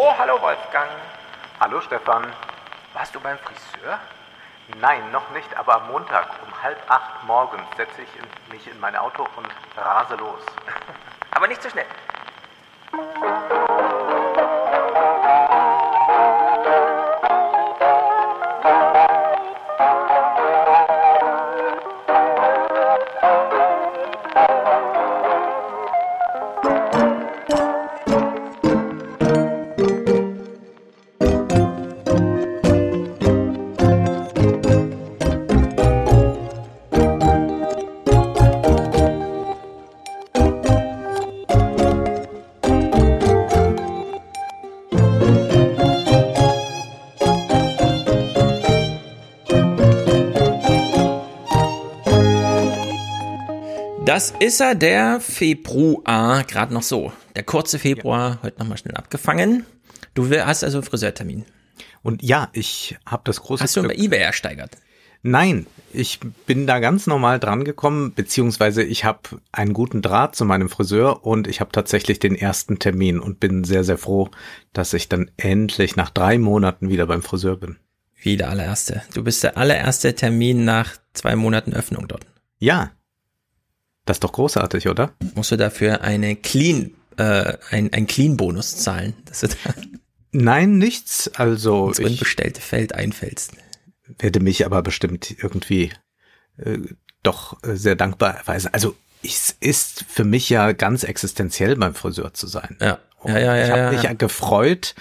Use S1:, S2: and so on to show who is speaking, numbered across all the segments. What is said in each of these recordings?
S1: Oh, hallo Wolfgang.
S2: Hallo Stefan.
S1: Warst du beim Friseur?
S2: Nein, noch nicht, aber am Montag um halb acht morgens setze ich in, mich in mein Auto und rase los.
S1: Aber nicht zu schnell.
S3: Das ist er, der Februar, gerade noch so. Der kurze Februar, ja. heute nochmal schnell abgefangen. Du hast also einen Friseurtermin.
S2: Und ja, ich habe das große
S3: Hast du über Ebay ersteigert?
S2: Nein, ich bin da ganz normal dran gekommen, beziehungsweise ich habe einen guten Draht zu meinem Friseur und ich habe tatsächlich den ersten Termin und bin sehr, sehr froh, dass ich dann endlich nach drei Monaten wieder beim Friseur bin.
S3: Wie der allererste. Du bist der allererste Termin nach zwei Monaten Öffnung dort.
S2: Ja, das ist doch großartig, oder?
S3: Musst du dafür eine Clean, äh, ein, ein Clean-Bonus zahlen? Dass du da
S2: Nein, nichts. Also
S3: ins unbestellte Feld einfällst.
S2: Werde mich aber bestimmt irgendwie äh, doch äh, sehr dankbar erweisen. Also es ist für mich ja ganz existenziell beim Friseur zu sein.
S3: Ja. ja, ja, ja,
S2: ich habe mich ja gefreut,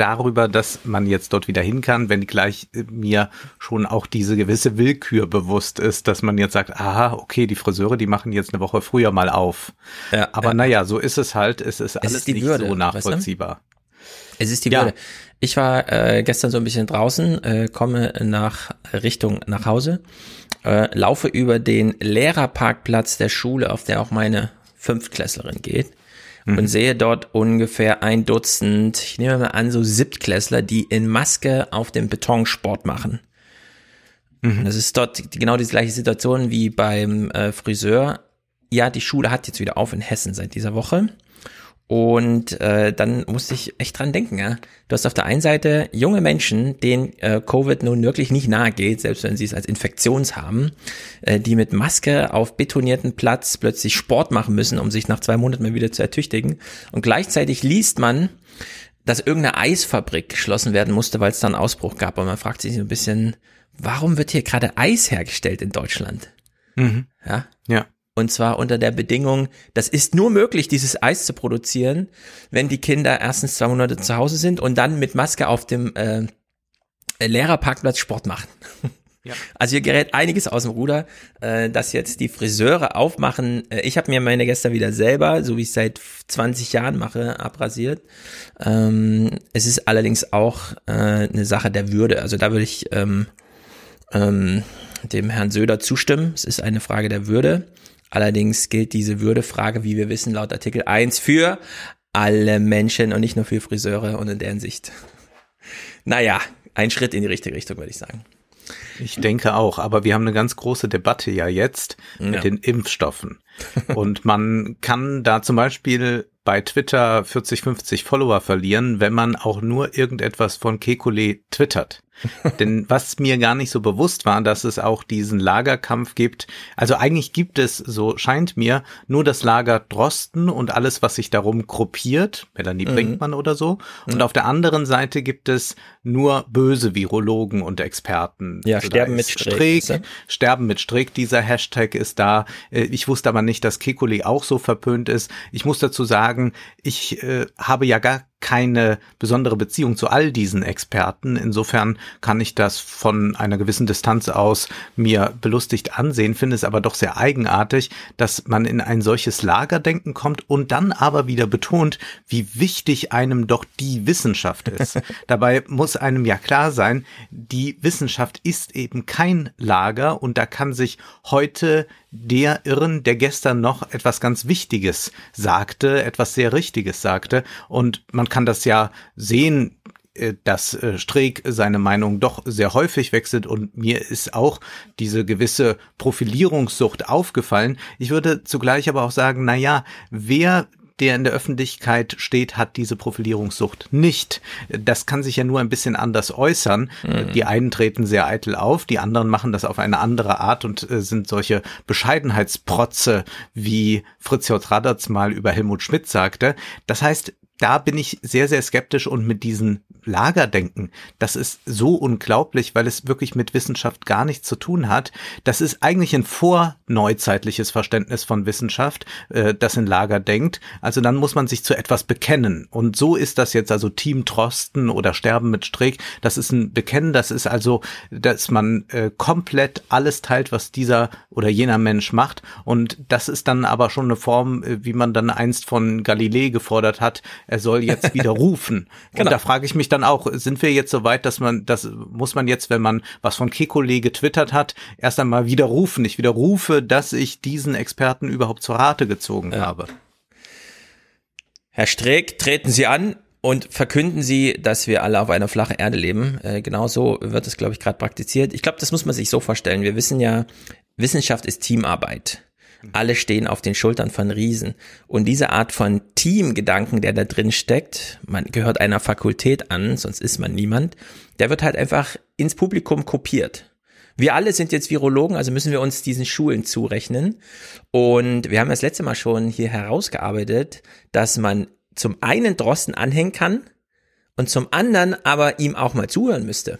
S2: darüber, dass man jetzt dort wieder hin kann, wenn gleich mir schon auch diese gewisse Willkür bewusst ist, dass man jetzt sagt, aha, okay, die Friseure, die machen jetzt eine Woche früher mal auf. Ja, Aber ja. naja, so ist es halt, es ist alles es ist nicht Würde, so nachvollziehbar. Weißt
S3: du? Es ist die ja. Würde. Ich war äh, gestern so ein bisschen draußen, äh, komme nach Richtung nach Hause, äh, laufe über den Lehrerparkplatz der Schule, auf der auch meine Fünftklässlerin geht mhm. und sehe dort ungefähr ein Dutzend, ich nehme mal an, so Siebtklässler, die in Maske auf dem Beton Sport machen. Mhm. Das ist dort genau die gleiche Situation wie beim äh, Friseur. Ja, die Schule hat jetzt wieder auf in Hessen seit dieser Woche. Und äh, dann musste ich echt dran denken. Ja? Du hast auf der einen Seite junge Menschen, denen äh, Covid nun wirklich nicht nahe geht, selbst wenn sie es als Infektions haben, äh, die mit Maske auf betonierten Platz plötzlich Sport machen müssen, um sich nach zwei Monaten mal wieder zu ertüchtigen. Und gleichzeitig liest man, dass irgendeine Eisfabrik geschlossen werden musste, weil es da einen Ausbruch gab. Und man fragt sich so ein bisschen, warum wird hier gerade Eis hergestellt in Deutschland?
S2: Mhm.
S3: Ja.
S2: Ja.
S3: Und zwar unter der Bedingung, das ist nur möglich, dieses Eis zu produzieren, wenn die Kinder erstens zwei Monate zu Hause sind und dann mit Maske auf dem äh, Lehrerparkplatz Sport machen. Ja. Also hier gerät einiges aus dem Ruder, äh, dass jetzt die Friseure aufmachen. Äh, ich habe mir meine gestern wieder selber, so wie ich seit 20 Jahren mache, abrasiert. Ähm, es ist allerdings auch äh, eine Sache der Würde. Also da würde ich ähm, ähm, dem Herrn Söder zustimmen. Es ist eine Frage der Würde. Allerdings gilt diese Würdefrage, wie wir wissen, laut Artikel 1 für alle Menschen und nicht nur für Friseure und in deren Sicht. Naja, ein Schritt in die richtige Richtung, würde ich sagen.
S2: Ich denke auch, aber wir haben eine ganz große Debatte ja jetzt mit ja. den Impfstoffen. Und man kann da zum Beispiel bei Twitter 40, 50 Follower verlieren, wenn man auch nur irgendetwas von Kekulé twittert. Denn was mir gar nicht so bewusst war, dass es auch diesen Lagerkampf gibt. Also eigentlich gibt es, so scheint mir, nur das Lager Drosten und alles, was sich darum gruppiert, Melanie mhm. Brinkmann oder so. Und mhm. auf der anderen Seite gibt es nur böse Virologen und Experten.
S3: Ja, also sterben mit Strick. Strick
S2: sterben mit Strick, dieser Hashtag ist da. Äh, ich wusste aber nicht, dass Kekulé auch so verpönt ist. Ich muss dazu sagen, ich äh, habe ja gar keine besondere Beziehung zu all diesen Experten. Insofern kann ich das von einer gewissen Distanz aus mir belustigt ansehen, finde es aber doch sehr eigenartig, dass man in ein solches Lagerdenken kommt und dann aber wieder betont, wie wichtig einem doch die Wissenschaft ist. Dabei muss einem ja klar sein, die Wissenschaft ist eben kein Lager und da kann sich heute der irren, der gestern noch etwas ganz Wichtiges sagte, etwas sehr Richtiges sagte. Und man kann das ja sehen, äh, dass äh, Streeck seine Meinung doch sehr häufig wechselt und mir ist auch diese gewisse Profilierungssucht aufgefallen. Ich würde zugleich aber auch sagen, na ja, wer der in der Öffentlichkeit steht, hat diese Profilierungssucht nicht. Das kann sich ja nur ein bisschen anders äußern. Mhm. Die einen treten sehr eitel auf, die anderen machen das auf eine andere Art und äh, sind solche Bescheidenheitsprotze, wie Fritz J. Radatz mal über Helmut Schmidt sagte. Das heißt, da bin ich sehr, sehr skeptisch und mit diesen Lagerdenken, das ist so unglaublich, weil es wirklich mit Wissenschaft gar nichts zu tun hat. Das ist eigentlich ein vorneuzeitliches Verständnis von Wissenschaft, äh, das in Lager denkt. Also dann muss man sich zu etwas bekennen. Und so ist das jetzt also Team Trosten oder Sterben mit Strick. Das ist ein Bekennen, das ist also, dass man äh, komplett alles teilt, was dieser oder jener Mensch macht. Und das ist dann aber schon eine Form, äh, wie man dann einst von Galilei gefordert hat, er soll jetzt wieder rufen. genau. Und da frage ich mich dann auch, sind wir jetzt so weit, dass man, das muss man jetzt, wenn man was von Kekulé getwittert hat, erst einmal widerrufen. Ich widerrufe, dass ich diesen Experten überhaupt zur Rate gezogen ja. habe.
S3: Herr Streeck, treten Sie an und verkünden Sie, dass wir alle auf einer flachen Erde leben. Äh, genauso wird es, glaube ich, gerade praktiziert. Ich glaube, das muss man sich so vorstellen. Wir wissen ja, Wissenschaft ist Teamarbeit. Alle stehen auf den Schultern von Riesen. Und diese Art von Teamgedanken, der da drin steckt, man gehört einer Fakultät an, sonst ist man niemand, der wird halt einfach ins Publikum kopiert. Wir alle sind jetzt Virologen, also müssen wir uns diesen Schulen zurechnen. Und wir haben das letzte Mal schon hier herausgearbeitet, dass man zum einen Drosten anhängen kann und zum anderen aber ihm auch mal zuhören müsste.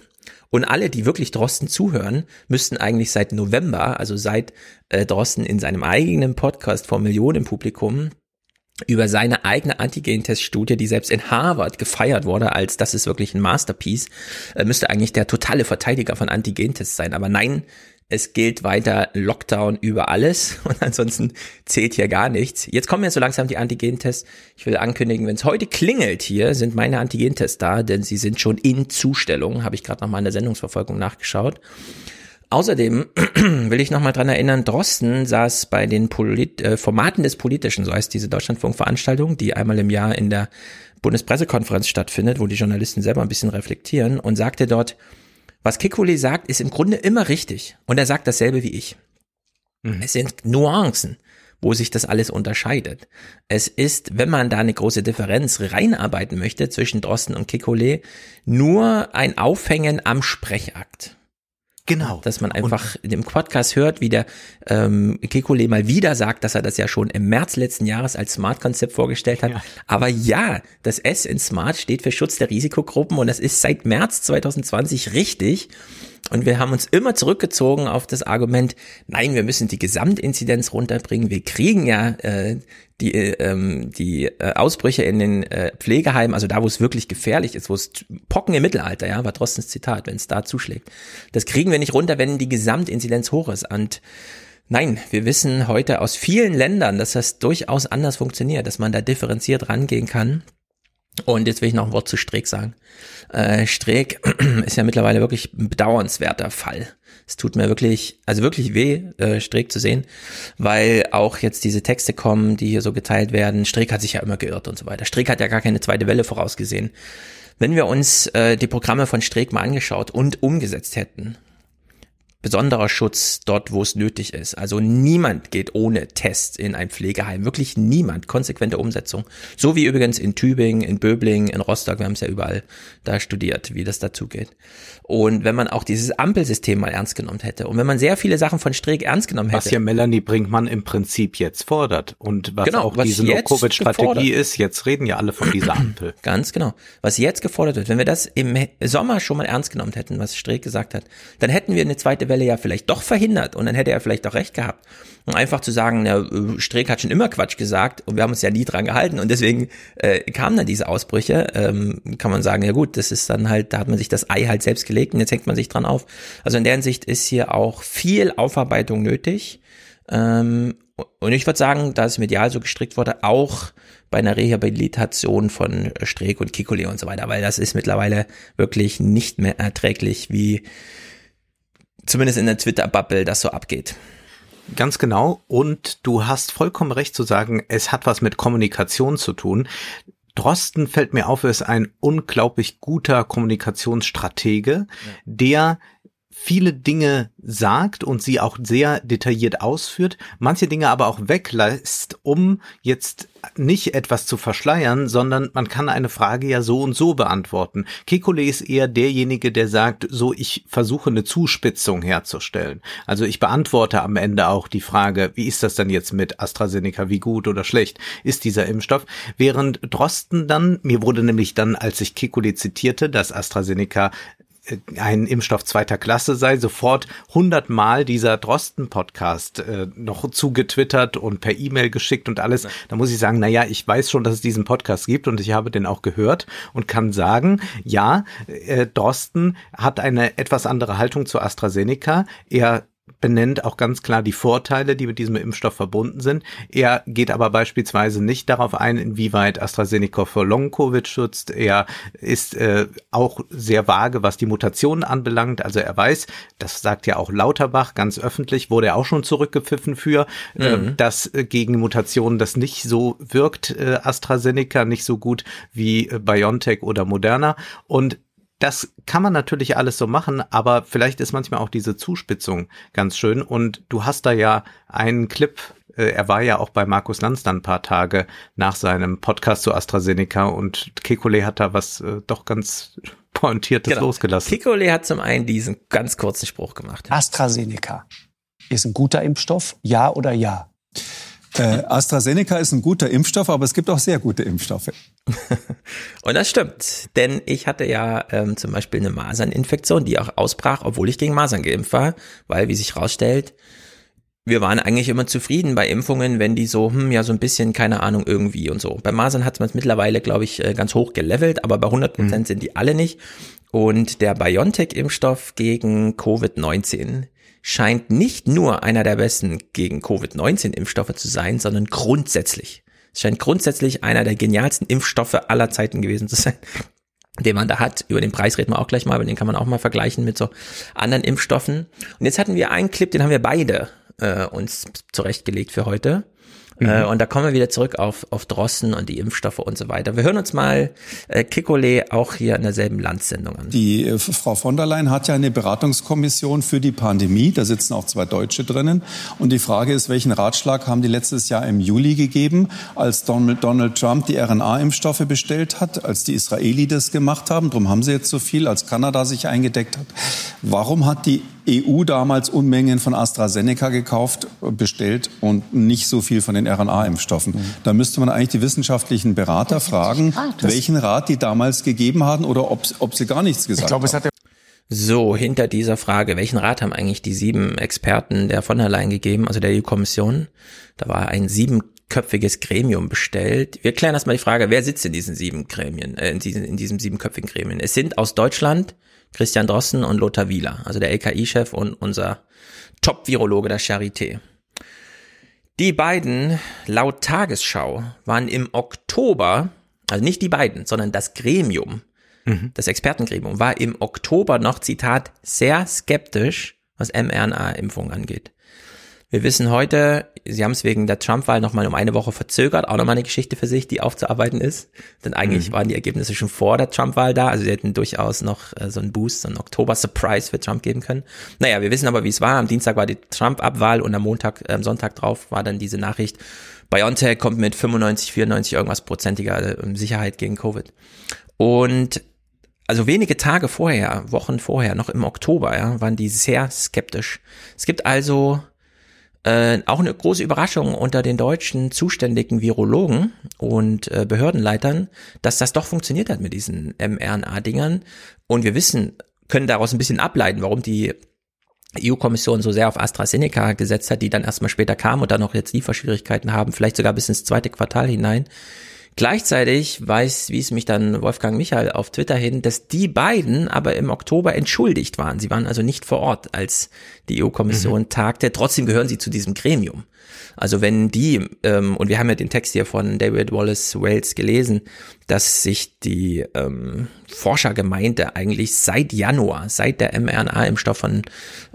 S3: Und alle, die wirklich Drosten zuhören, müssten eigentlich seit November, also seit äh, Drosten in seinem eigenen Podcast vor Millionenpublikum über seine eigene Antigen-Test-Studie, die selbst in Harvard gefeiert wurde, als das ist wirklich ein Masterpiece, äh, müsste eigentlich der totale Verteidiger von Antigen-Tests sein. Aber nein, es gilt weiter Lockdown über alles und ansonsten zählt hier gar nichts. Jetzt kommen jetzt so langsam die Antigentests. Ich will ankündigen, wenn es heute klingelt hier, sind meine Antigentests da, denn sie sind schon in Zustellung, habe ich gerade nochmal in der Sendungsverfolgung nachgeschaut. Außerdem will ich nochmal dran erinnern, Drosten saß bei den Polit äh, Formaten des Politischen, so heißt diese Deutschlandfunk-Veranstaltung, die einmal im Jahr in der Bundespressekonferenz stattfindet, wo die Journalisten selber ein bisschen reflektieren und sagte dort, was Kikuli sagt, ist im Grunde immer richtig. Und er sagt dasselbe wie ich. Mhm. Es sind Nuancen, wo sich das alles unterscheidet. Es ist, wenn man da eine große Differenz reinarbeiten möchte zwischen Drosten und Kikole, nur ein Aufhängen am Sprechakt. Genau. Dass man einfach und dem Podcast hört, wie der ähm, Kekule mal wieder sagt, dass er das ja schon im März letzten Jahres als Smart-Konzept vorgestellt hat. Ja. Aber ja, das S in Smart steht für Schutz der Risikogruppen und das ist seit März 2020 richtig. Und wir haben uns immer zurückgezogen auf das Argument, nein, wir müssen die Gesamtinzidenz runterbringen. Wir kriegen ja äh, die, äh, ähm, die äh, Ausbrüche in den äh, Pflegeheimen, also da, wo es wirklich gefährlich ist, wo es Pocken im Mittelalter, ja, war Drostens Zitat, wenn es da zuschlägt. Das kriegen wir nicht runter, wenn die Gesamtinzidenz hoch ist. Und nein, wir wissen heute aus vielen Ländern, dass das durchaus anders funktioniert, dass man da differenziert rangehen kann. Und jetzt will ich noch ein Wort zu Streeck sagen. Äh, Streeck ist ja mittlerweile wirklich ein bedauernswerter Fall. Es tut mir wirklich, also wirklich weh, äh, Streeck zu sehen, weil auch jetzt diese Texte kommen, die hier so geteilt werden. Streeck hat sich ja immer geirrt und so weiter. Streeck hat ja gar keine zweite Welle vorausgesehen. Wenn wir uns äh, die Programme von Streeck mal angeschaut und umgesetzt hätten, besonderer Schutz dort, wo es nötig ist. Also niemand geht ohne Test in ein Pflegeheim. Wirklich niemand. Konsequente Umsetzung. So wie übrigens in Tübingen, in Böblingen, in Rostock. Wir haben es ja überall da studiert, wie das dazu geht. Und wenn man auch dieses Ampelsystem mal ernst genommen hätte und wenn man sehr viele Sachen von Streeck ernst genommen hätte.
S2: Was ja Melanie Brinkmann im Prinzip jetzt fordert und was genau, auch was diese No-Covid-Strategie ist, jetzt reden ja alle von dieser Ampel.
S3: Ganz genau. Was jetzt gefordert wird, wenn wir das im Sommer schon mal ernst genommen hätten, was Streeck gesagt hat, dann hätten wir eine zweite Welle ja vielleicht doch verhindert und dann hätte er vielleicht auch recht gehabt. Und einfach zu sagen, ja, Streeck hat schon immer Quatsch gesagt und wir haben uns ja nie dran gehalten und deswegen äh, kamen dann diese Ausbrüche, ähm, kann man sagen, ja gut, das ist dann halt, da hat man sich das Ei halt selbst gelegt und jetzt hängt man sich dran auf. Also in der Hinsicht ist hier auch viel Aufarbeitung nötig. Ähm, und ich würde sagen, da es medial so gestrickt wurde, auch bei einer Rehabilitation von Streeck und Kikuli und so weiter, weil das ist mittlerweile wirklich nicht mehr erträglich, wie zumindest in der Twitter-Bubble das so abgeht.
S2: Ganz genau. Und du hast vollkommen recht zu sagen, es hat was mit Kommunikation zu tun. Drosten fällt mir auf, ist ein unglaublich guter Kommunikationsstratege, ja. der viele Dinge sagt und sie auch sehr detailliert ausführt, manche Dinge aber auch weglässt, um jetzt nicht etwas zu verschleiern, sondern man kann eine Frage ja so und so beantworten. Kekulé ist eher derjenige, der sagt, so ich versuche eine Zuspitzung herzustellen. Also ich beantworte am Ende auch die Frage, wie ist das denn jetzt mit AstraZeneca, wie gut oder schlecht ist dieser Impfstoff? Während Drosten dann, mir wurde nämlich dann, als ich Kekulé zitierte, dass AstraZeneca ein Impfstoff zweiter Klasse sei, sofort hundertmal dieser Drosten-Podcast äh, noch zugetwittert und per E-Mail geschickt und alles. Da muss ich sagen, na ja, ich weiß schon, dass es diesen Podcast gibt und ich habe den auch gehört und kann sagen, ja, äh, Drosten hat eine etwas andere Haltung zu AstraZeneca. Er benennt auch ganz klar die Vorteile, die mit diesem Impfstoff verbunden sind. Er geht aber beispielsweise nicht darauf ein, inwieweit AstraZeneca vor Long-Covid schützt. Er ist äh, auch sehr vage, was die Mutationen anbelangt. Also er weiß, das sagt ja auch Lauterbach ganz öffentlich, wurde er auch schon zurückgepfiffen für, äh, mhm. äh, dass gegen Mutationen das nicht so wirkt, äh, AstraZeneca, nicht so gut wie äh, BioNTech oder Moderna. Und das kann man natürlich alles so machen, aber vielleicht ist manchmal auch diese Zuspitzung ganz schön. Und du hast da ja einen Clip, äh, er war ja auch bei Markus Lanz dann ein paar Tage nach seinem Podcast zu AstraZeneca und Kekulé hat da was äh, doch ganz pointiertes genau. losgelassen.
S3: Kekulé hat zum einen diesen ganz kurzen Spruch gemacht.
S4: AstraZeneca ist ein guter Impfstoff, ja oder ja?
S5: Äh, AstraZeneca ist ein guter Impfstoff, aber es gibt auch sehr gute Impfstoffe.
S3: Und das stimmt, denn ich hatte ja ähm, zum Beispiel eine Maserninfektion, die auch ausbrach, obwohl ich gegen Masern geimpft war, weil, wie sich herausstellt, wir waren eigentlich immer zufrieden bei Impfungen, wenn die so, hm, ja, so ein bisschen, keine Ahnung, irgendwie und so. Bei Masern hat man es mittlerweile, glaube ich, äh, ganz hoch gelevelt, aber bei 100 Prozent mhm. sind die alle nicht. Und der BioNTech-Impfstoff gegen Covid-19 scheint nicht nur einer der besten gegen Covid-19-Impfstoffe zu sein, sondern grundsätzlich. Es scheint grundsätzlich einer der genialsten Impfstoffe aller Zeiten gewesen zu sein, den man da hat. Über den Preis reden wir auch gleich mal, aber den kann man auch mal vergleichen mit so anderen Impfstoffen. Und jetzt hatten wir einen Clip, den haben wir beide äh, uns zurechtgelegt für heute. Mhm. Äh, und da kommen wir wieder zurück auf, auf Drossen und die Impfstoffe und so weiter. Wir hören uns mal äh, Kikole auch hier in derselben Landssendung an.
S5: Die äh, Frau von der Leyen hat ja eine Beratungskommission für die Pandemie. Da sitzen auch zwei Deutsche drinnen. Und die Frage ist, welchen Ratschlag haben die letztes Jahr im Juli gegeben, als Donald, Donald Trump die RNA-Impfstoffe bestellt hat, als die Israeli das gemacht haben. Darum haben sie jetzt so viel, als Kanada sich eingedeckt hat. Warum hat die EU damals Unmengen von AstraZeneca gekauft, bestellt und nicht so viel von den RNA-Impfstoffen. Mhm. Da müsste man eigentlich die wissenschaftlichen Berater fragen, welchen Rat die damals gegeben haben oder ob, ob sie gar nichts gesagt ich glaube, haben.
S3: So, hinter dieser Frage, welchen Rat haben eigentlich die sieben Experten der von der Leyen gegeben, also der EU-Kommission? Da war ein siebenköpfiges Gremium bestellt. Wir klären erstmal die Frage, wer sitzt in diesen sieben Gremien, äh, in, diesen, in diesem siebenköpfigen Gremien? Es sind aus Deutschland Christian Drossen und Lothar Wieler, also der LKI-Chef und unser Top-Virologe der Charité. Die beiden, laut Tagesschau, waren im Oktober, also nicht die beiden, sondern das Gremium, mhm. das Expertengremium, war im Oktober noch, Zitat, sehr skeptisch, was mRNA-Impfung angeht. Wir wissen heute, sie haben es wegen der Trump-Wahl nochmal um eine Woche verzögert, auch nochmal eine Geschichte für sich, die aufzuarbeiten ist. Denn eigentlich mhm. waren die Ergebnisse schon vor der Trump-Wahl da, also sie hätten durchaus noch äh, so einen Boost, so einen Oktober-Surprise für Trump geben können. Naja, wir wissen aber, wie es war. Am Dienstag war die Trump-Abwahl und am Montag, äh, am Sonntag drauf war dann diese Nachricht, BioNTech kommt mit 95, 94 irgendwas prozentiger äh, Sicherheit gegen Covid. Und also wenige Tage vorher, Wochen vorher, noch im Oktober, ja, waren die sehr skeptisch. Es gibt also äh, auch eine große Überraschung unter den deutschen zuständigen Virologen und äh, Behördenleitern, dass das doch funktioniert hat mit diesen mRNA-Dingern. Und wir wissen, können daraus ein bisschen ableiten, warum die EU-Kommission so sehr auf AstraZeneca gesetzt hat, die dann erstmal später kam und dann noch jetzt Lieferschwierigkeiten haben, vielleicht sogar bis ins zweite Quartal hinein. Gleichzeitig weiß, wie es mich dann Wolfgang Michael auf Twitter hin, dass die beiden aber im Oktober entschuldigt waren. Sie waren also nicht vor Ort, als die EU-Kommission mhm. tagte. Trotzdem gehören sie zu diesem Gremium. Also wenn die, ähm, und wir haben ja den Text hier von David Wallace Wells gelesen, dass sich die ähm, Forschergemeinde eigentlich seit Januar, seit der mRNA-Impfstoff von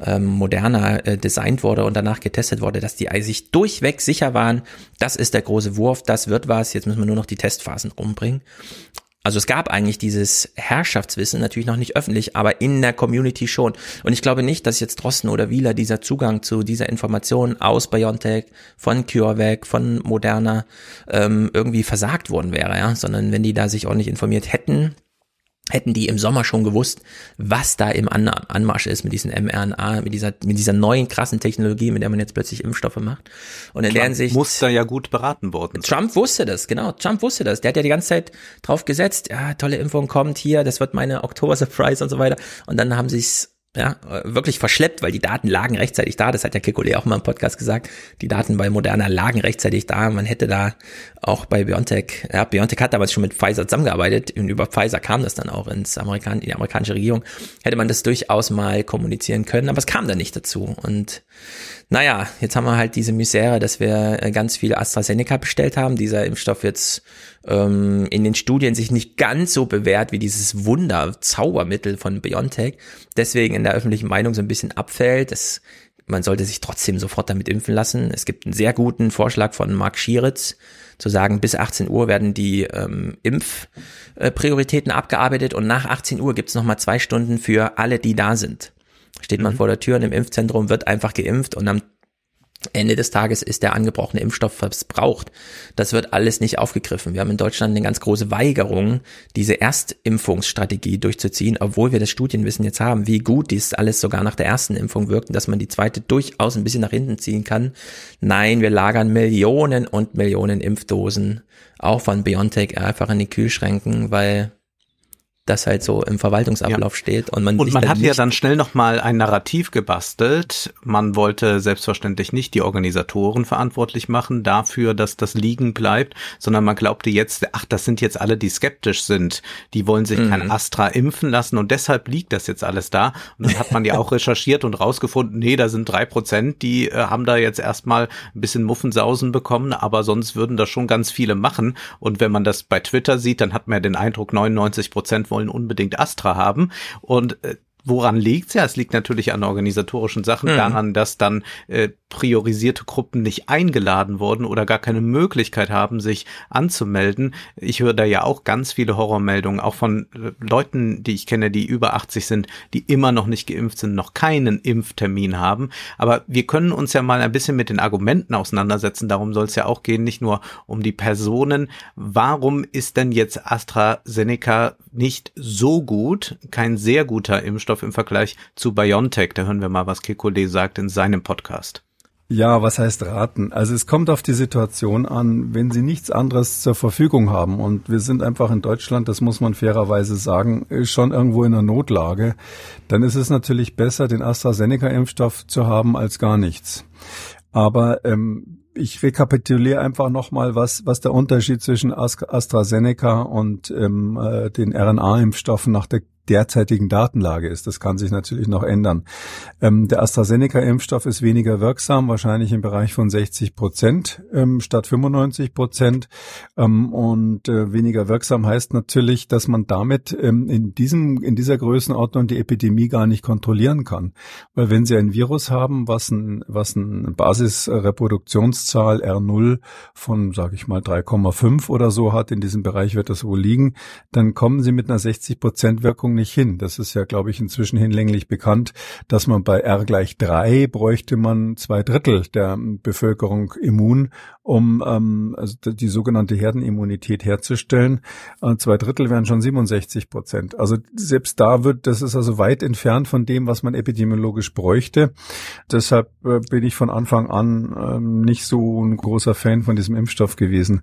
S3: ähm, Moderna äh, designt wurde und danach getestet wurde, dass die sich durchweg sicher waren, das ist der große Wurf, das wird was, jetzt müssen wir nur noch die Testphasen rumbringen. Also es gab eigentlich dieses Herrschaftswissen, natürlich noch nicht öffentlich, aber in der Community schon. Und ich glaube nicht, dass jetzt Drosten oder Wieler dieser Zugang zu dieser Information aus BioNTech, von CureVac, von Moderna ähm, irgendwie versagt worden wäre, ja, sondern wenn die da sich ordentlich informiert hätten, hätten die im Sommer schon gewusst, was da im An Anmarsch ist mit diesen mRNA, mit dieser, mit dieser neuen krassen Technologie, mit der man jetzt plötzlich Impfstoffe macht. Und in
S2: Trump
S3: der Sicht.
S2: muss da ja gut beraten worden. sein.
S3: Trump wusste das, genau. Trump wusste das. Der hat ja die ganze Zeit drauf gesetzt, ja, tolle Impfung kommt hier, das wird meine Oktober-Surprise und so weiter. Und dann haben sie es ja, wirklich verschleppt, weil die Daten lagen rechtzeitig da. Das hat ja Kekulé auch mal im Podcast gesagt. Die Daten bei Moderna lagen rechtzeitig da. Man hätte da auch bei BioNTech, ja, BioNTech hat damals schon mit Pfizer zusammengearbeitet und über Pfizer kam das dann auch ins Amerikan in die amerikanische Regierung. Hätte man das durchaus mal kommunizieren können, aber es kam dann nicht dazu. Und naja, jetzt haben wir halt diese Misere, dass wir äh, ganz viele AstraZeneca bestellt haben. Dieser Impfstoff jetzt ähm, in den Studien sich nicht ganz so bewährt wie dieses Wunder-Zaubermittel von BioNTech. Deswegen in der öffentlichen Meinung so ein bisschen abfällt. Das, man sollte sich trotzdem sofort damit impfen lassen. Es gibt einen sehr guten Vorschlag von Mark Schieritz, zu sagen, bis 18 Uhr werden die ähm, Impfprioritäten abgearbeitet und nach 18 Uhr gibt's nochmal zwei Stunden für alle, die da sind. Steht man vor der Tür und im Impfzentrum wird einfach geimpft und am Ende des Tages ist der angebrochene Impfstoff verbraucht. Das wird alles nicht aufgegriffen. Wir haben in Deutschland eine ganz große Weigerung, diese Erstimpfungsstrategie durchzuziehen, obwohl wir das Studienwissen jetzt haben, wie gut dies alles sogar nach der ersten Impfung wirkt und dass man die zweite durchaus ein bisschen nach hinten ziehen kann. Nein, wir lagern Millionen und Millionen Impfdosen, auch von BioNTech, einfach in die Kühlschränken, weil das halt so im Verwaltungsablauf ja. steht und man
S2: und man hat ja dann schnell noch mal ein Narrativ gebastelt. Man wollte selbstverständlich nicht die Organisatoren verantwortlich machen dafür, dass das liegen bleibt, sondern man glaubte jetzt, ach, das sind jetzt alle, die skeptisch sind. Die wollen sich kein Astra impfen lassen und deshalb liegt das jetzt alles da. Und dann hat man ja auch recherchiert und rausgefunden, nee, da sind drei Prozent, die äh, haben da jetzt erstmal ein bisschen Muffensausen bekommen, aber sonst würden das schon ganz viele machen. Und wenn man das bei Twitter sieht, dann hat man ja den Eindruck, 99 Prozent wollen unbedingt Astra haben. Und äh, Woran liegt's ja? Es liegt natürlich an organisatorischen Sachen, daran, dass dann äh, priorisierte Gruppen nicht eingeladen wurden oder gar keine Möglichkeit haben, sich anzumelden. Ich höre da ja auch ganz viele Horrormeldungen, auch von äh, Leuten, die ich kenne, die über 80 sind, die immer noch nicht geimpft sind, noch keinen Impftermin haben. Aber wir können uns ja mal ein bisschen mit den Argumenten auseinandersetzen. Darum soll es ja auch gehen, nicht nur um die Personen. Warum ist denn jetzt AstraZeneca nicht so gut, kein sehr guter Impfstoff im Vergleich zu BioNTech? Da hören wir mal, was Kekulé sagt in seinem Podcast.
S5: Ja, was heißt raten? Also es kommt auf die Situation an, wenn Sie nichts anderes zur Verfügung haben. Und wir sind einfach in Deutschland, das muss man fairerweise sagen, schon irgendwo in einer Notlage. Dann ist es natürlich besser, den AstraZeneca-Impfstoff zu haben als gar nichts. Aber ähm, ich rekapituliere einfach nochmal, was, was der Unterschied zwischen As- AstraZeneca und ähm, äh, den RNA-Impfstoffen nach der derzeitigen Datenlage ist. Das kann sich natürlich noch ändern. Ähm, der AstraZeneca-Impfstoff ist weniger wirksam, wahrscheinlich im Bereich von 60 Prozent ähm, statt 95 Prozent. Ähm, und äh, weniger wirksam heißt natürlich, dass man damit ähm, in diesem in dieser Größenordnung die Epidemie gar nicht kontrollieren kann, weil wenn Sie ein Virus haben, was ein was ein Basisreproduktionszahl R0 von, sage ich mal 3,5 oder so hat, in diesem Bereich wird das wohl liegen, dann kommen Sie mit einer 60 Prozent Wirkung nicht hin. Das ist ja, glaube ich, inzwischen hinlänglich bekannt, dass man bei R gleich drei bräuchte man zwei Drittel der Bevölkerung immun, um ähm, also die sogenannte Herdenimmunität herzustellen. Äh, zwei Drittel wären schon 67 Prozent. Also selbst da wird, das ist also weit entfernt von dem, was man epidemiologisch bräuchte. Deshalb äh, bin ich von Anfang an ähm, nicht so ein großer Fan von diesem Impfstoff gewesen.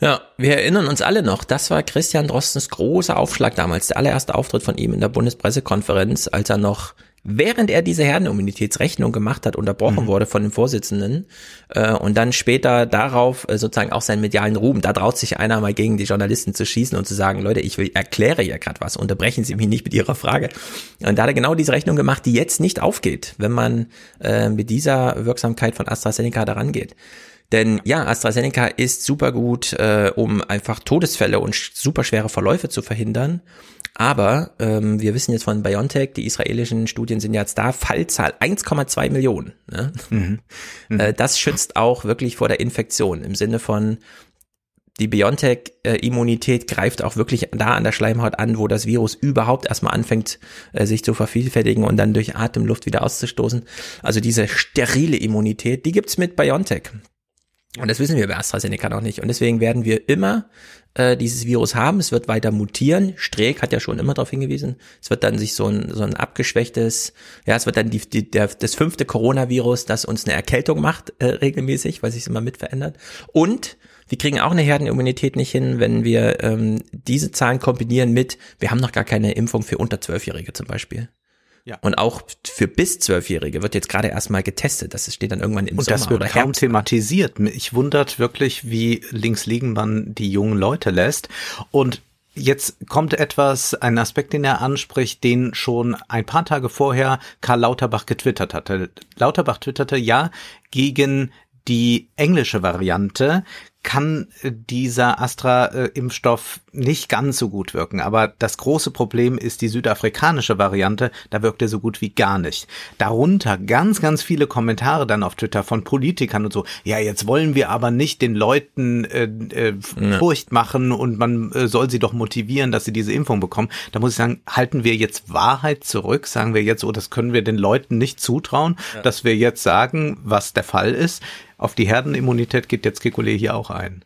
S3: Ja, wir erinnern uns alle noch, das war Christian Drostens großer Aufschlag damals, der allererste Auftritt von ihm in der Bundespressekonferenz, als er noch, während er diese Herdenimmunitätsrechnung gemacht hat, unterbrochen wurde von den Vorsitzenden äh, und dann später darauf äh, sozusagen auch seinen medialen Ruhm. Da traut sich einer mal gegen die Journalisten zu schießen und zu sagen, Leute, ich will, erkläre ja gerade was, unterbrechen Sie mich nicht mit Ihrer Frage. Und da hat er genau diese Rechnung gemacht, die jetzt nicht aufgeht, wenn man äh, mit dieser Wirksamkeit von AstraZeneca daran geht. Denn ja, AstraZeneca ist super gut, äh, um einfach Todesfälle und super schwere Verläufe zu verhindern. Aber ähm, wir wissen jetzt von BioNTech, die israelischen Studien sind jetzt da, Fallzahl 1,2 Millionen. Ne? Äh, das schützt auch wirklich vor der Infektion im Sinne von die BioNTech-Immunität greift auch wirklich da an der Schleimhaut an, wo das Virus überhaupt erstmal anfängt, äh, sich zu vervielfältigen und dann durch Atemluft wieder auszustoßen. Also diese sterile Immunität, die gibt's mit BioNTech. Und das wissen wir bei AstraZeneca noch nicht. Und deswegen werden wir immer äh, dieses Virus haben. Es wird weiter mutieren. Streeck hat ja schon immer darauf hingewiesen. Es wird dann sich so ein, so ein abgeschwächtes, ja, es wird dann die, die, der, das fünfte Coronavirus, das uns eine Erkältung macht, äh, regelmäßig, weil sich immer mit verändert. Und wir kriegen auch eine Herdenimmunität nicht hin, wenn wir ähm, diese Zahlen kombinieren mit, wir haben noch gar keine Impfung für unter Zwölfjährige zum Beispiel. Ja. Und auch für bis Zwölfjährige wird jetzt gerade erstmal getestet. Das steht dann irgendwann im
S2: Und
S3: Sommer
S2: das wird
S3: oder
S2: kaum
S3: Herbst.
S2: thematisiert. Ich wundert wirklich, wie links liegen man die jungen Leute lässt. Und Jetzt kommt etwas, ein Aspekt, den er anspricht, den schon ein paar Tage vorher Karl Lauterbach getwittert hatte. Lauterbach twitterte, ja, gegen die englische Variante kann dieser Astra-Impfstoff nicht ganz so gut wirken. Aber das große Problem ist die südafrikanische Variante. Da wirkt er so gut wie gar nicht. Darunter ganz, ganz viele Kommentare dann auf Twitter von Politikern und so. Ja, jetzt wollen wir aber nicht den Leuten äh, äh, Furcht machen und man äh, soll sie doch motivieren, dass sie diese Impfung bekommen. Da muss ich sagen, halten wir jetzt Wahrheit zurück? Sagen wir jetzt, oh, das können wir den Leuten nicht zutrauen, ja. dass wir jetzt sagen, was der Fall ist. Auf die Herdenimmunität geht jetzt Kekulé hier auch ein.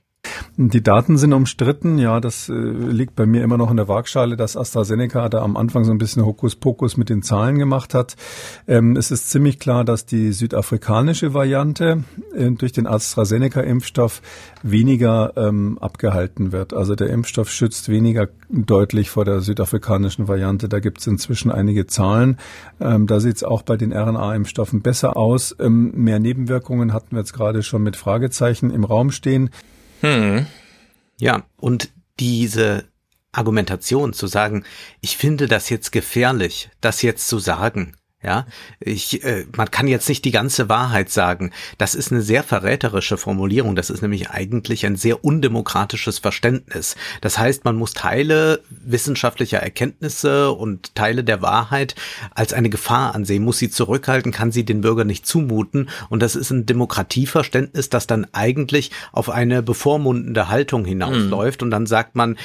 S5: Die Daten sind umstritten. Ja, das äh, liegt bei mir immer noch in der Waagschale, dass AstraZeneca da am Anfang so ein bisschen Hokuspokus mit den Zahlen gemacht hat. Ähm, es ist ziemlich klar, dass die südafrikanische Variante äh, durch den AstraZeneca-Impfstoff weniger ähm, abgehalten wird. Also der Impfstoff schützt weniger deutlich vor der südafrikanischen Variante. Da gibt es inzwischen einige Zahlen. Ähm, da sieht es auch bei den RNA-Impfstoffen besser aus. Ähm, mehr Nebenwirkungen hatten wir jetzt gerade schon mit Fragezeichen im Raum stehen.
S2: Hm. Ja, und diese Argumentation zu sagen, ich finde das jetzt gefährlich, das jetzt zu sagen, ja, ich, äh, man kann jetzt nicht die ganze Wahrheit sagen. Das ist eine sehr verräterische Formulierung. Das ist nämlich eigentlich ein sehr undemokratisches Verständnis. Das heißt, man muss Teile wissenschaftlicher Erkenntnisse und Teile der Wahrheit als eine Gefahr ansehen, muss sie zurückhalten, kann sie den Bürgern nicht zumuten. Und das ist ein Demokratieverständnis, das dann eigentlich auf eine bevormundende Haltung hinausläuft. Mhm. Und dann sagt man,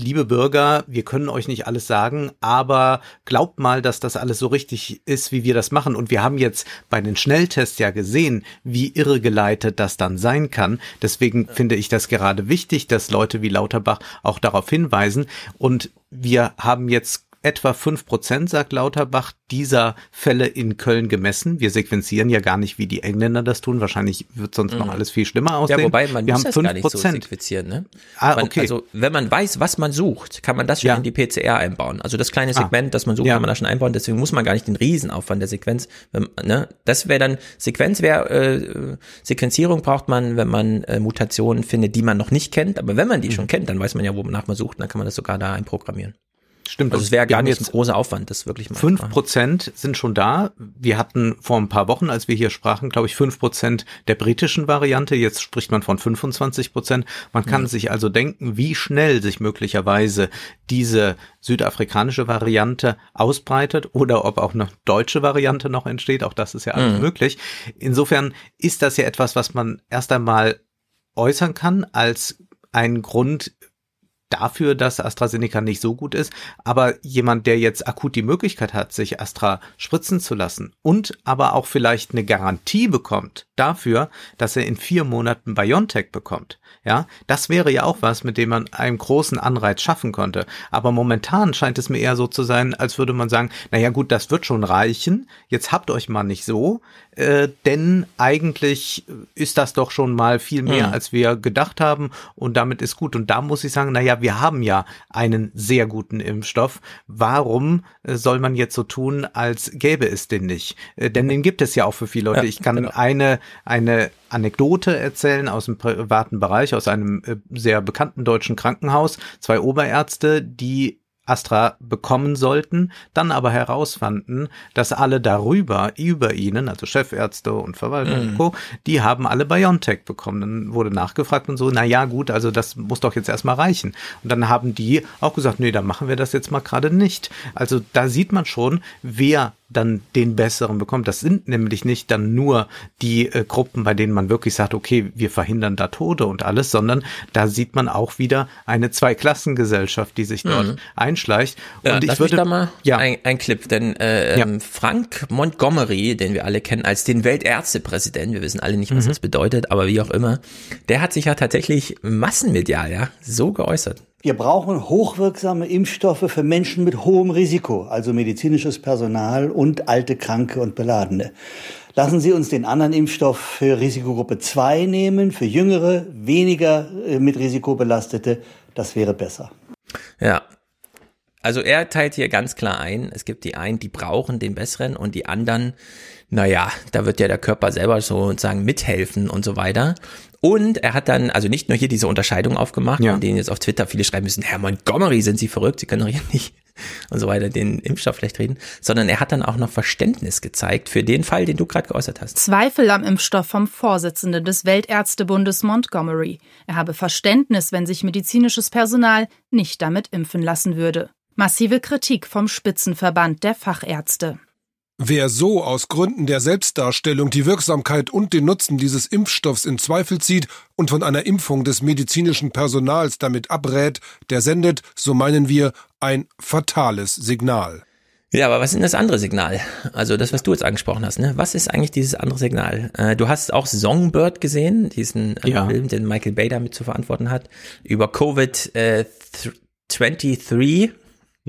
S2: liebe Bürger, wir können euch nicht alles sagen, aber glaubt mal, dass das alles so richtig ist, wie wir das machen. Und wir haben jetzt bei den Schnelltests ja gesehen, wie irregeleitet das dann sein kann. Deswegen finde ich das gerade wichtig, dass Leute wie Lauterbach auch darauf hinweisen. Und wir haben jetzt etwa fünf Prozent, sagt Lauterbach, dieser Fälle in Köln gemessen. Wir sequenzieren ja gar nicht, wie die Engländer das tun. Wahrscheinlich wird sonst mhm. noch alles viel schlimmer aussehen. Ja,
S3: wobei man
S2: wir
S3: muss
S2: haben
S3: das gar nicht so sequenzieren. Ne?
S2: Ah,
S3: man,
S2: okay.
S3: Also wenn man weiß, was man sucht, kann man das schon
S2: Ja.
S3: in die PCR einbauen. Also das kleine
S2: Ah.
S3: Segment, das man sucht,
S2: Ja.
S3: kann man da schon einbauen. Deswegen muss man gar nicht den Riesenaufwand der Sequenz. Wenn, ne? Das wäre dann Sequenz wäre äh, Sequenzierung braucht man, wenn man äh, Mutationen findet, die man noch nicht kennt. Aber wenn man die
S2: Mhm.
S3: schon kennt, dann weiß man ja, wonach man sucht. Dann kann man das sogar da einprogrammieren.
S2: Stimmt.
S3: Also es wäre gar nicht ein großer Aufwand, das wirklich mal
S2: Fünf. Prozent sind schon da. Wir hatten vor ein paar Wochen, als wir hier sprachen, glaube ich, fünf Prozent der britischen Variante. Jetzt spricht man von 25 Prozent. Man kann sich also denken, wie schnell sich möglicherweise diese südafrikanische Variante ausbreitet oder ob auch eine deutsche Variante noch entsteht. Auch das ist ja alles
S3: Mhm.
S2: möglich. Insofern ist das ja etwas, was man erst einmal äußern kann als ein Grund dafür, dass AstraZeneca nicht so gut ist, aber jemand, der jetzt akut die Möglichkeit hat, sich Astra spritzen zu lassen und aber auch vielleicht eine Garantie bekommt dafür, dass er in vier Monaten BioNTech bekommt, ja, das wäre ja auch was, mit dem man einen großen Anreiz schaffen konnte. Aber momentan scheint es mir eher so zu sein, als würde man sagen, naja gut, das wird schon reichen, jetzt habt euch mal nicht so, äh, denn eigentlich ist das doch schon mal viel mehr,
S3: Hm.
S2: als wir gedacht haben und damit ist gut. Und da muss ich sagen, naja, wir haben ja einen sehr guten Impfstoff. Warum äh, soll man jetzt so tun, als gäbe es den nicht? Äh, denn den gibt es ja auch für viele Leute.
S3: Ja,
S2: ich kann
S3: genau.
S2: eine, eine Anekdote erzählen aus dem privaten Bereich, aus einem äh, sehr bekannten deutschen Krankenhaus. Zwei Oberärzte, die Astra bekommen sollten, dann aber herausfanden, dass alle darüber, über ihnen, also Chefärzte und Verwalter und Co., die haben alle BioNTech bekommen. Dann wurde nachgefragt und so, na ja, gut, also das muss doch jetzt erstmal reichen. Und dann haben die auch gesagt, nee, dann machen wir das jetzt mal gerade nicht. Also da sieht man schon, wer dann den besseren bekommt. Das sind nämlich nicht dann nur die äh, Gruppen, bei denen man wirklich sagt, okay, wir verhindern da Tode und alles, sondern da sieht man auch wieder eine Zweiklassengesellschaft, die sich dort mhm. einschleicht.
S3: Ja,
S2: und
S3: ich würde da mal ja. ein, ein Clip, denn äh, ja. Ähm, Frank Montgomery, den wir alle kennen als den Weltärztepräsidenten, wir wissen alle nicht, was mhm. das bedeutet, aber wie auch immer, der hat sich ja tatsächlich massenmedial ja so geäußert.
S6: Wir brauchen hochwirksame Impfstoffe für Menschen mit hohem Risiko, also medizinisches Personal und alte Kranke und Beladene. Lassen Sie uns den anderen Impfstoff für Risikogruppe 2 nehmen, für Jüngere, weniger äh, mit Risiko belastete. Das wäre besser.
S3: Ja. Also er teilt hier ganz klar ein, es gibt die einen, die brauchen den besseren und die anderen, naja, da wird ja der Körper selber sozusagen mithelfen und so weiter. Und er hat dann also nicht nur hier diese Unterscheidung aufgemacht, ja. in denen jetzt auf Twitter viele schreiben müssen, Herr Montgomery, sind Sie verrückt, Sie können doch hier nicht und so weiter den Impfstoff schlecht reden, sondern er hat dann auch noch Verständnis gezeigt für den Fall, den du gerade geäußert hast.
S7: Zweifel am Impfstoff vom Vorsitzenden des Weltärztebundes Montgomery. Er habe Verständnis, wenn sich medizinisches Personal nicht damit impfen lassen würde. Massive Kritik vom Spitzenverband der Fachärzte.
S8: Wer so aus Gründen der Selbstdarstellung die Wirksamkeit und den Nutzen dieses Impfstoffs in Zweifel zieht und von einer Impfung des medizinischen Personals damit abrät, der sendet, so meinen wir, ein fatales Signal.
S3: Ja, aber was ist denn das andere Signal? Also das, was du jetzt angesprochen hast, ne? Was ist eigentlich dieses andere Signal? Äh, du hast auch Songbird gesehen, diesen äh, ja. Film, den Michael Bay damit zu verantworten hat, über Covid äh, 23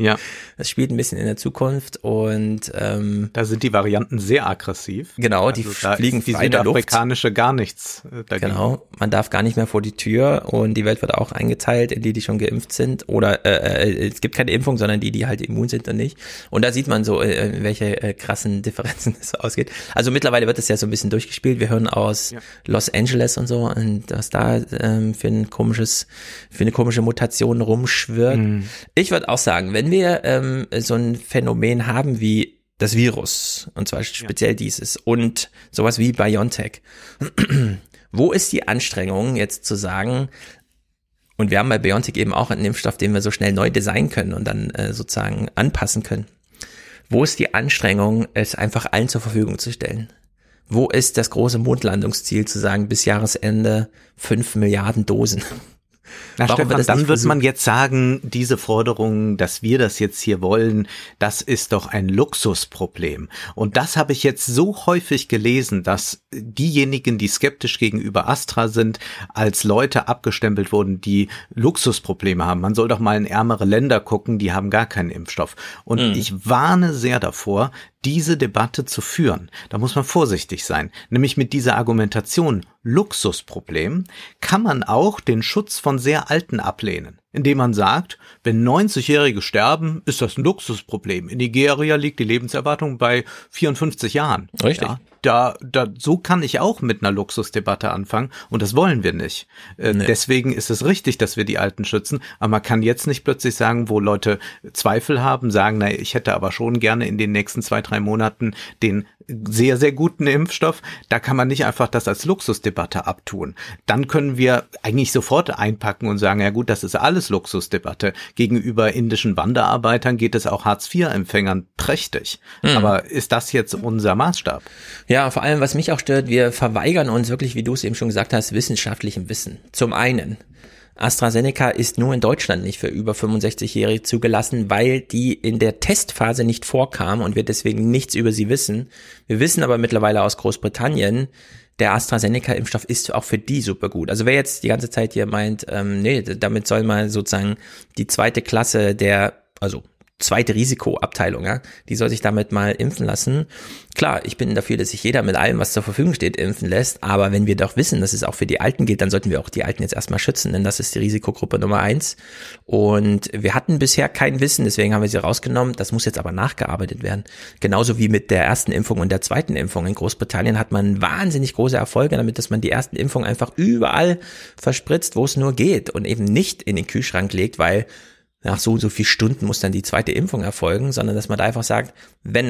S2: ja.
S3: Das spielt ein bisschen in der Zukunft und ähm,
S2: da sind die Varianten sehr aggressiv.
S3: Genau, also die fliegen
S2: die frei in der Luft. Gar nichts
S3: äh, dagegen. Genau, man darf gar nicht mehr vor die Tür und die Welt wird auch eingeteilt in die, die schon geimpft sind oder äh, äh, es gibt keine Impfung, sondern die, die halt immun sind und nicht. Und da sieht man so, äh, welche äh, krassen Differenzen es ausgeht. Also mittlerweile wird es ja so ein bisschen durchgespielt. Wir hören aus ja. Los Angeles und so und was da ähm, für ein komisches, für eine komische Mutation rumschwirrt. Mhm. Ich würde auch sagen, wenn wir ähm, so ein Phänomen haben wie das Virus, und zwar speziell ja. dieses, und sowas wie BioNTech, wo ist die Anstrengung jetzt zu sagen, und wir haben bei BioNTech eben auch einen Impfstoff, den wir so schnell neu designen können und dann äh, sozusagen anpassen können. Wo ist die Anstrengung, es einfach allen zur Verfügung zu stellen? Wo ist das große Mondlandungsziel zu sagen, bis Jahresende fünf Milliarden Dosen?
S2: Na, Warum Stefan, dann wird man jetzt sagen, diese Forderung, dass wir das jetzt hier wollen, das ist doch ein Luxusproblem. Und das habe ich jetzt so häufig gelesen, dass diejenigen, die skeptisch gegenüber Astra sind, als Leute abgestempelt wurden, die Luxusprobleme haben. Man soll doch mal in ärmere Länder gucken, die haben gar keinen Impfstoff. Und mhm. ich warne sehr davor, diese Debatte zu führen. Da muss man vorsichtig sein. Nämlich mit dieser Argumentation Luxusproblem kann man auch den Schutz von sehr Alten ablehnen, indem man sagt, wenn 90-Jährige sterben, ist das ein Luxusproblem. In Nigeria liegt die Lebenserwartung bei 54 Jahren.
S3: Richtig. Ja,
S2: da, da, so kann ich auch mit einer Luxusdebatte anfangen und das wollen wir nicht. Äh, nee. Deswegen ist es richtig, dass wir die Alten schützen, aber man kann jetzt nicht plötzlich sagen, wo Leute Zweifel haben, sagen, na, ich hätte aber schon gerne in den nächsten zwei, drei Monaten den sehr, sehr guten Impfstoff. Da kann man nicht einfach das als Luxusdebatte abtun. Dann können wir eigentlich sofort einpacken und sagen, ja gut, das ist alles Luxusdebatte. Gegenüber indischen Wanderarbeitern geht es auch Hartz-IV-Empfängern prächtig. Mhm. Aber ist das jetzt unser Maßstab?
S3: Ja, vor allem, was mich auch stört, wir verweigern uns wirklich, wie du es eben schon gesagt hast, wissenschaftlichem Wissen. Zum einen. AstraZeneca ist nur in Deutschland nicht für über 65-Jährige zugelassen, weil die in der Testphase nicht vorkam und wir deswegen nichts über sie wissen. Wir wissen aber mittlerweile aus Großbritannien, der AstraZeneca-Impfstoff ist auch für die super gut. Also wer jetzt die ganze Zeit hier meint, ähm, nee, damit soll man sozusagen die zweite Klasse der, also zweite Risikoabteilung, ja, die soll sich damit mal impfen lassen. Klar, ich bin dafür, dass sich jeder mit allem, was zur Verfügung steht, impfen lässt, aber wenn wir doch wissen, dass es auch für die Alten gilt, dann sollten wir auch die Alten jetzt erstmal schützen, denn das ist die Risikogruppe Nummer eins. Und wir hatten bisher kein Wissen, deswegen haben wir sie rausgenommen. Das muss jetzt aber nachgearbeitet werden. Genauso wie mit der ersten Impfung und der zweiten Impfung. In Großbritannien hat man wahnsinnig große Erfolge damit, dass man die ersten Impfungen einfach überall verspritzt, wo es nur geht und eben nicht in den Kühlschrank legt, weil nach so und so viel Stunden muss dann die zweite Impfung erfolgen, sondern dass man da einfach sagt, wenn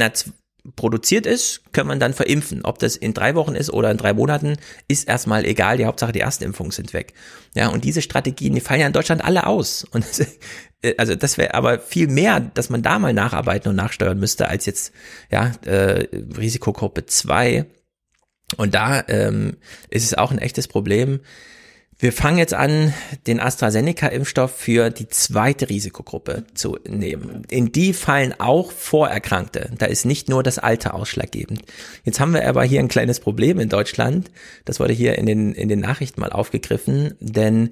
S3: produziert ist, kann man dann verimpfen. Ob das in drei Wochen ist oder in drei Monaten, ist erstmal egal. Die Hauptsache, die ersten Impfungen sind weg. Ja, und diese Strategien, die fallen ja in Deutschland alle aus. Und äh, also das wäre aber viel mehr, dass man da mal nacharbeiten und nachsteuern müsste, als jetzt, ja, äh, Risikogruppe zwei Und da ähm, ist es auch ein echtes Problem wir fangen jetzt an, den AstraZeneca-Impfstoff für die zweite Risikogruppe zu nehmen. In die fallen auch Vorerkrankte. Da ist nicht nur das Alter ausschlaggebend. Jetzt haben wir aber hier ein kleines Problem in Deutschland. Das wurde hier in den, in den Nachrichten mal aufgegriffen, denn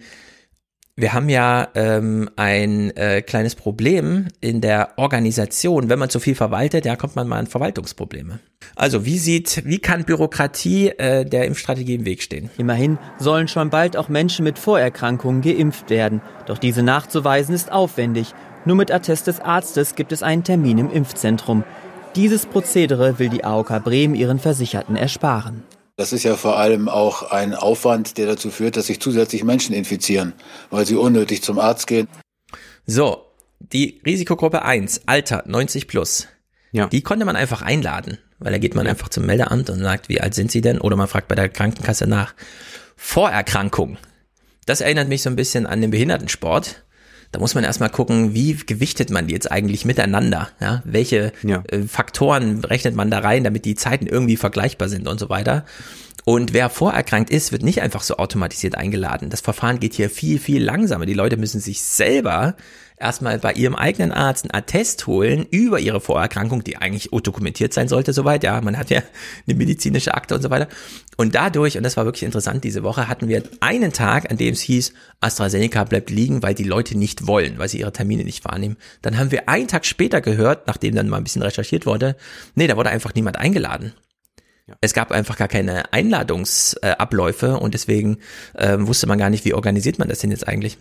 S3: wir haben ja ähm, ein äh, kleines Problem in der Organisation. Wenn man zu viel verwaltet, ja, kommt man mal an Verwaltungsprobleme. Also wie sieht, wie kann Bürokratie äh, der Impfstrategie im Weg stehen?
S9: Immerhin sollen schon bald auch Menschen mit Vorerkrankungen geimpft werden. Doch diese nachzuweisen ist aufwendig. Nur mit Attest des Arztes gibt es einen Termin im Impfzentrum. Dieses Prozedere will die AOK Bremen ihren Versicherten ersparen.
S10: Das ist ja vor allem auch ein Aufwand, der dazu führt, dass sich zusätzlich Menschen infizieren, weil sie unnötig zum Arzt gehen.
S3: So, die Risikogruppe 1, Alter 90 plus. Ja. Die konnte man einfach einladen, weil da geht man ja. einfach zum Meldeamt und sagt, wie alt sind sie denn? Oder man fragt bei der Krankenkasse nach. Vorerkrankung. Das erinnert mich so ein bisschen an den Behindertensport da muss man erstmal gucken, wie gewichtet man die jetzt eigentlich miteinander? Ja? Welche ja. Äh, Faktoren rechnet man da rein, damit die Zeiten irgendwie vergleichbar sind und so weiter. Und wer vorerkrankt ist, wird nicht einfach so automatisiert eingeladen. Das Verfahren geht hier viel, viel langsamer. Die Leute müssen sich selber erstmal bei ihrem eigenen Arzt einen Attest holen über ihre Vorerkrankung, die eigentlich dokumentiert sein sollte, soweit. Ja, man hat ja eine medizinische Akte und so weiter. Und dadurch, und das war wirklich interessant diese Woche, hatten wir einen Tag, an dem es hieß, AstraZeneca bleibt liegen, weil die Leute nicht wollen, weil sie ihre Termine nicht wahrnehmen. Dann haben wir einen Tag später gehört, nachdem dann mal ein bisschen recherchiert wurde, nee, da wurde einfach niemand eingeladen. Es gab einfach gar keine Einladungsabläufe und deswegen äh, wusste man gar nicht, wie organisiert man das denn jetzt eigentlich.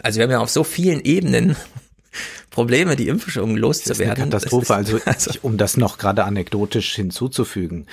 S3: Also wir haben ja auf so vielen Ebenen Probleme, die Impfung loszuwerden.
S2: Das ist eine Katastrophe. Also, ich, um das noch gerade anekdotisch hinzuzufügen.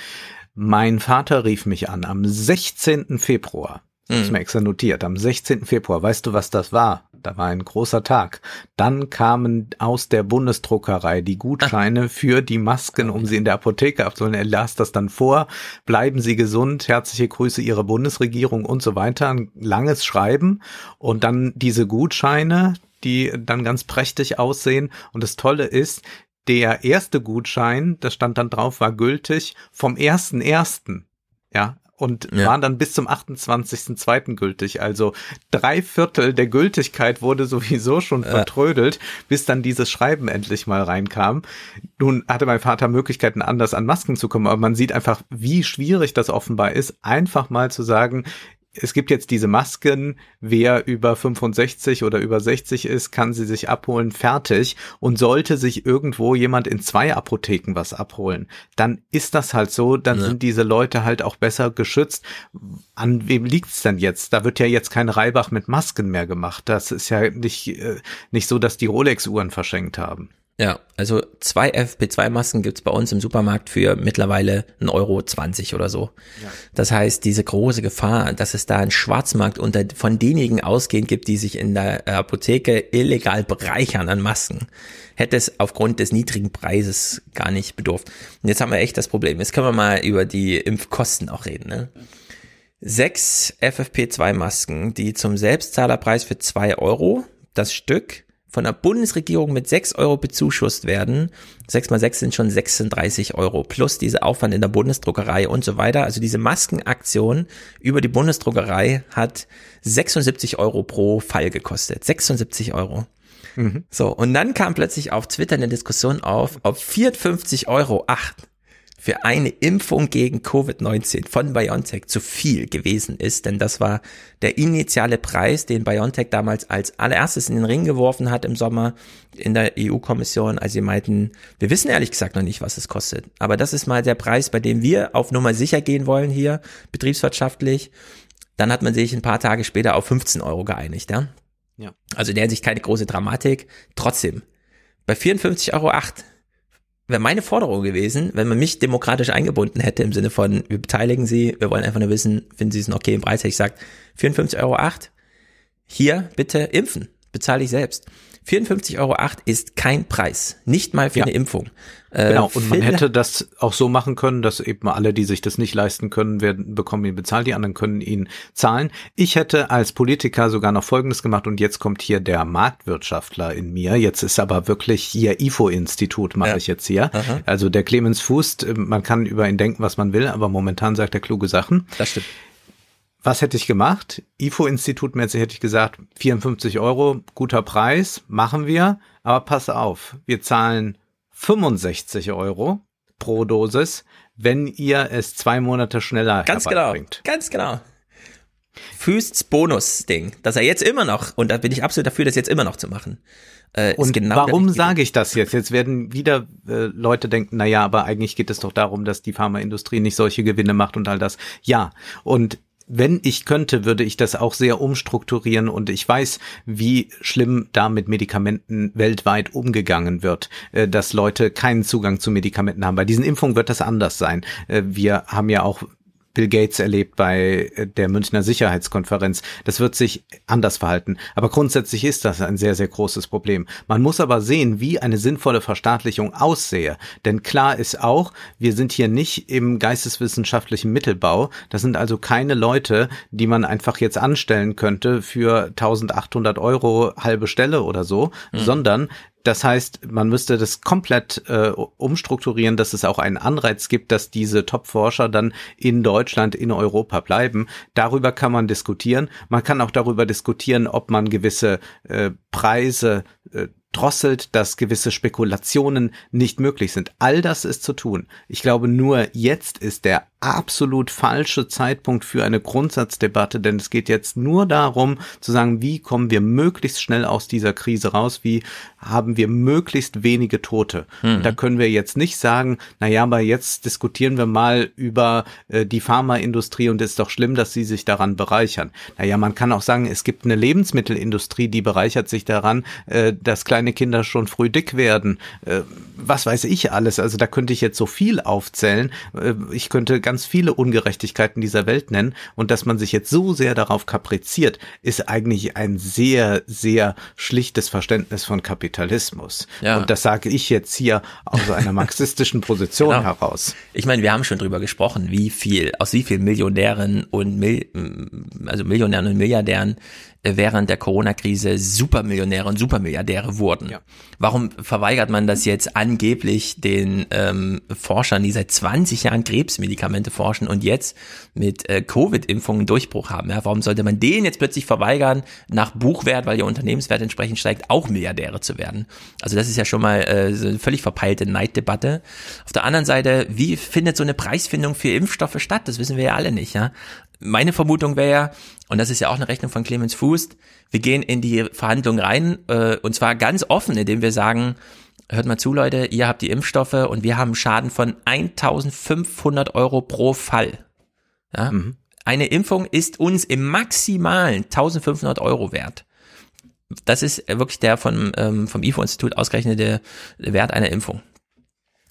S2: Mein Vater rief mich an am 16. Februar. Das ist mhm. mir extra notiert. Am 16. Februar. Weißt du, was das war? Da war ein großer Tag. Dann kamen aus der Bundesdruckerei die Gutscheine für die Masken, um sie in der Apotheke abzuholen. Er las das dann vor. Bleiben Sie gesund. Herzliche Grüße Ihrer Bundesregierung und so weiter. Ein langes Schreiben. Und dann diese Gutscheine, die dann ganz prächtig aussehen. Und das Tolle ist, der erste Gutschein, das stand dann drauf, war gültig vom ersten ersten. Ja, und ja. waren dann bis zum 28.02. gültig. Also drei Viertel der Gültigkeit wurde sowieso schon ja. vertrödelt, bis dann dieses Schreiben endlich mal reinkam. Nun hatte mein Vater Möglichkeiten, anders an Masken zu kommen, aber man sieht einfach, wie schwierig das offenbar ist, einfach mal zu sagen, es gibt jetzt diese Masken, wer über 65 oder über 60 ist, kann sie sich abholen, fertig. Und sollte sich irgendwo jemand in zwei Apotheken was abholen, dann ist das halt so, dann ja. sind diese Leute halt auch besser geschützt. An wem liegt's denn jetzt? Da wird ja jetzt kein Reibach mit Masken mehr gemacht. Das ist ja nicht, äh, nicht so, dass die Rolex-Uhren verschenkt haben.
S3: Ja, also zwei FP2-Masken gibt's bei uns im Supermarkt für mittlerweile 1,20 Euro 20 oder so. Ja. Das heißt, diese große Gefahr, dass es da einen Schwarzmarkt unter von denjenigen ausgehend gibt, die sich in der Apotheke illegal bereichern an Masken, hätte es aufgrund des niedrigen Preises gar nicht bedurft. Und jetzt haben wir echt das Problem. Jetzt können wir mal über die Impfkosten auch reden. Ne? Sechs FFP2-Masken, die zum Selbstzahlerpreis für zwei Euro das Stück von der Bundesregierung mit 6 Euro bezuschusst werden. 6 mal 6 sind schon 36 Euro plus diese Aufwand in der Bundesdruckerei und so weiter. Also diese Maskenaktion über die Bundesdruckerei hat 76 Euro pro Fall gekostet. 76 Euro. Mhm. So, und dann kam plötzlich auf Twitter eine Diskussion auf, ob 54 Euro, ach, für eine Impfung gegen Covid-19 von BioNTech zu viel gewesen ist, denn das war der initiale Preis, den BioNTech damals als allererstes in den Ring geworfen hat im Sommer in der EU-Kommission, als sie meinten, wir wissen ehrlich gesagt noch nicht, was es kostet. Aber das ist mal der Preis, bei dem wir auf Nummer sicher gehen wollen hier, betriebswirtschaftlich. Dann hat man sich ein paar Tage später auf 15 Euro geeinigt, ja. Ja. Also der sich keine große Dramatik. Trotzdem, bei 54,08 Euro wäre meine Forderung gewesen, wenn man mich demokratisch eingebunden hätte im Sinne von, wir beteiligen Sie, wir wollen einfach nur wissen, finden Sie es einen okayen Preis, hätte ich gesagt, 54,08 Euro, hier bitte impfen. bezahle ich selbst. 54,08 Euro ist kein Preis, nicht mal für
S2: Ja.
S3: eine Impfung. Äh,
S2: Genau, und man hätte das auch so machen können, dass eben alle, die sich das nicht leisten können, werden, bekommen ihn bezahlt, die anderen können ihn zahlen. Ich hätte als Politiker sogar noch Folgendes gemacht und jetzt kommt hier der Marktwirtschaftler in mir. Jetzt ist aber wirklich hier IFO-Institut mache
S3: Ja.
S2: ich jetzt hier.
S3: Aha.
S2: Also der Clemens Fuß, äh, man kann über ihn denken, was man will, aber momentan sagt er kluge Sachen.
S3: Das stimmt.
S2: Was hätte ich gemacht? IFO-Institut-mäßig hätte ich gesagt, 54 Euro, guter Preis, machen wir. Aber pass auf, wir zahlen 65 Euro pro Dosis, wenn ihr es zwei Monate schneller
S3: Ganz genau, ganz genau. Füßts Bonus-Ding, dass er jetzt immer noch, und da bin ich absolut dafür, das jetzt immer noch zu machen. Äh, ist
S2: Und
S3: genau
S2: warum sage ich das jetzt? Jetzt werden wieder äh, Leute denken, na ja, aber eigentlich geht es doch darum, dass die Pharmaindustrie nicht solche Gewinne macht und all das. Ja, und wenn ich könnte, würde ich das auch sehr umstrukturieren und ich weiß, wie schlimm da mit Medikamenten weltweit umgegangen wird, äh, dass Leute keinen Zugang zu Medikamenten haben. Bei diesen Impfungen wird das anders sein. Äh, Wir haben ja auch Bill Gates erlebt bei äh, der Münchner Sicherheitskonferenz. Das wird sich anders verhalten. Aber grundsätzlich ist das ein sehr, sehr großes Problem. Man muss aber sehen, wie eine sinnvolle Verstaatlichung aussehe. Denn klar ist auch, wir sind hier nicht im geisteswissenschaftlichen Mittelbau. Das sind also keine Leute, die man einfach jetzt anstellen könnte für 1800 Euro halbe Stelle oder so, sondern das heißt, man müsste das komplett äh, umstrukturieren, dass es auch einen Anreiz gibt, dass diese Top-Forscher dann in Deutschland, in Europa bleiben. Darüber kann man diskutieren. Man kann auch darüber diskutieren, ob man gewisse äh, Preise äh, drosselt, dass gewisse Spekulationen nicht möglich sind. All das ist zu tun. Ich glaube, nur jetzt ist der absolut falsche Zeitpunkt für eine Grundsatzdebatte, denn es geht jetzt nur darum zu sagen, wie kommen wir möglichst schnell aus dieser Krise raus, wie haben wir möglichst wenige Tote. Und da können wir jetzt nicht sagen, na ja, aber jetzt diskutieren wir mal über äh, die Pharmaindustrie und es ist doch schlimm, dass sie sich daran bereichern. Naja, man kann auch sagen, es gibt eine Lebensmittelindustrie, die bereichert sich daran, äh, dass kleine Kinder schon früh dick werden. Äh, was weiß ich alles. Also da könnte ich jetzt so viel aufzählen. Äh, ich könnte ganz viele Ungerechtigkeiten dieser Welt nennen. Und dass man sich jetzt so sehr darauf kapriziert, ist eigentlich ein sehr, sehr schlichtes Verständnis von Kapitalismus.
S3: Ja.
S2: Und das sage ich jetzt hier aus einer marxistischen Position
S3: Genau.
S2: heraus.
S3: Ich meine, wir haben schon drüber gesprochen, wie viel, aus wie vielen Millionären und Mil, also Millionären und Milliardären während der Corona-Krise Supermillionäre und Supermilliardäre wurden.
S2: Ja.
S3: Warum verweigert man das jetzt angeblich den ähm, Forschern, die seit 20 Jahren Krebsmedikamente forschen und jetzt mit äh, Covid-Impfungen Durchbruch haben? Ja? Warum sollte man denen jetzt plötzlich verweigern, nach Buchwert, weil ihr Unternehmenswert entsprechend steigt, auch Milliardäre zu werden? Also das ist ja schon mal äh, so eine völlig verpeilte Neiddebatte. Auf der anderen Seite, wie findet so eine Preisfindung für Impfstoffe statt? Das wissen wir ja alle nicht, ja. Meine Vermutung wäre ja, und das ist ja auch eine Rechnung von Clemens Fuß, wir gehen in die Verhandlungen rein, äh, und zwar ganz offen, indem wir sagen, hört mal zu, Leute, ihr habt die Impfstoffe und wir haben Schaden von 1500 Euro pro Fall. Ja? Eine Impfung ist uns im maximalen 1500 Euro wert. Das ist wirklich der von, ähm, vom IFO-Institut ausgerechnete Wert einer Impfung.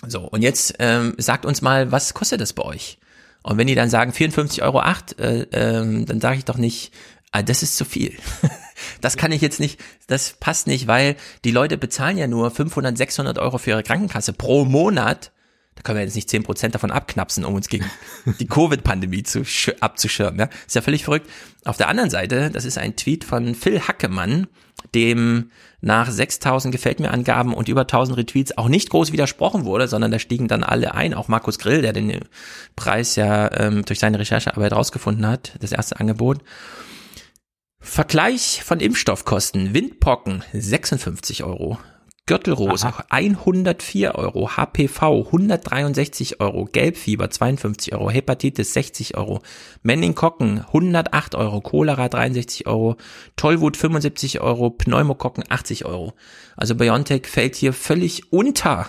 S3: So, und jetzt ähm, sagt uns mal, was kostet das bei euch? Und wenn die dann sagen 54,08 Euro, äh, ähm, dann sage ich doch nicht, ah, das ist zu viel. das kann ich jetzt nicht, das passt nicht, weil die Leute bezahlen ja nur 500, 600 Euro für ihre Krankenkasse pro Monat. Da können wir jetzt nicht 10% davon abknapsen, um uns gegen die Covid-Pandemie zu, sch- abzuschirmen. Ja? Ist ja völlig verrückt. Auf der anderen Seite, das ist ein Tweet von Phil Hackemann, dem nach 6000 gefällt mir Angaben und über 1000 Retweets auch nicht groß widersprochen wurde, sondern da stiegen dann alle ein, auch Markus Grill, der den Preis ja ähm, durch seine Recherchearbeit rausgefunden hat, das erste Angebot. Vergleich von Impfstoffkosten, Windpocken 56 Euro, Gürtelrose 104 Euro, HPV 163 Euro, Gelbfieber 52 Euro, Hepatitis 60 Euro, Meningokokken 108 Euro, Cholera 63 Euro, Tollwut 75 Euro, Pneumokokken 80 Euro. Also BioNTech fällt hier völlig unter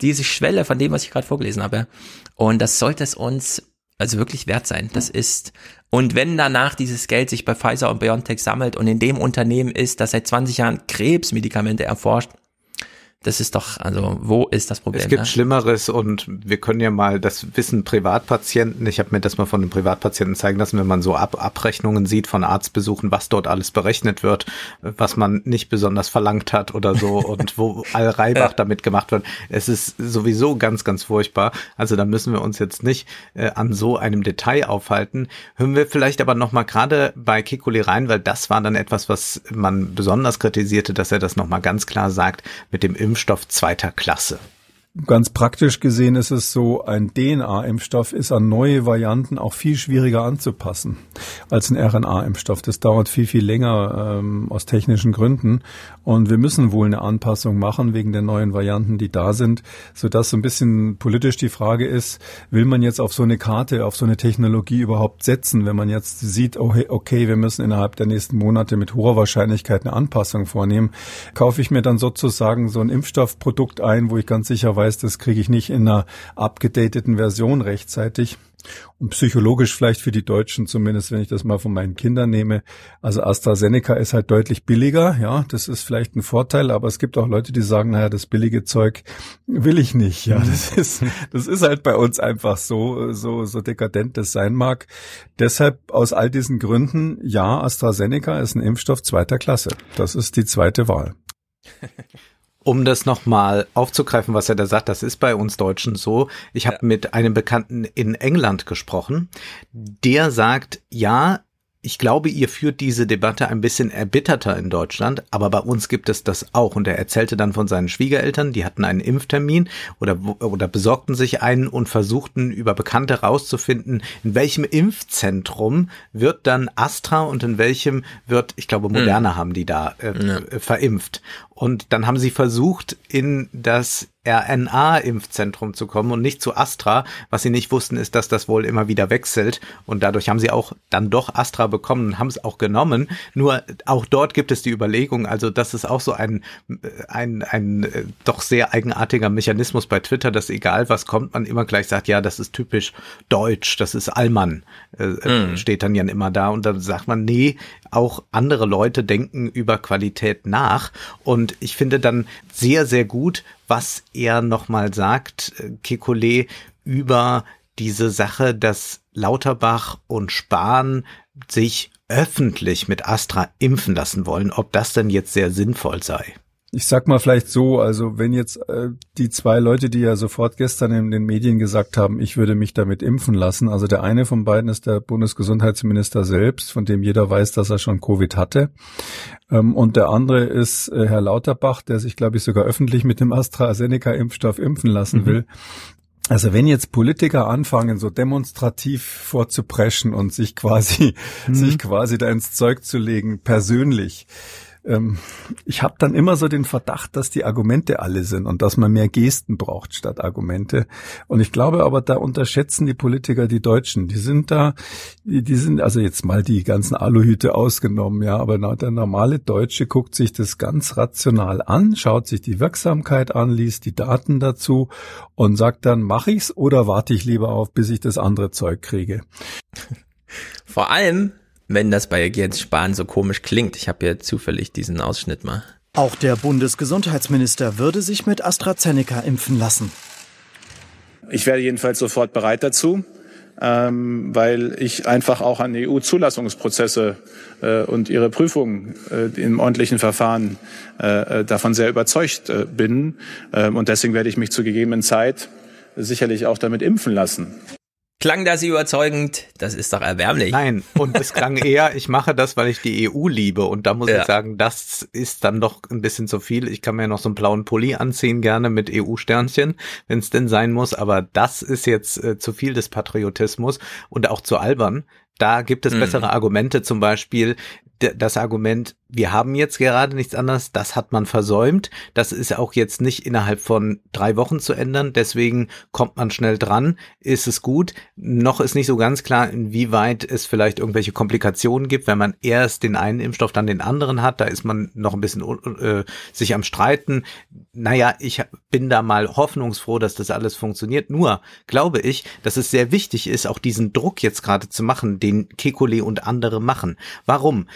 S3: diese Schwelle von dem, was ich gerade vorgelesen habe. Und das sollte es uns also wirklich wert sein. Das ist, und wenn danach dieses Geld sich bei Pfizer und BioNTech sammelt und in dem Unternehmen ist, das seit 20 Jahren Krebsmedikamente erforscht, Das ist doch, also wo ist das Problem?
S2: Es gibt
S3: ne?
S2: Schlimmeres und wir können ja mal, das wissen Privatpatienten, ich habe mir das mal von den Privatpatienten zeigen lassen, wenn man so Ab Abrechnungen sieht von Arztbesuchen, was dort alles berechnet wird, was man nicht besonders verlangt hat oder so und wo all Reibach damit gemacht wird. Es ist sowieso ganz, ganz furchtbar. Also da müssen wir uns jetzt nicht äh, an so einem Detail aufhalten. Hören wir vielleicht aber nochmal gerade bei Kikuli rein, weil das war dann etwas, was man besonders kritisierte, dass er das nochmal ganz klar sagt mit dem Impfstoff zweiter Klasse.
S5: Ganz praktisch gesehen ist es so, ein DNA-Impfstoff ist an neue Varianten auch viel schwieriger anzupassen als ein RNA-Impfstoff. Das dauert viel, viel länger ähm, aus technischen Gründen. Und wir müssen wohl eine Anpassung machen wegen der neuen Varianten, die da sind, sodass so ein bisschen politisch die Frage ist, will man jetzt auf so eine Karte, auf so eine Technologie überhaupt setzen, wenn man jetzt sieht, oh, okay, wir müssen innerhalb der nächsten Monate mit hoher Wahrscheinlichkeit eine Anpassung vornehmen, kaufe ich mir dann sozusagen so ein Impfstoffprodukt ein, wo ich ganz sicher weiß, das kriege ich nicht in einer abgedateten Version rechtzeitig. Und psychologisch vielleicht für die Deutschen zumindest, wenn ich das mal von meinen Kindern nehme. Also AstraZeneca ist halt deutlich billiger, ja, das ist vielleicht ein Vorteil, aber es gibt auch Leute, die sagen, naja, das billige Zeug will ich nicht, ja, das ist, das ist halt bei uns einfach so, so, so dekadent das sein mag. Deshalb aus all diesen Gründen, ja, AstraZeneca ist ein Impfstoff zweiter Klasse. Das ist die zweite Wahl.
S2: um das nochmal aufzugreifen, was er da sagt, das ist bei uns Deutschen so. Ich habe ja. mit einem Bekannten in England gesprochen, der sagt, ja, ich glaube, ihr führt diese Debatte ein bisschen erbitterter in Deutschland, aber bei uns gibt es das auch. Und er erzählte dann von seinen Schwiegereltern, die hatten einen Impftermin oder, oder besorgten sich einen und versuchten über Bekannte rauszufinden, in welchem Impfzentrum wird dann Astra und in welchem wird, ich glaube, Moderna mhm. haben die da äh, ja. verimpft. Und dann haben sie versucht, in das RNA-Impfzentrum zu kommen und nicht zu Astra. Was sie nicht wussten, ist, dass das wohl immer wieder wechselt. Und dadurch haben sie auch dann doch Astra bekommen und haben es auch genommen. Nur auch dort gibt es die Überlegung, also das ist auch so ein, ein, ein äh, doch sehr eigenartiger Mechanismus bei Twitter, dass egal was kommt, man immer gleich sagt, ja, das ist typisch deutsch, das ist Allmann, äh, mm. steht dann ja immer da. Und dann sagt man, nee, auch andere Leute denken über Qualität nach. Und ich finde dann sehr, sehr gut, was er nochmal sagt, äh, Kekulé, über diese Sache, dass Lauterbach und Spahn sich öffentlich mit Astra impfen lassen wollen, ob das denn jetzt sehr sinnvoll sei.
S5: Ich sag mal vielleicht so, also wenn jetzt äh, die zwei Leute, die ja sofort gestern in den Medien gesagt haben, ich würde mich damit impfen lassen, also der eine von beiden ist der Bundesgesundheitsminister selbst, von dem jeder weiß, dass er schon Covid hatte. Ähm, und der andere ist äh, Herr Lauterbach, der sich, glaube ich, sogar öffentlich mit dem AstraZeneca-Impfstoff impfen lassen mhm. will. Also wenn jetzt Politiker anfangen, so demonstrativ vorzupreschen und sich quasi, mhm. sich quasi da ins Zeug zu legen, persönlich, ähm, ich habe dann immer so den Verdacht, dass die Argumente alle sind und dass man mehr Gesten braucht statt Argumente. Und ich glaube aber, da unterschätzen die Politiker die Deutschen. Die sind da, die, die sind, also jetzt mal die ganzen Aluhüte ausgenommen, ja, aber der normale Deutsche guckt sich das ganz rational an, schaut sich die Wirksamkeit an, liest die Daten dazu und sagt dann, mache ich's oder warte ich lieber auf, bis ich das andere Zeug kriege.
S3: Vor allem, wenn das bei Jens Spahn so komisch klingt. Ich habe ja zufällig diesen Ausschnitt mal.
S11: Auch der Bundesgesundheitsminister würde sich mit AstraZeneca impfen lassen.
S12: Ich wäre jedenfalls sofort bereit dazu, ähm, weil ich einfach auch an EU-Zulassungsprozesse äh, und ihre Prüfungen äh, im ordentlichen Verfahren äh, äh davon sehr überzeugt äh, bin. Ähm, und deswegen werde ich mich zur gegebenen Zeit sicherlich auch damit impfen lassen.
S3: Klang das überzeugend? Das ist doch erbärmlich.
S2: Nein, und es klang eher, ich mache das, weil ich die EU liebe. Und da muss ja. ich sagen, das ist dann doch ein bisschen zu viel. Ich kann mir noch so einen blauen Pulli anziehen, gerne mit EU-Sternchen, wenn es denn sein muss. Aber das ist jetzt äh, zu viel des Patriotismus und auch zu albern. Da gibt es mhm. bessere Argumente, zum Beispiel das Argument, wir haben jetzt gerade nichts anderes, das hat man versäumt. Das ist auch jetzt nicht innerhalb von drei Wochen zu ändern. Deswegen kommt man schnell dran. Ist es gut? Noch ist nicht so ganz klar, inwieweit es vielleicht irgendwelche Komplikationen gibt, wenn man erst den einen Impfstoff, dann den anderen hat. Da ist man noch ein bisschen äh, sich am Streiten. Naja, ich bin da mal hoffnungsfroh, dass das alles funktioniert. Nur glaube ich, dass es sehr wichtig ist, auch diesen Druck jetzt gerade zu machen, den Kekulé und andere machen. Warum?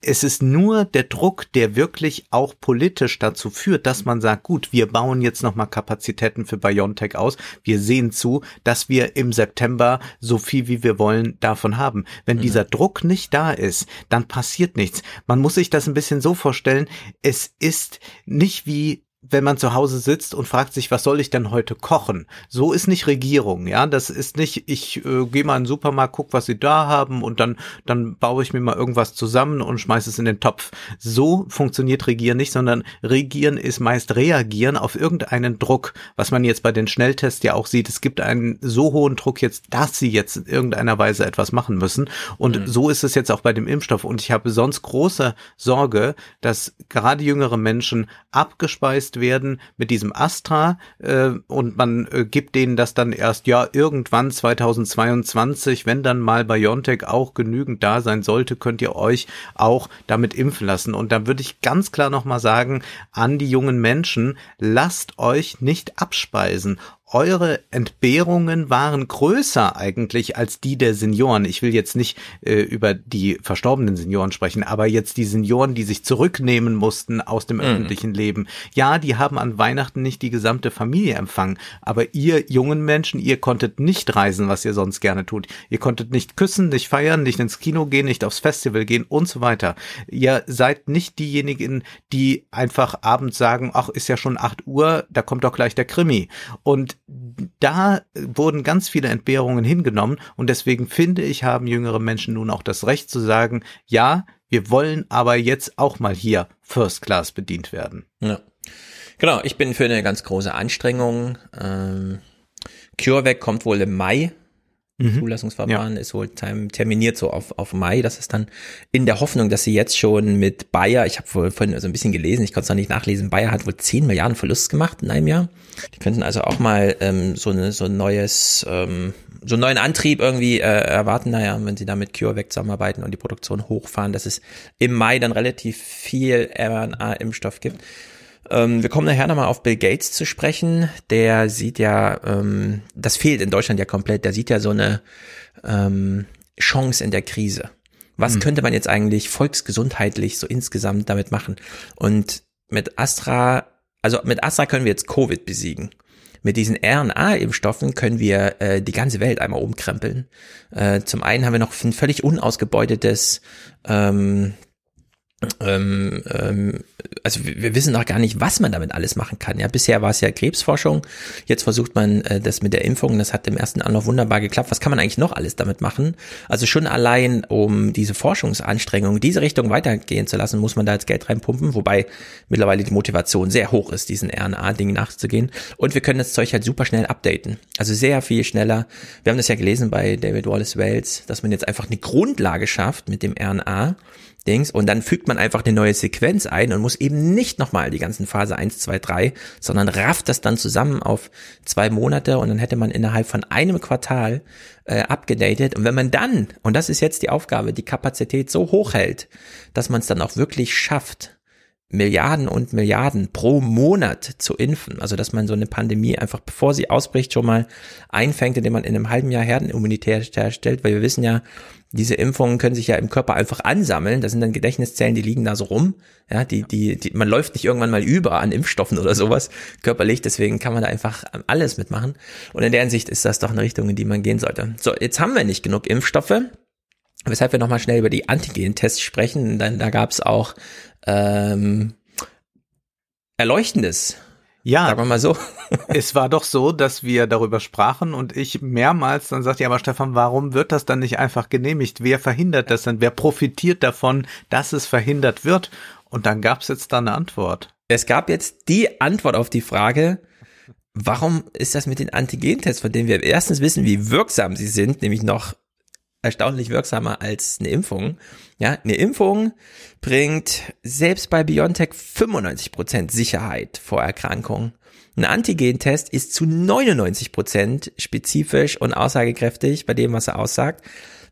S2: Es ist nur der Druck, der wirklich auch politisch dazu führt, dass man sagt, gut, wir bauen jetzt nochmal Kapazitäten für BioNTech aus. Wir sehen zu, dass wir im September so viel wie wir wollen davon haben. Wenn mhm. dieser Druck nicht da ist, dann passiert nichts. Man muss sich das ein bisschen so vorstellen, es ist nicht wie wenn man zu Hause sitzt und fragt sich, was soll ich denn heute kochen? So ist nicht Regierung, ja. Das ist nicht, ich äh, gehe mal in den Supermarkt, guck, was sie da haben und dann, dann baue ich mir mal irgendwas zusammen und schmeiße es in den Topf. So funktioniert Regieren nicht, sondern Regieren ist meist reagieren auf irgendeinen Druck, was man jetzt bei den Schnelltests ja auch sieht. Es gibt einen so hohen Druck jetzt, dass sie jetzt in irgendeiner Weise etwas machen müssen. Und mhm. so ist es jetzt auch bei dem Impfstoff. Und ich habe sonst große Sorge, dass gerade jüngere Menschen abgespeist werden mit diesem Astra äh, und man äh, gibt denen das dann erst ja irgendwann 2022, wenn dann mal BioNTech auch genügend da sein sollte, könnt ihr euch auch damit impfen lassen. Und da würde ich ganz klar nochmal sagen an die jungen Menschen, lasst euch nicht abspeisen eure Entbehrungen waren größer eigentlich als die der Senioren. Ich will jetzt nicht äh, über die verstorbenen Senioren sprechen, aber jetzt die Senioren, die sich zurücknehmen mussten aus dem mhm. öffentlichen Leben. Ja, die haben an Weihnachten nicht die gesamte Familie empfangen, aber ihr jungen Menschen, ihr konntet nicht reisen, was ihr sonst gerne tut. Ihr konntet nicht küssen, nicht feiern, nicht ins Kino gehen, nicht aufs Festival gehen und so weiter. Ihr seid nicht diejenigen, die einfach abends sagen, ach, ist ja schon acht Uhr, da kommt doch gleich der Krimi. Und da wurden ganz viele Entbehrungen hingenommen und deswegen finde ich, haben jüngere Menschen nun auch das Recht zu sagen, ja, wir wollen aber jetzt auch mal hier First Class bedient werden.
S3: Ja. Genau, ich bin für eine ganz große Anstrengung. Ähm, CureVac kommt wohl im Mai Mhm. Zulassungsverfahren ja. ist wohl terminiert so auf, auf Mai. Das ist dann in der Hoffnung, dass sie jetzt schon mit Bayer, ich habe vorhin so ein bisschen gelesen, ich konnte es noch nicht nachlesen, Bayer hat wohl 10 Milliarden Verlust gemacht in einem Jahr. Die könnten also auch mal ähm, so, eine, so ein neues, ähm, so einen neuen Antrieb irgendwie äh, erwarten, naja, wenn sie da mit CureVac zusammenarbeiten und die Produktion hochfahren, dass es im Mai dann relativ viel mRNA-Impfstoff gibt. Ähm, wir kommen nachher nochmal auf Bill Gates zu sprechen. Der sieht ja, ähm, das fehlt in Deutschland ja komplett, der sieht ja so eine ähm, Chance in der Krise. Was hm. könnte man jetzt eigentlich volksgesundheitlich so insgesamt damit machen? Und mit Astra, also mit Astra können wir jetzt Covid besiegen. Mit diesen RNA-Impfstoffen können wir äh, die ganze Welt einmal umkrempeln. Äh, zum einen haben wir noch ein völlig unausgebeutetes ähm, ähm, ähm, also wir, wissen noch gar nicht, was man damit alles machen kann. Ja, bisher war es ja Krebsforschung. Jetzt versucht man äh, das mit der Impfung. Das hat im ersten Anlauf wunderbar geklappt. Was kann man eigentlich noch alles damit machen? Also schon allein, um diese Forschungsanstrengung diese Richtung weitergehen zu lassen, muss man da jetzt Geld reinpumpen. Wobei mittlerweile die Motivation sehr hoch ist, diesen RNA-Ding nachzugehen. Und wir können das Zeug halt super schnell updaten. Also sehr viel schneller. Wir haben das ja gelesen bei David Wallace Wells, dass man jetzt einfach eine Grundlage schafft mit dem RNA Dings und dann fügt man einfach eine neue Sequenz ein und muss eben nicht nochmal die ganzen Phase 1, 2, 3, sondern rafft das dann zusammen auf zwei Monate und dann hätte man innerhalb von einem Quartal äh, abgedatet. Und wenn man dann, und das ist jetzt die Aufgabe, die Kapazität so hoch hält, dass man es dann auch wirklich schafft, Milliarden und Milliarden pro Monat zu impfen. Also dass man so eine Pandemie einfach, bevor sie ausbricht, schon mal einfängt, indem man in einem halben Jahr Herdenimmunität herstellt, weil wir wissen ja, diese Impfungen können sich ja im Körper einfach ansammeln. Das sind dann Gedächtniszellen, die liegen da so rum. Ja, die, die, die, man läuft nicht irgendwann mal über an Impfstoffen oder sowas körperlich. Deswegen kann man da einfach alles mitmachen. Und in der Hinsicht ist das doch eine Richtung, in die man gehen sollte. So, jetzt haben wir nicht genug Impfstoffe. Weshalb wir nochmal schnell über die Antigen-Tests sprechen. Dann, da gab es auch ähm, Erleuchtendes
S2: ja. Sagen wir mal so. es war doch so, dass wir darüber sprachen und ich mehrmals dann sagte, ja, aber Stefan, warum wird das dann nicht einfach genehmigt? Wer verhindert das denn? Wer profitiert davon, dass es verhindert wird? Und dann gab es jetzt da eine Antwort.
S3: Es gab jetzt die Antwort auf die Frage, warum ist das mit den Antigentests, von denen wir erstens wissen, wie wirksam sie sind, nämlich noch erstaunlich wirksamer als eine Impfung. Ja, eine Impfung bringt selbst bei BioNTech 95% Sicherheit vor Erkrankungen. Ein Antigentest ist zu 99% spezifisch und aussagekräftig bei dem, was er aussagt.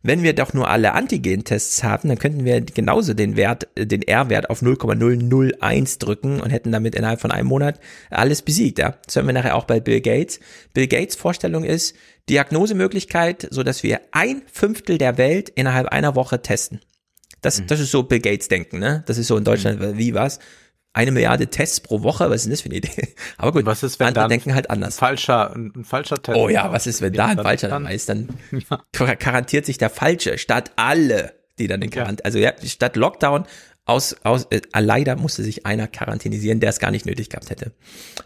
S3: Wenn wir doch nur alle Antigen-Tests hatten, dann könnten wir genauso den Wert, den R-Wert auf 0,001 drücken und hätten damit innerhalb von einem Monat alles besiegt. Ja? Das hören wir nachher auch bei Bill Gates. Bill Gates Vorstellung ist Diagnosemöglichkeit, so dass wir ein Fünftel der Welt innerhalb einer Woche testen. Das, das ist so Bill Gates denken, ne? Das ist so in Deutschland, wie was? Eine Milliarde Tests pro Woche, was ist denn das für eine Idee? Aber gut,
S2: was ist, wenn
S3: andere
S2: da
S3: denken halt anders.
S2: Ein falscher, ein falscher Test.
S3: Oh ja, was ist, wenn da ein falscher dabei ist? Dann garantiert sich der Falsche statt alle, die dann in Quarantäne, also ja, statt Lockdown aus, aus äh, leider musste sich einer quarantänisieren, der es gar nicht nötig gehabt hätte.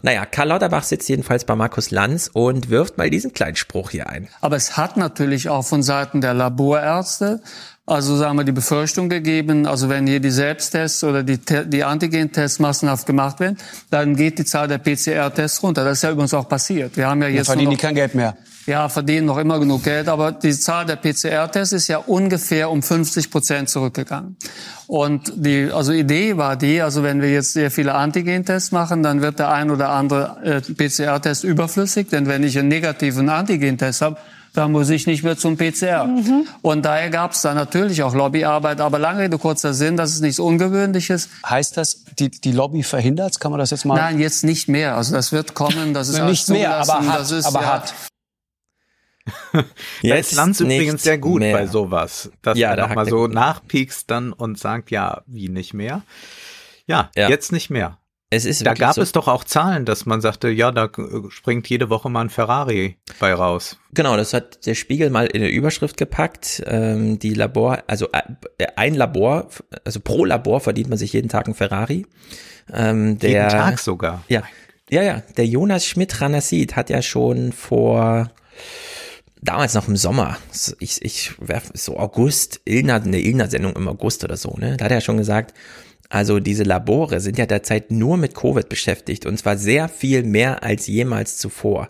S3: Naja, Karl Lauterbach sitzt jedenfalls bei Markus Lanz und wirft mal diesen kleinen Spruch hier ein.
S13: Aber es hat natürlich auch von Seiten der Laborärzte also sagen wir die Befürchtung gegeben, also wenn hier die Selbsttests oder die, die Antigen-Tests massenhaft gemacht werden, dann geht die Zahl der PCR-Tests runter. Das ist ja übrigens auch passiert. Wir haben ja jetzt
S4: Dann verdienen
S13: noch,
S4: die kein Geld mehr.
S13: Ja, verdienen noch immer genug Geld, aber die Zahl der PCR-Tests ist ja ungefähr um 50 Prozent zurückgegangen. Und die also Idee war die, also wenn wir jetzt sehr viele Antigen-Tests machen, dann wird der ein oder andere äh, PCR-Test überflüssig, denn wenn ich einen negativen Antigen-Test habe, da muss ich nicht mehr zum PCR. Mhm. Und daher gab es da natürlich auch Lobbyarbeit. Aber lange Rede, kurzer Sinn, das ist nichts Ungewöhnliches.
S4: Heißt das, die, die Lobby verhindert Kann man das jetzt mal?
S13: Nein, jetzt nicht mehr. Also das wird kommen, das ist
S4: nicht mehr, aber hat.
S13: Das ist,
S4: aber
S13: ja,
S4: hat.
S2: Da ist Lanz übrigens sehr gut
S3: mehr.
S2: bei sowas, dass
S3: Ja,
S2: er
S3: da
S2: noch mal
S3: hackt er
S2: so nachpiekst dann und sagt, ja, wie nicht mehr? Ja,
S3: Ja.
S2: jetzt nicht mehr.
S3: Es ist
S2: Da gab
S3: so,
S2: es doch auch Zahlen, dass man sagte, ja, da äh, springt jede Woche mal ein Ferrari bei raus.
S3: Genau, das hat der Spiegel mal in eine Überschrift gepackt. Ähm, die Labor, also äh, ein Labor, also pro Labor verdient man sich jeden Tag ein Ferrari. Ähm, der,
S2: Jeden Tag sogar.
S3: Ja, ja, ja. Der Jonas Schmidt-Ranassid hat ja schon vor damals noch im Sommer, so- ich, ich werf so August, Ilna, eine Ilna-Sendung im August oder so, ne? Da hat er ja schon gesagt, also diese Labore sind ja derzeit nur mit Covid beschäftigt und zwar sehr viel mehr als jemals zuvor.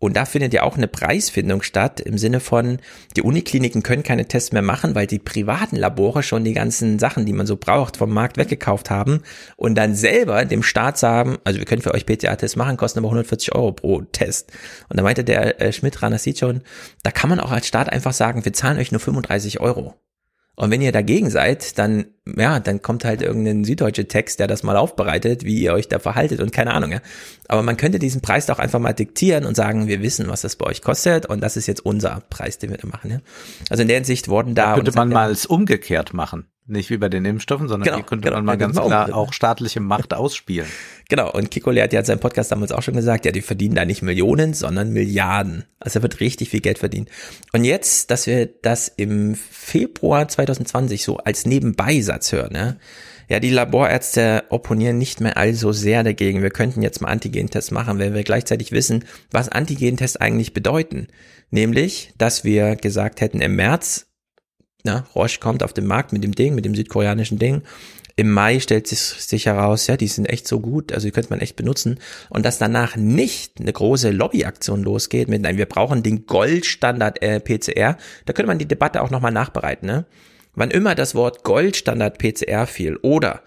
S3: Und da findet ja auch eine Preisfindung statt im Sinne von, die Unikliniken können keine Tests mehr machen, weil die privaten Labore schon die ganzen Sachen, die man so braucht, vom Markt weggekauft haben und dann selber dem Staat sagen, also wir können für euch PCR-Tests machen, kosten aber 140 Euro pro Test. Und da meinte der äh, Schmidt, Rana sieht schon, da kann man auch als Staat einfach sagen, wir zahlen euch nur 35 Euro. Und wenn ihr dagegen seid, dann, ja, dann kommt halt irgendein süddeutscher Text, der das mal aufbereitet, wie ihr euch da verhaltet und keine Ahnung, ja. Aber man könnte diesen Preis doch einfach mal diktieren und sagen, wir wissen, was das bei euch kostet und das ist jetzt unser Preis, den wir da machen, ja. Also in der Hinsicht wurden da.
S2: Da könnte man mal es umgekehrt machen. Nicht wie bei den Impfstoffen, sondern
S3: Genau,
S2: hier könnte
S3: genau,
S2: man mal ganz klar auch staatliche Macht ausspielen.
S3: Genau, und Kikole hat ja in seinem Podcast damals auch schon gesagt, ja, die verdienen da nicht Millionen, sondern Milliarden. Also da wird richtig viel Geld verdient. Und jetzt, dass wir das im Februar 2020 so als Nebenbeisatz hören, ja, ja, die Laborärzte opponieren nicht mehr allso sehr dagegen. Wir könnten jetzt mal Antigentests machen, wenn wir gleichzeitig wissen, was Antigentests eigentlich bedeuten. Nämlich, dass wir gesagt hätten, im März, na, Roche kommt auf den Markt mit dem Ding, mit dem südkoreanischen Ding. Im Mai stellt sich, sich heraus, ja, die sind echt so gut, also die könnte man echt benutzen. Und dass danach nicht eine große Lobbyaktion losgeht mit, nein, wir brauchen den Goldstandard äh, PCR, da könnte man die Debatte auch nochmal nachbereiten, ne? Wann immer das Wort Goldstandard PCR fiel oder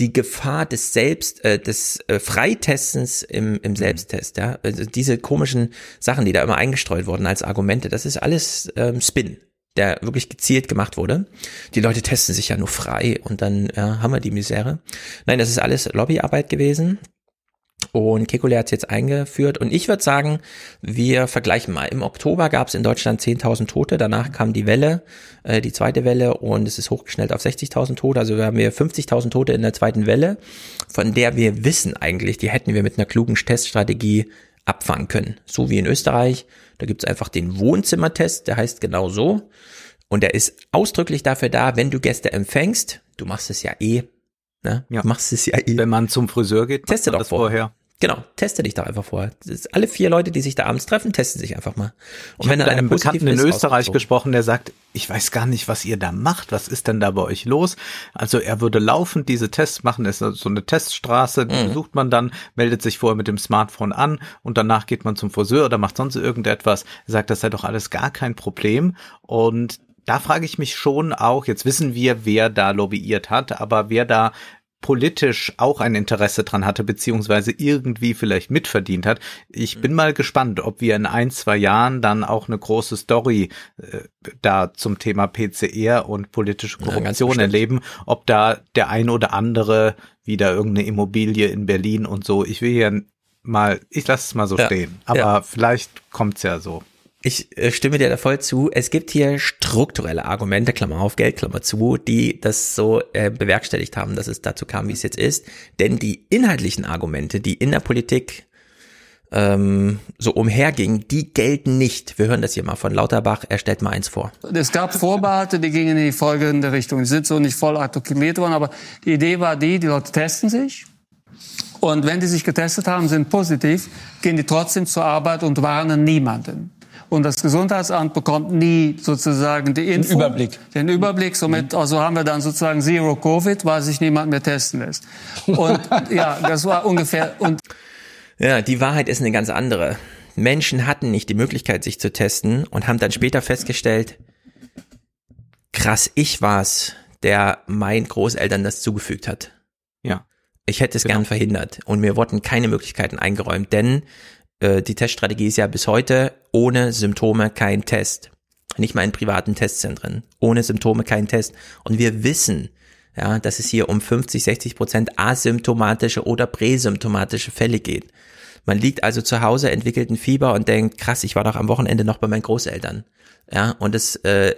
S3: die Gefahr des Selbst, äh, des äh, Freitestens im, im Selbsttest, ja, also diese komischen Sachen, die da immer eingestreut wurden als Argumente, das ist alles ähm, Spin, der wirklich gezielt gemacht wurde. Die Leute testen sich ja nur frei und dann ja, haben wir die Misere. Nein, das ist alles Lobbyarbeit gewesen. Und Kekulé hat es jetzt eingeführt. Und ich würde sagen, wir vergleichen mal. Im Oktober gab es in Deutschland 10.000 Tote. Danach kam die Welle, äh, die zweite Welle. Und es ist hochgeschnellt auf 60.000 Tote. Also wir haben hier 50.000 Tote in der zweiten Welle, von der wir wissen eigentlich, die hätten wir mit einer klugen Teststrategie abfangen können. So wie in Österreich. Da gibt's einfach den Wohnzimmertest, der heißt genau so. Und der ist ausdrücklich dafür da, wenn du Gäste empfängst, du machst es ja eh, ne?
S2: Ja.
S3: Du machst es ja eh.
S2: Wenn man zum Friseur geht,
S3: Teste
S2: macht man
S3: doch
S2: das
S3: vor.
S2: vorher.
S3: Genau, teste dich doch einfach vorher. Alle vier Leute, die sich da abends treffen, testen sich einfach mal. Und
S2: Ich habe
S3: dann
S2: mit einem Bekannten in
S3: ist,
S2: Österreich gesprochen, der sagt, ich weiß gar nicht, was ihr da macht. Was ist denn da bei euch los? Also er würde laufend diese Tests machen. Es ist so eine Teststraße, die
S3: Mhm.
S2: besucht man dann, meldet sich vorher mit dem Smartphone an und danach geht man zum Friseur oder macht sonst irgendetwas. Er sagt, das sei doch alles gar kein Problem. Und da frage ich mich schon auch, jetzt wissen wir, wer da lobbyiert hat, aber wer da politisch auch ein Interesse dran hatte, beziehungsweise irgendwie vielleicht mitverdient hat. Ich bin mal gespannt, ob wir in ein, zwei Jahren dann auch eine große Story äh, da zum Thema PCR und politische
S3: Ja,
S2: Korruption
S3: bestimmt.
S2: erleben, ob da der ein oder andere wieder irgendeine Immobilie in Berlin und so. Ich will hier mal, ich lasse es mal so
S3: Ja,
S2: stehen, aber
S3: ja.
S2: vielleicht kommt's ja so.
S3: Ich äh, stimme dir da voll zu. Es gibt hier strukturelle Argumente, Klammer auf, Geld, Klammer zu, die das so äh, bewerkstelligt haben, dass es dazu kam, wie es jetzt ist. Denn die inhaltlichen Argumente, die in der Politik ähm, so umhergingen, die gelten nicht. Wir hören das hier mal von Lauterbach. Er stellt mal eins vor.
S13: Es gab Vorbehalte, die gingen in die folgende Richtung. Die sind so nicht voll artikuliert worden, aber die Idee war die, die Leute testen sich. Und wenn die sich getestet haben, sind positiv, gehen die trotzdem zur Arbeit und warnen niemanden. Und das Gesundheitsamt bekommt nie sozusagen die Info,
S4: den Überblick.
S13: Den Überblick. Somit also haben wir dann sozusagen Zero Covid, weil sich niemand mehr testen lässt. Und ja, das war ungefähr. Und
S3: ja, die Wahrheit ist eine ganz andere. Menschen hatten nicht die Möglichkeit, sich zu testen und haben dann später festgestellt, krass, ich war's, der meinen Großeltern das zugefügt hat.
S2: Ja.
S3: Ich hätte es genau. gern verhindert und mir wurden keine Möglichkeiten eingeräumt, denn äh, die Teststrategie ist ja bis heute ohne Symptome kein Test. Nicht mal in privaten Testzentren. Ohne Symptome kein Test. Und wir wissen, ja, dass es hier um 50, 60 Prozent asymptomatische oder präsymptomatische Fälle geht. Man liegt also zu Hause, entwickelt ein Fieber und denkt, krass, ich war doch am Wochenende noch bei meinen Großeltern. Ja, und es äh,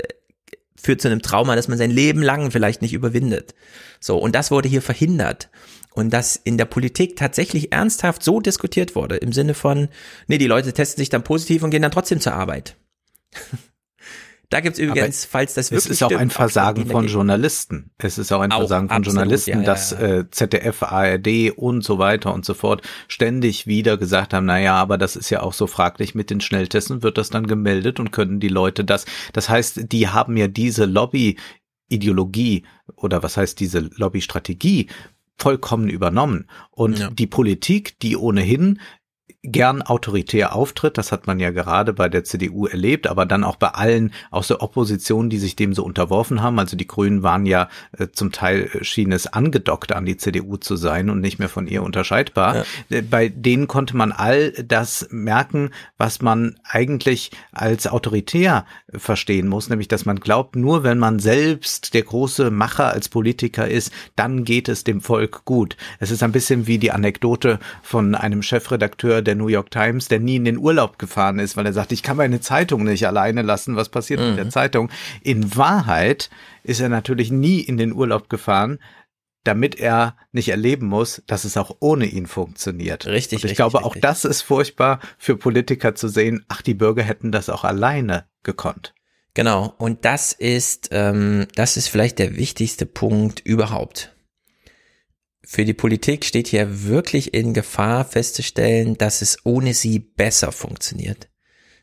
S3: führt zu einem Trauma, das man sein Leben lang vielleicht nicht überwindet. So, und das wurde hier verhindert. Und dass in der Politik tatsächlich ernsthaft so diskutiert wurde, im Sinne von, nee, die Leute testen sich dann positiv und gehen dann trotzdem zur Arbeit. Da gibt's übrigens, Aber falls das wirklich
S2: Es ist auch
S3: stimmt,
S2: ein Versagen von Journalisten. Es ist auch ein
S3: Auch,
S2: Versagen von
S3: absolut,
S2: Journalisten,
S3: ja,
S2: dass. Äh, ZDF, ARD und so weiter und so fort ständig wieder gesagt haben, na ja, aber das ist ja auch so fraglich mit den Schnelltesten, wird das dann gemeldet und können die Leute das. Das heißt, die haben ja diese Lobby Ideologie oder was heißt diese Lobbystrategie vollkommen übernommen. Und
S3: Ja.
S2: die Politik, die ohnehin gern autoritär auftritt, das hat man ja gerade bei der CDU erlebt, aber dann auch bei allen aus der Opposition, die sich dem so unterworfen haben. Also die Grünen waren ja äh, zum Teil äh, schien es angedockt an die CDU zu sein und nicht mehr von ihr unterscheidbar. Äh, Bei denen konnte man all das merken, was man eigentlich als autoritär verstehen muss, nämlich dass man glaubt, nur wenn man selbst der große Macher als Politiker ist, dann geht es dem Volk gut. Es ist ein bisschen wie die Anekdote von einem Chefredakteur der New York Times, der nie in den Urlaub gefahren ist, weil er sagt, ich kann meine Zeitung nicht alleine lassen, was passiert mit der Zeitung? In Wahrheit ist er natürlich nie in den Urlaub gefahren, damit er nicht erleben muss, dass es auch ohne ihn funktioniert.
S3: Richtig,
S2: Und ich
S3: richtig,
S2: glaube, auch
S3: richtig.
S2: das ist furchtbar für Politiker zu sehen, ach, die Bürger hätten das auch alleine gekonnt.
S3: Genau, und das ist, ähm, das ist vielleicht der wichtigste Punkt überhaupt. Für die Politik steht hier wirklich in Gefahr festzustellen, dass es ohne sie besser funktioniert.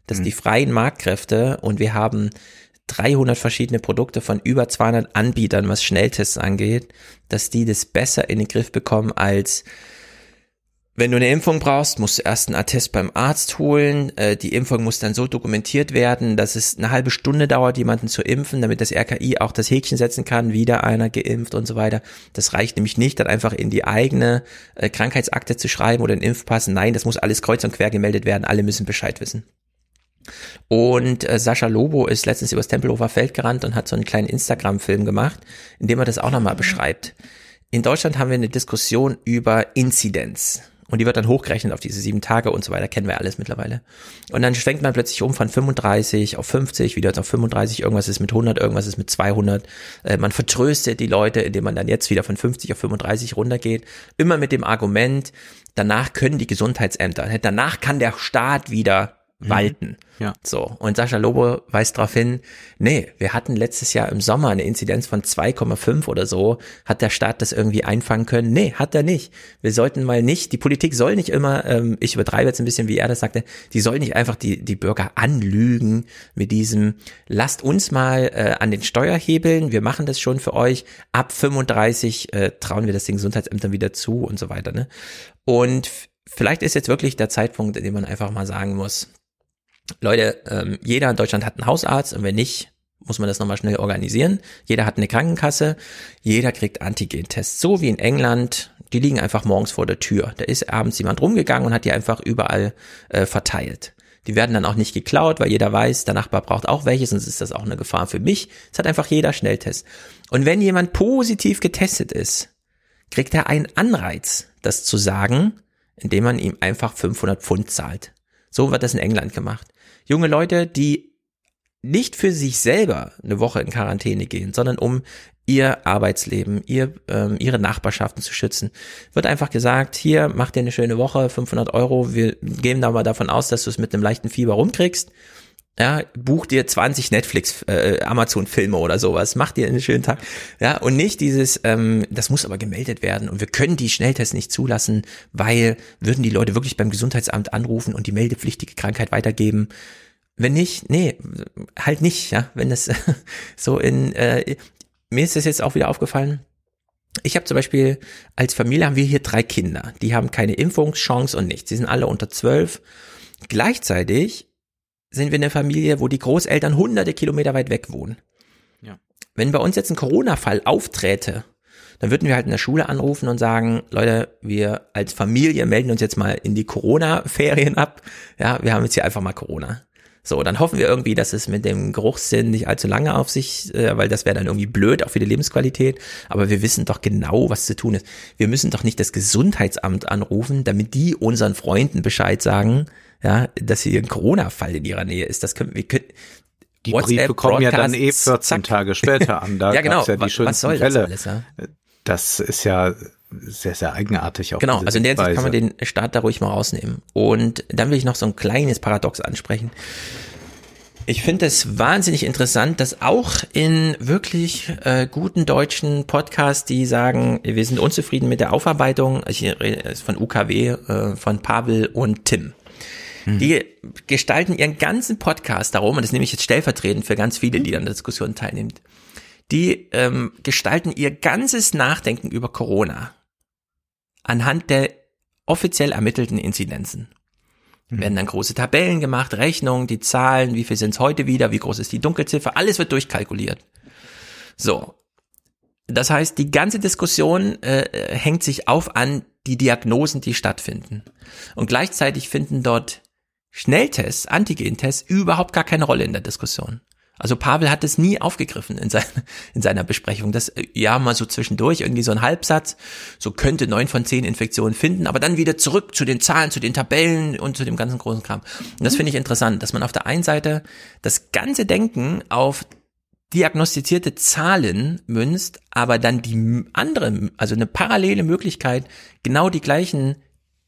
S3: Dass die freien Marktkräfte und wir haben 300 verschiedene Produkte von über 200 Anbietern, was Schnelltests angeht, dass die das besser in den Griff bekommen als wenn du eine Impfung brauchst, musst du erst einen Attest beim Arzt holen. Äh, die Impfung muss dann so dokumentiert werden, dass es eine halbe Stunde dauert, jemanden zu impfen, damit das RKI auch das Häkchen setzen kann, wieder einer geimpft und so weiter. Das reicht nämlich nicht, dann einfach in die eigene äh, Krankheitsakte zu schreiben oder einen Impfpass. Nein, das muss alles kreuz und quer gemeldet werden. Alle müssen Bescheid wissen. Und äh, Sascha Lobo ist letztens übers Tempelhofer Feld gerannt und hat so einen kleinen Instagram-Film gemacht, in dem er das auch nochmal beschreibt. In Deutschland haben wir eine Diskussion über Inzidenz. Und die wird dann hochgerechnet auf diese sieben Tage und so weiter, kennen wir alles mittlerweile. Und dann schwenkt man plötzlich um von 35 auf 50, wieder auf 35, irgendwas ist mit 100, irgendwas ist mit 200. Äh, man vertröstet die Leute, indem man dann jetzt wieder von 50 auf 35 runtergeht. Immer mit dem Argument, danach können die Gesundheitsämter, danach kann der Staat wieder walten.
S2: Ja.
S3: So, und Sascha Lobo weist darauf hin, nee, wir hatten letztes Jahr im Sommer eine Inzidenz von 2,5 oder so. Hat der Staat das irgendwie einfangen können? Nee, hat er nicht. Wir sollten mal nicht, die Politik soll nicht immer, ähm, ich übertreibe jetzt ein bisschen, wie er das sagte, die soll nicht einfach die, die Bürger anlügen mit diesem, lasst uns mal äh, an den Steuerhebeln, wir machen das schon für euch, ab 35 äh, trauen wir das den Gesundheitsämtern wieder zu und so weiter. Ne? Und vielleicht ist jetzt wirklich der Zeitpunkt, in dem man einfach mal sagen muss, Leute, ähm, jeder in Deutschland hat einen Hausarzt und wenn nicht, muss man das nochmal schnell organisieren. Jeder hat eine Krankenkasse, jeder kriegt Antigen-Tests. So wie in England, die liegen einfach morgens vor der Tür. Da ist abends jemand rumgegangen und hat die einfach überall äh, verteilt. Die werden dann auch nicht geklaut, weil jeder weiß, der Nachbar braucht auch welche, sonst ist das auch eine Gefahr für mich. Es hat einfach jeder Schnelltest. Und wenn jemand positiv getestet ist, kriegt er einen Anreiz, das zu sagen, indem man ihm einfach 500 Pfund zahlt. So wird das in England gemacht. Junge Leute, die nicht für sich selber eine Woche in Quarantäne gehen, sondern um ihr Arbeitsleben, ihr, ähm, ihre Nachbarschaften zu schützen. Wird einfach gesagt, hier, mach dir eine schöne Woche, 500 Euro, wir gehen da mal davon aus, dass du es mit einem leichten Fieber rumkriegst. Ja, buch dir 20 Netflix, äh, Amazon-Filme oder sowas, mach dir einen schönen Tag. Ja, und nicht dieses, ähm, das muss aber gemeldet werden und wir können die Schnelltests nicht zulassen, weil würden die Leute wirklich beim Gesundheitsamt anrufen und die meldepflichtige Krankheit weitergeben. Wenn nicht, nee, halt nicht, ja. Wenn das so in, äh, mir ist das jetzt auch wieder aufgefallen. Ich habe zum Beispiel, als Familie haben wir hier drei Kinder. Die haben keine Impfungschance und nichts. Sie sind alle unter zwölf. Gleichzeitig sind wir eine Familie, wo die Großeltern hunderte Kilometer weit weg wohnen.
S2: Ja.
S3: Wenn bei uns jetzt ein Corona-Fall aufträte, dann würden wir halt in der Schule anrufen und sagen, Leute, wir als Familie melden uns jetzt mal in die Corona-Ferien ab. Ja, wir haben jetzt hier einfach mal Corona. So, dann hoffen wir irgendwie, dass es mit dem Geruchssinn nicht allzu lange auf sich, äh, weil das wäre dann irgendwie blöd, auch für die Lebensqualität. Aber wir wissen doch genau, was zu tun ist. Wir müssen doch nicht das Gesundheitsamt anrufen, damit die unseren Freunden Bescheid sagen, ja, dass hier ein Corona-Fall in ihrer Nähe ist. Das können wir können,
S2: die Briefe kommen ja dann eh 14
S3: zack.
S2: Tage später an. Da
S3: ja, genau.
S2: ja die
S3: Was-
S2: schönsten
S3: was soll das
S2: Fälle.
S3: alles, ja?
S2: Das ist ja sehr, sehr eigenartig. Auch
S3: Genau, also in der Hinsicht kann man den Staat da ruhig mal rausnehmen. Und dann will ich noch so ein kleines Paradox ansprechen. Ich finde es wahnsinnig interessant, dass auch in wirklich äh, guten deutschen Podcasts, die sagen, wir sind unzufrieden mit der Aufarbeitung, ich rede von UKW, äh, von Pavel und Tim. Die gestalten ihren ganzen Podcast darum, und das nehme ich jetzt stellvertretend für ganz viele, die an der Diskussion teilnehmen, die ähm, gestalten ihr ganzes Nachdenken über Corona anhand der offiziell ermittelten Inzidenzen. Werden dann große Tabellen gemacht, Rechnungen, die Zahlen, wie viel sind es heute wieder, wie groß ist die Dunkelziffer, alles wird durchkalkuliert. So. Das heißt, die ganze Diskussion äh, hängt sich auf an die Diagnosen, die stattfinden. Und gleichzeitig finden dort Schnelltests, Antigentests überhaupt gar keine Rolle in der Diskussion. Also Pavel hat es nie aufgegriffen in, sein, in seiner Besprechung. Das, ja, mal so zwischendurch, irgendwie so ein Halbsatz, so könnte neun von zehn Infektionen finden, aber dann wieder zurück zu den Zahlen, zu den Tabellen und zu dem ganzen großen Kram. Und das finde ich interessant, dass man auf der einen Seite das ganze Denken auf diagnostizierte Zahlen münzt, aber dann die andere, also eine parallele Möglichkeit, genau die gleichen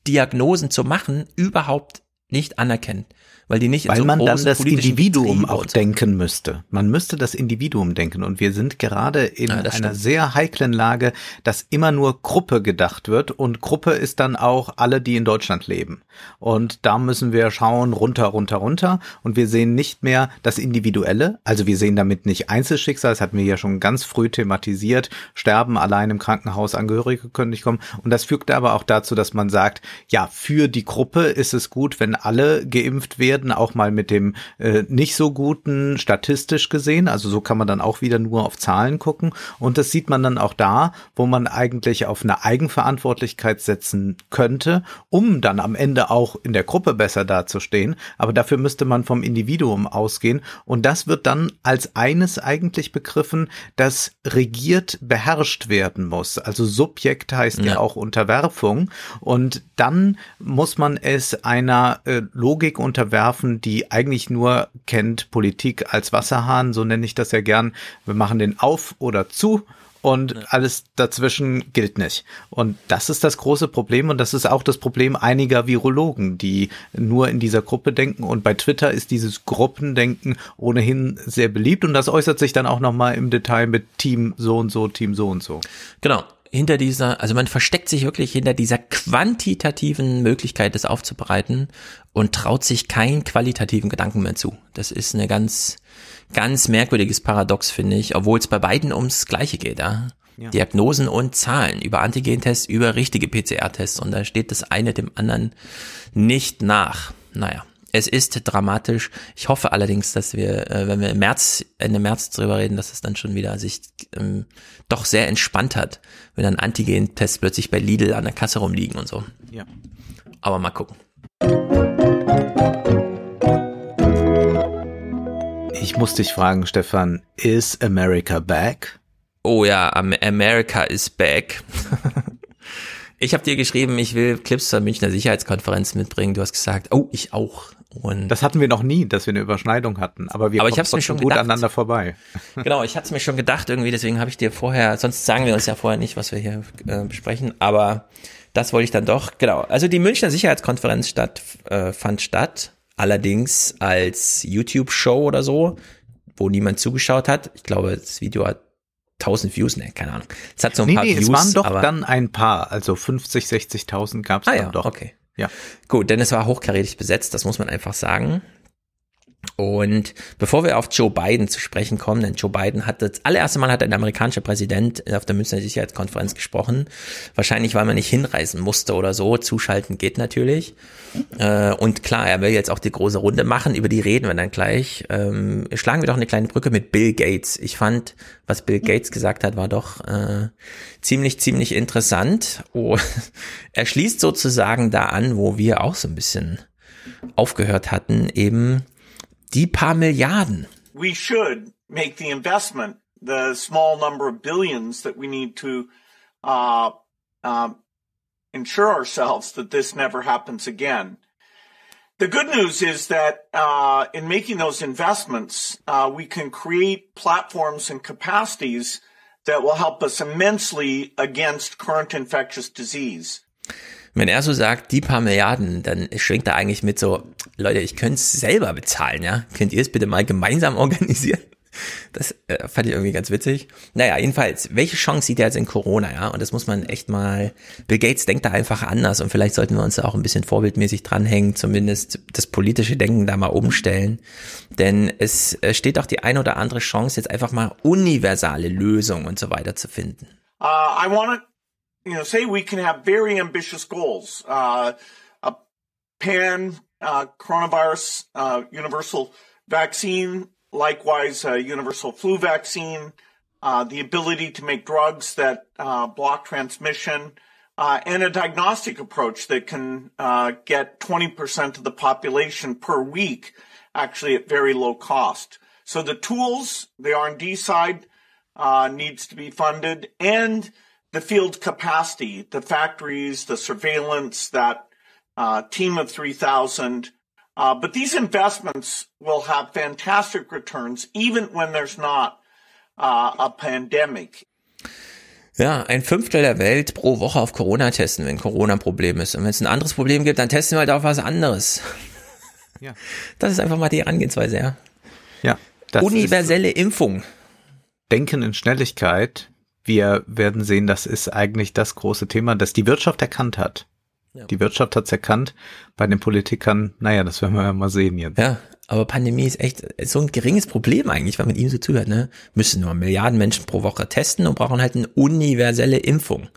S3: Diagnosen zu machen, überhaupt nicht anerkennt. Weil die nicht in
S2: Weil
S3: so
S2: man dann das Individuum
S3: Betriebe
S2: auch denken müsste. Man müsste das Individuum denken. Und wir sind gerade in
S3: Ja,
S2: einer
S3: stimmt.
S2: sehr heiklen Lage, dass immer nur Gruppe gedacht wird. Und Gruppe ist dann auch alle, die in Deutschland leben. Und da müssen wir schauen, runter, runter, runter. Und wir sehen nicht mehr das Individuelle. Also wir sehen damit nicht Einzelschicksal. Das hatten wir ja schon ganz früh thematisiert. Sterben allein im Krankenhaus, Angehörige können nicht kommen. Und das fügt aber auch dazu, dass man sagt, ja, für die Gruppe ist es gut, wenn alle geimpft werden, auch mal mit dem äh, nicht so guten statistisch gesehen. Also so kann man dann auch wieder nur auf Zahlen gucken. Und das sieht man dann auch da, wo man eigentlich auf eine Eigenverantwortlichkeit setzen könnte, um dann am Ende auch in der Gruppe besser dazustehen. Aber dafür müsste man vom Individuum ausgehen. Und das wird dann als eines eigentlich begriffen, das regiert, beherrscht werden muss. Also Subjekt heißt ja,
S3: Ja.
S2: auch Unterwerfung. Und dann muss man es einer äh, Logik unterwerfen, die eigentlich nur kennt Politik als Wasserhahn, so nenne ich das ja gern. Wir machen den auf oder zu und alles dazwischen gilt nicht. Und das ist das große Problem und das ist auch das Problem einiger Virologen, die nur in dieser Gruppe denken. Und bei Twitter ist dieses Gruppendenken ohnehin sehr beliebt und das äußert sich dann auch nochmal im Detail mit Team so und so, Team so und so.
S3: Genau. Hinter dieser, also man versteckt sich wirklich hinter dieser quantitativen Möglichkeit, das aufzubereiten und traut sich keinen qualitativen Gedanken mehr zu. Das ist eine ganz, ganz merkwürdiges Paradox, finde ich, obwohl es bei beiden ums Gleiche geht, ja.
S2: Ja.
S3: Diagnosen und Zahlen über Antigentests, über richtige PCR-Tests und da steht das eine dem anderen nicht nach. Naja. Es ist dramatisch. Ich hoffe allerdings, dass wir, äh, wenn wir im März, Ende März drüber reden, dass es dann schon wieder sich ähm, doch sehr entspannt hat, wenn dann Antigen-Tests plötzlich bei Lidl an der Kasse rumliegen und so.
S2: Ja.
S3: Aber mal gucken.
S2: Ich muss dich fragen, Stefan, is America back?
S3: Oh ja, Am- America is back. Ich habe dir geschrieben, ich will Clips zur Münchner Sicherheitskonferenz mitbringen. Du hast gesagt, oh, ich auch.
S2: Und das hatten wir noch nie, dass wir eine Überschneidung hatten. Aber wir
S3: aber ich hab's mir schon
S2: gut
S3: gedacht.
S2: aneinander vorbei.
S3: Genau, ich hatte es mir schon gedacht irgendwie. Deswegen habe ich dir vorher, sonst sagen wir uns ja vorher nicht, was wir hier äh, besprechen. Aber das wollte ich dann doch. Genau. Also die Münchner Sicherheitskonferenz statt, äh, fand statt. Allerdings als YouTube-Show oder so, wo niemand zugeschaut hat. Ich glaube, das Video hat 1000 Views, ne, keine Ahnung. Es hat so ein
S2: nee,
S3: paar
S2: nee,
S3: Views.
S2: es waren doch
S3: aber,
S2: dann ein paar, also 50, 60.000 gab es
S3: ah,
S2: dann
S3: ja,
S2: doch.
S3: okay.
S2: Ja.
S3: Gut, denn es war hochkarätig besetzt, das muss man einfach sagen. Und bevor wir auf Joe Biden zu sprechen kommen, denn Joe Biden hat das allererste Mal hat ein amerikanischer Präsident auf der Münchner Sicherheitskonferenz gesprochen. Wahrscheinlich, weil man nicht hinreisen musste oder so. Zuschalten geht natürlich. Äh, und klar, er will jetzt auch die große Runde machen. Über die reden wir dann gleich. Ähm, schlagen wir doch eine kleine Brücke mit Bill Gates. Ich fand, was Bill Gates gesagt hat, war doch äh, ziemlich, ziemlich interessant. Oh, er schließt sozusagen da an, wo wir auch so ein bisschen aufgehört hatten, eben die paar Milliarden.
S14: We should make the investment, the small number of billions that we need to uh, uh, ensure ourselves that this never happens again. The good news is that uh, in making those investments, uh, we can create platforms and capacities that will help us immensely against current infectious disease.
S3: Wenn er so sagt, die paar Milliarden, dann schwingt er eigentlich mit so, Leute, ich könnte es selber bezahlen, ja? Könnt ihr es bitte mal gemeinsam organisieren? Das äh, fand ich irgendwie ganz witzig. Naja, jedenfalls, welche Chance sieht er jetzt in Corona, ja? Und das muss man echt mal, Bill Gates denkt da einfach anders und vielleicht sollten wir uns da auch ein bisschen vorbildmäßig dranhängen, zumindest das politische Denken da mal umstellen. Denn es äh, steht auch die ein oder andere Chance, jetzt einfach mal universale Lösungen und so weiter zu finden.
S14: Uh, I want you know, say we can have very ambitious goals. Uh, a pan uh, coronavirus uh, universal vaccine, likewise a universal flu vaccine, uh, the ability to make drugs that uh, block transmission, uh, and a diagnostic approach that can get 20% of the population per week actually at very low cost. So the tools, the R&D side needs to be funded and the field capacity, the factories, the surveillance, that uh, team of 3,000. Uh, but these investments will have fantastic returns even when there's not uh, a pandemic.
S3: Ja, ein Fünftel der Welt pro Woche auf Corona testen, wenn Corona ein Problem ist. Und wenn es ein anderes Problem gibt, dann testen wir halt auf was anderes.
S2: Ja.
S3: Das ist einfach mal die Herangehensweise, ja.
S2: Ja.
S3: Universelle Impfung.
S2: Denken in Schnelligkeit wir werden sehen, das ist eigentlich das große Thema, das die Wirtschaft erkannt hat. Ja. Die Wirtschaft hat es erkannt, bei den Politikern, naja, das werden wir ja mal sehen jetzt.
S3: Ja, aber Pandemie ist echt so ein geringes Problem eigentlich, wenn man ihm so zuhört, ne? Müssen nur Milliarden Menschen pro Woche testen und brauchen halt eine universelle Impfung.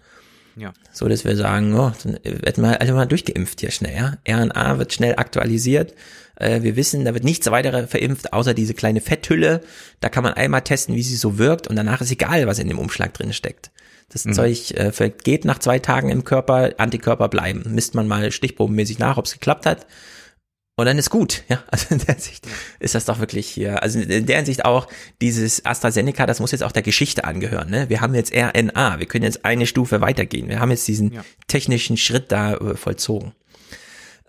S2: Ja.
S3: So, dass wir sagen, oh, dann werden wir alle mal durchgeimpft hier schnell, ja. RNA wird schnell aktualisiert. Äh, wir wissen, da wird nichts weiter verimpft, außer diese kleine Fetthülle. Da kann man einmal testen, wie sie so wirkt und danach ist egal, was in dem Umschlag drin steckt. Das mhm. Zeug äh, vergeht nach zwei Tagen im Körper, Antikörper bleiben. Misst man mal stichprobenmäßig nach, ob es geklappt hat. Und dann ist gut, ja. Also in der Hinsicht ist das doch wirklich hier. Also in der Hinsicht auch dieses AstraZeneca, das muss jetzt auch der Geschichte angehören. Ne? Wir haben jetzt RNA, wir können jetzt eine Stufe weitergehen. Wir haben jetzt diesen ja. technischen Schritt da äh, vollzogen.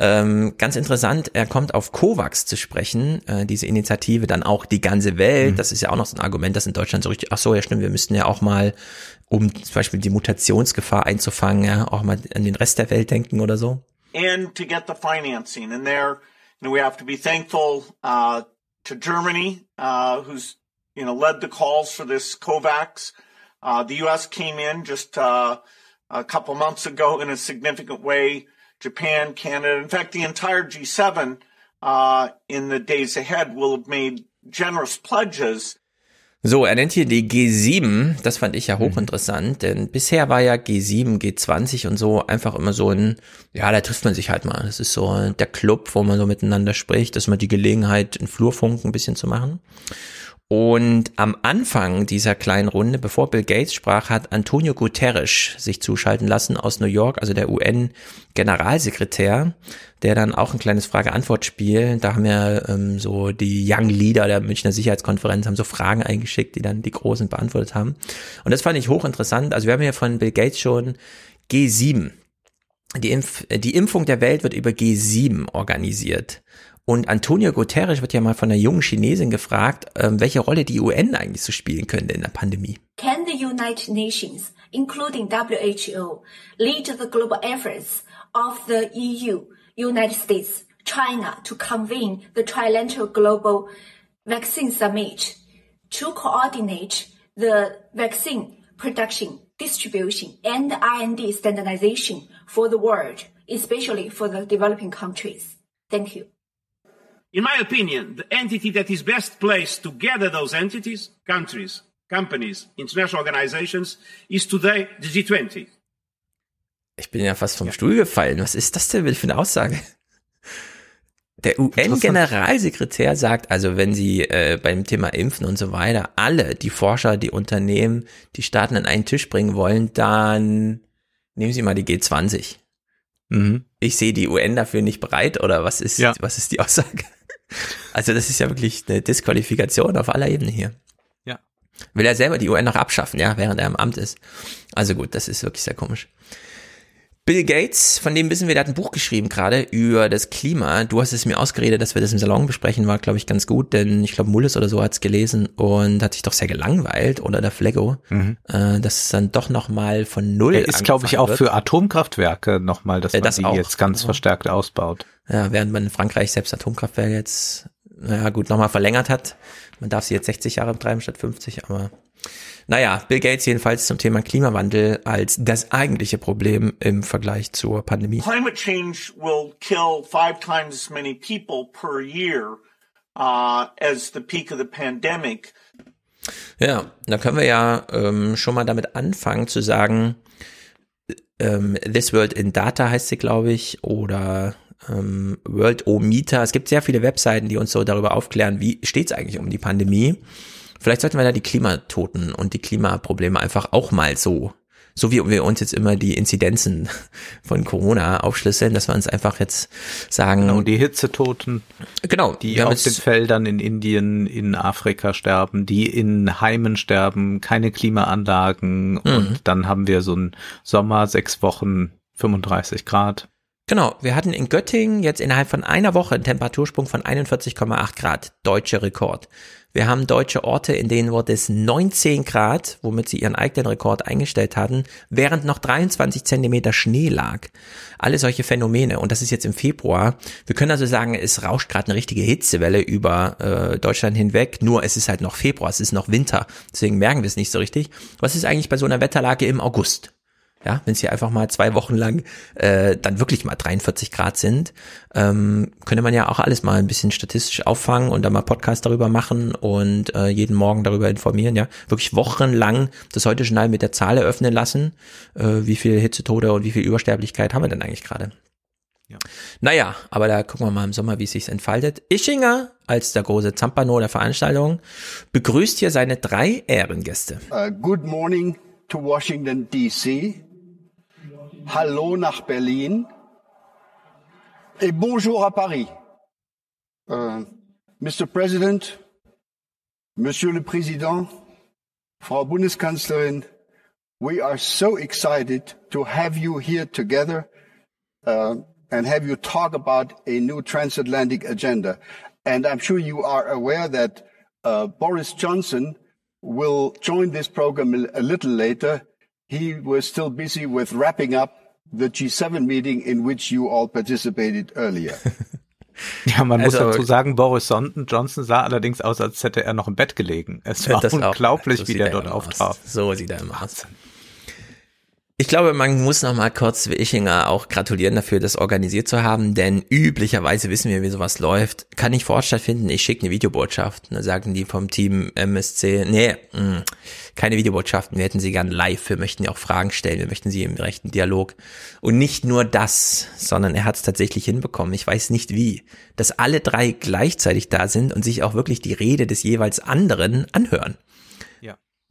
S3: Ähm, ganz interessant, er kommt auf COVAX zu sprechen, äh, diese Initiative, dann auch die ganze Welt. Mhm. Das ist ja auch noch so ein Argument, das in Deutschland so richtig, ach so, ja stimmt, wir müssten ja auch mal, um zum Beispiel die Mutationsgefahr einzufangen, ja, auch mal an den Rest der Welt denken oder so.
S14: And to get the financing. And there, you know, we have to be thankful uh, to Germany, uh, who's, you know, led the calls for this COVAX. Uh, the U.S. came in just uh, a couple months ago in a significant way. Japan, Canada, in fact, the entire G7 uh, in the days ahead will have made generous pledges.
S3: So, er nennt hier die G7, das fand ich ja hochinteressant, denn bisher war ja G7, G20 und so einfach immer so ein, ja, da trifft man sich halt mal. Das ist so der Club, wo man so miteinander spricht, dass man die Gelegenheit, in Flurfunk ein bisschen zu machen. Und am Anfang dieser kleinen Runde, bevor Bill Gates sprach, hat Antonio Guterres sich zuschalten lassen aus New York, also der UN-Generalsekretär, der dann auch ein kleines Frage-Antwort-Spiel, da haben ja ähm, so die Young Leader der Münchner Sicherheitskonferenz, haben so Fragen eingeschickt, die dann die Großen beantwortet haben. Und das fand ich hochinteressant. Also wir haben ja von Bill Gates schon G7, die, Impf die Impfung der Welt wird über G7 organisiert. Und Antonio Guterres wird ja mal von einer jungen Chinesin gefragt, ähm, welche Rolle die UN eigentlich so spielen könnte in der Pandemie.
S15: Can the United Nations, including WHO, lead the global efforts of the EU, United States, China to convene the trilateral global vaccine summit to coordinate the vaccine production, distribution, and R&D standardization for the world, especially for the developing countries. Thank you.
S16: In my opinion, the entity that is best placed to gather those entities, countries, companies, international organizations, is today the G20.
S3: Ich bin ja fast vom Stuhl gefallen. Was ist das denn für eine Aussage? Der UN-Generalsekretär sagt also, wenn sie äh, beim Thema Impfen und so weiter alle, die Forscher, die Unternehmen, die Staaten an einen Tisch bringen wollen, dann nehmen sie mal die G20. Mhm. Ich sehe die UN dafür nicht bereit oder was ist, ja. was ist die Aussage? Also das ist ja wirklich eine Disqualifikation auf aller Ebene hier.
S2: Ja.
S3: Will er selber die UN noch abschaffen, ja, während er im Amt ist. Also gut, das ist wirklich sehr komisch. Bill Gates, von dem wissen wir, der hat ein Buch geschrieben gerade über das Klima. Du hast es mir ausgeredet, dass wir das im Salon besprechen, war, glaube ich, ganz gut, denn ich glaube, Mullis oder so hat es gelesen und hat sich doch sehr gelangweilt, oder der Flego, mhm. äh, dass es dann doch nochmal von null
S2: Er ist, glaube ich, auch wird. für Atomkraftwerke nochmal, dass äh, man das die auch. jetzt ganz verstärkt ausbaut.
S3: Ja, während man in Frankreich selbst Atomkraftwerke jetzt, naja, gut, nochmal verlängert hat. Man darf sie jetzt 60 Jahre betreiben statt 50, aber naja, Bill Gates jedenfalls zum Thema Klimawandel als das eigentliche Problem im Vergleich zur Pandemie.
S14: Climate change will kill five times as many people per year uh, as the peak of the pandemic.
S3: Ja, da können wir ja ähm, schon mal damit anfangen zu sagen, ähm, This World in Data heißt sie, glaube ich, oder ähm, World O Meter. Es gibt sehr viele Webseiten, die uns so darüber aufklären, wie steht es eigentlich um die Pandemie. Vielleicht sollten wir da die Klimatoten und die Klimaprobleme einfach auch mal so, so wie wir uns jetzt immer die Inzidenzen von Corona aufschlüsseln, dass wir uns einfach jetzt sagen.
S2: Genau, die Hitzetoten.
S3: Genau.
S2: Die auf den Feldern in Indien, in Afrika sterben, die in Heimen sterben, keine Klimaanlagen mhm. und dann haben wir so einen Sommer, sechs Wochen, 35 Grad.
S3: Genau, wir hatten in Göttingen jetzt innerhalb von einer Woche einen Temperatursprung von 41,8 Grad, deutscher Rekord. Wir haben deutsche Orte, in denen wurde es 19 Grad, womit sie ihren eigenen Rekord eingestellt hatten, während noch 23 Zentimeter Schnee lag. Alle solche Phänomene. Und das ist jetzt im Februar. Wir können also sagen, es rauscht gerade eine richtige Hitzewelle über äh, Deutschland hinweg. Nur es ist halt noch Februar, es ist noch Winter. Deswegen merken wir es nicht so richtig. Was ist eigentlich bei so einer Wetterlage im August? Ja, wenn es hier einfach mal zwei Wochen lang äh, dann wirklich mal 43 Grad sind, ähm, könnte man ja auch alles mal ein bisschen statistisch auffangen und dann mal Podcast darüber machen und äh, jeden Morgen darüber informieren. Ja, wirklich wochenlang das heute Journal mit der Zahl eröffnen lassen. Äh, wie viel Hitzetode und wie viel Übersterblichkeit haben wir denn eigentlich gerade? Ja. Naja, aber da gucken wir mal im Sommer, wie es sich entfaltet. Ischinger, als der große Zampano der Veranstaltung, begrüßt hier seine drei Ehrengäste.
S17: Uh, good morning to Washington, D.C. Hallo nach Berlin et bonjour à Paris. Uh, Mr. President, Monsieur le Président, Frau Bundeskanzlerin, we are so excited to have you here together uh, and have you talk about a new transatlantic agenda. And I'm sure you are aware that uh, Boris Johnson will join this program a little later. He was still busy with wrapping up the G7 meeting in which you all participated earlier.
S2: Ja, man also, muss dazu sagen, Boris Johnson sah allerdings aus, als hätte er noch im Bett gelegen. Es war unglaublich, auch, so wie der dort auftrat.
S3: So sieht er immer aus. Ich glaube, man muss noch mal kurz wie Ischinger auch gratulieren dafür, das organisiert zu haben, denn üblicherweise wissen wir, wie sowas läuft. Kann nicht vor Ort stattfinden, ich schicke eine Videobotschaft. Da sagen die vom Team MSC, nee, mh, mm, keine Videobotschaften, wir hätten sie gern live, wir möchten ja auch Fragen stellen, wir möchten sie im rechten Dialog. Und nicht nur das, sondern er hat es tatsächlich hinbekommen, ich weiß nicht wie, dass alle drei gleichzeitig da sind und sich auch wirklich die Rede des jeweils anderen anhören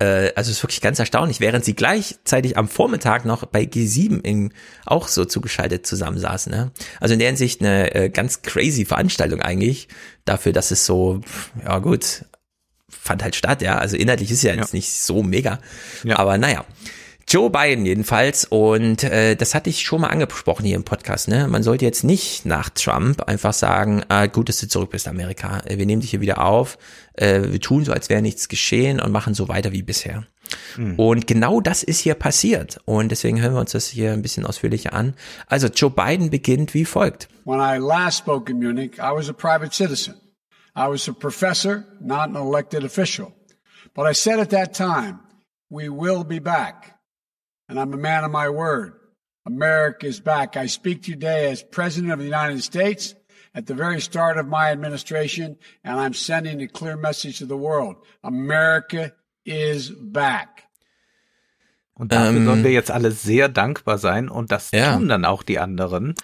S3: äh, also ist wirklich ganz erstaunlich, während sie gleichzeitig am Vormittag noch bei G7 in, auch so zugeschaltet zusammensaßen. Ne? Also in der Hinsicht eine äh, ganz crazy Veranstaltung eigentlich, dafür, dass es so, ja gut, fand halt statt, ja. Also inhaltlich ist ja jetzt ja. nicht so mega. Ja. Aber naja. Joe Biden jedenfalls und äh, das hatte ich schon mal angesprochen hier im Podcast. Ne, man sollte jetzt nicht nach Trump einfach sagen, ah, gut, dass du zurück bist, Amerika. Äh, wir nehmen dich hier wieder auf. Äh, wir tun so, als wäre nichts geschehen und machen so weiter wie bisher. Mhm. Und genau das ist hier passiert. Und deswegen hören wir uns das hier ein bisschen ausführlicher an. Also Joe Biden beginnt wie folgt.
S18: When I last spoke in Munich, I was a private citizen. I was a professor, not an elected official. But I said at that time, we will be back. And I'm a man of my word. America is back. I speak today as President of the United States at the very start of my administration, and I'm sending a clear message to the world. America is back.
S2: Und dafür ähm, sollen wir jetzt alle sehr dankbar sein und das ja. tun dann auch die anderen.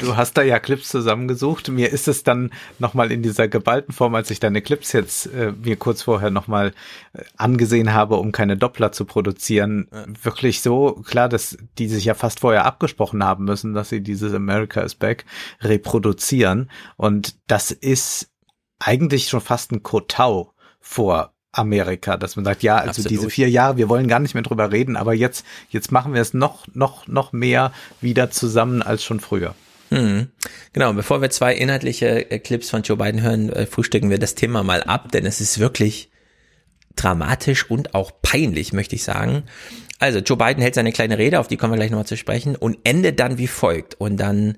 S2: Du hast da ja Clips zusammengesucht. Mir ist es dann nochmal in dieser geballten Form, als ich deine Clips jetzt äh, mir kurz vorher nochmal äh, angesehen habe, um keine Doppler zu produzieren, ja. wirklich so klar, dass die sich ja fast vorher abgesprochen haben müssen, dass sie dieses America is Back reproduzieren. Und das ist eigentlich schon fast ein Kotau vor Amerika, dass man sagt, ja, also Absolut. diese vier Jahre, wir wollen gar nicht mehr drüber reden, aber jetzt, jetzt machen wir es noch, noch, noch mehr wieder zusammen als schon früher.
S3: Mhm. Genau, bevor wir zwei inhaltliche äh, Clips von Joe Biden hören, äh, frühstücken wir das Thema mal ab, denn es ist wirklich dramatisch und auch peinlich, möchte ich sagen. Also Joe Biden hält seine kleine Rede, auf die kommen wir gleich nochmal zu sprechen, und endet dann wie folgt. Und dann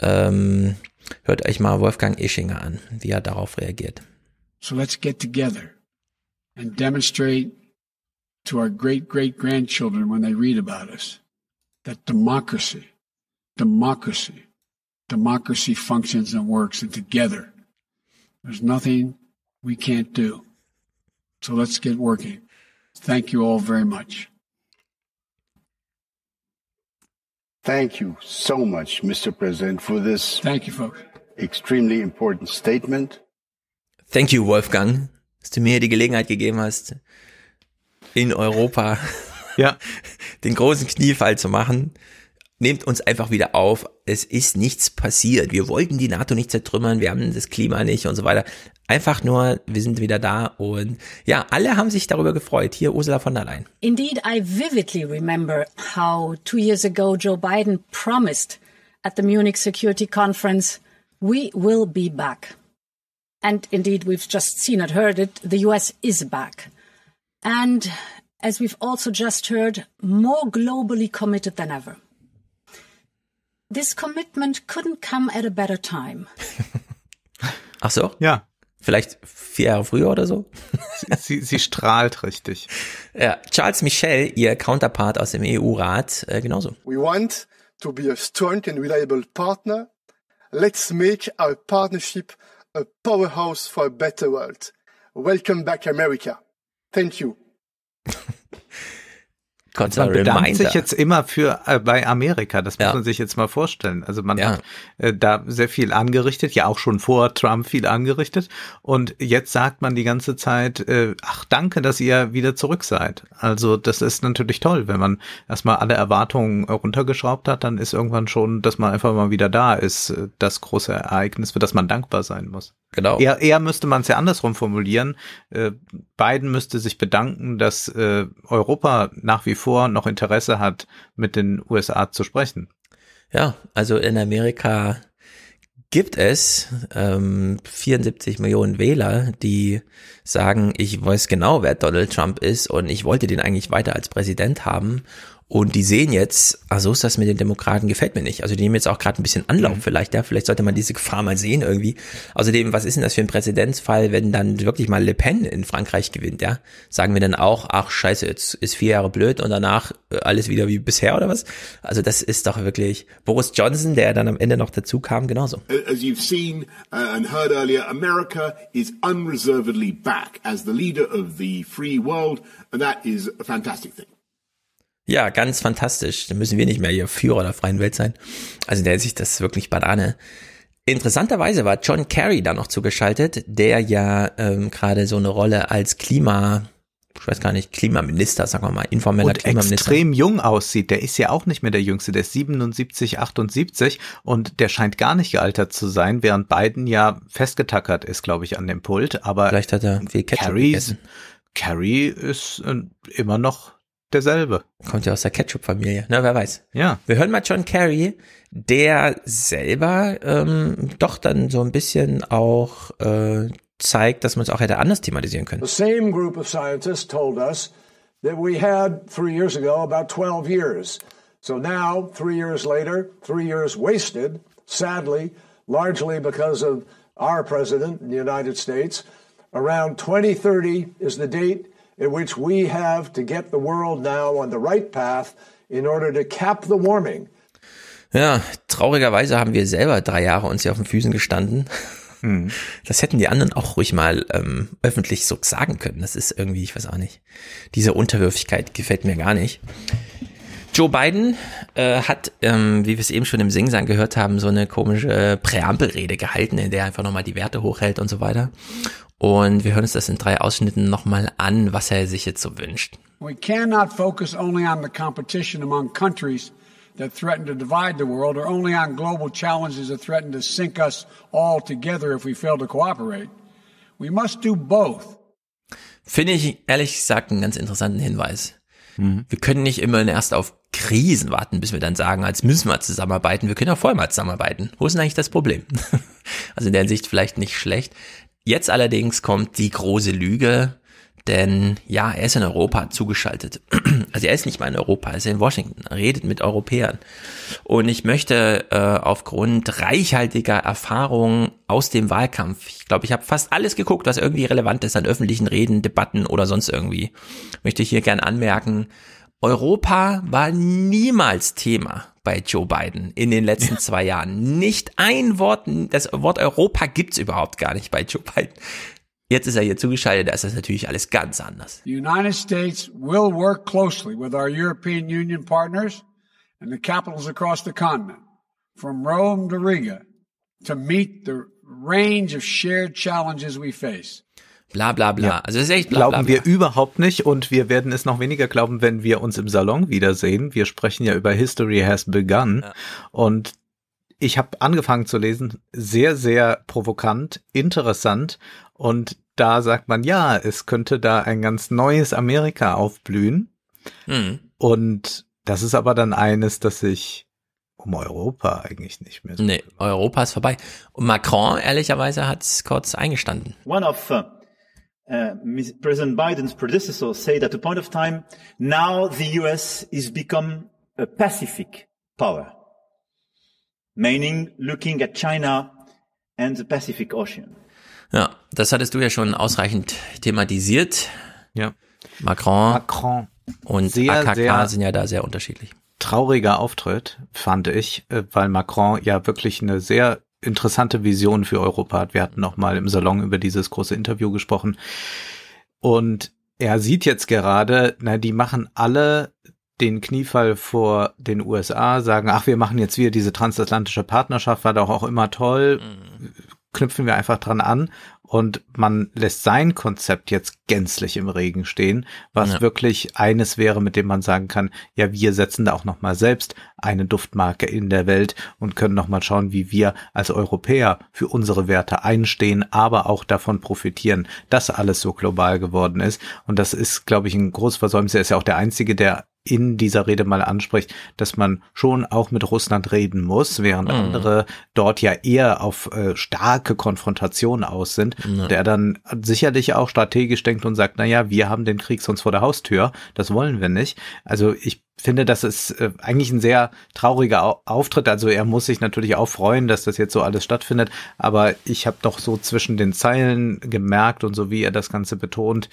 S3: ähm, hört euch mal Wolfgang Ischinger an, wie er darauf reagiert.
S18: So let's get together. And demonstrate to our great great grandchildren when they read about us that democracy, democracy, democracy functions and works, and together there's nothing we can't do. So let's get working. Thank you all very much.
S17: Thank you so much, Mr. President, for this.
S18: Thank you, folks.
S17: Extremely important statement.
S3: Thank you, Wolfgang. Dass du mir die Gelegenheit gegeben hast, in Europa
S2: ja.
S3: den großen Kniefall zu machen. Nehmt uns einfach wieder auf. Es ist nichts passiert. Wir wollten die NATO nicht zertrümmern. Wir haben das Klima nicht und so weiter. Einfach nur, wir sind wieder da und ja, alle haben sich darüber gefreut. Hier Ursula von der Leyen.
S19: Indeed, I vividly remember how two years ago Joe Biden promised at the Munich Security Conference, we will be back. And indeed, we've just seen it, heard it. The US is back. And as we've also just heard, more globally committed than ever. This commitment couldn't come at a better time.
S3: Ach so?
S2: Ja.
S3: Vielleicht vier Jahre früher oder so?
S2: sie, sie, sie strahlt richtig.
S3: Ja, Charles Michel, ihr Counterpart aus dem EU-Rat, äh, genauso.
S20: We want to be a strong and reliable partner. Let's make our partnership a powerhouse for a better world. Welcome back, America. Thank you.
S2: man bedankt sich jetzt immer für äh, bei Amerika, das muss ja. man sich jetzt mal vorstellen. Also man ja. hat äh, da sehr viel angerichtet, ja auch schon vor Trump viel angerichtet und jetzt sagt man die ganze Zeit, äh, ach danke, dass ihr wieder zurück seid. Also das ist natürlich toll, wenn man erstmal alle Erwartungen runtergeschraubt hat, dann ist irgendwann schon, dass man einfach mal wieder da ist, äh, das große Ereignis, für das man dankbar sein muss.
S3: Genau.
S2: Eher, eher müsste man es ja andersrum formulieren. Äh, Biden müsste sich bedanken, dass äh, Europa nach wie vor noch Interesse hat, mit den USA zu sprechen.
S3: Ja, also in Amerika gibt es ähm, 74 Millionen Wähler, die sagen, ich weiß genau, wer Donald Trump ist und ich wollte den eigentlich weiter als Präsident haben. Und die sehen jetzt, also ist das mit den Demokraten, gefällt mir nicht. Also die nehmen jetzt auch gerade ein bisschen Anlauf mhm. vielleicht, ja. Vielleicht sollte man diese Gefahr mal sehen irgendwie. Außerdem, was ist denn das für ein Präzedenzfall, wenn dann wirklich mal Le Pen in Frankreich gewinnt, ja? Sagen wir dann auch, ach scheiße, jetzt ist vier Jahre blöd und danach äh, alles wieder wie bisher oder was? Also das ist doch wirklich Boris Johnson, der dann am Ende noch dazu kam, genauso.
S21: As you've seen uh, and heard earlier, America is unreservedly back as the leader of the free world and that is a fantastic thing.
S3: Ja, ganz fantastisch. Da müssen wir nicht mehr hier Führer der freien Welt sein. Also in der Sicht, das ist wirklich Banane. Interessanterweise war John Kerry da noch zugeschaltet, der ja ähm, gerade so eine Rolle als Klima, ich weiß gar nicht, Klimaminister, sagen wir mal, informeller
S2: und
S3: Klimaminister.
S2: extrem jung aussieht. Der ist ja auch nicht mehr der Jüngste, der ist 77, 78 und der scheint gar nicht gealtert zu sein, während Biden ja festgetackert ist, glaube ich, an dem Pult. Aber
S3: Vielleicht hat er viel Ketchup Kerry
S2: ist äh, immer noch derselbe.
S3: Kommt ja aus der Ketchup-Familie, ne, wer weiß.
S2: Ja.
S3: Wir hören mal John Kerry, der selber ähm, doch dann so ein bisschen auch äh, zeigt, dass man es auch hätte anders thematisieren können.
S18: The same group of scientists told us that we had three years ago about 12 years. So now, three years later, three years wasted, sadly, largely because of our president in the United States, around 2030 is the date at which we have to get the world now on the right path in order to cap the warming.
S3: Ja, traurigerweise haben wir selber drei Jahre uns hier auf den Füßen gestanden.
S2: Hm.
S3: Das hätten die anderen auch ruhig mal ähm, öffentlich so sagen können. Das ist irgendwie, ich weiß auch nicht. Diese Unterwürfigkeit gefällt mir gar nicht. Joe Biden äh, hat, ähm, wie wir es eben schon im Singsang gehört haben, so eine komische äh, Präambelrede gehalten, in der er einfach nochmal die Werte hochhält und so weiter. Und wir hören uns das in drei Ausschnitten nochmal an, was er sich jetzt so wünscht.
S18: We cannot focus only on the competition among countries that threaten to divide the world or only on global challenges that threaten to sink us all together if we fail to cooperate. We must do both.
S3: Finde ich ehrlich gesagt einen ganz interessanten Hinweis. Wir können nicht immer erst auf Krisen warten, bis wir dann sagen, als müssen wir zusammenarbeiten. Wir können auch vorher mal zusammenarbeiten. Wo ist denn eigentlich das Problem? Also in der Hinsicht vielleicht nicht schlecht. Jetzt allerdings kommt die große Lüge, denn ja, er ist in Europa zugeschaltet. Also er ist nicht mal in Europa, er ist in Washington, er redet mit Europäern. Und ich möchte äh, aufgrund reichhaltiger Erfahrungen aus dem Wahlkampf, ich glaube, ich habe fast alles geguckt, was irgendwie relevant ist an öffentlichen Reden, Debatten oder sonst irgendwie, möchte ich hier gern anmerken, Europa war niemals Thema bei Joe Biden in den letzten zwei Jahren. Nicht ein Wort, das Wort Europa gibt's überhaupt gar nicht bei Joe Biden. Jetzt ist er hier zugeschaltet, da ist das natürlich alles ganz anders.
S18: The United States will work closely with our European Union partners and the capitals across the continent, from Rome to Riga, to meet the range of shared challenges we face.
S3: Bla bla bla.
S2: Ja.
S3: Also das ist echt bla
S2: Glauben
S3: bla, bla.
S2: wir überhaupt nicht und wir werden es noch weniger glauben, wenn wir uns im Salon wiedersehen. Wir sprechen ja über History Has Begun und ich habe angefangen zu lesen, sehr, sehr provokant, interessant und da sagt man, ja, es könnte da ein ganz neues Amerika aufblühen
S3: Hm.
S2: und das ist aber dann eines, das sich um Europa eigentlich nicht mehr so
S3: Nee, Europa ist vorbei. Und Macron, ehrlicherweise, hat es kurz eingestanden.
S22: One of uh, uh, President Biden's predecessors said at a point of time, now the US is become a Pacific power, meaning looking at China and the Pacific Ocean.
S3: Ja, das hattest du ja schon ausreichend thematisiert.
S2: Ja.
S3: Macron,
S2: Macron.
S3: und
S2: Sehr,
S3: AKK
S2: sehr-
S3: sind ja da sehr unterschiedlich.
S2: trauriger Auftritt, fand ich, äh, weil Macron ja wirklich eine sehr interessante Vision für Europa hat. Wir hatten noch mal im Salon über dieses große Interview gesprochen. Und er sieht jetzt gerade, na, die machen alle den Kniefall vor den USA, sagen, ach, wir machen jetzt wieder diese transatlantische Partnerschaft, war doch auch immer toll, knüpfen wir einfach dran an und man lässt sein Konzept jetzt gänzlich im Regen stehen, was
S3: Ja.
S2: wirklich eines wäre, mit dem man sagen kann, ja, wir setzen da auch noch mal selbst eine Duftmarke in der Welt und können noch mal schauen, wie wir als Europäer für unsere Werte einstehen, aber auch davon profitieren, dass alles so global geworden ist und das ist, glaube ich, ein großes Versäumnis. Er ist ja auch der einzige, der in dieser Rede mal anspricht, dass man schon auch mit Russland reden muss, während
S3: Mhm.
S2: andere dort ja eher auf äh, starke Konfrontation aus sind,
S3: Ja.
S2: der dann sicherlich auch strategisch denkt und sagt, na ja, wir haben den Krieg sonst vor der Haustür, das wollen wir nicht. Also ich finde, das ist äh, eigentlich ein sehr trauriger Au Auftritt. Also er muss sich natürlich auch freuen, dass das jetzt so alles stattfindet, aber ich habe doch so zwischen den Zeilen gemerkt und so wie er das Ganze betont,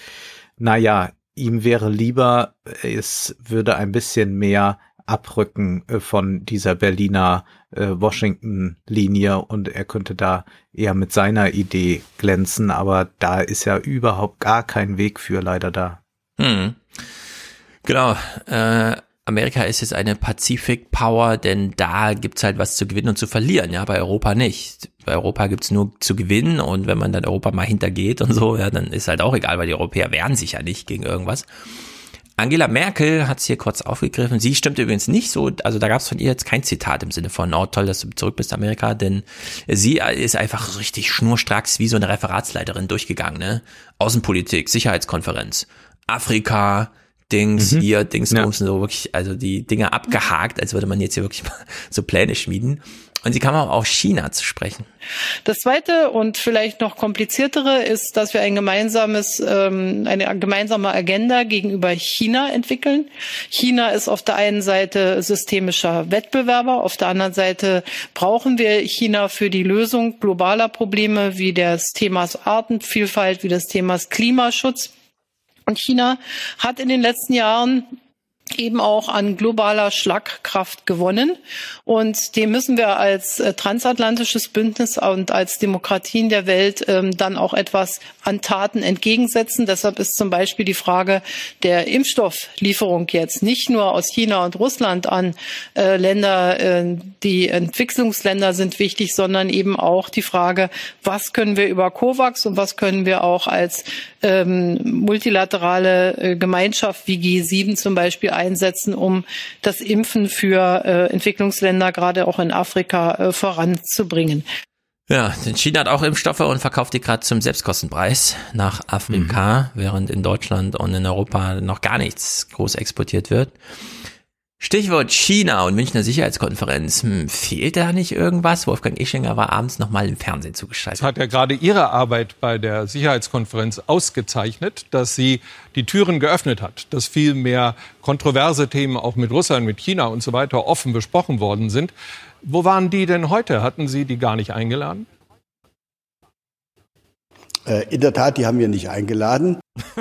S2: na ja, ihm wäre lieber, es würde ein bisschen mehr abrücken äh, von dieser Berliner äh, Washington-Linie und er könnte da eher mit seiner Idee glänzen, aber da ist ja überhaupt gar kein Weg für leider da.
S3: Hm. Genau. Äh, Amerika ist jetzt eine Pazifik Power, denn da gibt's halt was zu gewinnen und zu verlieren, ja, bei Europa nicht. Bei Europa gibt's nur zu gewinnen und wenn man dann Europa mal hintergeht und so, ja, dann ist halt auch egal, weil die Europäer wehren sich ja nicht gegen irgendwas. Angela Merkel hat's hier kurz aufgegriffen. Sie stimmt übrigens nicht so, also da gab's von ihr jetzt kein Zitat im Sinne von, oh toll, dass du zurück bist, Amerika, denn sie ist einfach richtig schnurstracks wie so eine Referatsleiterin durchgegangen, ne? Außenpolitik, Sicherheitskonferenz, Afrika, Dings,
S2: Mhm.
S3: hier, Dings,
S2: Ja.
S3: So wirklich, also die Dinge abgehakt, als würde man jetzt hier wirklich mal so Pläne schmieden. Und sie kam auch auf China zu sprechen.
S23: Das zweite und vielleicht noch kompliziertere ist, dass wir ein gemeinsames, ähm, eine gemeinsame Agenda gegenüber China entwickeln. China ist auf der einen Seite systemischer Wettbewerber, auf der anderen Seite brauchen wir China für die Lösung globaler Probleme wie des Themas Artenvielfalt, wie des Themas Klimaschutz. Und China hat in den letzten Jahren eben auch an globaler Schlagkraft gewonnen. Und dem müssen wir als äh, transatlantisches Bündnis und als Demokratien der Welt ähm, dann auch etwas an Taten entgegensetzen. Deshalb ist zum Beispiel die Frage der Impfstofflieferung jetzt nicht nur aus China und Russland an äh, Länder, äh, die Entwicklungsländer sind wichtig, sondern eben auch die Frage, was können wir über COVAX und was können wir auch als ähm, multilaterale äh, Gemeinschaft wie G7 zum Beispiel einsetzen, um das Impfen für äh, Entwicklungsländer, gerade auch in Afrika, äh, voranzubringen.
S3: Ja, denn China hat auch Impfstoffe und verkauft die gerade zum Selbstkostenpreis nach Afrika, während in Deutschland und in Europa noch gar nichts groß exportiert wird. Stichwort China und Münchner Sicherheitskonferenz. Hm, fehlt da nicht irgendwas? Wolfgang Ischinger war abends nochmal im Fernsehen zugeschaltet.
S24: Das hat ja gerade Ihre Arbeit bei der Sicherheitskonferenz ausgezeichnet, dass sie die Türen geöffnet hat, dass viel mehr kontroverse Themen auch mit Russland, mit China und so weiter offen besprochen worden sind. Wo waren die denn heute? Hatten Sie die gar nicht eingeladen?
S25: Äh, In der Tat, die haben wir nicht eingeladen.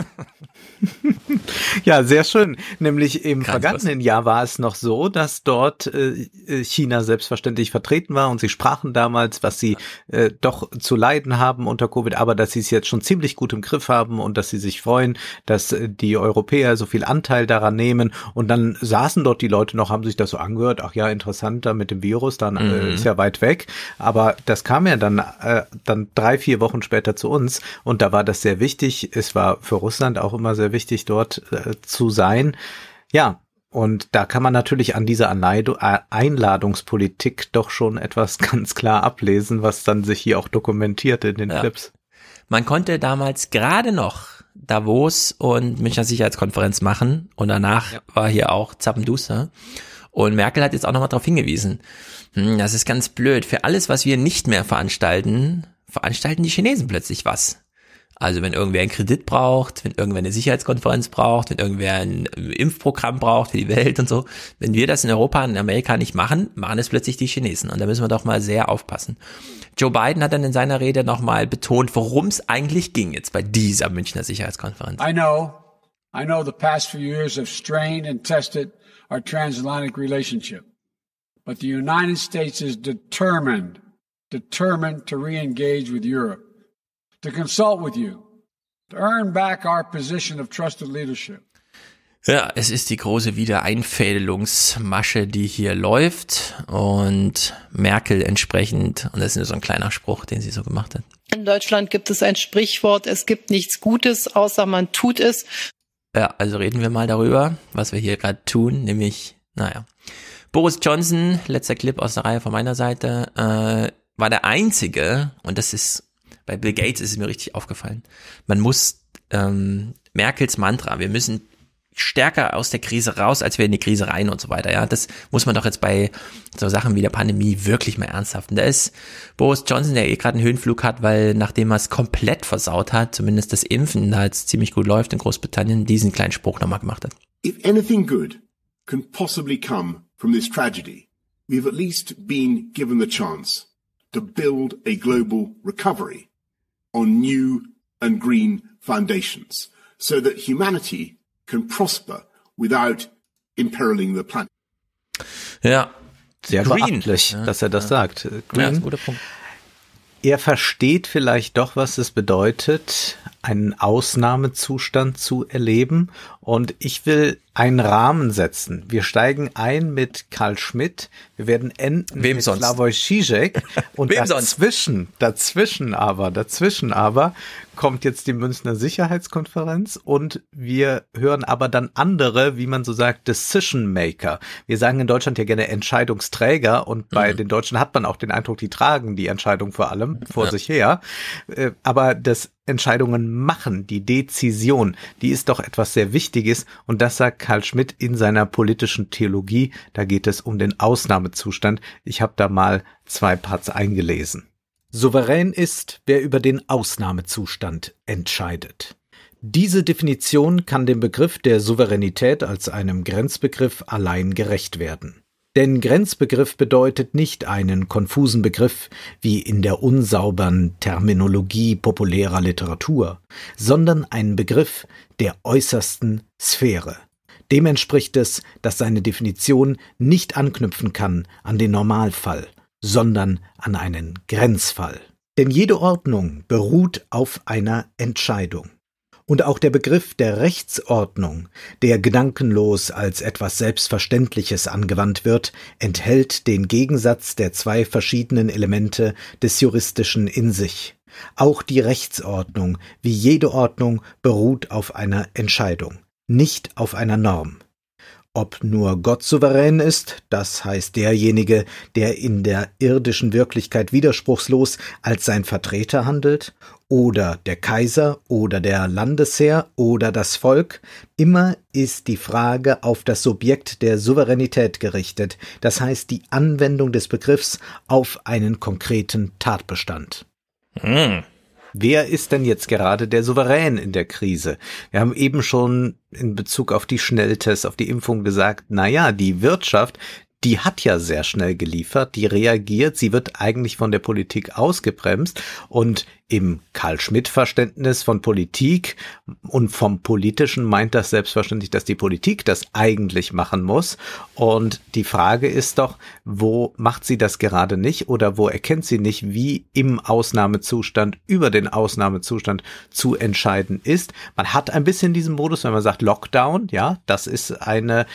S2: Ja, sehr schön. Nämlich im vergangenen Jahr war es noch so, dass dort äh, China selbstverständlich vertreten war und sie sprachen damals, was sie äh, doch zu leiden haben unter Covid, aber dass sie es jetzt schon ziemlich gut im Griff haben und dass sie sich freuen, dass äh, die Europäer so viel Anteil daran nehmen. Und dann saßen dort die Leute noch, haben sich das so angehört, ach ja, interessant da mit dem Virus, dann
S3: Mhm.
S2: äh, ist ja weit weg. Aber das kam ja dann, äh, dann drei, vier Wochen später zu uns und da war das sehr wichtig. Es war für Russland auch immer sehr wichtig, dort äh, zu sein. Ja, und da kann man natürlich an dieser Anleido- äh, Einladungspolitik doch schon etwas ganz klar ablesen, was dann sich hier auch dokumentiert in den
S3: Ja.
S2: Clips.
S3: Man konnte damals gerade noch Davos und Münchner Sicherheitskonferenz machen und danach war hier auch Zappenduster. Und Merkel hat jetzt auch nochmal darauf hingewiesen. Hm, das ist ganz blöd. Für alles, was wir nicht mehr veranstalten, veranstalten die Chinesen plötzlich was. Also wenn irgendwer einen Kredit braucht, wenn irgendwer eine Sicherheitskonferenz braucht, wenn irgendwer ein Impfprogramm braucht für die Welt und so, wenn wir das in Europa und in Amerika nicht machen, machen es plötzlich die Chinesen. Und da müssen wir doch mal sehr aufpassen. Joe Biden hat dann in seiner Rede nochmal betont, worum es eigentlich ging jetzt bei dieser Münchner Sicherheitskonferenz.
S18: I know, I know the past few years have strained and tested our transatlantic relationship. But the United States is determined, determined to re-engage with Europe, to consult with you, to earn back our position of trusted leadership.
S3: Ja, es ist die große Wiedereinfädelungsmasche, die hier läuft und Merkel entsprechend, und das ist nur so ein kleiner Spruch, den sie so gemacht hat.
S23: In Deutschland gibt es ein Sprichwort, es gibt nichts Gutes, außer man tut es.
S3: Ja, also reden wir mal darüber, was wir hier gerade tun, nämlich, naja. Boris Johnson, letzter Clip aus der Reihe von meiner Seite, äh, war der einzige, und das ist, bei Bill Gates ist es mir richtig aufgefallen, man muss ähm, Merkels Mantra, wir müssen stärker aus der Krise raus, als wir in die Krise rein und so weiter. Ja, das muss man doch jetzt bei so Sachen wie der Pandemie wirklich mal ernsthaft. Und da ist Boris Johnson, der eh gerade einen Höhenflug hat, weil nachdem er es komplett versaut hat, zumindest das Impfen da jetzt ziemlich gut läuft in Großbritannien, diesen kleinen Spruch nochmal gemacht hat.
S21: If anything good can possibly come from this tragedy, we've at least been given the chance to build a global recovery on new and green foundations so that humanity can prosper without imperiling the planet.
S3: Ja.
S2: Sehr
S3: Green.
S2: beachtlich,
S3: Ja,
S2: dass er das
S3: ja.
S2: sagt.
S3: Ja,
S2: Green.
S3: ist ein guter Punkt.
S2: Er versteht vielleicht doch, was es bedeutet, einen Ausnahmezustand zu erleben. Und ich will einen Rahmen setzen. Wir steigen ein mit Karl Schmidt. Wir werden enden
S3: Wem
S2: mit
S3: sonst?
S2: Slavoj Žižek. Und
S3: Wem sonst?
S2: dazwischen, dazwischen aber, dazwischen aber kommt jetzt die Münchner Sicherheitskonferenz und wir hören aber dann andere, wie man so sagt, Decision Maker. Wir sagen in Deutschland ja gerne Entscheidungsträger und bei
S3: Mhm.
S2: den Deutschen hat man auch den Eindruck, die tragen die Entscheidung vor allem vor
S3: Ja.
S2: sich her. Äh, Aber das Entscheidungen machen, die Dezision, die ist doch etwas sehr Wichtiges und das sagt Karl Schmidt in seiner politischen Theologie. Da geht es um den Ausnahmezustand. Ich habe da mal zwei Parts eingelesen. Souverän ist, wer über den Ausnahmezustand entscheidet. Diese Definition kann dem Begriff der Souveränität als einem Grenzbegriff allein gerecht werden. Denn Grenzbegriff bedeutet nicht einen konfusen Begriff wie in der unsauberen Terminologie populärer Literatur, sondern einen Begriff der äußersten Sphäre. Dem entspricht es, dass seine Definition nicht anknüpfen kann an den Normalfall, sondern an einen Grenzfall. Denn jede Ordnung beruht auf einer Entscheidung. Und auch der Begriff der Rechtsordnung, der gedankenlos als etwas Selbstverständliches angewandt wird, enthält den Gegensatz der zwei verschiedenen Elemente des Juristischen in sich. Auch die Rechtsordnung, wie jede Ordnung, beruht auf einer Entscheidung, nicht auf einer Norm. Ob nur Gott souverän ist, das heißt derjenige, der in der irdischen Wirklichkeit widerspruchslos als sein Vertreter handelt, oder der Kaiser oder der Landesherr oder das Volk, immer ist die Frage auf das Subjekt der Souveränität gerichtet, das heißt die Anwendung des Begriffs auf einen konkreten Tatbestand. Hm. Wer ist denn jetzt gerade der Souverän in der Krise? Wir haben eben schon in Bezug auf die Schnelltests, auf die Impfung gesagt, na ja, die Wirtschaft, die hat ja sehr schnell geliefert, die reagiert, sie wird eigentlich von der Politik ausgebremst und im Karl-Schmidt-Verständnis von Politik und vom Politischen meint das selbstverständlich, dass die Politik das eigentlich machen muss. Und die Frage ist doch, wo macht sie das gerade nicht oder wo erkennt sie nicht, wie im Ausnahmezustand über den Ausnahmezustand zu entscheiden ist? Man hat ein bisschen diesen Modus, wenn man sagt Lockdown, ja, das ist eine,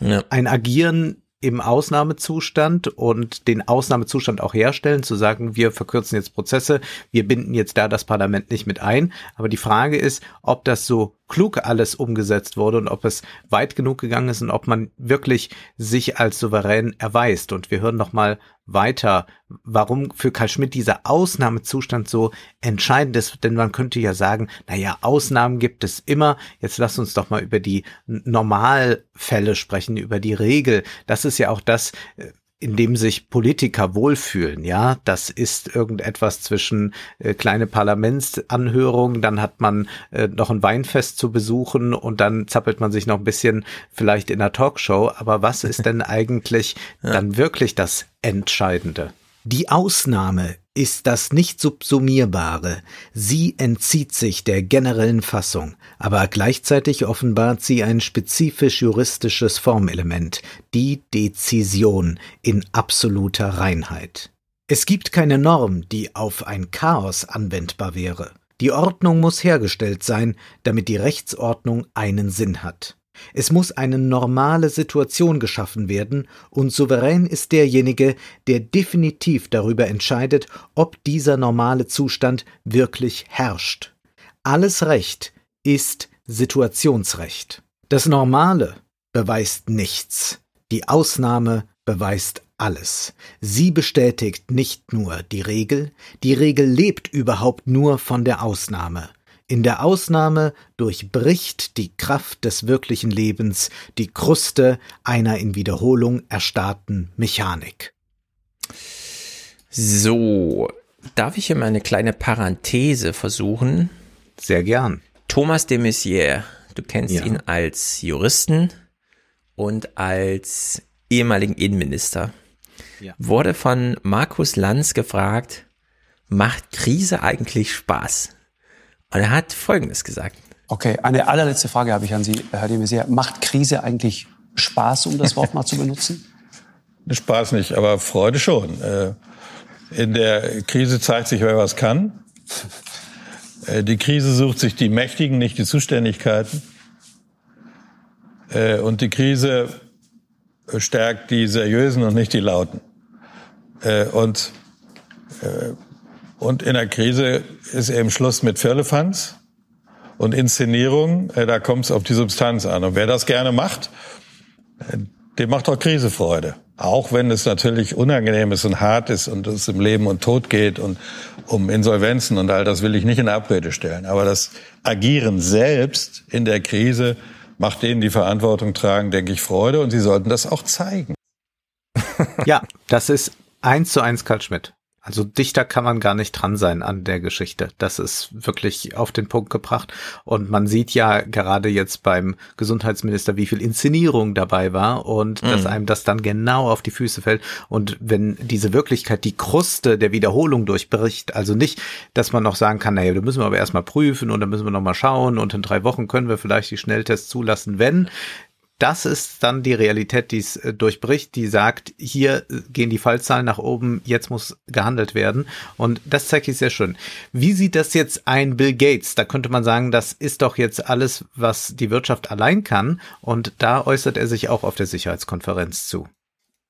S2: ja. ein Agieren im Ausnahmezustand und den Ausnahmezustand auch herstellen, zu sagen, wir verkürzen jetzt Prozesse, wir binden jetzt da das Parlament nicht mit ein. Aber die Frage ist, ob das so klug alles umgesetzt wurde und ob es weit genug gegangen ist und ob man wirklich sich als souverän erweist. Und wir hören noch mal weiter, warum für Karl Schmidt dieser Ausnahmezustand so entscheidend ist. Denn man könnte ja sagen, na ja, Ausnahmen gibt es immer. Jetzt lass uns doch mal über die Normalfälle sprechen, über die Regel. Das ist ja auch das, äh, in dem sich Politiker wohlfühlen, ja, das ist irgendetwas zwischen äh, kleine Parlamentsanhörungen, dann hat man äh, noch ein Weinfest zu besuchen und dann zappelt man sich noch ein bisschen vielleicht in einer Talkshow, aber was ist denn eigentlich ja. dann wirklich das Entscheidende? Die Ausnahme ist das nicht subsumierbare. Sie entzieht sich der generellen Fassung, aber gleichzeitig offenbart sie ein spezifisch juristisches Formelement, die Dezision in absoluter Reinheit. Es gibt keine Norm, die auf ein Chaos anwendbar wäre. Die Ordnung muss hergestellt sein, damit die Rechtsordnung einen Sinn hat. Es muss eine normale Situation geschaffen werden, und souverän ist derjenige, der definitiv darüber entscheidet, ob dieser normale Zustand wirklich herrscht. Alles Recht ist Situationsrecht. Das Normale beweist nichts, die Ausnahme beweist alles. Sie bestätigt nicht nur die Regel, die Regel lebt überhaupt nur von der Ausnahme. In der Ausnahme durchbricht die Kraft des wirklichen Lebens die Kruste einer in Wiederholung erstarrten Mechanik.
S3: So, darf ich hier mal eine kleine Parenthese versuchen?
S2: Sehr gern.
S3: Thomas de Maizière, du kennst ja. ihn als Juristen und als ehemaligen Innenminister. Ja. Wurde von Markus Lanz gefragt, macht Krise eigentlich Spaß? Und er hat Folgendes gesagt.
S4: Okay, eine allerletzte Frage habe ich an Sie, Herr de Maizière. Macht Krise eigentlich Spaß, um das Wort mal zu benutzen?
S26: Spaß nicht, aber Freude schon. Äh, in der Krise zeigt sich, wer was kann. Äh, die Krise sucht sich die Mächtigen, nicht die Zuständigkeiten. Äh, und die Krise stärkt die Seriösen und nicht die Lauten. Und und in der Krise ist eben Schluss mit Firlefanz und Inszenierung. Äh, da kommt es auf die Substanz an. Und wer das gerne macht, äh, dem macht auch Krisefreude. Auch wenn es natürlich unangenehm ist und hart ist und es um Leben und Tod geht und um Insolvenzen und all das will ich nicht in Abrede stellen. Aber das Agieren selbst in der Krise macht denen, die Verantwortung tragen, denke ich, Freude und sie sollten das auch zeigen.
S2: Ja, das ist eins zu eins Karl Schmidt. Also dichter kann man gar nicht dran sein an der Geschichte. Das ist wirklich auf den Punkt gebracht. Und man sieht ja gerade jetzt beim Gesundheitsminister, wie viel Inszenierung dabei war und mhm. dass einem das dann genau auf die Füße fällt. Und wenn diese Wirklichkeit die Kruste der Wiederholung durchbricht, also nicht, dass man noch sagen kann, naja, da müssen wir aber erstmal prüfen und dann müssen wir nochmal schauen und in drei Wochen können wir vielleicht die Schnelltests zulassen, wenn das ist dann die Realität, die es äh, durchbricht, die sagt, hier äh, gehen die Fallzahlen nach oben, jetzt muss gehandelt werden. Und das zeigt ich sehr schön. Wie sieht das jetzt ein Bill Gates? Da könnte man sagen, das ist doch jetzt alles, was die Wirtschaft allein kann. Und da äußert er sich auch auf der Sicherheitskonferenz zu.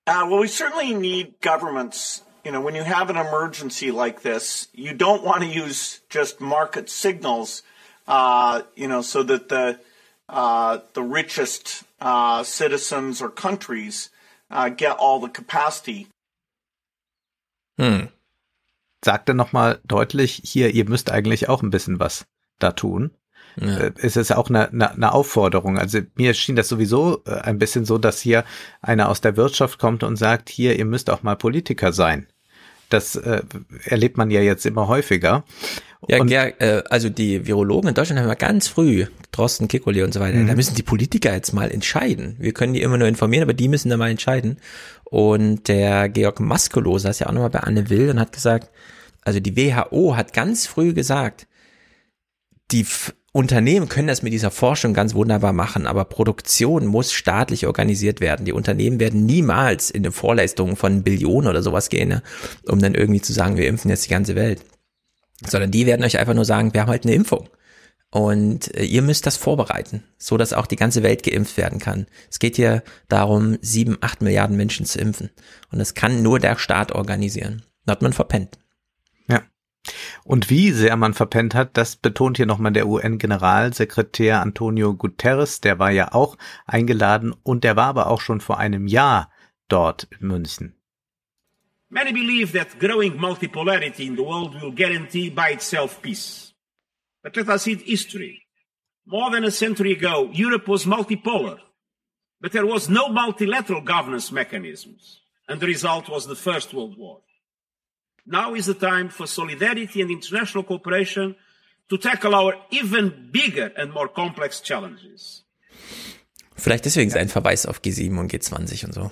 S14: Uh, well, we certainly need governments. You know, when you have an emergency like this, you don't want to use just market signals, uh, you know, so that the uh, the richest uh, citizens or countries uh, get all the capacity.
S2: Hm. Sagt er nochmal deutlich, hier, ihr müsst eigentlich auch ein bisschen was da tun. Ja. Äh, es ist auch eine, eine, eine Aufforderung. Also mir schien das sowieso äh, ein bisschen so, dass hier einer aus der Wirtschaft kommt und sagt, hier, ihr müsst auch mal Politiker sein. Das äh, erlebt man ja jetzt immer häufiger.
S3: Ja, ja äh, also die Virologen in Deutschland haben ja ganz früh, Drosten, Kikoli und so weiter, mhm. da müssen die Politiker jetzt mal entscheiden. Wir können die immer nur informieren, aber die müssen da mal entscheiden. Und der Georg Maskolo saß ja auch nochmal bei Anne Will und hat gesagt, also die WHO hat ganz früh gesagt, die F Unternehmen können das mit dieser Forschung ganz wunderbar machen, aber Produktion muss staatlich organisiert werden. Die Unternehmen werden niemals in eine Vorleistung von Billionen oder sowas gehen, ne, um dann irgendwie zu sagen, wir impfen jetzt die ganze Welt sondern die werden euch einfach nur sagen, wir haben halt eine Impfung. Und äh, ihr müsst das vorbereiten, so dass auch die ganze Welt geimpft werden kann. Es geht hier darum, sieben, acht Milliarden Menschen zu impfen. Und das kann nur der Staat organisieren. Da hat man verpennt.
S2: Ja. Und wie sehr man verpennt hat, das betont hier nochmal der UN-Generalsekretär Antonio Guterres. Der war ja auch eingeladen und der war aber auch schon vor einem Jahr dort in München.
S16: Many believe that growing multipolarity in the world will guarantee by itself peace. But let us see history. More than a century ago, Europe was multipolar, but there was no multilateral governance mechanisms, and the result was the First World War. Now is the time for solidarity and international cooperation to tackle our even bigger and more complex challenges.
S3: Vielleicht deswegen sein Verweis auf G7 und G20 und so.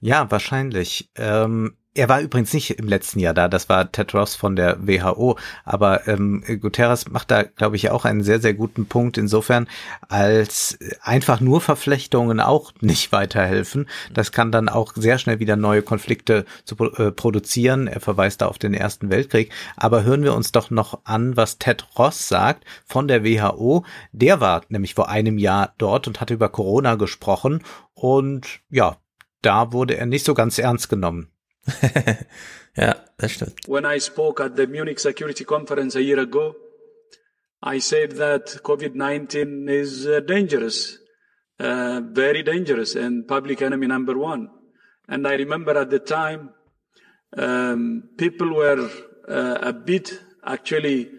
S2: Ja, wahrscheinlich. Ähm, er war übrigens nicht im letzten Jahr da, das war Ted Ross von der WHO, aber ähm, Guterres macht da, glaube ich, auch einen sehr, sehr guten Punkt insofern, als einfach nur Verflechtungen auch nicht weiterhelfen. Das kann dann auch sehr schnell wieder neue Konflikte zu äh, produzieren. Er verweist da auf den Ersten Weltkrieg. Aber hören wir uns doch noch an, was Ted Ross sagt von der WHO. Der war nämlich vor einem Jahr dort und hatte über Corona gesprochen und ja, da wurde er nicht so ganz ernst genommen.
S3: ja, das stimmt.
S27: When I spoke at the Munich Security Conference a year ago, I said that COVID-19 is uh, dangerous, uh, very dangerous and public enemy number one. And I remember at the time, um, people were uh, a bit actually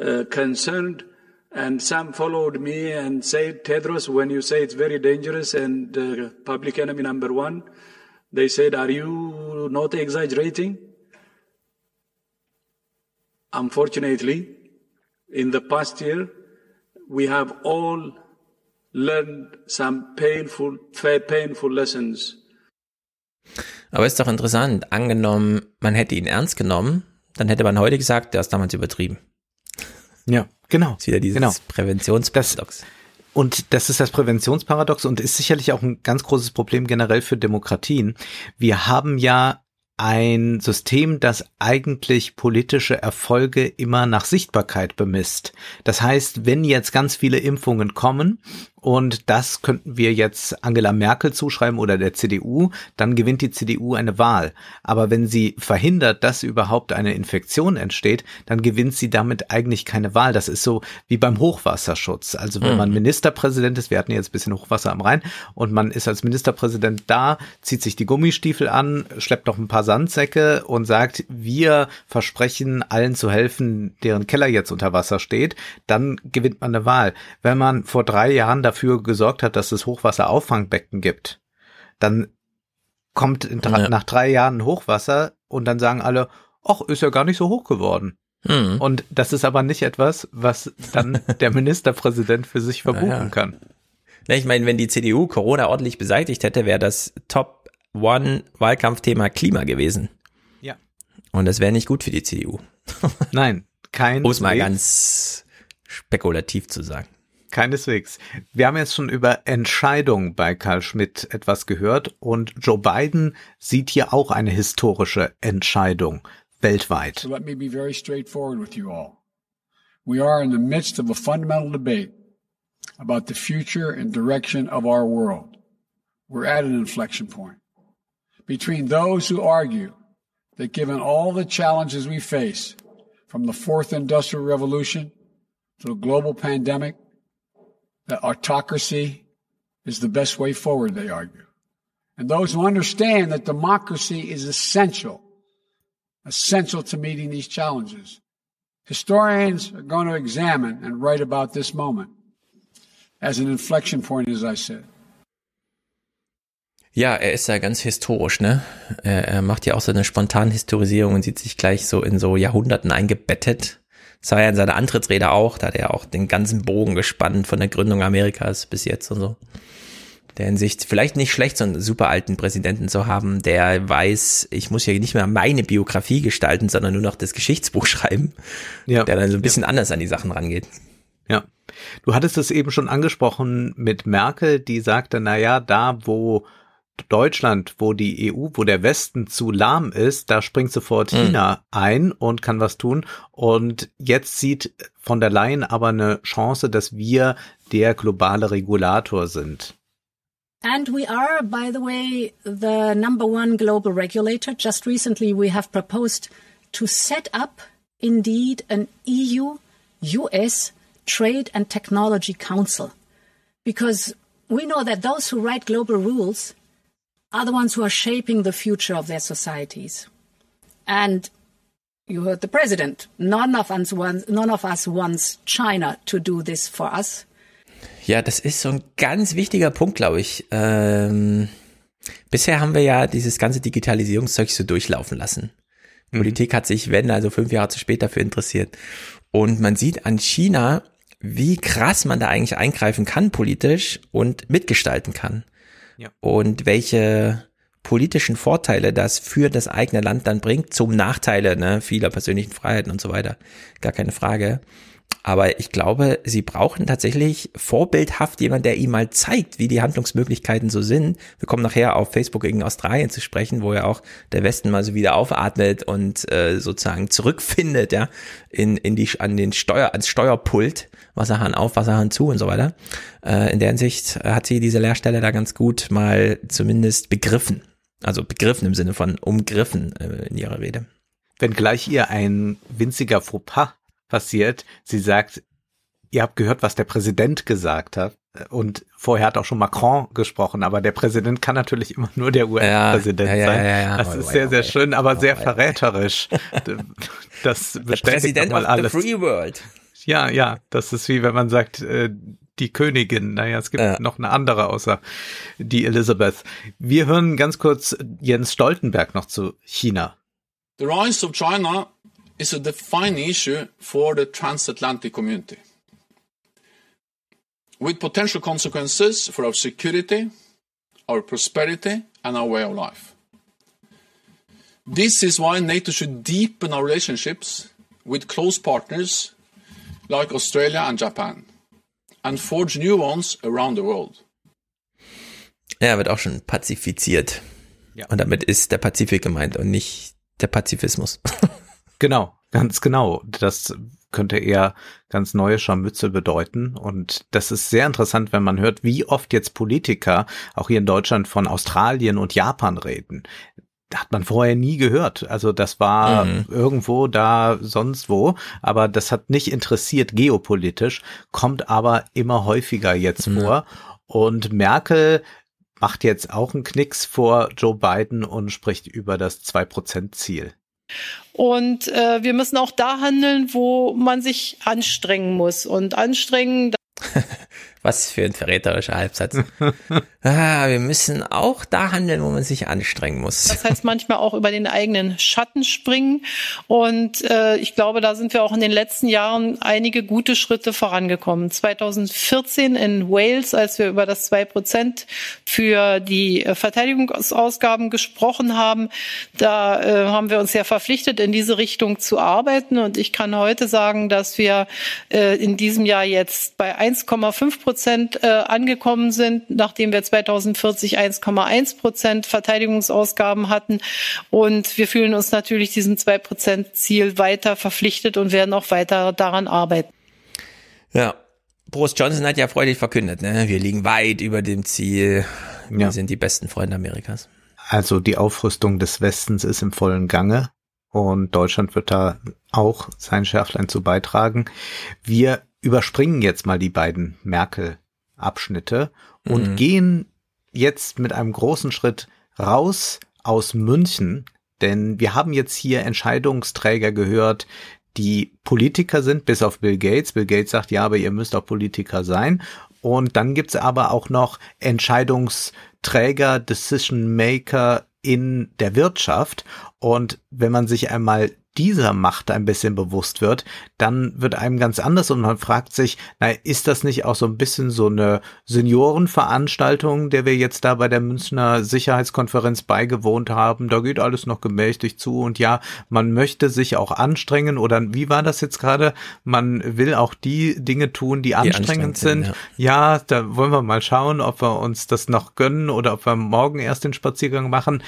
S27: uh, concerned and some followed me and said, Tedros, when you say it's very dangerous and uh, public enemy number one, They said, Are you not exaggerating? Unfortunately, in the past year, we have all learned some painful, painful lessons.
S3: Aber ist doch interessant. Angenommen, man hätte ihn ernst genommen, dann hätte man heute gesagt, der ist damals übertrieben.
S2: Ja, genau.
S3: Ist wieder dieses
S2: genau.
S3: Präventionsparadox.
S2: Und das ist das Präventionsparadox und ist sicherlich auch ein ganz großes Problem generell für Demokratien. Wir haben ja ein System, das eigentlich politische Erfolge immer nach Sichtbarkeit bemisst. Das heißt, wenn jetzt ganz viele Impfungen kommen und das könnten wir jetzt Angela Merkel zuschreiben oder der CDU, dann gewinnt die CDU eine Wahl. Aber wenn sie verhindert, dass überhaupt eine Infektion entsteht, dann gewinnt sie damit eigentlich keine Wahl. Das ist so wie beim Hochwasserschutz. Also wenn man Ministerpräsident ist, wir hatten jetzt ein bisschen Hochwasser am Rhein und man ist als Ministerpräsident da, zieht sich die Gummistiefel an, schleppt noch ein paar Sandsäcke und sagt, wir versprechen allen zu helfen, deren Keller jetzt unter Wasser steht, dann gewinnt man eine Wahl. Wenn man vor drei Jahren dafür gesorgt hat, dass es Hochwasserauffangbecken gibt, dann kommt ja. nach drei Jahren Hochwasser und dann sagen alle, ach, ist ja gar nicht so hoch geworden. Mhm. Und das ist aber nicht etwas, was dann der Ministerpräsident für sich verbuchen ja. kann.
S3: Ich meine, wenn die CDU Corona ordentlich beseitigt hätte, wäre das Top One Wahlkampfthema Klima gewesen.
S2: Ja.
S3: Und das wäre nicht gut für die CDU.
S2: Nein, kein.
S3: Um es mal ganz spekulativ zu sagen.
S2: Keineswegs. Wir haben jetzt schon über Entscheidungen bei Karl Schmidt etwas gehört und Joe Biden sieht hier auch eine historische Entscheidung weltweit.
S18: So let me be very straightforward with you all. We are in the midst of a fundamental debate about the future and direction of our world. We're at an inflection point between those who argue that given all the challenges we face, from the fourth industrial revolution to the global pandemic, that autocracy is the best way forward, they argue. And those who understand that democracy is essential, essential to meeting these challenges. Historians are going to examine and write about this moment as an inflection point, as I said.
S3: Ja, er ist ja ganz historisch, ne? Er, er macht ja auch so eine spontane Historisierung und sieht sich gleich so in so Jahrhunderten eingebettet. Das war ja in seiner Antrittsrede auch, da hat er auch den ganzen Bogen gespannt von der Gründung Amerikas bis jetzt und so. Der Hinsicht vielleicht nicht schlecht, so einen super alten Präsidenten zu haben, der weiß, ich muss ja nicht mehr meine Biografie gestalten, sondern nur noch das Geschichtsbuch schreiben. Ja. Der dann so ein bisschen ja. anders an die Sachen rangeht.
S2: Ja. Du hattest es eben schon angesprochen mit Merkel, die sagte, na ja, da wo Deutschland, wo die EU, wo der Westen zu lahm ist, da springt sofort mhm. China ein und kann was tun. Und jetzt sieht von der Leyen aber eine Chance, dass wir der globale Regulator sind.
S19: And we are, by the way, the number one global regulator. Just recently we have proposed to set up indeed an EU US Trade and Technology Council. Because we know that those who write global rules are the ones who are shaping the future of their societies. And you heard the president. None of us wants, none of us wants China to do this for us.
S3: Ja, das ist so ein ganz wichtiger Punkt, glaube ich. Ähm, bisher haben wir ja dieses ganze Digitalisierungszeug so durchlaufen lassen. Mhm. Politik hat sich, wenn, also fünf Jahre zu spät dafür interessiert. Und man sieht an China, wie krass man da eigentlich eingreifen kann politisch und mitgestalten kann. Ja. Und welche politischen Vorteile das für das eigene Land dann bringt, zum Nachteile ne, vieler persönlichen Freiheiten und so weiter. Gar keine Frage. Aber ich glaube, sie brauchen tatsächlich vorbildhaft jemand, der ihm mal zeigt, wie die Handlungsmöglichkeiten so sind. Wir kommen nachher auf Facebook gegen Australien zu sprechen, wo ja auch der Westen mal so wieder aufatmet und äh, sozusagen zurückfindet, ja, in, in die, an den Steuer, ans Steuerpult, Wasserhahn auf, Wasserhahn zu und so weiter. Äh, in der Hinsicht hat sie diese Lehrstelle da ganz gut mal zumindest begriffen. Also begriffen im Sinne von umgriffen äh, in ihrer Rede.
S2: Wenn gleich ihr ein winziger Fauxpas passiert. Sie sagt, ihr habt gehört, was der Präsident gesagt hat. Und vorher hat auch schon Macron gesprochen, aber der Präsident kann natürlich immer nur der US-Präsident ja, ja, sein. Ja, das ist sehr, sehr schön, aber sehr verräterisch. Das bestätigt mal alles.
S3: The free world.
S2: Ja, ja, das ist wie wenn man sagt, äh, die Königin. Naja, es gibt ja. noch eine andere außer die Elizabeth. Wir hören ganz kurz Jens Stoltenberg noch zu China.
S28: The rise of China is a defining issue for the transatlantic community, with potential consequences for our security, our prosperity, and our way of life. This is why NATO should deepen our relationships with close partners like Australia and Japan and forge new ones around the world.
S3: Er wird auch schon pazifiziert. Ja. Und damit ist der Pazifik gemeint und nicht der Pazifismus.
S2: Genau, ganz genau. Das könnte eher ganz neue Scharmützel bedeuten. Und das ist sehr interessant, wenn man hört, wie oft jetzt Politiker auch hier in Deutschland von Australien und Japan reden hat man vorher nie gehört. Also das war mhm. irgendwo da, sonst wo, aber das hat nicht interessiert geopolitisch, kommt aber immer häufiger jetzt mhm. vor. Und Merkel macht jetzt auch einen Knicks vor Joe Biden und spricht über das 2-Prozent-Ziel.
S23: Und äh, wir müssen auch da handeln, wo man sich anstrengen muss. Und anstrengen.
S3: Was für ein verräterischer Halbsatz. ah, wir müssen auch da handeln, wo man sich anstrengen muss.
S23: Das heißt manchmal auch über den eigenen Schatten springen. Und äh, ich glaube, da sind wir auch in den letzten Jahren einige gute Schritte vorangekommen. 2014 in Wales, als wir über das 2 Prozent für die äh, Verteidigungsausgaben gesprochen haben, da äh, haben wir uns ja verpflichtet, in diese Richtung zu arbeiten. Und ich kann heute sagen, dass wir äh, in diesem Jahr jetzt bei 1,5 Prozent äh, angekommen sind, nachdem wir 2040 1,1 Prozent Verteidigungsausgaben hatten. Und wir fühlen uns natürlich diesem 2 Prozent Ziel weiter verpflichtet und werden auch weiter daran arbeiten.
S3: Ja, Boris Johnson hat ja freudig verkündet, ne? wir liegen weit über dem Ziel. Wir ja. sind die besten Freunde Amerikas.
S2: Also die Aufrüstung des Westens ist im vollen Gange und Deutschland wird da auch sein Schärflein zu beitragen. Wir überspringen jetzt mal die beiden Merkel-Abschnitte und mhm. gehen jetzt mit einem großen Schritt raus aus München, denn wir haben jetzt hier Entscheidungsträger gehört, die Politiker sind, bis auf Bill Gates. Bill Gates sagt, ja, aber ihr müsst auch Politiker sein. Und dann gibt's aber auch noch Entscheidungsträger, Decision Maker in der Wirtschaft. Und wenn man sich einmal dieser Macht ein bisschen bewusst wird, dann wird einem ganz anders und man fragt sich, na, ist das nicht auch so ein bisschen so eine Seniorenveranstaltung, der wir jetzt da bei der Münchner Sicherheitskonferenz beigewohnt haben? Da geht alles noch gemächtig zu und ja, man möchte sich auch anstrengen oder wie war das jetzt gerade? Man will auch die Dinge tun, die, die anstrengend, sind. sind ja. ja, da wollen wir mal schauen, ob wir uns das noch gönnen oder ob wir morgen erst den Spaziergang machen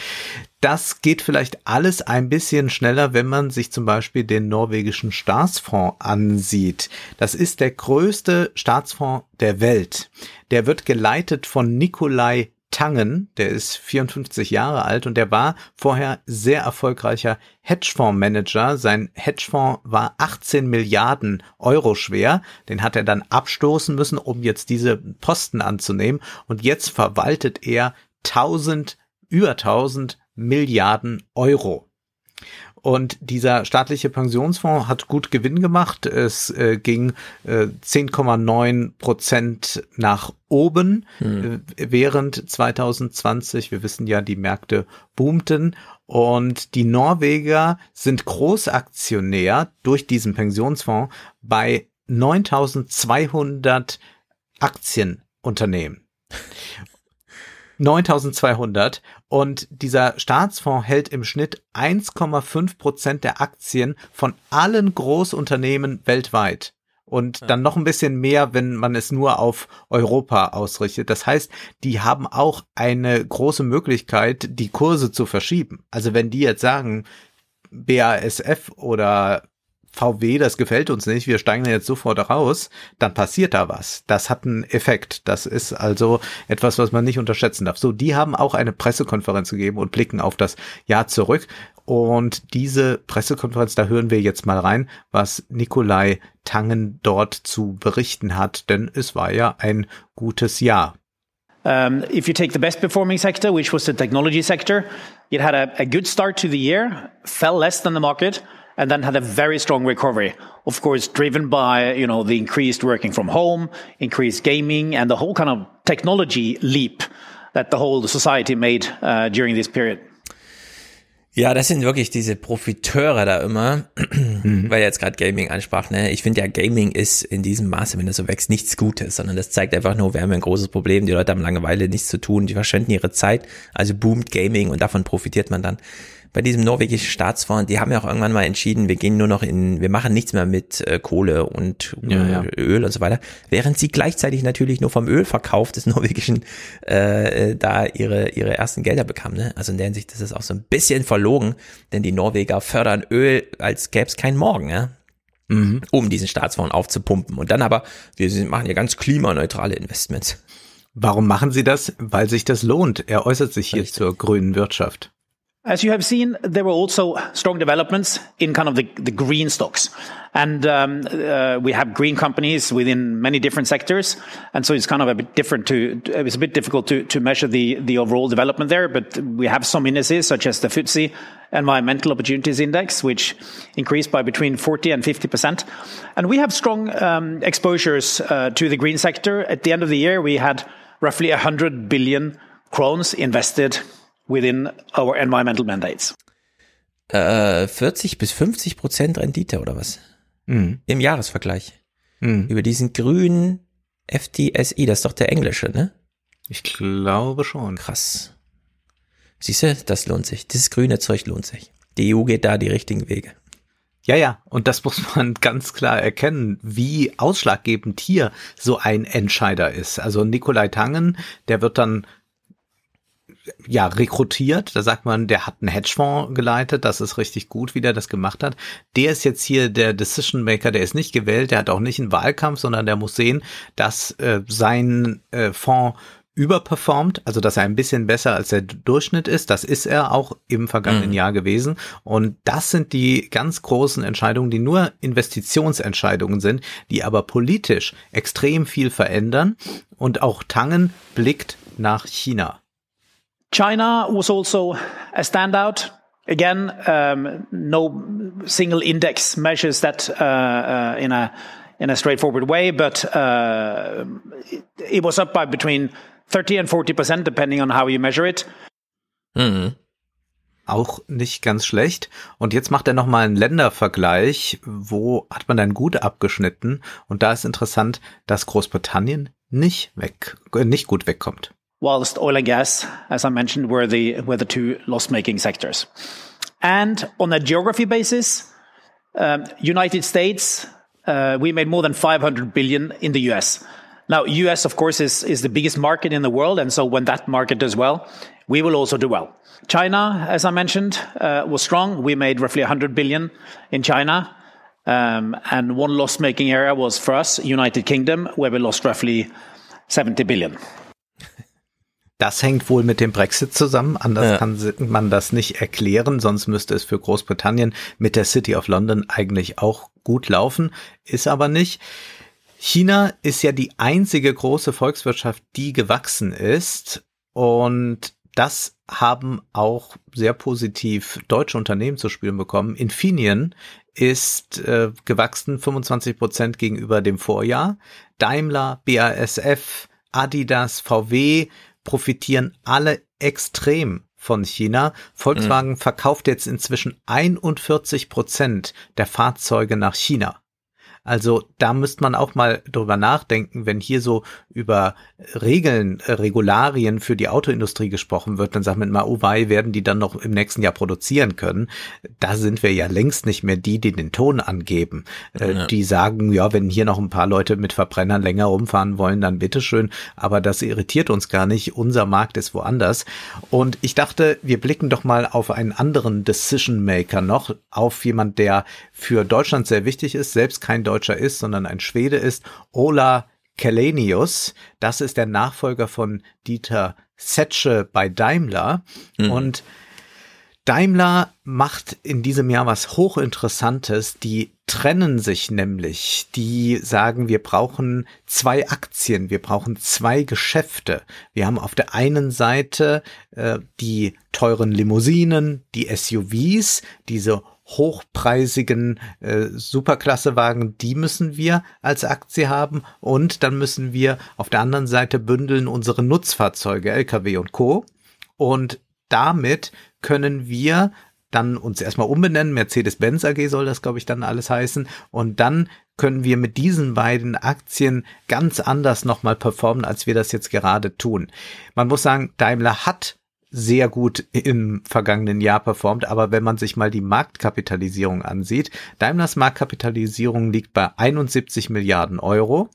S2: das geht vielleicht alles ein bisschen schneller, wenn man sich zum Beispiel den norwegischen Staatsfonds ansieht. Das ist der größte Staatsfonds der Welt. Der wird geleitet von Nikolai Tangen, der ist 54 Jahre alt und der war vorher sehr erfolgreicher Hedgefondsmanager. Sein Hedgefonds war 18 Milliarden Euro schwer. Den hat er dann abstoßen müssen, um jetzt diese Posten anzunehmen. Und jetzt verwaltet er 1000, über 1000 Milliarden Euro. Und dieser staatliche Pensionsfonds hat gut Gewinn gemacht. Es äh, ging äh, 10,9 Prozent nach oben hm. äh, während 2020. Wir wissen ja, die Märkte boomten. Und die Norweger sind Großaktionär durch diesen Pensionsfonds bei 9200 Aktienunternehmen. 9200 und dieser Staatsfonds hält im Schnitt 1,5 Prozent der Aktien von allen Großunternehmen weltweit. Und dann noch ein bisschen mehr, wenn man es nur auf Europa ausrichtet. Das heißt, die haben auch eine große Möglichkeit, die Kurse zu verschieben. Also wenn die jetzt sagen, BASF oder VW, das gefällt uns nicht, wir steigen jetzt sofort raus, dann passiert da was. Das hat einen Effekt. Das ist also etwas, was man nicht unterschätzen darf. So, die haben auch eine Pressekonferenz gegeben und blicken auf das Jahr zurück. Und diese Pressekonferenz, da hören wir jetzt mal rein, was Nikolai Tangen dort zu berichten hat, denn es war ja ein gutes Jahr.
S29: Um, if you take the best performing sector, which was the technology sector, it had a, a good start to the year, fell less than the market. And then had a very strong recovery. Of course, driven by, you know, the increased working from home, increased gaming, and the whole kind of technology leap that the whole society made uh, during this period.
S3: Ja, das sind wirklich diese Profiteure da immer, mhm. weil jetzt gerade Gaming ansprach. Ne? Ich finde ja, Gaming ist in diesem Maße, wenn das so wächst, nichts Gutes, sondern das zeigt einfach nur, wir haben ein großes Problem, die Leute haben Langeweile, nichts zu tun, die verschwenden ihre Zeit, also boomt Gaming und davon profitiert man dann bei diesem norwegischen Staatsfonds, die haben ja auch irgendwann mal entschieden, wir gehen nur noch in, wir machen nichts mehr mit äh, Kohle und ja, ja. Öl und so weiter, während sie gleichzeitig natürlich nur vom Ölverkauf des norwegischen äh, da ihre ihre ersten Gelder bekamen. Ne? Also in der Hinsicht ist es auch so ein bisschen verlogen, denn die Norweger fördern Öl, als gäbe es keinen Morgen. Ja? Mhm. um diesen Staatsfonds aufzupumpen. Und dann aber, wir machen ja ganz klimaneutrale Investments.
S2: Warum machen Sie das? Weil sich das lohnt. Er äußert sich hier Richtig. zur grünen Wirtschaft.
S29: As you have seen, there were also strong developments in kind of the, the green stocks. And um, uh, we have green companies within many different sectors. And so it's kind of a bit different to, it's a bit difficult to, to measure the, the overall development there. But we have some indices, such as the FTSE Environmental Opportunities Index, which increased by between 40 and 50%. And we have strong um, exposures uh, to the green sector. At the end of the year, we had roughly 100 billion krones invested within our environmental mandates.
S3: Äh, 40 bis 50 Prozent Rendite oder was? Mhm. Im Jahresvergleich. Mhm. Über diesen grünen FTSI, das ist doch der englische, ne?
S2: Ich glaube schon.
S3: Krass. Siehst du, das lohnt sich. Dieses grüne Zeug lohnt sich. Die EU geht da die richtigen Wege.
S2: Ja, ja, und das muss man ganz klar erkennen, wie ausschlaggebend hier so ein Entscheider ist. Also Nikolai Tangen, der wird dann ja, rekrutiert. Da sagt man, der hat einen Hedgefonds geleitet. Das ist richtig gut, wie der das gemacht hat. Der ist jetzt hier der Decision Maker. Der ist nicht gewählt. Der hat auch nicht einen Wahlkampf, sondern der muss sehen, dass äh, sein äh, Fonds überperformt, also dass er ein bisschen besser als der Durchschnitt ist. Das ist er auch im vergangenen mhm. Jahr gewesen. Und das sind die ganz großen Entscheidungen, die nur Investitionsentscheidungen sind, die aber politisch extrem viel verändern. Und auch Tangen blickt nach China.
S29: China was also a standout. Again, um, no single index measures that uh, uh, in a in a straightforward way, but uh, it, it, was up by between 30 and 40 percent, depending on how you measure it.
S2: Mhm. Auch nicht ganz schlecht. Und jetzt macht er nochmal einen Ländervergleich. Wo hat man dann gut abgeschnitten? Und da ist interessant, dass Großbritannien nicht weg, nicht gut wegkommt.
S29: Whilst oil and gas, as I mentioned, were the, were the two loss-making sectors. And on a geography basis, um, United States, uh, we made more than 500 billion in the US. Now, US, of course, is, is the biggest market in the world. And so when that market does well, we will also do well. China, as I mentioned, uh, was strong. We made roughly 100 billion in China. Um, and one loss making area was for us, United Kingdom, where we lost roughly 70 billion.
S2: Das hängt wohl mit dem Brexit zusammen. Anders ja. kann man das nicht erklären. Sonst müsste es für Großbritannien mit der City of London eigentlich auch gut laufen. Ist aber nicht. China ist ja die einzige große Volkswirtschaft, die gewachsen ist. Und das haben auch sehr positiv deutsche Unternehmen zu spüren bekommen. Infineon ist äh, gewachsen 25 Prozent gegenüber dem Vorjahr. Daimler, BASF, Adidas, VW profitieren alle extrem von China. Volkswagen mhm. verkauft jetzt inzwischen 41 Prozent der Fahrzeuge nach China. Also da müsste man auch mal drüber nachdenken, wenn hier so über Regeln, äh, Regularien für die Autoindustrie gesprochen wird, dann sagt man immer, oh wei, werden die dann noch im nächsten Jahr produzieren können. Da sind wir ja längst nicht mehr die, die den Ton angeben. Äh, ja. Die sagen, ja, wenn hier noch ein paar Leute mit Verbrennern länger rumfahren wollen, dann bitteschön. Aber das irritiert uns gar nicht. Unser Markt ist woanders. Und ich dachte, wir blicken doch mal auf einen anderen Decision Maker noch, auf jemand, der für Deutschland sehr wichtig ist, selbst kein Deutscher ist, sondern ein Schwede ist, Ola Kelenius. Das ist der Nachfolger von Dieter Zetsche bei Daimler. Mhm. Und Daimler macht in diesem Jahr was hochinteressantes. Die trennen sich nämlich. Die sagen, wir brauchen zwei Aktien, wir brauchen zwei Geschäfte. Wir haben auf der einen Seite äh, die teuren Limousinen, die SUVs, diese hochpreisigen äh, Superklassewagen, die müssen wir als Aktie haben und dann müssen wir auf der anderen Seite bündeln unsere Nutzfahrzeuge, Lkw und Co. Und damit können wir dann uns erstmal umbenennen, Mercedes-Benz AG soll das, glaube ich, dann alles heißen. Und dann können wir mit diesen beiden Aktien ganz anders nochmal performen, als wir das jetzt gerade tun. Man muss sagen, Daimler hat sehr gut im vergangenen Jahr performt. Aber wenn man sich mal die Marktkapitalisierung ansieht, Daimlers Marktkapitalisierung liegt bei 71 Milliarden Euro.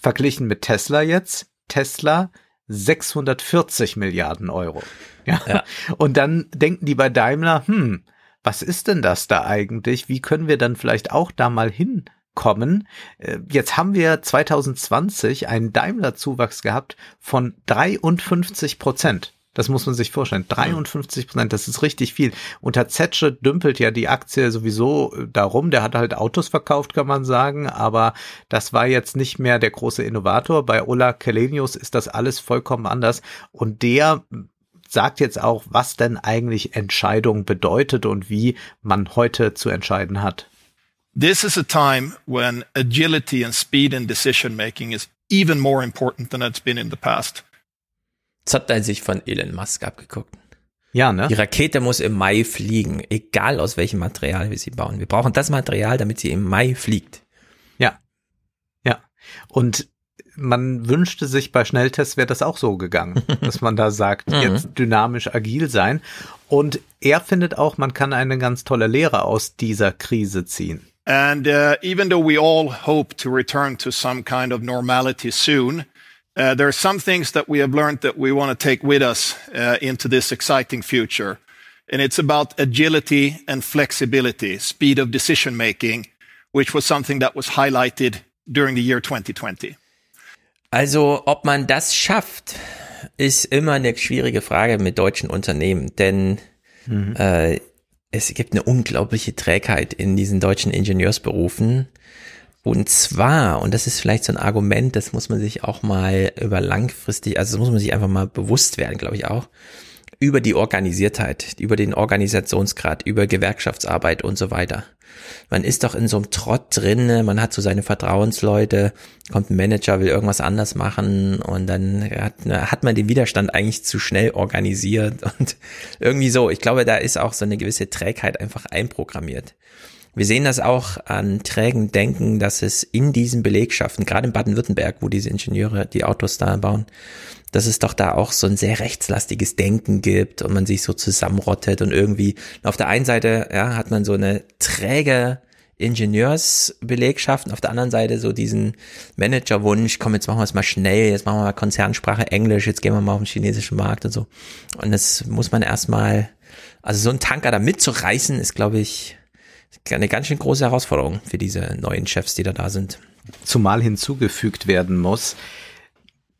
S2: Verglichen mit Tesla jetzt. Tesla 640 Milliarden Euro. Ja. ja. Und dann denken die bei Daimler, hm, was ist denn das da eigentlich? Wie können wir dann vielleicht auch da mal hinkommen? Äh, jetzt haben wir 2020 einen Daimler-Zuwachs gehabt von 53 Prozent. Das muss man sich vorstellen. 53 Prozent, das ist richtig viel. Unter Zetsche dümpelt ja die Aktie sowieso äh, darum. Der hat halt Autos verkauft, kann man sagen. Aber das war jetzt nicht mehr der große Innovator. Bei Ola Kelenius ist das alles vollkommen anders. Und der sagt jetzt auch, was denn eigentlich Entscheidung bedeutet und wie man heute zu entscheiden hat.
S30: This is a time when agility and speed in decision making is even more important than it's been in the past.
S3: Das hat er sich von Elon Musk abgeguckt.
S2: Ja, ne?
S3: Die Rakete muss im Mai fliegen, egal aus welchem Material wir sie bauen. Wir brauchen das Material, damit sie im Mai fliegt.
S2: Ja. Ja. Und man wünschte sich bei Schnelltests wäre das auch so gegangen, dass man da sagt,
S3: Mhm.
S2: jetzt dynamisch agil sein. Und er findet auch, man kann eine ganz tolle Lehre aus dieser Krise ziehen.
S30: And uh, even though we all hope to return to some kind of normality soon, there are some things that we have learned that we want to take with us uh, into this exciting future. And it's about agility and flexibility, speed of decision making, which was something that was highlighted during the year 2020.
S3: Also, ob man das schafft, ist immer eine schwierige Frage mit deutschen Unternehmen, denn
S2: Mhm.
S3: äh, es gibt eine unglaubliche Trägheit in diesen deutschen Ingenieursberufen. Und zwar, und das ist vielleicht so ein Argument, das muss man sich auch mal über langfristig, also das muss man sich einfach mal bewusst werden, glaube ich auch, über die Organisiertheit, über den Organisationsgrad, über Gewerkschaftsarbeit und so weiter. Man ist doch in so einem Trott drin, man hat so seine Vertrauensleute, kommt ein Manager, will irgendwas anders machen und dann hat, hat man den Widerstand eigentlich zu schnell organisiert und irgendwie so. Ich glaube, da ist auch so eine gewisse Trägheit einfach einprogrammiert. Wir sehen das auch an trägen Denken, dass es in diesen Belegschaften, gerade in Baden-Württemberg, wo diese Ingenieure die Autos da bauen, dass es doch da auch so ein sehr rechtslastiges Denken gibt und man sich so zusammenrottet und irgendwie auf der einen Seite ja, hat man so eine träge Ingenieursbelegschaft und auf der anderen Seite so diesen Managerwunsch, komm, jetzt machen wir es mal schnell, jetzt machen wir mal Konzernsprache Englisch, jetzt gehen wir mal auf den chinesischen Markt und so. Und das muss man erstmal, also so einen Tanker da mitzureißen, ist, glaube ich, eine ganz schön große Herausforderung für diese neuen Chefs, die da da sind.
S2: Zumal hinzugefügt werden muss,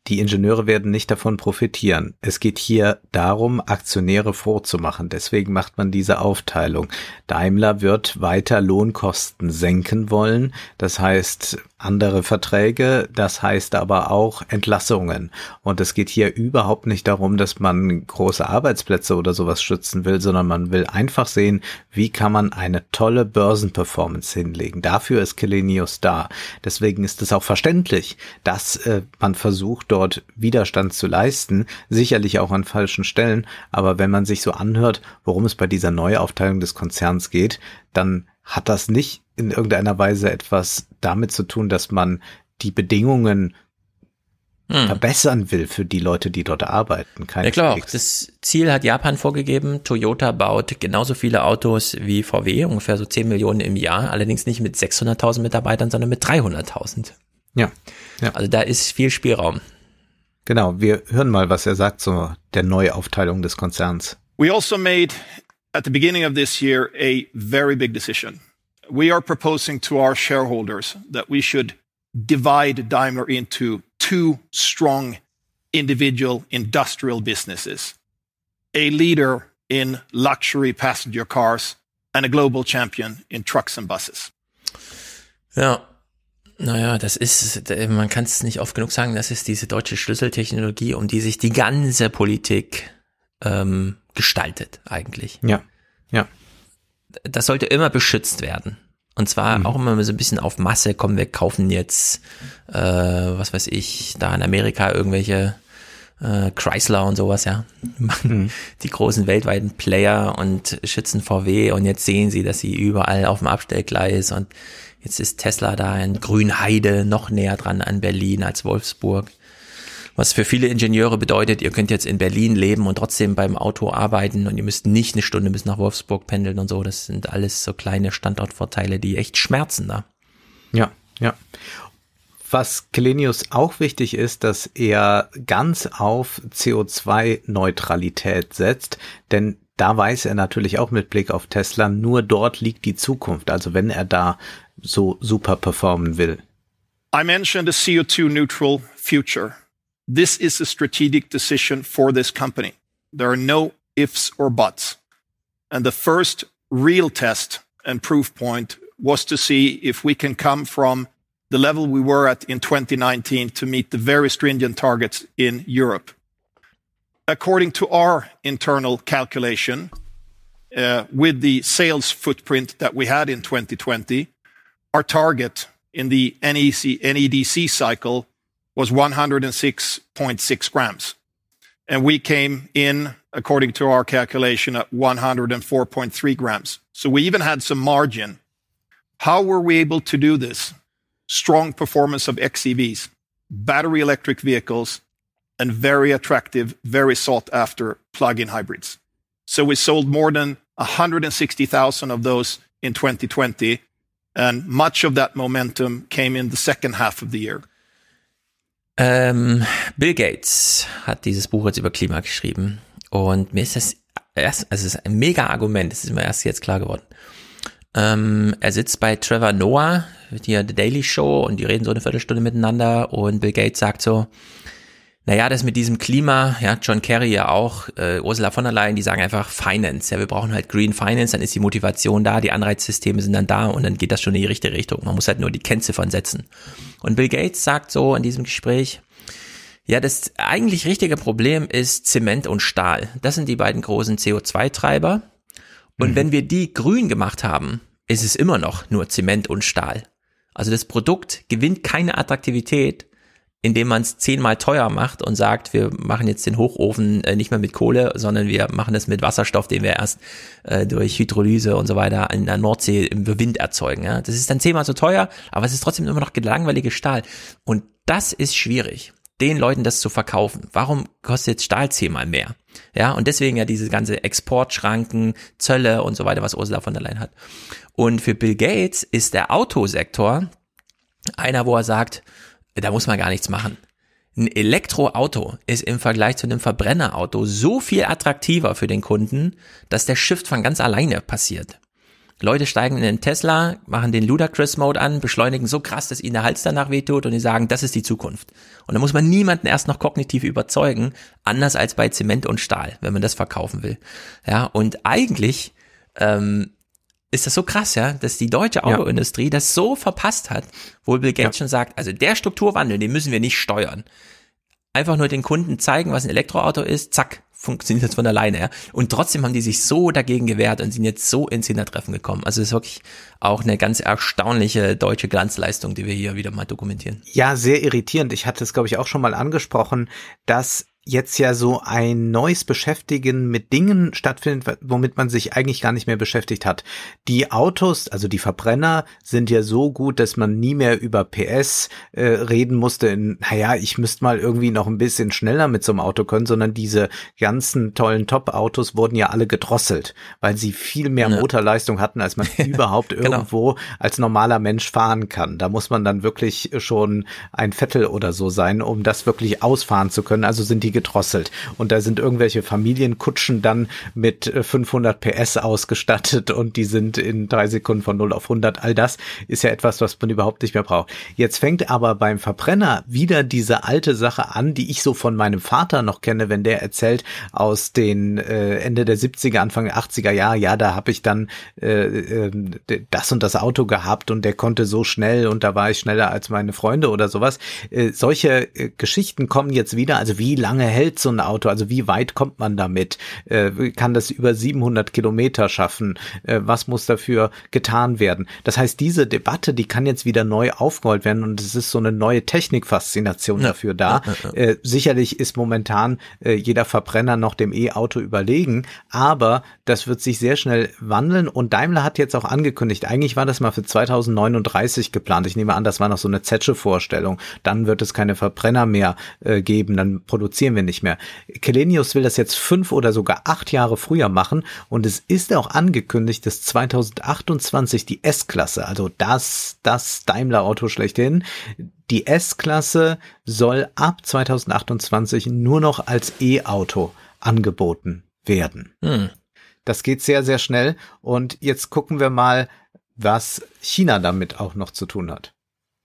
S2: die Ingenieure werden nicht davon profitieren. Es geht hier darum, Aktionäre vorzumachen. Deswegen macht man diese Aufteilung. Daimler wird weiter Lohnkosten senken wollen. Das heißt, andere Verträge, das heißt aber auch Entlassungen. Und es geht hier überhaupt nicht darum, dass man große Arbeitsplätze oder sowas schützen will, sondern man will einfach sehen, wie kann man eine tolle Börsenperformance hinlegen. Dafür ist Kelenius da. Deswegen ist es auch verständlich, dass äh, man versucht, dort Widerstand zu leisten, sicherlich auch an falschen Stellen. Aber wenn man sich so anhört, worum es bei dieser Neuaufteilung des Konzerns geht, dann hat das nicht in irgendeiner Weise etwas damit zu tun, dass man die Bedingungen
S3: Hm.
S2: verbessern will für die Leute, die dort arbeiten.
S3: Ja klar, das Ziel hat Japan vorgegeben. Toyota baut genauso viele Autos wie VW, ungefähr so 10 Millionen im Jahr, allerdings nicht mit 600.000 Mitarbeitern, sondern mit 300.000.
S2: Ja, ja.
S3: Also da ist viel Spielraum.
S2: Genau, wir hören mal, was er sagt zu der Neuaufteilung des Konzerns.
S30: We also made at the beginning of this year a very big decision. We are proposing to our shareholders that we should divide Daimler into two strong individual industrial businesses a leader in luxury passenger cars and a global champion in trucks and buses.
S3: Ja. Naja, das ist, man kann es nicht oft genug sagen, das ist diese deutsche Schlüsseltechnologie, um die sich die ganze Politik ähm, gestaltet eigentlich.
S2: Ja, ja.
S3: Das sollte immer beschützt werden. Und zwar
S2: Mhm.
S3: auch immer so ein bisschen auf Masse, kommen wir kaufen jetzt, äh, was weiß ich, da in Amerika irgendwelche äh, Chrysler und sowas, ja. Machen Die großen weltweiten Player und schützen VW und jetzt sehen sie, dass sie überall auf dem Abstellgleis und jetzt ist Tesla da in Grünheide noch näher dran an Berlin als Wolfsburg. Was für viele Ingenieure bedeutet, ihr könnt jetzt in Berlin leben und trotzdem beim Auto arbeiten und ihr müsst nicht eine Stunde bis nach Wolfsburg pendeln und so. Das sind alles so kleine Standortvorteile, die echt schmerzen da.
S2: Ja, ja. Was Kelenius auch wichtig ist, dass er ganz auf CO2-Neutralität setzt, denn da weiß er natürlich auch mit Blick auf Tesla, nur dort liegt die Zukunft. Also wenn er da so super performen will.
S30: I mentioned a CO2 neutral future. This is a strategic decision for this company. There are no ifs or buts. And the first real test and proof point was to see if we can come from the level we were at in 2019 to meet the very stringent targets in Europe. According to our internal calculation, uh, with the sales footprint that we had in 2020, our target in the NEC, NEDC cycle was 106.6 grams. And we came in, according to our calculation, at 104.3 grams. So we even had some margin. How were we able to do this? Strong performance of xEVs, battery electric vehicles, and very attractive, very sought after plug-in hybrids. So we sold more than 160,000 of those in 2020, and much of that momentum came in the second half of the year.
S3: Ähm, Bill Gates hat dieses Buch jetzt über Klima geschrieben. Und mir ist das erst, also es ist ein mega Argument, das ist mir erst jetzt klar geworden. Ähm, er sitzt bei Trevor Noah, hier The Daily Show, und die reden so eine Viertelstunde miteinander und Bill Gates sagt so, naja, das mit diesem Klima, ja, John Kerry ja auch, äh, Ursula von der Leyen, die sagen einfach Finance. Ja, wir brauchen halt Green Finance, dann ist die Motivation da, die Anreizsysteme sind dann da und dann geht das schon in die richtige Richtung. Man muss halt nur die Kennziffern setzen. Und Bill Gates sagt so in diesem Gespräch, ja, das eigentlich richtige Problem ist Zement und Stahl. Das sind die beiden großen CO2-Treiber. Und mhm. wenn wir die grün gemacht haben, ist es immer noch nur Zement und Stahl. Also das Produkt gewinnt keine Attraktivität, indem man es zehnmal teuer macht und sagt, wir machen jetzt den Hochofen äh, nicht mehr mit Kohle, sondern wir machen es mit Wasserstoff, den wir erst äh, durch Hydrolyse und so weiter in der Nordsee im Wind erzeugen. Ja? Das ist dann zehnmal so teuer, aber es ist trotzdem immer noch langweilige Stahl. Und das ist schwierig, den Leuten das zu verkaufen. Warum kostet jetzt Stahl zehnmal mehr? Ja, und deswegen ja diese ganze Exportschranken, Zölle und so weiter, was Ursula von der Leyen hat. Und für Bill Gates ist der Autosektor einer, wo er sagt, da muss man gar nichts machen. Ein Elektroauto ist im Vergleich zu einem Verbrennerauto so viel attraktiver für den Kunden, dass der Shift von ganz alleine passiert. Leute steigen in den Tesla, machen den Ludacris Mode an, beschleunigen so krass, dass ihnen der Hals danach wehtut und die sagen, das ist die Zukunft. Und da muss man niemanden erst noch kognitiv überzeugen, anders als bei Zement und Stahl, wenn man das verkaufen will. Ja, und eigentlich ähm, ist das so krass, ja, dass die deutsche Autoindustrie ja. das so verpasst hat, wo Bill Gates ja. schon sagt, also der Strukturwandel, den müssen wir nicht steuern. Einfach nur den Kunden zeigen, was ein Elektroauto ist, zack, funktioniert das von alleine, ja. Und trotzdem haben die sich so dagegen gewehrt und sind jetzt so ins Hintertreffen gekommen. Also es ist wirklich auch eine ganz erstaunliche deutsche Glanzleistung, die wir hier wieder mal dokumentieren.
S2: Ja, sehr irritierend. Ich hatte es, glaube ich, auch schon mal angesprochen, dass jetzt ja so ein neues Beschäftigen mit Dingen stattfindet, womit man sich eigentlich gar nicht mehr beschäftigt hat. Die Autos, also die Verbrenner, sind ja so gut, dass man nie mehr über PS äh, reden musste. In, naja, ich müsste mal irgendwie noch ein bisschen schneller mit so einem Auto können, sondern diese ganzen tollen Top-Autos wurden ja alle gedrosselt, weil sie viel mehr ja. Motorleistung hatten, als man überhaupt genau. irgendwo als normaler Mensch fahren kann. Da muss man dann wirklich schon ein Vettel oder so sein, um das wirklich ausfahren zu können. Also sind die gedrosselt. Und da sind irgendwelche Familienkutschen dann mit 500 äh, PS ausgestattet und die sind in drei Sekunden von 0 auf 100. All das ist ja etwas, was man überhaupt nicht mehr braucht. Jetzt fängt aber beim Verbrenner wieder diese alte Sache an, die ich so von meinem Vater noch kenne, wenn der erzählt aus den äh, Ende der 70er, Anfang der 80er Jahre, ja, da habe ich dann äh, äh, das und das Auto gehabt und der konnte so schnell und da war ich schneller als meine Freunde oder sowas. Äh, solche äh, Geschichten kommen jetzt wieder. Also wie lange lange hält so ein Auto? Also wie weit kommt man damit? Äh, kann das über 700 Kilometer schaffen? Äh, was muss dafür getan werden? Das heißt, diese Debatte, die kann jetzt wieder neu aufgerollt werden und es ist so eine neue Technikfaszination ja. dafür da. Ja, ja, äh, sicherlich ist momentan äh, jeder Verbrenner noch dem E-Auto überlegen, aber das wird sich sehr schnell wandeln und Daimler hat jetzt auch angekündigt, eigentlich war das mal für 2039 geplant. Ich nehme an, das war noch so eine Zetsche-Vorstellung. Dann wird es keine Verbrenner mehr äh, geben, dann produzieren sehen wir nicht mehr. Kelenius will das jetzt fünf oder sogar acht Jahre früher machen und es ist auch angekündigt, dass 2028 die S-Klasse, also das, das Daimler-Auto schlechthin, die S-Klasse soll ab 2028 nur noch als E-Auto angeboten werden. Hm. Das geht sehr, sehr schnell. Und jetzt gucken wir mal, was China damit auch noch zu tun hat.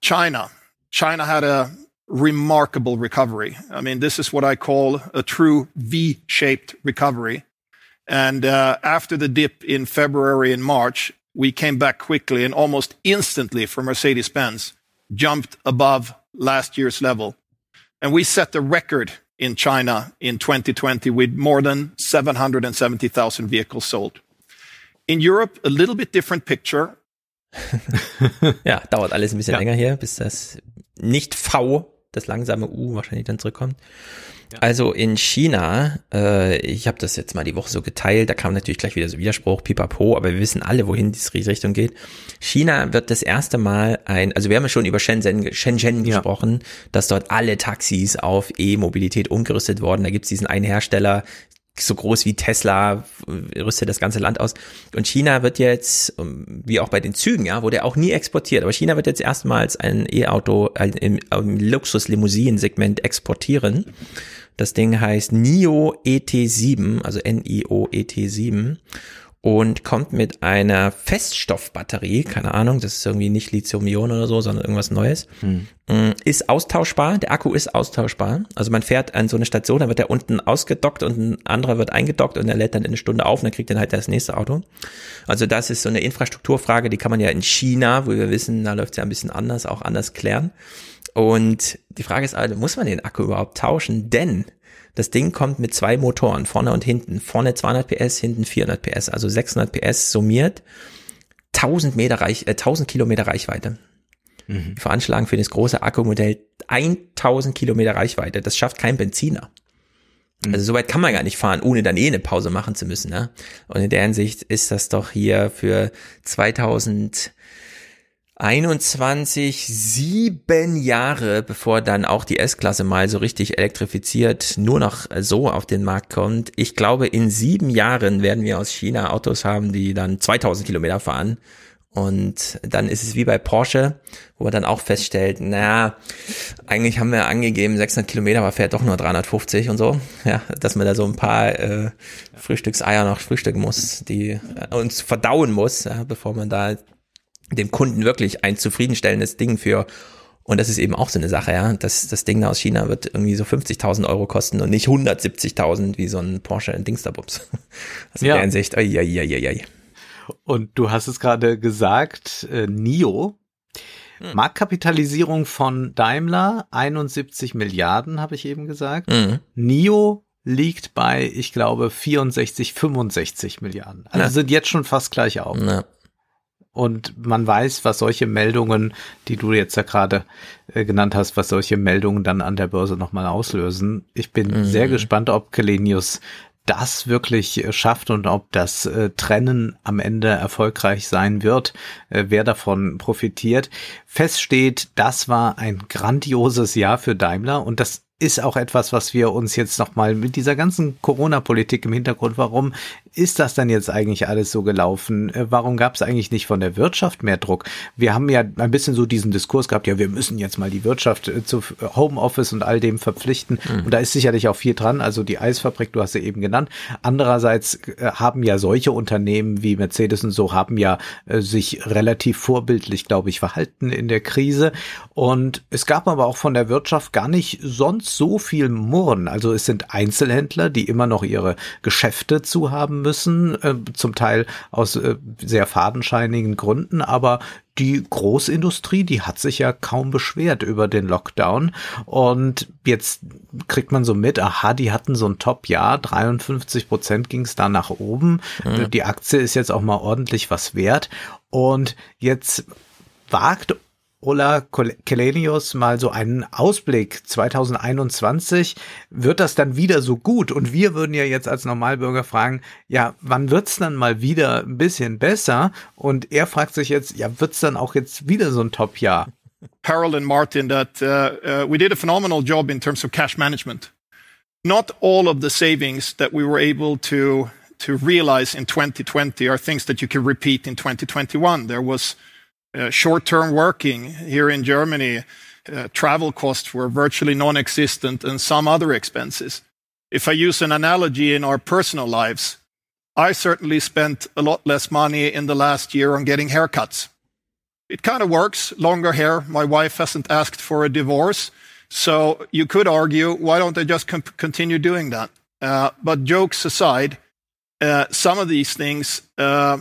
S30: China. China had a remarkable recovery. I mean, this is what I call a true V-shaped recovery. And uh, after the dip in February and March, we came back quickly and almost instantly for Mercedes-Benz jumped above last year's level. And we set the record in China in 2020 with more than 770,000 vehicles sold. In Europe, a little bit different picture.
S3: ja, dauert alles ein bisschen ja. länger hier, bis das nicht V, das langsame U wahrscheinlich dann zurückkommt. Also in China, äh, ich habe das jetzt mal die Woche so geteilt, da kam natürlich gleich wieder so Widerspruch, pipapo, aber wir wissen alle, wohin diese Richtung geht. China wird das erste Mal ein, also wir haben ja schon über Shenzhen, Shenzhen ja. gesprochen, dass dort alle Taxis auf E-Mobilität umgerüstet worden. Da gibt's diesen einen Hersteller, so groß wie Tesla, rüstet das ganze Land aus. Und China wird jetzt, ähm, wie auch bei den Zügen, ja, wurde auch nie exportiert, aber China wird jetzt erstmals ein E-Auto im, im Luxus-Limousinen-Segment exportieren. Das Ding heißt NIO ET7, also N-I-O ET7 und kommt mit einer Feststoffbatterie, keine Ahnung, das ist irgendwie nicht Lithium-Ionen oder so, sondern irgendwas Neues, hm. Mm, ist austauschbar, der Akku ist austauschbar. Also man fährt an so eine Station, dann wird der unten ausgedockt und ein anderer wird eingedockt und er lädt dann in eine Stunde auf und dann kriegt dann halt das nächste Auto. Also das ist so eine Infrastrukturfrage, die kann man ja in China, wo wir wissen, da läuft es ja ein bisschen anders, auch anders klären. Und die Frage ist also, muss man den Akku überhaupt tauschen? Denn das Ding kommt mit zwei Motoren, vorne und hinten. Vorne 200 PS, hinten 400 PS, also 600 PS summiert. 1000 Meter Reich, äh, 1000 Kilometer Reichweite. Mhm. Veranschlagen für das große Akkumodell 1000 Kilometer Reichweite. Das schafft kein Benziner. Mhm. Also soweit kann man gar nicht fahren, ohne dann eh eine Pause machen zu müssen. Ne? Und in der Hinsicht ist das doch hier für 2000 21, sieben Jahre, bevor dann auch die S-Klasse mal so richtig elektrifiziert nur noch so auf den Markt kommt. Ich glaube, in sieben Jahren werden wir aus China Autos haben, die dann 2000 Kilometer fahren. Und dann ist es wie bei Porsche, wo man dann auch feststellt, naja, eigentlich haben wir angegeben 600 Kilometer, aber fährt doch nur 350 und so. Ja, dass man da so ein paar äh, Frühstückseier noch frühstücken muss, die äh, uns verdauen muss, ja, bevor man da dem Kunden wirklich ein zufriedenstellendes Ding für und das ist eben auch so eine Sache, ja. Das, das Ding aus China wird irgendwie so 50.000 Euro kosten und nicht 170.000 wie so ein Porsche in Dingsterbums. Also ja. in der Hinsicht, ai, ai, ai, ai.
S2: Und du hast es gerade gesagt, äh, NIO. Hm. Marktkapitalisierung von Daimler, 71 Milliarden, habe ich eben gesagt. Mhm. NIO liegt bei, ich glaube, 64, 65 Milliarden. Also ja. sind jetzt schon fast gleich auf. Ja und man weiß, was solche Meldungen, die du jetzt ja gerade äh, genannt hast, was solche Meldungen dann an der Börse nochmal auslösen. Ich bin mhm. sehr gespannt, ob Kelenius das wirklich äh, schafft und ob das äh, Trennen am Ende erfolgreich sein wird, äh, wer davon profitiert. Fest steht, das war ein grandioses Jahr für Daimler und das ist auch etwas, was wir uns jetzt nochmal mit dieser ganzen Corona-Politik im Hintergrund, warum ist das dann jetzt eigentlich alles so gelaufen? Äh, warum gab es eigentlich nicht von der Wirtschaft mehr Druck? Wir haben ja ein bisschen so diesen Diskurs gehabt, ja, wir müssen jetzt mal die Wirtschaft äh, zu Homeoffice und all dem verpflichten. Mhm. Und da ist sicherlich auch viel dran. Also die Eisfabrik, du hast sie eben genannt. Andererseits äh, haben ja solche Unternehmen wie Mercedes und so haben ja sich relativ vorbildlich, glaube ich, verhalten in der Krise. Und es gab aber auch von der Wirtschaft gar nicht sonst so viel Murren. Also es sind Einzelhändler, die immer noch ihre Geschäfte zu haben müssen, äh, zum Teil aus äh, sehr fadenscheinigen Gründen, aber die Großindustrie, die hat sich ja kaum beschwert über den Lockdown. Und jetzt kriegt man so mit, aha, die hatten so ein Top-Jahr, 53 Prozent ging es da nach oben. Mhm. Die Aktie ist jetzt auch mal ordentlich was wert. Und jetzt wagt Ola Kelenius mal so einen Ausblick 2021. Wird das dann wieder so gut? Und wir würden ja jetzt als Normalbürger fragen, ja, wann wird's dann mal wieder ein bisschen besser? Und er fragt sich jetzt, ja, wird's dann auch jetzt wieder so ein Top-Jahr?
S30: Harold and Martin, that uh, uh, we did a phenomenal job in terms of cash management. Not all of the savings that we were able to to realize in 2020 are things that you can repeat in 2021. There was short-term working here in Germany, uh, travel costs were virtually non-existent and some other expenses. If I use an analogy in our personal lives, I certainly spent a lot less money in the last year on getting haircuts. It kind of works, longer hair. My wife hasn't asked for a divorce. So you could argue, why don't they just continue doing that? Uh, but jokes aside, uh, some of these things, uh,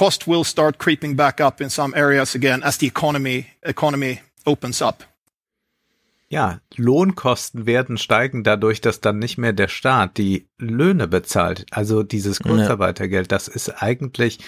S30: cost will start creeping back up in some areas again as the economy, economy opens up.
S2: Ja, Lohnkosten werden steigen dadurch, dass dann nicht mehr der Staat die Löhne bezahlt. Also dieses Kurzarbeitergeld, das ist eigentlich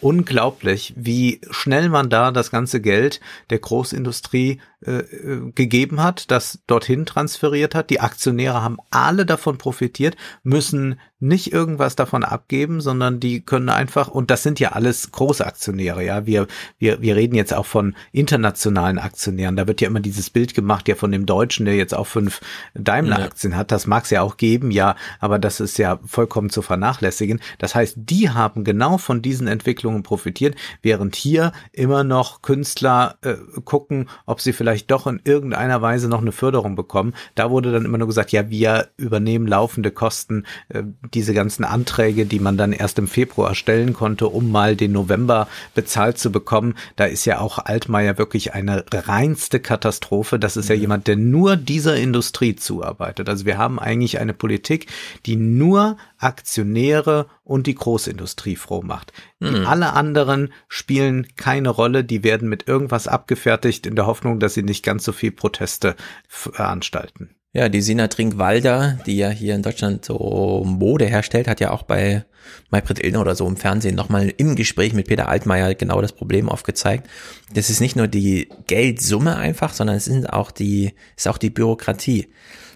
S2: unglaublich, wie schnell man da das ganze Geld der Großindustrie äh, äh, gegeben hat, das dorthin transferiert hat. Die Aktionäre haben alle davon profitiert, müssen nicht irgendwas davon abgeben, sondern die können einfach, und das sind ja alles große Aktionäre, ja, wir, wir, wir reden jetzt auch von internationalen Aktionären. Da wird ja immer dieses Bild gemacht, ja, von dem Deutschen, der jetzt auch fünf Daimler-Aktien hat. Das mag es ja auch geben, ja, aber das ist ja vollkommen zu vernachlässigen. Das heißt, die haben genau von diesen Entwicklungen profitiert, während hier immer noch Künstler äh, gucken, ob sie vielleicht doch in irgendeiner Weise noch eine Förderung bekommen. Da wurde dann immer nur gesagt, ja, wir übernehmen laufende Kosten. Äh, diese ganzen Anträge, die man dann erst im Februar stellen konnte, um mal den November bezahlt zu bekommen. Da ist ja auch Altmaier wirklich eine reinste Katastrophe. Das ist ja jemand, der nur dieser Industrie zuarbeitet. Also wir haben eigentlich eine Politik, die nur Aktionäre und die Großindustrie froh macht. Die mhm. alle anderen spielen keine Rolle, die werden mit irgendwas abgefertigt in der Hoffnung, dass sie nicht ganz so viel Proteste veranstalten.
S3: Ja, die Sina Trinkwalder, die ja hier in Deutschland so Mode herstellt, hat ja auch bei Maybrit Illner oder so im Fernsehen nochmal im Gespräch mit Peter Altmaier genau das Problem aufgezeigt. Das ist nicht nur die Geldsumme einfach, sondern es sind auch die, ist auch die Bürokratie.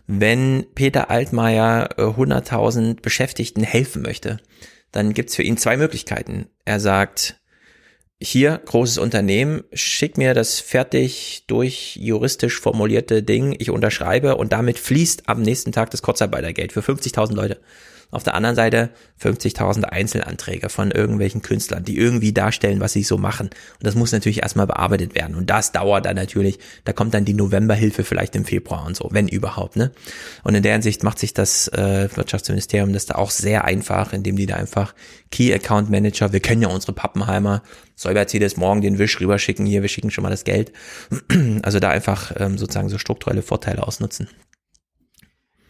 S3: Wenn Peter Altmaier 100.000 äh, Beschäftigten helfen möchte, dann gibt's für ihn zwei Möglichkeiten. Er sagt, hier, großes Unternehmen, schick mir das fertig durch juristisch formulierte Ding, ich unterschreibe und damit fließt am nächsten Tag das Kurzarbeitergeld für 50.000 Leute. Auf der anderen Seite 50.000 Einzelanträge von irgendwelchen Künstlern, die irgendwie darstellen, was sie so machen. Und das muss natürlich erstmal bearbeitet werden. Und das dauert dann natürlich. Da kommt dann die Novemberhilfe vielleicht im Februar und so, wenn überhaupt. Ne? Und in der Hinsicht macht sich das äh, Wirtschaftsministerium das da auch sehr einfach, indem die da einfach Key Account Manager, wir kennen ja unsere Pappenheimer, soll Mercedes morgen den Wisch rüberschicken, hier, wir schicken schon mal das Geld. Also da einfach ähm, sozusagen so strukturelle Vorteile ausnutzen.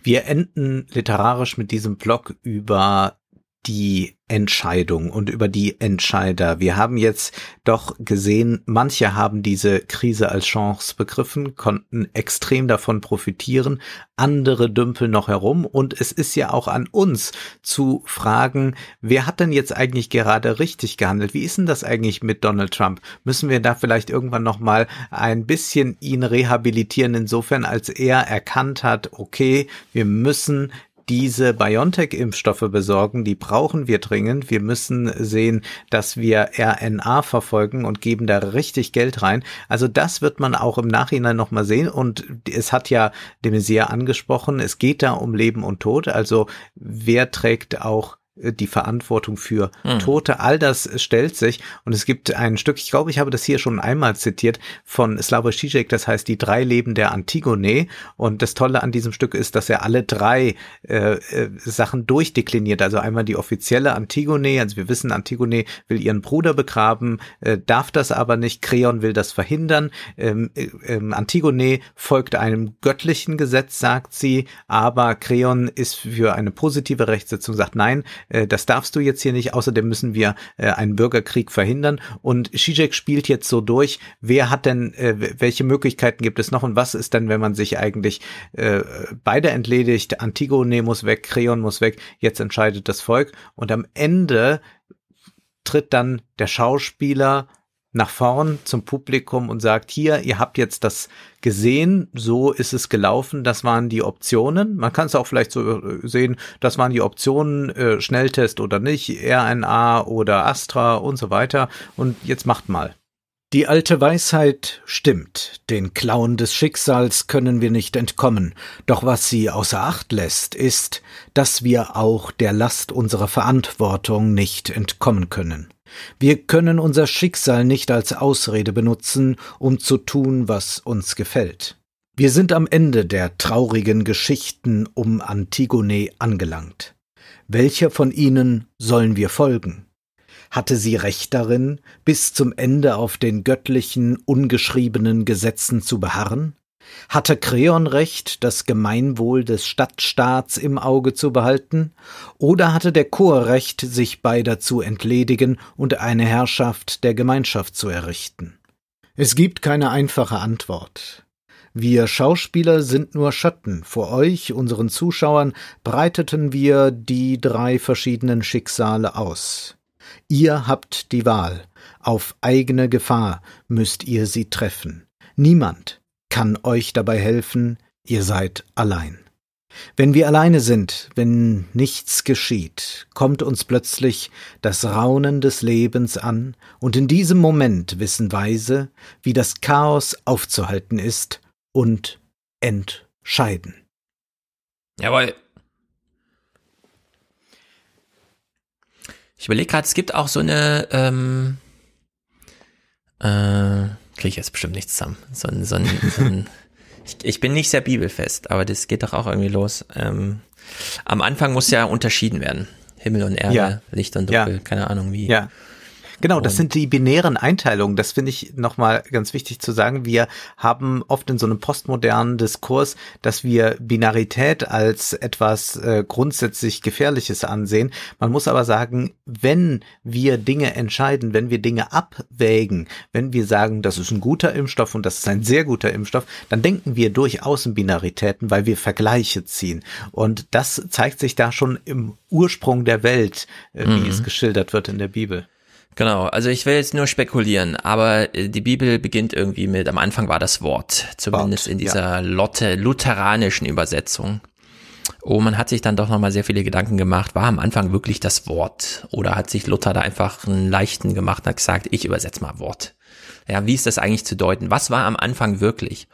S2: Wir enden literarisch mit diesem Blog über die Entscheidung und über die Entscheider. Wir haben jetzt doch gesehen, manche haben diese Krise als Chance begriffen, konnten extrem davon profitieren, andere dümpeln noch herum und es ist ja auch an uns zu fragen, wer hat denn jetzt eigentlich gerade richtig gehandelt? Wie ist denn das eigentlich mit Donald Trump? Müssen wir da vielleicht irgendwann noch mal ein bisschen ihn rehabilitieren insofern, als er erkannt hat, okay, wir müssen diese BioNTech-Impfstoffe besorgen, die brauchen wir dringend. Wir müssen sehen, dass wir RNA verfolgen und geben da richtig Geld rein. Also das wird man auch im Nachhinein nochmal sehen. Und es hat ja de Maizière angesprochen, es geht da um Leben und Tod. Also wer trägt auch die Verantwortung für hm. Tote, all das stellt sich. Und es gibt ein Stück, ich glaube, ich habe das hier schon einmal zitiert, von Slavoj Žižek, das heißt die drei Leben der Antigone. Und das Tolle an diesem Stück ist, dass er alle drei äh, äh, Sachen durchdekliniert, also einmal die offizielle Antigone, also wir wissen, Antigone will ihren Bruder begraben, äh, darf das aber nicht, Kreon will das verhindern, ähm, äh, ähm, Antigone folgt einem göttlichen Gesetz, sagt sie, aber Kreon ist für eine positive Rechtsetzung, sagt nein, äh, das darfst du jetzt hier nicht, außerdem müssen wir äh, einen Bürgerkrieg verhindern. Und Zizek spielt jetzt so durch, wer hat denn, äh, welche Möglichkeiten gibt es noch? Und was ist denn, wenn man sich eigentlich äh, beide entledigt, Antigone muss weg, Kreon muss weg, jetzt entscheidet das Volk. Und am Ende tritt dann der Schauspieler nach vorn zum Publikum und sagt, hier, ihr habt jetzt das gesehen, so ist es gelaufen, das waren die Optionen. Man kann es auch vielleicht so äh, sehen, das waren die Optionen, äh, Schnelltest oder nicht, RNA oder Astra und so weiter. Und jetzt macht mal. Die alte Weisheit stimmt, den Klauen des Schicksals können wir nicht entkommen, doch was sie außer Acht lässt, ist, dass wir auch der Last unserer Verantwortung nicht entkommen können. Wir können unser Schicksal nicht als Ausrede benutzen, um zu tun, was uns gefällt. Wir sind am Ende der traurigen Geschichten um Antigone angelangt. Welcher von ihnen sollen wir folgen? Hatte sie recht darin, bis zum Ende auf den göttlichen, ungeschriebenen Gesetzen zu beharren? Hatte Kreon recht, das Gemeinwohl des Stadtstaats im Auge zu behalten? Oder hatte der Chor recht, sich beider zu entledigen und eine Herrschaft der Gemeinschaft zu errichten? Es gibt keine einfache Antwort. Wir Schauspieler sind nur Schatten. Vor euch, unseren Zuschauern, breiteten wir die drei verschiedenen Schicksale aus. Ihr habt die Wahl. Auf eigene Gefahr müsst ihr sie treffen. Niemand kann euch dabei helfen, ihr seid allein. Wenn wir alleine sind, wenn nichts geschieht, kommt uns plötzlich das Raunen des Lebens an, und in diesem Moment wissen Weise, wie das Chaos aufzuhalten ist und entscheiden.
S3: Jawohl. Ich überlege gerade, es gibt auch so eine, ähm, äh, kriege ich jetzt bestimmt nichts zusammen. So ein, so ein, so ein ich, ich bin nicht sehr bibelfest, aber das geht doch auch irgendwie los. Ähm, am Anfang muss ja unterschieden werden. Himmel und Erde,
S2: Ja.
S3: Licht und Dunkel,
S2: Ja.
S3: keine Ahnung wie.
S2: Ja. Genau, das sind die binären Einteilungen. Das finde ich nochmal ganz wichtig zu sagen. Wir haben oft in so einem postmodernen Diskurs, dass wir Binarität als etwas äh, grundsätzlich Gefährliches ansehen. Man muss aber sagen, wenn wir Dinge entscheiden, wenn wir Dinge abwägen, wenn wir sagen, das ist ein guter Impfstoff und das ist ein sehr guter Impfstoff, dann denken wir durchaus in Binaritäten, weil wir Vergleiche ziehen. Und das zeigt sich da schon im Ursprung der Welt, äh, wie
S3: Mhm.
S2: es geschildert wird in der Bibel.
S3: Genau, also ich will jetzt nur spekulieren, aber äh, die Bibel beginnt irgendwie mit, am Anfang war das Wort, zumindest in dieser Lotte, lutheranischen Übersetzung. Oh, man hat sich dann doch nochmal sehr viele Gedanken gemacht, war am Anfang wirklich das Wort? Oder hat sich Luther da einfach einen leichten gemacht und hat gesagt, ich übersetze mal Wort? Ja, wie ist das eigentlich zu deuten? Was war am Anfang wirklich?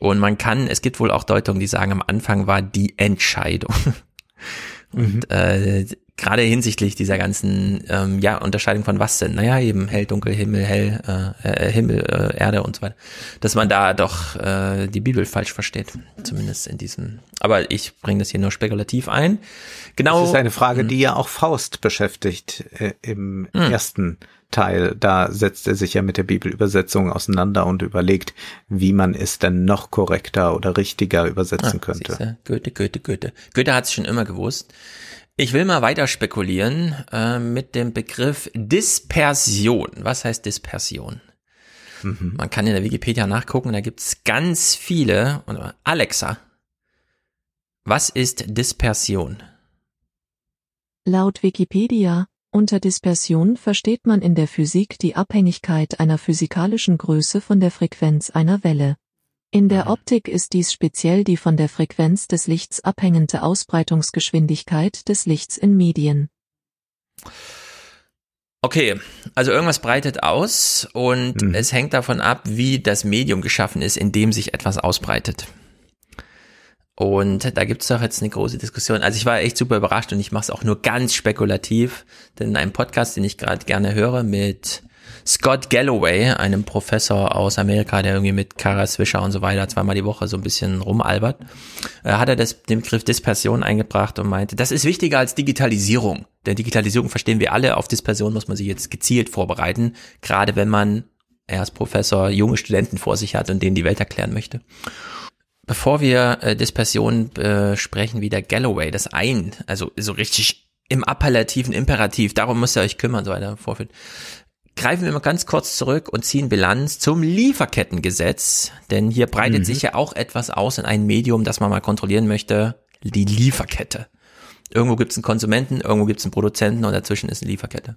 S3: Und man kann, es gibt wohl auch Deutungen, die sagen, am Anfang war die Entscheidung. Und äh, gerade hinsichtlich dieser ganzen ähm, ja Unterscheidung von was denn? Naja, eben hell, dunkel, Himmel, hell, äh, äh, Himmel, äh, Erde und so weiter. Dass man da doch äh, die Bibel falsch versteht, zumindest in diesem. Aber ich bringe das hier nur spekulativ ein. Genau.
S2: Das ist eine Frage, die ja auch Faust beschäftigt äh, im
S3: Hm.
S2: ersten Teil. Da setzt er sich ja mit der Bibelübersetzung auseinander und überlegt, wie man es denn noch korrekter oder richtiger übersetzen
S3: Ah,
S2: könnte.
S3: siehste, Goethe, Goethe, Goethe. Goethe hat es schon immer gewusst. Ich will mal weiter spekulieren äh, mit dem Begriff Dispersion. Was heißt Dispersion?
S2: Mhm.
S3: Man kann in der Wikipedia nachgucken, da gibt's ganz viele. Und Alexa, was ist Dispersion?
S31: Laut Wikipedia, unter Dispersion versteht man in der Physik die Abhängigkeit einer physikalischen Größe von der Frequenz einer Welle. In der Optik ist dies speziell die von der Frequenz des Lichts abhängende Ausbreitungsgeschwindigkeit des Lichts in Medien.
S3: Okay, also irgendwas breitet aus und es hängt davon ab, wie das Medium geschaffen ist, in dem sich etwas ausbreitet. Und da gibt's doch jetzt eine große Diskussion. Also ich war echt super überrascht und ich mache es auch nur ganz spekulativ, denn in einem Podcast, den ich gerade gerne höre, mit Scott Galloway, einem Professor aus Amerika, der irgendwie mit Kara Swisher und so weiter zweimal die Woche so ein bisschen rumalbert, äh, hat er das, den Begriff Dispersion eingebracht und meinte, das ist wichtiger als Digitalisierung. Denn Digitalisierung verstehen wir alle, auf Dispersion muss man sich jetzt gezielt vorbereiten, gerade wenn man, er ist Professor, junge Studenten vor sich hat und denen die Welt erklären möchte. Bevor wir äh, Dispersion besprechen, wie der Galloway das ein, also so richtig im appellativen Imperativ, darum müsst ihr euch kümmern, so weiter vorführt. Greifen wir mal ganz kurz zurück und ziehen Bilanz zum Lieferkettengesetz, denn hier breitet
S2: Mhm.
S3: sich ja auch etwas aus in ein Medium, das man mal kontrollieren möchte, die Lieferkette. Irgendwo gibt es einen Konsumenten, irgendwo gibt es einen Produzenten und dazwischen ist eine Lieferkette.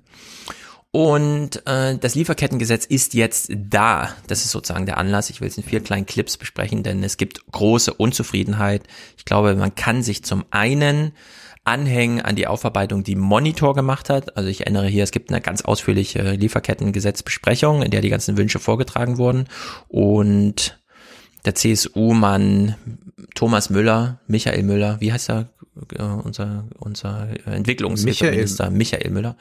S3: Und äh, das Lieferkettengesetz ist jetzt da. Das ist sozusagen der Anlass. Ich will es in vier kleinen Clips besprechen, denn es gibt große Unzufriedenheit. Ich glaube, man kann sich zum einen anhängen an die Aufarbeitung, die Monitor gemacht hat. Also ich erinnere hier, es gibt eine ganz ausführliche Lieferkettengesetzbesprechung, in der die ganzen Wünsche vorgetragen wurden. Und der CSU-Mann Thomas Müller, Michael Müller, wie heißt er, äh, unser, unser Entwicklungshilfeminister Michael Müller,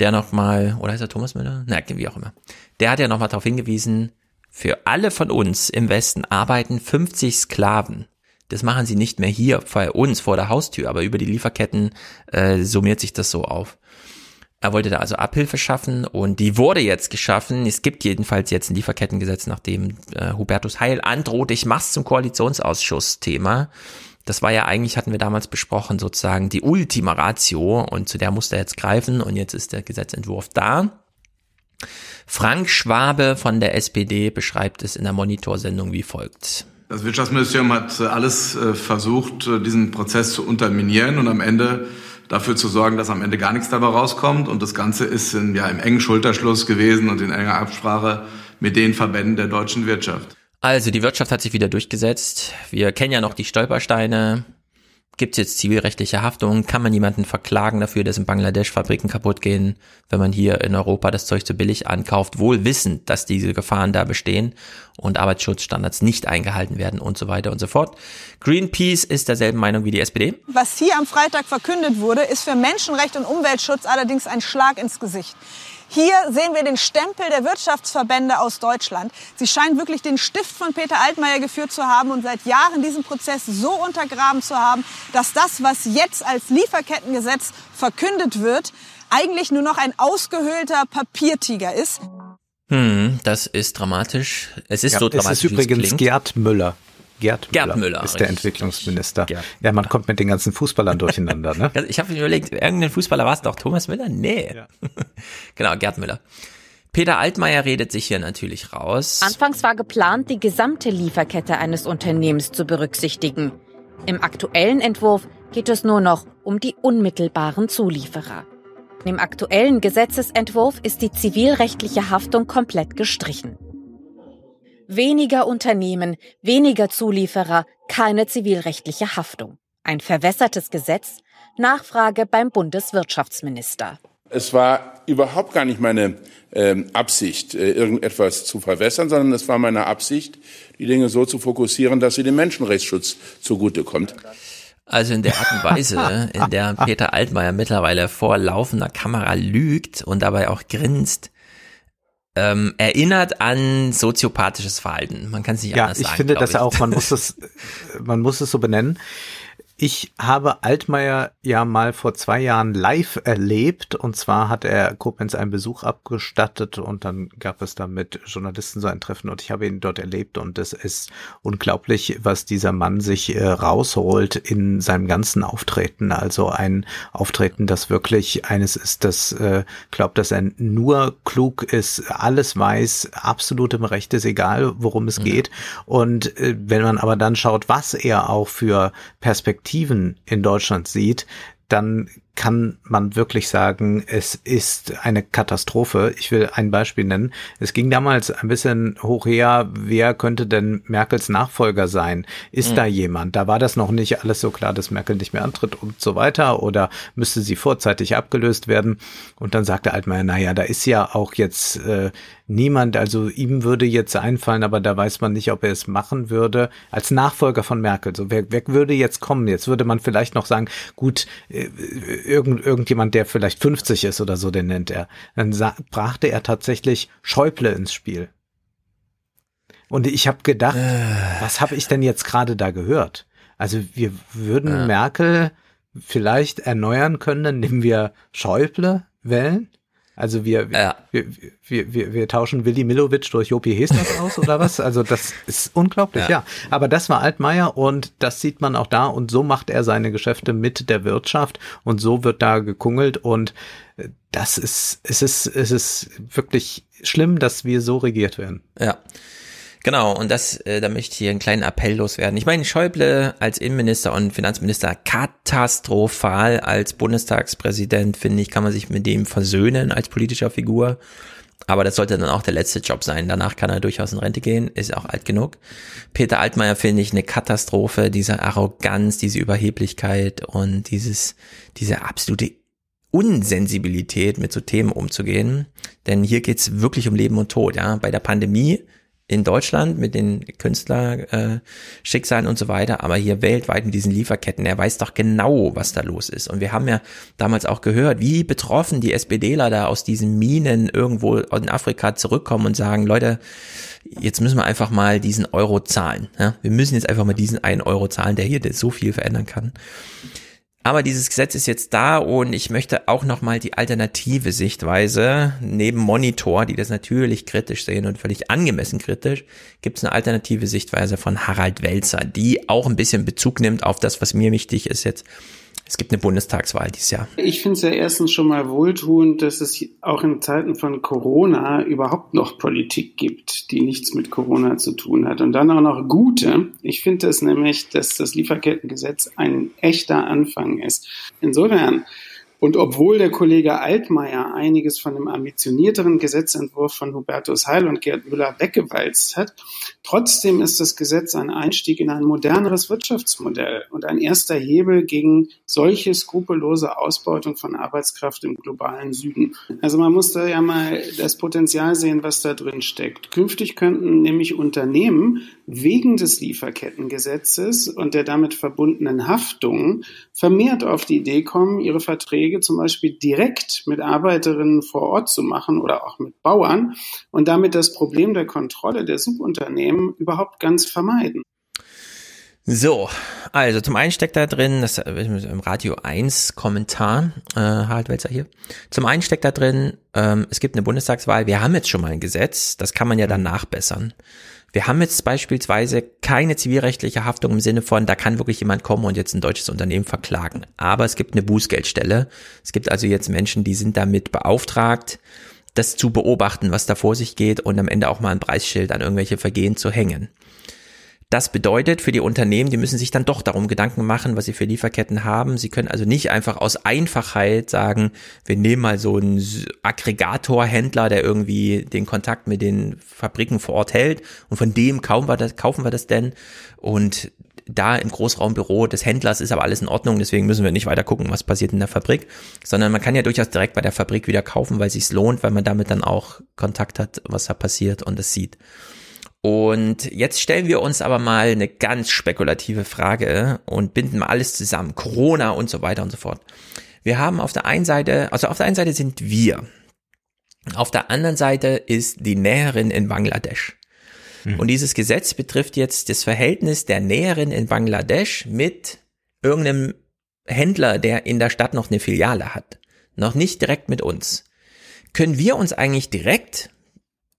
S3: der nochmal, oder heißt er Thomas Müller? Na, wie auch immer. Der hat ja nochmal darauf hingewiesen, für alle von uns im Westen arbeiten 50 Sklaven. Das machen sie nicht mehr hier bei uns vor der Haustür, aber über die Lieferketten äh, summiert sich das so auf. Er wollte da also Abhilfe schaffen und die wurde jetzt geschaffen. Es gibt jedenfalls jetzt ein Lieferkettengesetz, nachdem äh, Hubertus Heil androht, ich mach's zum Koalitionsausschuss-Thema. Das war ja eigentlich, hatten wir damals besprochen, sozusagen die Ultima Ratio und zu der musste er jetzt greifen und jetzt ist der Gesetzentwurf da. Frank Schwabe von der SPD beschreibt es in der Monitorsendung wie folgt.
S32: Das Wirtschaftsministerium hat alles äh, versucht, äh, diesen Prozess zu unterminieren und am Ende dafür zu sorgen, dass am Ende gar nichts dabei rauskommt. Und das Ganze ist in, ja, im engen Schulterschluss gewesen und in enger Absprache mit den Verbänden der deutschen Wirtschaft.
S3: Also die Wirtschaft hat sich wieder durchgesetzt. Wir kennen ja noch die Stolpersteine. Gibt es jetzt zivilrechtliche Haftung? Kann man jemanden verklagen dafür, dass in Bangladesch Fabriken kaputt gehen, wenn man hier in Europa das Zeug zu billig ankauft, wohl wissend, dass diese Gefahren da bestehen und Arbeitsschutzstandards nicht eingehalten werden und so weiter und so fort. Greenpeace ist derselben Meinung wie die SPD.
S33: Was hier am Freitag verkündet wurde, ist für Menschenrecht und Umweltschutz allerdings ein Schlag ins Gesicht. Hier sehen wir den Stempel der Wirtschaftsverbände aus Deutschland. Sie scheinen wirklich den Stift von Peter Altmaier geführt zu haben und seit Jahren diesen Prozess so untergraben zu haben, dass das, was jetzt als Lieferkettengesetz verkündet wird, eigentlich nur noch ein ausgehöhlter Papiertiger ist.
S3: Hm, das ist dramatisch. Es ist ja, so dramatisch.
S2: Es ist übrigens Gerd Müller.
S3: Gerd, Gerd Müller,
S2: ist der Entwicklungsminister. Gerd. Ja, man kommt mit den ganzen Fußballern durcheinander. Ne?
S3: Ich habe mir überlegt, irgendein Fußballer war es doch. Thomas Müller? Nee. Ja. genau, Gerd Müller. Peter Altmaier redet sich hier natürlich raus.
S34: Anfangs war geplant, die gesamte Lieferkette eines Unternehmens zu berücksichtigen. Im aktuellen Entwurf geht es nur noch um die unmittelbaren Zulieferer. Im aktuellen Gesetzesentwurf ist die zivilrechtliche Haftung komplett gestrichen. Weniger Unternehmen, weniger Zulieferer, keine zivilrechtliche Haftung. Ein verwässertes Gesetz, Nachfrage beim Bundeswirtschaftsminister.
S35: Es war überhaupt gar nicht meine äh, Absicht, äh, irgendetwas zu verwässern, sondern es war meine Absicht, die Dinge so zu fokussieren, dass sie dem Menschenrechtsschutz zugutekommt.
S3: Also in der Art und Weise, in der Peter Altmaier mittlerweile vor laufender Kamera lügt und dabei auch grinst, ähm, erinnert an soziopathisches Verhalten. Man kann es nicht
S2: ja,
S3: anders
S2: sagen.
S3: Ja,
S2: ich finde das auch, man muss es, man muss es so benennen. Ich habe Altmaier ja mal vor zwei Jahren live erlebt und zwar hat er Koblenz einen Besuch abgestattet und dann gab es da mit Journalisten so ein Treffen und ich habe ihn dort erlebt und es ist unglaublich, was dieser Mann sich äh, rausholt in seinem ganzen Auftreten. Also ein Auftreten, das wirklich eines ist, das äh, glaubt, dass er nur klug ist, alles weiß, absolut im Recht ist, egal worum es mhm. geht. Und äh, wenn man aber dann schaut, was er auch für Perspektiven Perspektiven in Deutschland sieht, dann kann man wirklich sagen, es ist eine Katastrophe. Ich will ein Beispiel nennen. Es ging damals ein bisschen hoch her, wer könnte denn Merkels Nachfolger sein? Ist mhm. da jemand? Da war das noch nicht alles so klar, dass Merkel nicht mehr antritt und so weiter oder müsste sie vorzeitig abgelöst werden? Und dann sagte Altmaier, naja, da ist ja auch jetzt äh, niemand, also ihm würde jetzt einfallen, aber da weiß man nicht, ob er es machen würde, als Nachfolger von Merkel. So, wer, wer würde jetzt kommen? Jetzt würde man vielleicht noch sagen, gut, äh, irgend, irgendjemand, der vielleicht 50 ist oder so, den nennt er. Dann brachte er tatsächlich Schäuble ins Spiel. Und ich habe gedacht, äh. was habe ich denn jetzt gerade da gehört? Also wir würden äh. Merkel vielleicht erneuern können, indem wir Schäuble wählen? Also wir, ja. wir, wir, wir, wir tauschen Willi Milovic durch Jopi Hesners aus oder was? Also das ist unglaublich, ja. ja. Aber das war Altmaier und das sieht man auch da und so macht er seine Geschäfte mit der Wirtschaft und so wird da gekungelt und das ist, es ist, es ist wirklich schlimm, dass wir so regiert werden.
S3: Ja. Genau, und das, äh, da möchte ich hier einen kleinen Appell loswerden. Ich meine, Schäuble als Innenminister und Finanzminister katastrophal. Als Bundestagspräsident, finde ich, kann man sich mit dem versöhnen als politischer Figur. Aber das sollte dann auch der letzte Job sein. Danach kann er durchaus in Rente gehen, ist auch alt genug. Peter Altmaier finde ich eine Katastrophe, diese Arroganz, diese Überheblichkeit und dieses, diese absolute Unsensibilität mit so Themen umzugehen. Denn hier geht's wirklich um Leben und Tod, ja. Bei der Pandemie in Deutschland mit den Künstlerschicksalen äh, und so weiter, aber hier weltweit mit diesen Lieferketten. Er weiß doch genau, was da los ist. Und wir haben ja damals auch gehört, wie betroffen die SPDler da aus diesen Minen irgendwo in Afrika zurückkommen und sagen, Leute, jetzt müssen wir einfach mal diesen Euro zahlen. Ja? Wir müssen jetzt einfach mal diesen einen Euro zahlen, der hier so viel verändern kann. Aber dieses Gesetz ist jetzt da und ich möchte auch nochmal die alternative Sichtweise, neben Monitor, die das natürlich kritisch sehen und völlig angemessen kritisch, gibt es eine alternative Sichtweise von Harald Welzer, die auch ein bisschen Bezug nimmt auf das, was mir wichtig ist jetzt es gibt eine Bundestagswahl dieses Jahr.
S36: Ich finde es ja erstens schon mal wohltuend, dass es auch in Zeiten von Corona überhaupt noch Politik gibt, die nichts mit Corona zu tun hat. Und dann auch noch gute. Ich finde es nämlich, dass das Lieferkettengesetz ein echter Anfang ist. Insofern und obwohl der Kollege Altmaier einiges von dem ambitionierteren Gesetzentwurf von Hubertus Heil und Gerd Müller weggewalzt hat, trotzdem ist das Gesetz ein Einstieg in ein moderneres Wirtschaftsmodell und ein erster Hebel gegen solche skrupellose Ausbeutung von Arbeitskraft im globalen Süden. Also man muss da ja mal das Potenzial sehen, was da drin steckt. Künftig könnten nämlich Unternehmen wegen des Lieferkettengesetzes und der damit verbundenen Haftung vermehrt auf die Idee kommen, ihre Verträge Verträge zum Beispiel direkt mit Arbeiterinnen vor Ort zu machen oder auch mit Bauern und damit das Problem der Kontrolle der Subunternehmen überhaupt ganz vermeiden.
S3: So, also zum einen steckt da drin, das im Radio 1 Kommentar, äh, Harald Welzer hier. Zum einen steckt da drin, ähm, es gibt eine Bundestagswahl, wir haben jetzt schon mal ein Gesetz, das kann man ja dann nachbessern. Wir haben jetzt beispielsweise keine zivilrechtliche Haftung im Sinne von, da kann wirklich jemand kommen und jetzt ein deutsches Unternehmen verklagen. Aber es gibt eine Bußgeldstelle. Es gibt also jetzt Menschen, die sind damit beauftragt, das zu beobachten, was da vor sich geht und am Ende auch mal ein Preisschild an irgendwelche Vergehen zu hängen. Das bedeutet für die Unternehmen, die müssen sich dann doch darum Gedanken machen, was sie für Lieferketten haben. Sie können also nicht einfach aus Einfachheit sagen, wir nehmen mal so einen Aggregatorhändler, der irgendwie den Kontakt mit den Fabriken vor Ort hält und von dem kaufen wir das, kaufen wir das denn und da im Großraumbüro des Händlers ist aber alles in Ordnung, deswegen müssen wir nicht weiter gucken, was passiert in der Fabrik, sondern man kann ja durchaus direkt bei der Fabrik wieder kaufen, weil es sich lohnt, weil man damit dann auch Kontakt hat, was da passiert und es sieht. Und jetzt stellen wir uns aber mal eine ganz spekulative Frage und binden mal alles zusammen. Corona und so weiter und so fort. Wir haben auf der einen Seite, also auf der einen Seite sind wir. Auf der anderen Seite ist die Näherin in Bangladesch. Mhm. Und dieses Gesetz betrifft jetzt das Verhältnis der Näherin in Bangladesch mit irgendeinem Händler, der in der Stadt noch eine Filiale hat. Noch nicht direkt mit uns. Können wir uns eigentlich direkt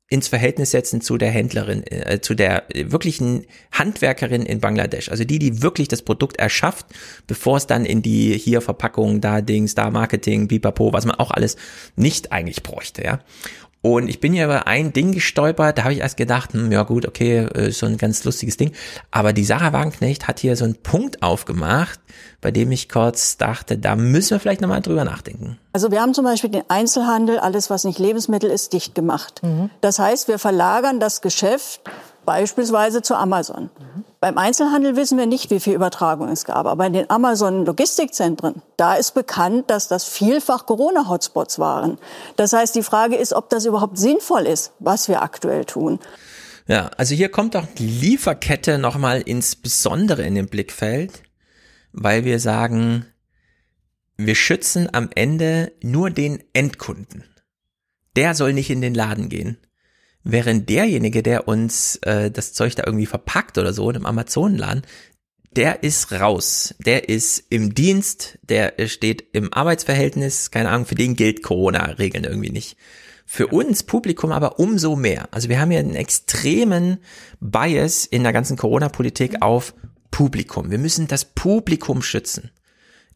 S3: ins Verhältnis setzen zu der Händlerin, äh, zu der wirklichen Handwerkerin in Bangladesch. Also die, die wirklich das Produkt erschafft, bevor es dann in die hier Verpackung, da Dings, da Marketing, Bipapo, was man auch alles nicht eigentlich bräuchte, ja. Und ich bin ja über ein Ding gestolpert, da habe ich erst gedacht, hm, ja gut, okay, ist äh, so ein ganz lustiges Ding. Aber die Sarah Wagenknecht hat hier so einen Punkt aufgemacht, bei dem ich kurz dachte, da müssen wir vielleicht nochmal drüber nachdenken.
S37: Also wir haben zum Beispiel den Einzelhandel, alles was nicht Lebensmittel ist, dicht gemacht. Mhm. Das heißt, wir verlagern das Geschäft beispielsweise zu Amazon. Mhm. Beim Einzelhandel wissen wir nicht, wie viel Übertragung es gab, aber in den Amazon-Logistikzentren, da ist bekannt, dass das vielfach Corona-Hotspots waren. Das heißt, die Frage ist, ob das überhaupt sinnvoll ist, was wir aktuell tun.
S3: Ja, also hier kommt auch die Lieferkette nochmal insbesondere in den Blickfeld, weil wir sagen, wir schützen am Ende nur den Endkunden. Der soll nicht in den Laden gehen. Während derjenige, der uns äh, das Zeug da irgendwie verpackt oder so in einem Amazonenladen, der ist raus. Der ist im Dienst, der steht im Arbeitsverhältnis, keine Ahnung, für den gilt Corona-Regeln irgendwie nicht. Für uns Publikum aber umso mehr. Also wir haben ja einen extremen Bias in der ganzen Corona-Politik auf Publikum. Wir müssen das Publikum schützen.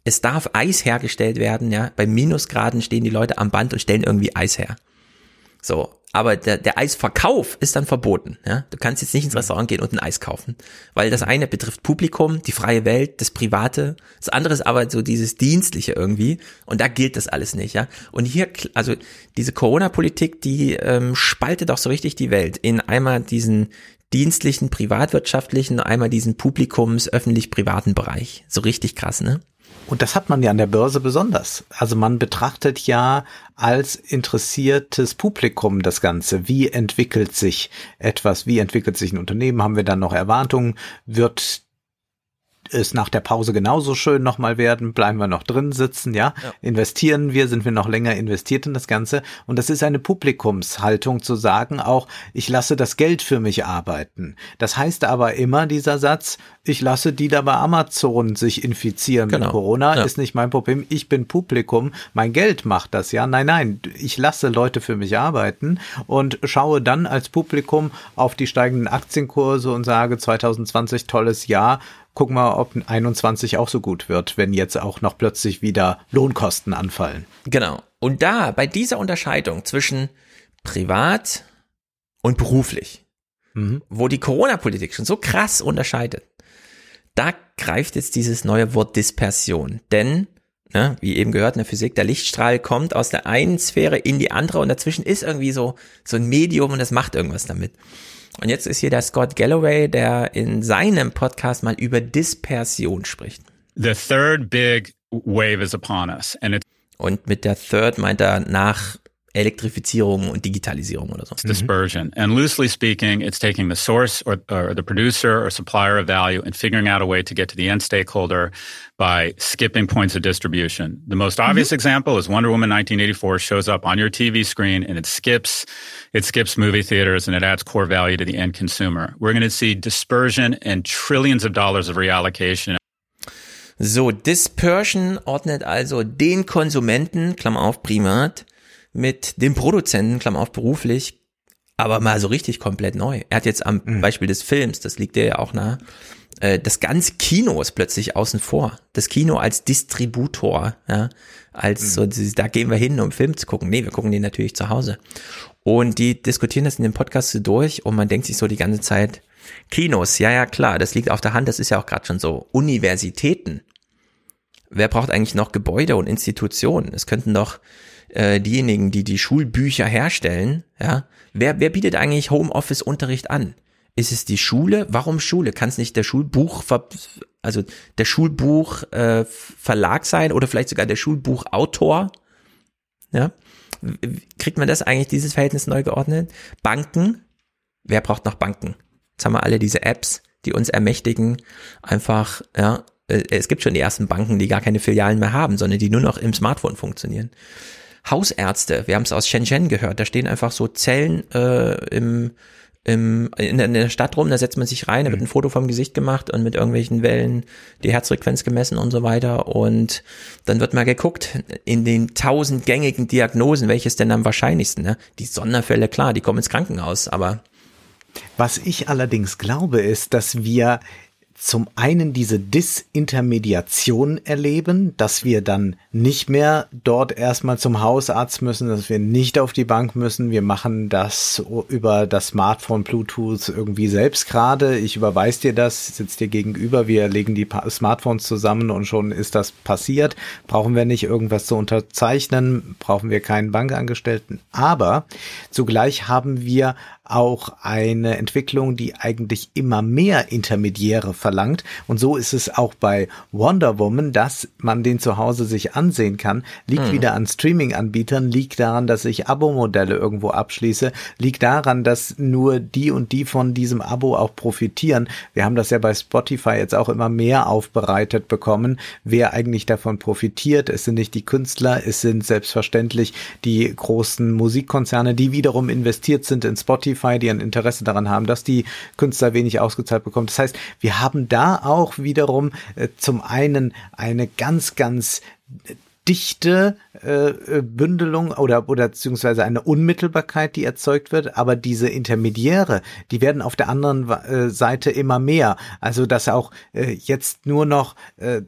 S3: Es darf Eis hergestellt werden, ja. Bei Minusgraden stehen die Leute am Band und stellen irgendwie Eis her. So, aber der, der Eisverkauf ist dann verboten. Ja? Du kannst jetzt nicht ins Restaurant gehen und ein Eis kaufen, weil das eine betrifft Publikum, die freie Welt, das Private. Das andere ist aber so dieses Dienstliche irgendwie und da gilt das alles nicht. Ja? Und hier, also diese Corona-Politik, die ähm, spaltet auch so richtig die Welt in einmal diesen dienstlichen, privatwirtschaftlichen, einmal diesen Publikums, öffentlich-privaten Bereich. So richtig krass, ne?
S2: Und das hat man ja an der Börse besonders. Also man betrachtet ja als interessiertes Publikum das Ganze. Wie entwickelt sich etwas? Wie entwickelt sich ein Unternehmen? Haben wir dann noch Erwartungen? Wird es nach der Pause genauso schön nochmal werden, bleiben wir noch drin sitzen, ja? ja? Investieren wir, sind wir noch länger investiert in das Ganze. Und das ist eine Publikumshaltung zu sagen, auch ich lasse das Geld für mich arbeiten. Das heißt aber immer dieser Satz, ich lasse die da bei Amazon sich infizieren genau. mit Corona, ja. ist nicht mein Problem. Ich bin Publikum, mein Geld macht das, ja? Nein, nein, ich lasse Leute für mich arbeiten und schaue dann als Publikum auf die steigenden Aktienkurse und sage 2020 tolles Jahr, gucken wir, ob 21 auch so gut wird, wenn jetzt auch noch plötzlich wieder Lohnkosten anfallen.
S3: Genau. Und da, bei dieser Unterscheidung zwischen privat und beruflich, mhm. wo die Corona-Politik schon so krass unterscheidet, da greift jetzt dieses neue Wort Dispersion. Denn, ne, wie eben gehört in der Physik, der Lichtstrahl kommt aus der einen Sphäre in die andere und dazwischen ist irgendwie so, so ein Medium und das macht irgendwas damit. Und jetzt ist hier der Scott Galloway, der in seinem Podcast mal über Dispersion spricht.
S38: The third big wave is upon us. And
S3: und mit der third meint er nach Elektrifizierung und Digitalisierung oder so.
S38: It's dispersion. And loosely speaking, it's taking the source or, or, the producer or supplier of value and figuring out a way to get to the end stakeholder by skipping points of distribution. The most obvious mm-hmm. example is Wonder Woman 1984 shows up on your TV screen and it skips, it skips movie theaters and it adds core value to the end consumer. We're going to see dispersion and trillions of dollars of reallocation.
S3: So, Dispersion ordnet also den Konsumenten, Klammer auf, privat, mit dem Produzenten, Klammer auf beruflich, aber mal so richtig komplett neu. Er hat jetzt am mhm. Beispiel des Films, das liegt dir ja auch nah, äh, das ganze Kino ist plötzlich außen vor. Das Kino als Distributor, ja, als mhm. so, da gehen wir hin, um Film zu gucken. Nee, wir gucken den natürlich zu Hause. Und die diskutieren das in dem Podcast so durch und man denkt sich so die ganze Zeit, Kinos, ja, ja, klar, das liegt auf der Hand, das ist ja auch gerade schon so. Universitäten. Wer braucht eigentlich noch Gebäude und Institutionen? Es könnten doch äh, diejenigen, die die Schulbücher herstellen, ja, wer, wer bietet eigentlich Homeoffice-Unterricht an? Ist es die Schule? Warum Schule? Kann es nicht der Schulbuch, also der Schulbuch äh, sein oder vielleicht sogar der Schulbuchautor? Ja, kriegt man das eigentlich dieses Verhältnis neu geordnet? Banken? Wer braucht noch Banken? Jetzt haben wir alle diese Apps, die uns ermächtigen, einfach, ja, äh, es gibt schon die ersten Banken, die gar keine Filialen mehr haben, sondern die nur noch im Smartphone funktionieren. Hausärzte, wir haben es aus Shenzhen gehört, da stehen einfach so Zellen äh, im, im, in, in der Stadt rum, da setzt man sich rein, da wird ein mhm. Foto vom Gesicht gemacht und mit irgendwelchen Wellen die Herzfrequenz gemessen und so weiter und dann wird mal geguckt in den tausend gängigen Diagnosen, welches denn am wahrscheinlichsten, ne? Die Sonderfälle, klar, die kommen ins Krankenhaus, aber
S2: was ich allerdings glaube, ist, dass wir zum einen diese Disintermediation erleben, dass wir dann nicht mehr dort erstmal zum Hausarzt müssen, dass wir nicht auf die Bank müssen. Wir machen das über das Smartphone Bluetooth irgendwie selbst gerade. Ich überweise dir das, sitzt dir gegenüber, wir legen die Smartphones zusammen und schon ist das passiert. Brauchen wir nicht irgendwas zu unterzeichnen, brauchen wir keinen Bankangestellten. Aber zugleich haben wir auch eine Entwicklung, die eigentlich immer mehr Intermediäre verlangt. Und so ist es auch bei Wonder Woman, dass man den zu Hause sich ansehen kann. Liegt mhm. wieder an Streaming-Anbietern, liegt daran, dass ich Abo-Modelle irgendwo abschließe, liegt daran, dass nur die und die von diesem Abo auch profitieren. Wir haben das ja bei Spotify jetzt auch immer mehr aufbereitet bekommen, wer eigentlich davon profitiert. Es sind nicht die Künstler, es sind selbstverständlich die großen Musikkonzerne, die wiederum investiert sind in Spotify Spotify, die ein Interesse daran haben, dass die Künstler wenig ausgezahlt bekommen. Das heißt, wir haben da auch wiederum äh, zum einen eine ganz, ganz dichte äh, äh, Bündelung oder oder beziehungsweise eine Unmittelbarkeit, die erzeugt wird, aber diese Intermediäre, die werden auf der anderen äh, Seite immer mehr. Also dass auch äh, jetzt nur noch äh,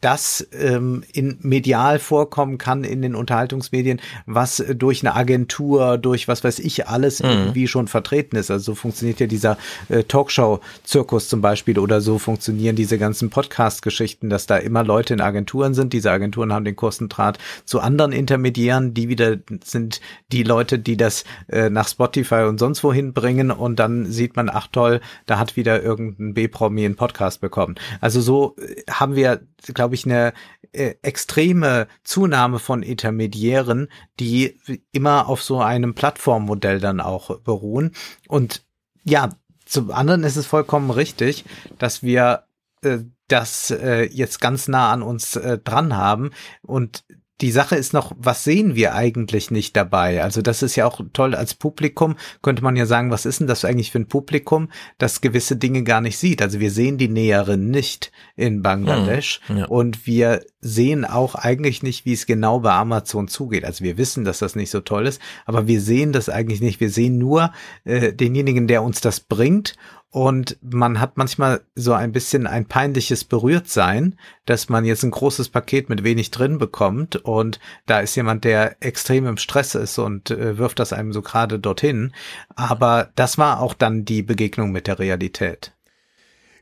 S2: das ähm, in medial vorkommen kann in den Unterhaltungsmedien, was durch eine Agentur, durch was weiß ich alles mhm. irgendwie schon vertreten ist. Also so funktioniert ja dieser äh, Talkshow-Zirkus zum Beispiel oder so funktionieren diese ganzen Podcast-Geschichten, dass da immer Leute in Agenturen sind. Diese Agenturen haben den Kursendraht zu anderen Intermediären, die wieder sind die Leute, die das äh, nach Spotify und sonst wohin bringen und dann sieht man, ach toll, da hat wieder irgendein B-Promi einen Podcast bekommen. Also so äh, haben wir, glaube ich, eine äh, extreme Zunahme von Intermediären, die immer auf so einem Plattformmodell dann auch beruhen. Und ja, zum anderen ist es vollkommen richtig, dass wir äh, das äh, jetzt ganz nah an uns äh, dran haben. Und die Sache ist noch, was sehen wir eigentlich nicht dabei? Also das ist ja auch toll als Publikum, könnte man ja sagen, was ist denn das eigentlich für ein Publikum, das gewisse Dinge gar nicht sieht? Also wir sehen die Näherin nicht in Bangladesch
S3: hm, ja.
S2: und wir sehen auch eigentlich nicht, wie es genau bei Amazon zugeht. Also wir wissen, dass das nicht so toll ist, aber wir sehen das eigentlich nicht. Wir sehen nur äh, denjenigen, der uns das bringt und man hat manchmal so ein bisschen ein peinliches Berührtsein, dass man jetzt ein großes Paket mit wenig drin bekommt und da ist jemand, der extrem im Stress ist und äh, wirft das einem so gerade dorthin. Aber das war auch dann die Begegnung mit der Realität.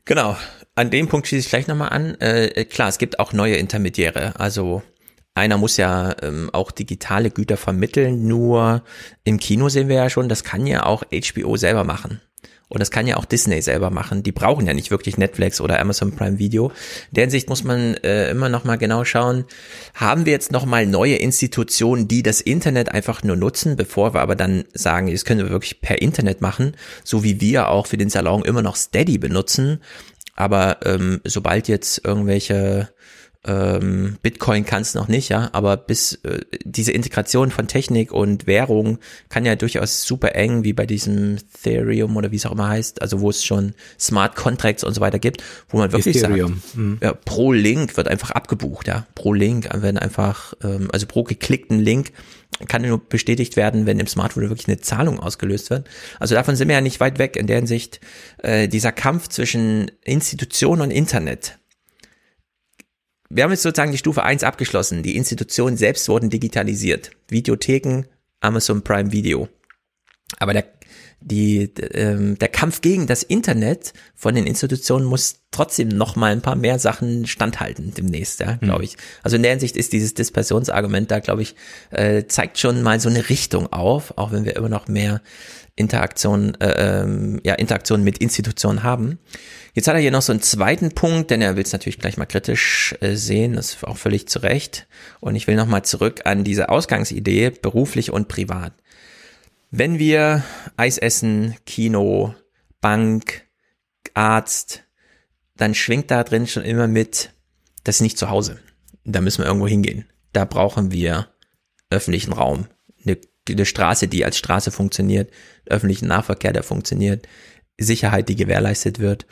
S3: Genau. An dem Punkt schließe ich gleich nochmal an. Äh, klar, es gibt auch neue Intermediäre. Also einer muss ja ähm, auch digitale Güter vermitteln, nur im Kino sehen wir ja schon, das kann ja auch HBO selber machen. Und das kann ja auch Disney selber machen. Die brauchen ja nicht wirklich Netflix oder Amazon Prime Video. In der Hinsicht muss man äh, immer noch mal genau schauen, haben wir jetzt noch mal neue Institutionen, die das Internet einfach nur nutzen, bevor wir aber dann sagen, das können wir wirklich per Internet machen, so wie wir auch für den Salon immer noch Steady benutzen. Aber ähm, sobald jetzt irgendwelche ähm, Bitcoin kann es noch nicht, ja, aber bis äh, diese Integration von Technik und Währung kann ja durchaus super eng, wie bei diesem Ethereum oder wie es auch immer heißt, also wo es schon Smart Contracts und so weiter gibt, wo man wirklich
S2: Ethereum.
S3: sagt,
S2: Mhm.
S3: ja, pro Link wird einfach abgebucht, ja, pro Link werden einfach, ähm, also pro geklickten Link kann nur bestätigt werden, wenn im Smartphone wirklich eine Zahlung ausgelöst wird. Also davon sind wir ja nicht weit weg in der Hinsicht, äh, dieser Kampf zwischen Institution und Internet wir haben jetzt sozusagen die Stufe 1 abgeschlossen. Die Institutionen selbst wurden digitalisiert. Videotheken, Amazon Prime Video. Aber der, die, ähm, der Kampf gegen das Internet von den Institutionen muss trotzdem noch mal ein paar mehr Sachen standhalten demnächst, ja, glaube ich. Also in der Hinsicht ist dieses Dispersionsargument da, glaube ich, äh, zeigt schon mal so eine Richtung auf, auch wenn wir immer noch mehr Interaktion, äh, ähm, ja, Interaktion mit Institutionen haben. Jetzt hat er hier noch so einen zweiten Punkt, denn er will es natürlich gleich mal kritisch äh, sehen, das ist auch völlig zu Recht. Und ich will noch mal zurück an diese Ausgangsidee, beruflich und privat. Wenn wir Eis essen, Kino, Bank, Arzt, dann schwingt da drin schon immer mit, das ist nicht zu Hause. Da müssen wir irgendwo hingehen. Da brauchen wir öffentlichen Raum, eine, eine Straße, die als Straße funktioniert, öffentlichen Nahverkehr, der funktioniert, Sicherheit, die gewährleistet wird.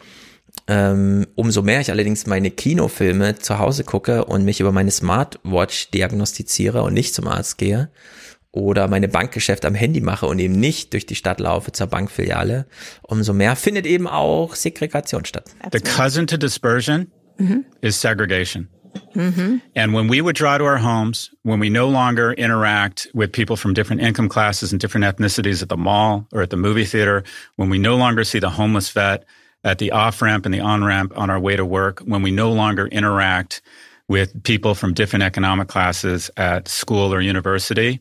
S3: Ähm, umso mehr ich allerdings meine Kinofilme zu Hause gucke und mich über meine Smartwatch diagnostiziere und nicht zum Arzt gehe oder meine Bankgeschäfte am Handy mache und eben nicht durch die Stadt laufe zur Bankfiliale, umso mehr findet eben auch Segregation statt.
S38: The cousin to dispersion is segregation. And when we withdraw to our homes, when we no longer interact with people from different income classes and different ethnicities at the mall or at the movie theater, when we no longer see the homeless vet at the off ramp and the on ramp on our way to work, when we no longer interact with people from different economic classes at school or university,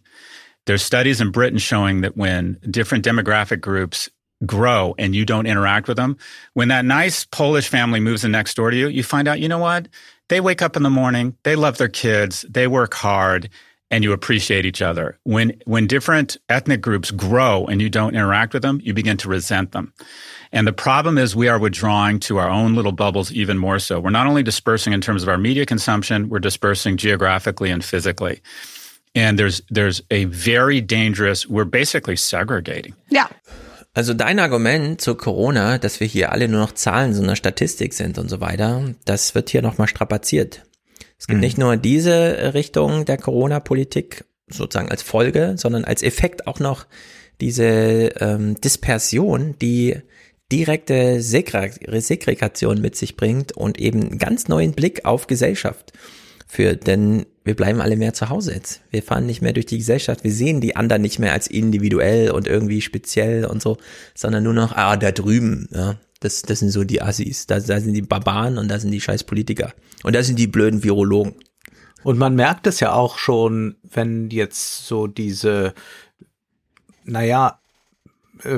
S38: there's studies in Britain showing that when different demographic groups grow and you don't interact with them, when that nice Polish family moves in next door to you, you find out, you know what? They wake up in the morning, they love their kids, they work hard, and you appreciate each other. When when different ethnic groups grow and you don't interact with them, you begin to resent them. And the problem is we are withdrawing to our own little bubbles even more so. We're not only dispersing in terms of our media consumption, we're dispersing geographically and physically. And there's there's a very dangerous, we're basically segregating.
S33: Ja.
S3: Also dein Argument zu Corona, dass wir hier alle nur noch Zahlen so einer Statistik sind und so weiter, das wird hier nochmal strapaziert. Es gibt nicht nur diese Richtung der Corona-Politik sozusagen als Folge, sondern als Effekt auch noch diese ähm, Dispersion, die direkte Segre Segregation mit sich bringt und eben ganz neuen Blick auf Gesellschaft führt. Denn wir bleiben alle mehr zu Hause jetzt. Wir fahren nicht mehr durch die Gesellschaft. Wir sehen die anderen nicht mehr als individuell und irgendwie speziell und so, sondern nur noch, ah, da drüben, ja. Das, das sind so die Assis. Da, da sind die Barbaren und da sind die scheiß Politiker. Und da sind die blöden Virologen.
S2: Und man merkt es ja auch schon, wenn jetzt so diese, naja,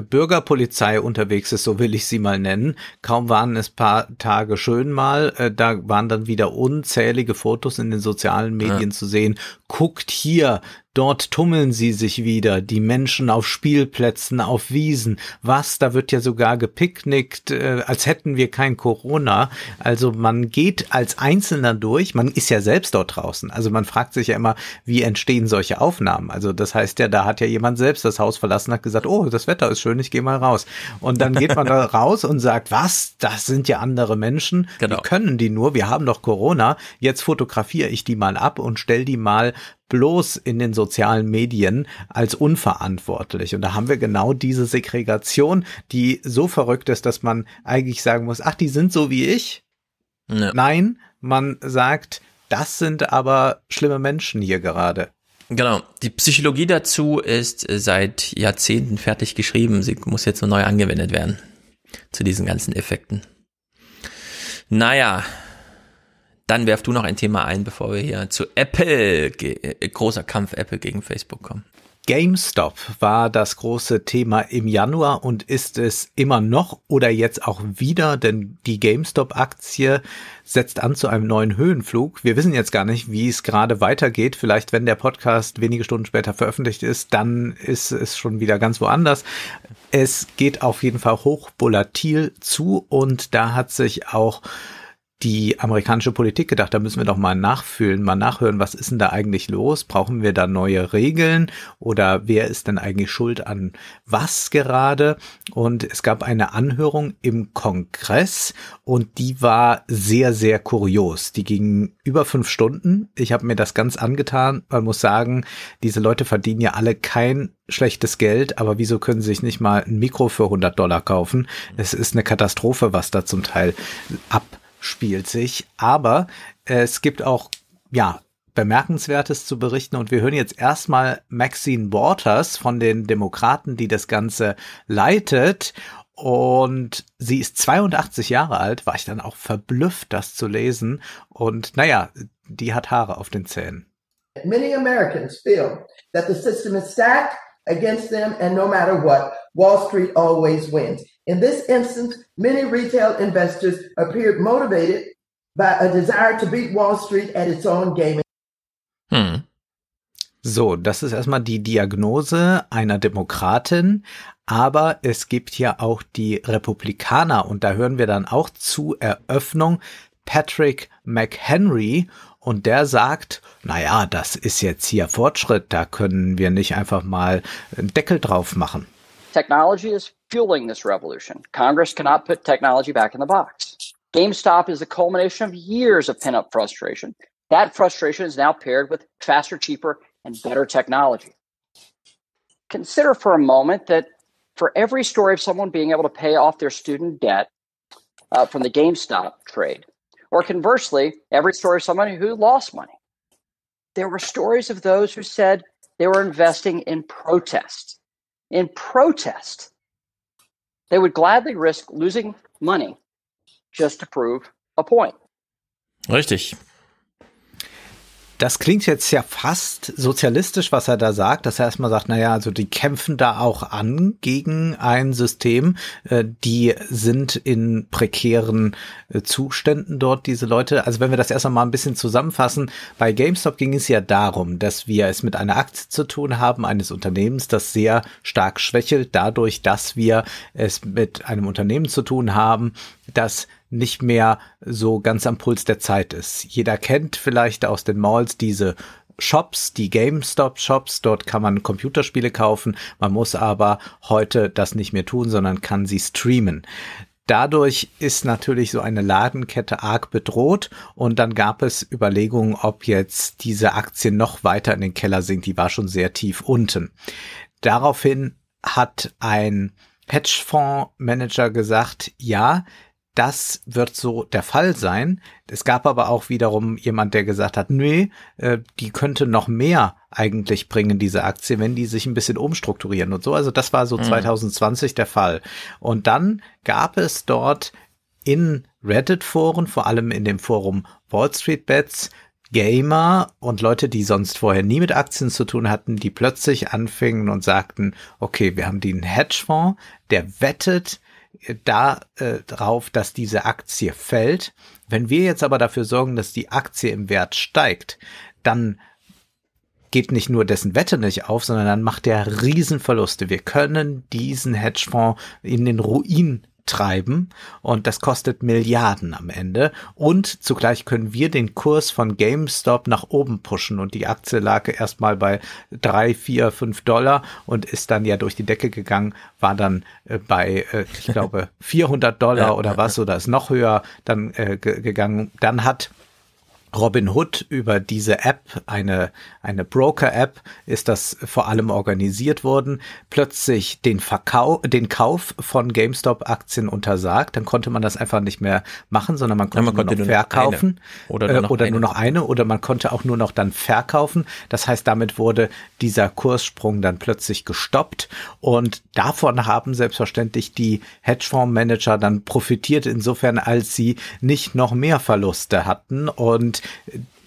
S2: Bürgerpolizei unterwegs ist, so will ich sie mal nennen. Kaum waren es paar Tage schön mal, äh, da waren dann wieder unzählige Fotos in den sozialen Medien
S3: Ja.
S2: zu sehen. Guckt hier, Dort tummeln sie sich wieder, die Menschen auf Spielplätzen, auf Wiesen. Was, da wird ja sogar gepicknickt, äh, als hätten wir kein Corona. Also man geht als Einzelner durch, man ist ja selbst dort draußen. Also man fragt sich ja immer, wie entstehen solche Aufnahmen? Also das heißt ja, da hat ja jemand selbst das Haus verlassen, hat gesagt, oh, das Wetter ist schön, ich gehe mal raus. Und dann geht man da raus und sagt, was, das sind ja andere Menschen, genau. wie können die nur, wir haben doch Corona, jetzt fotografiere ich die mal ab und stell die mal bloß in den sozialen Medien als unverantwortlich. Und da haben wir genau diese Segregation, die so verrückt ist, dass man eigentlich sagen muss, ach, die sind so wie ich. Ja. Nein, man sagt, das sind aber schlimme Menschen hier gerade.
S3: Genau. Die Psychologie dazu ist seit Jahrzehnten fertig geschrieben. Sie muss jetzt nur neu angewendet werden. Zu diesen ganzen Effekten. Naja, dann werf du noch ein Thema ein, bevor wir hier zu Apple, äh, großer Kampf Apple gegen Facebook kommen.
S2: GameStop war das große Thema im Januar und ist es immer noch oder jetzt auch wieder, denn die GameStop-Aktie setzt an zu einem neuen Höhenflug. Wir wissen jetzt gar nicht, wie es gerade weitergeht. Vielleicht, wenn der Podcast wenige Stunden später veröffentlicht ist, dann ist es schon wieder ganz woanders. Es geht auf jeden Fall hoch volatil zu und da hat sich auch die amerikanische Politik gedacht, da müssen wir doch mal nachfühlen, mal nachhören, was ist denn da eigentlich los? Brauchen wir da neue Regeln oder wer ist denn eigentlich schuld an was gerade? Und es gab eine Anhörung im Kongress und die war sehr, sehr kurios. Die ging über fünf Stunden. Ich habe mir das ganz angetan. Man muss sagen, diese Leute verdienen ja alle kein schlechtes Geld, aber wieso können sie sich nicht mal ein Mikro für 100 Dollar kaufen? Es ist eine Katastrophe, was da zum Teil ab spielt sich. Aber es gibt auch, ja, Bemerkenswertes zu berichten und wir hören jetzt erstmal Maxine Waters von den Demokraten, die das Ganze leitet und sie ist 82 Jahre alt, war ich dann auch verblüfft, das zu lesen und naja, die hat Haare auf den Zähnen.
S39: Many Americans feel that the system is stacked against them and no matter what, Wall Street always wins. In this instance, many retail investors appeared motivated by a desire to beat Wall Street at its own game.
S2: Hm. So, das ist erstmal die Diagnose einer Demokratin, aber es gibt ja auch die Republikaner und da hören wir dann auch zu Eröffnung Patrick McHenry und der sagt, naja, das ist jetzt hier Fortschritt, da können wir nicht einfach mal einen Deckel drauf machen.
S40: Technology is fueling this revolution. Congress cannot put technology back in the box. GameStop is the culmination of years of pent up frustration. That frustration is now paired with faster, cheaper, and better technology. Consider for a moment that for every story of someone being able to pay off their student debt uh, from the GameStop trade, or conversely, every story of someone who lost money, there were stories of those who said they were investing in protest in protest. They would gladly risk losing money just to prove a point.
S3: Richtig.
S2: Das klingt jetzt ja fast sozialistisch, was er da sagt, dass er erstmal sagt, naja, also die kämpfen da auch an gegen ein System, äh, die sind in prekären äh, Zuständen dort, diese Leute. Also wenn wir das erstmal mal ein bisschen zusammenfassen, bei GameStop ging es ja darum, dass wir es mit einer Aktie zu tun haben, eines Unternehmens, das sehr stark schwächelt, dadurch, dass wir es mit einem Unternehmen zu tun haben, das nicht mehr so ganz am Puls der Zeit ist. Jeder kennt vielleicht aus den Malls diese Shops, die GameStop-Shops, dort kann man Computerspiele kaufen, man muss aber heute das nicht mehr tun, sondern kann sie streamen. Dadurch ist natürlich so eine Ladenkette arg bedroht und dann gab es Überlegungen, ob jetzt diese Aktie noch weiter in den Keller sinkt. Die war schon sehr tief unten. Daraufhin hat ein Hedgefondsmanager gesagt, ja, das wird so der Fall sein. Es gab aber auch wiederum jemand, der gesagt hat, nee, äh, die könnte noch mehr eigentlich bringen, diese Aktie, wenn die sich ein bisschen umstrukturieren und so. Also das war so mhm. 2020 der Fall. Und dann gab es dort in Reddit-Foren, vor allem in dem Forum Wall Street Bets, Gamer und Leute, die sonst vorher nie mit Aktien zu tun hatten, die plötzlich anfingen und sagten, okay, wir haben den Hedgefonds, der wettet, da äh, dass diese Aktie fällt. Wenn wir jetzt aber dafür sorgen, dass die Aktie im Wert steigt, dann geht nicht nur dessen Wette nicht auf, sondern dann macht er Riesenverluste. Wir können diesen Hedgefonds in den Ruin treiben. Und das kostet Milliarden am Ende. Und zugleich können wir den Kurs von GameStop nach oben pushen. Und die Aktie lag erstmal bei drei, vier, fünf Dollar und ist dann ja durch die Decke gegangen, war dann äh, bei, äh, ich glaube, 400 Dollar oder was oder ist noch höher dann äh, gegangen. Dann hat Robin Hood über diese App, eine, eine Broker-App, ist das vor allem organisiert worden, plötzlich den Verkauf, den Kauf von GameStop-Aktien untersagt. Dann konnte man das einfach nicht mehr machen, sondern man konnte, ja, man konnte nur noch verkaufen oder, nur noch, äh, oder nur noch eine oder man konnte auch nur noch dann verkaufen. Das heißt, damit wurde dieser Kurssprung dann plötzlich gestoppt und davon haben selbstverständlich die Hedgefondsmanager dann profitiert, insofern als sie nicht noch mehr Verluste hatten und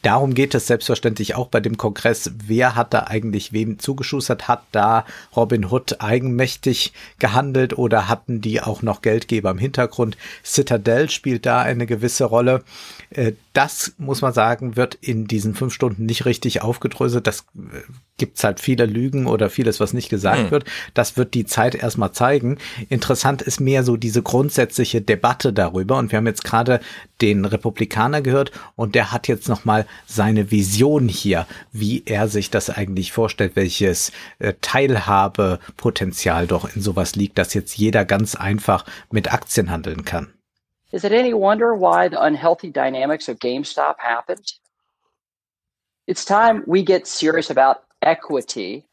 S2: Darum geht es selbstverständlich auch bei dem Kongress. Wer hat da eigentlich wem zugeschustert? Hat da Robin Hood eigenmächtig gehandelt oder hatten die auch noch Geldgeber im Hintergrund? Citadel spielt da eine gewisse Rolle. Äh, das muss man sagen, wird in diesen fünf Stunden nicht richtig aufgedröselt. Das äh, gibt's halt viele Lügen oder vieles, was nicht gesagt hm. wird. Das wird die Zeit erstmal zeigen. Interessant ist mehr so diese grundsätzliche Debatte darüber. Und wir haben jetzt gerade den Republikaner gehört und der hat jetzt nochmal seine Vision hier, wie er sich das eigentlich vorstellt, welches äh, Teilhabepotenzial doch in sowas liegt, dass jetzt jeder ganz einfach mit Aktien handeln kann.
S40: Is it any wonder why the unhealthy dynamics of GameStop happened? It's time we get serious about equity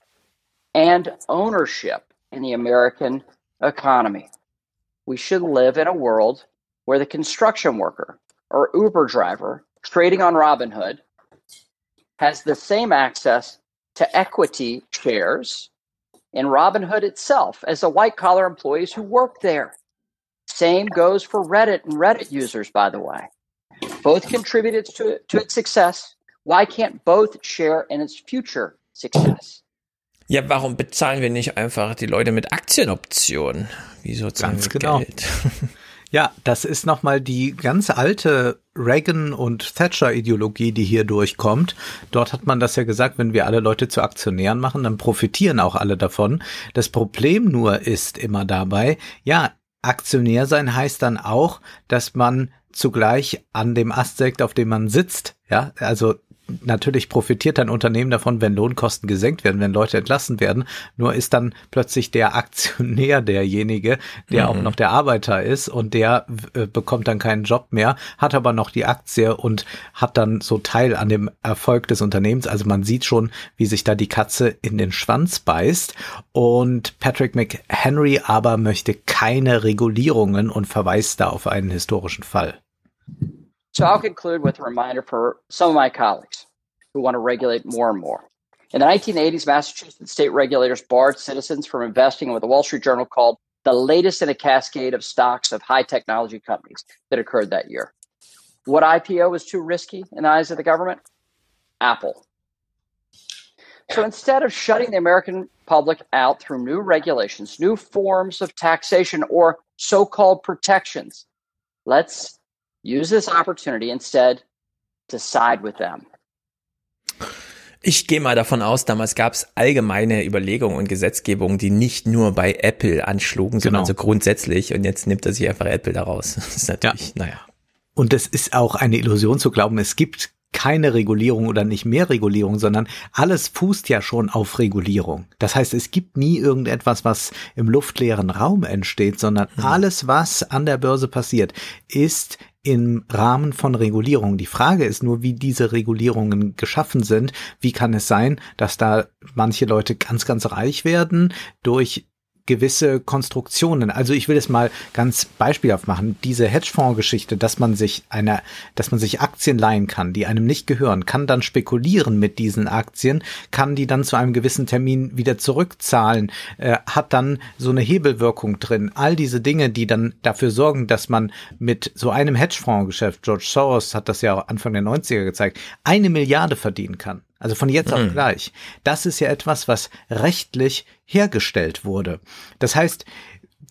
S40: and ownership in the American economy. We should live in a world where the construction worker or Uber driver trading on Robinhood has the same access to equity shares in Robinhood itself as the white collar employees who work there. Same goes for Reddit and Reddit users, by the way. Both contributed to, to its success. Why can't both share in its future success?
S3: Ja, warum bezahlen wir nicht einfach die Leute mit Aktienoptionen? Wie sozusagen Ganz genau. Geld?
S2: Ja, das ist nochmal die ganz alte Reagan- und Thatcher-Ideologie, die hier durchkommt. Dort hat man das ja gesagt, wenn wir alle Leute zu Aktionären machen, dann profitieren auch alle davon. Das Problem nur ist immer dabei, ja, Aktionär sein heißt dann auch, dass man zugleich an dem Astsekt, auf dem man sitzt, ja, also natürlich profitiert ein Unternehmen davon, wenn Lohnkosten gesenkt werden, wenn Leute entlassen werden. Nur ist dann plötzlich der Aktionär derjenige, der mhm. auch noch der Arbeiter ist und der äh, bekommt dann keinen Job mehr, hat aber noch die Aktie und hat dann so Teil an dem Erfolg des Unternehmens. Also man sieht schon, wie sich da die Katze in den Schwanz beißt. Und Patrick McHenry aber möchte keine Regulierungen und verweist da auf einen historischen Fall.
S40: So I'll conclude with a reminder for some of my colleagues who want to regulate more and more. In the 1980s, Massachusetts state regulators barred citizens from investing in what the Wall Street Journal called the latest in a cascade of stocks of high technology companies that occurred that year. What IPO was too risky in the eyes of the government? Apple. So instead of shutting the American public out through new regulations, new forms of taxation, or so called protections, let's Use this opportunity instead to side with them.
S3: Ich gehe mal davon aus, damals gab es allgemeine Überlegungen und Gesetzgebungen, die nicht nur bei Apple anschlugen, sondern genau. so grundsätzlich. Und jetzt nimmt er sich einfach Apple daraus. Das ist natürlich, ja. naja.
S2: Und es ist auch eine Illusion zu glauben, es gibt keine Regulierung oder nicht mehr Regulierung, sondern alles fußt ja schon auf Regulierung. Das heißt, es gibt nie irgendetwas, was im luftleeren Raum entsteht, sondern hm. alles, was an der Börse passiert, ist im Rahmen von Regulierung. Die Frage ist nur, wie diese Regulierungen geschaffen sind. Wie kann es sein, dass da manche Leute ganz, ganz reich werden durch gewisse Konstruktionen. Also ich will es mal ganz beispielhaft machen. Diese Hedgefonds-Geschichte, dass man sich einer, dass man sich Aktien leihen kann, die einem nicht gehören, kann dann spekulieren mit diesen Aktien, kann die dann zu einem gewissen Termin wieder zurückzahlen, äh, hat dann so eine Hebelwirkung drin. All diese Dinge, die dann dafür sorgen, dass man mit so einem Hedgefonds-Geschäft, George Soros hat das ja Anfang der 90er gezeigt, eine Milliarde verdienen kann. Also von jetzt auf mhm. gleich. Das ist ja etwas, was rechtlich hergestellt wurde. Das heißt,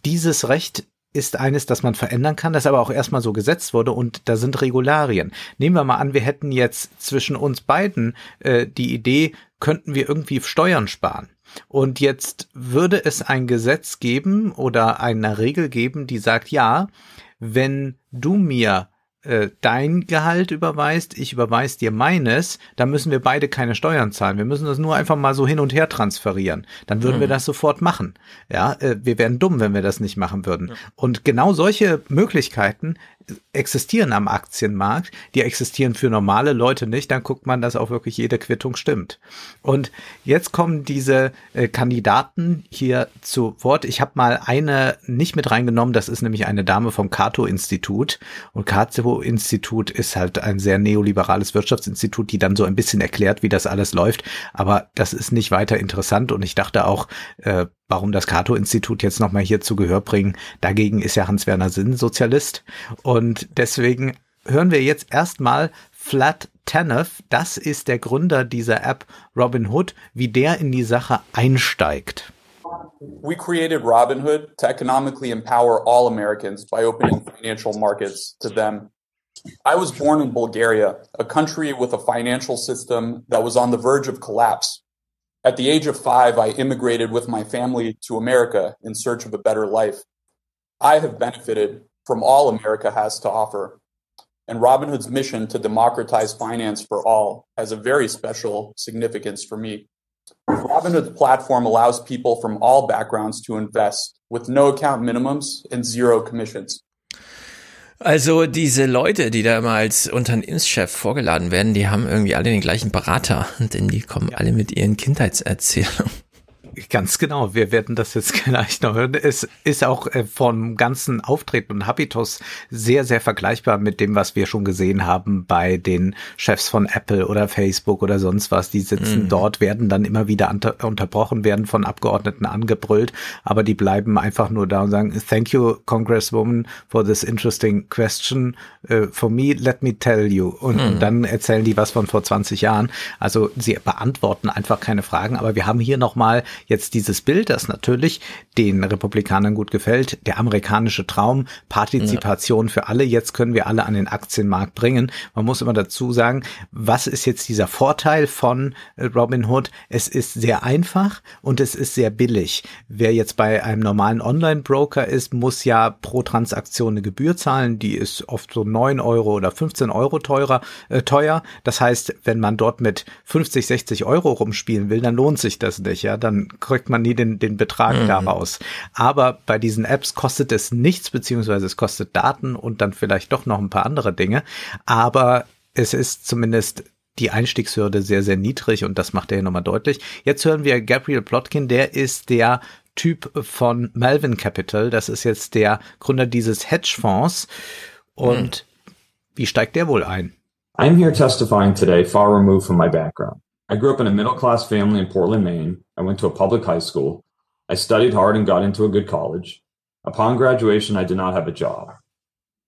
S2: dieses Recht ist eines, das man verändern kann, das aber auch erstmal so gesetzt wurde und da sind Regularien. Nehmen wir mal an, wir hätten jetzt zwischen uns beiden äh, die Idee, könnten wir irgendwie Steuern sparen. Und jetzt würde es ein Gesetz geben oder eine Regel geben, die sagt, ja, wenn du mir äh, dein Gehalt überweist, ich überweise dir meines, dann müssen wir beide keine Steuern zahlen. Wir müssen das nur einfach mal so hin und her transferieren. Dann würden mhm. wir das sofort machen. Ja, äh, wir wären dumm, wenn wir das nicht machen würden. Ja. Und genau solche Möglichkeiten existieren am Aktienmarkt, die existieren für normale Leute nicht, dann guckt man, dass auch wirklich jede Quittung stimmt. Und jetzt kommen diese äh, Kandidaten hier zu Wort. Ich habe mal eine nicht mit reingenommen, das ist nämlich eine Dame vom Cato-Institut. Und Cato-Institut ist halt ein sehr neoliberales Wirtschaftsinstitut, die dann so ein bisschen erklärt, wie das alles läuft. Aber das ist nicht weiter interessant und ich dachte auch, äh, warum das Cato-Institut jetzt nochmal hier zu Gehör bringen. Dagegen ist ja Hans-Werner Sinn Sozialist. Und deswegen hören wir jetzt erstmal Flat Tanev, das ist der Gründer dieser App Robinhood, wie der in die Sache einsteigt.
S41: We created Robinhood to economically empower all Americans by opening financial markets to them. I was born in Bulgaria, a country with a financial system that was on the verge of collapse. At the age of five, I immigrated with my family to America in search of a better life. I have benefited from all America has to offer. And Robinhood's mission to democratize finance for all has a very special significance for me. Robinhood's platform allows people from all backgrounds to invest with no account minimums and zero commissions.
S3: Also diese Leute, die da immer als Unternehmenschef vorgeladen werden, die haben irgendwie alle den gleichen Berater, denn die kommen alle mit ihren Kindheitserzählungen.
S2: Ganz genau, wir werden das jetzt gleich noch hören. Es ist auch äh, vom ganzen Auftreten und Habitus sehr, sehr vergleichbar mit dem, was wir schon gesehen haben bei den Chefs von Apple oder Facebook oder sonst was. Die sitzen mhm. dort, werden dann immer wieder unterbrochen, werden von Abgeordneten angebrüllt, aber die bleiben einfach nur da und sagen, thank you, Congresswoman, for this interesting question. Uh, for me, let me tell you. Und, mhm. und dann erzählen die was von vor 20 Jahren. Also sie beantworten einfach keine Fragen, aber wir haben hier nochmal jetzt dieses Bild, das natürlich den Republikanern gut gefällt, der amerikanische Traum, Partizipation ja. für alle, jetzt können wir alle an den Aktienmarkt bringen. Man muss immer dazu sagen, was ist jetzt dieser Vorteil von äh, Robinhood? Es ist sehr einfach und es ist sehr billig. Wer jetzt bei einem normalen Online-Broker ist, muss ja pro Transaktion eine Gebühr zahlen, die ist oft so neun Euro oder 15 Euro teurer, äh, teuer. Das heißt, wenn man dort mit 50, 60 Euro rumspielen will, dann lohnt sich das nicht, ja. Dann kriegt man nie den, den Betrag mhm. daraus. Aber bei diesen Apps kostet es nichts, beziehungsweise es kostet Daten und dann vielleicht doch noch ein paar andere Dinge. Aber es ist zumindest die Einstiegshürde sehr, sehr niedrig und das macht er hier nochmal deutlich. Jetzt hören wir Gabriel Plotkin, der ist der Typ von Melvin Capital. Das ist jetzt der Gründer dieses Hedgefonds. Und mhm. wie steigt der wohl ein?
S42: I'm here testifying today far removed from my background. I grew up in a middle class family in Portland, Maine. I went to a public high school. I studied hard and got into a good college. Upon graduation, I did not have a job.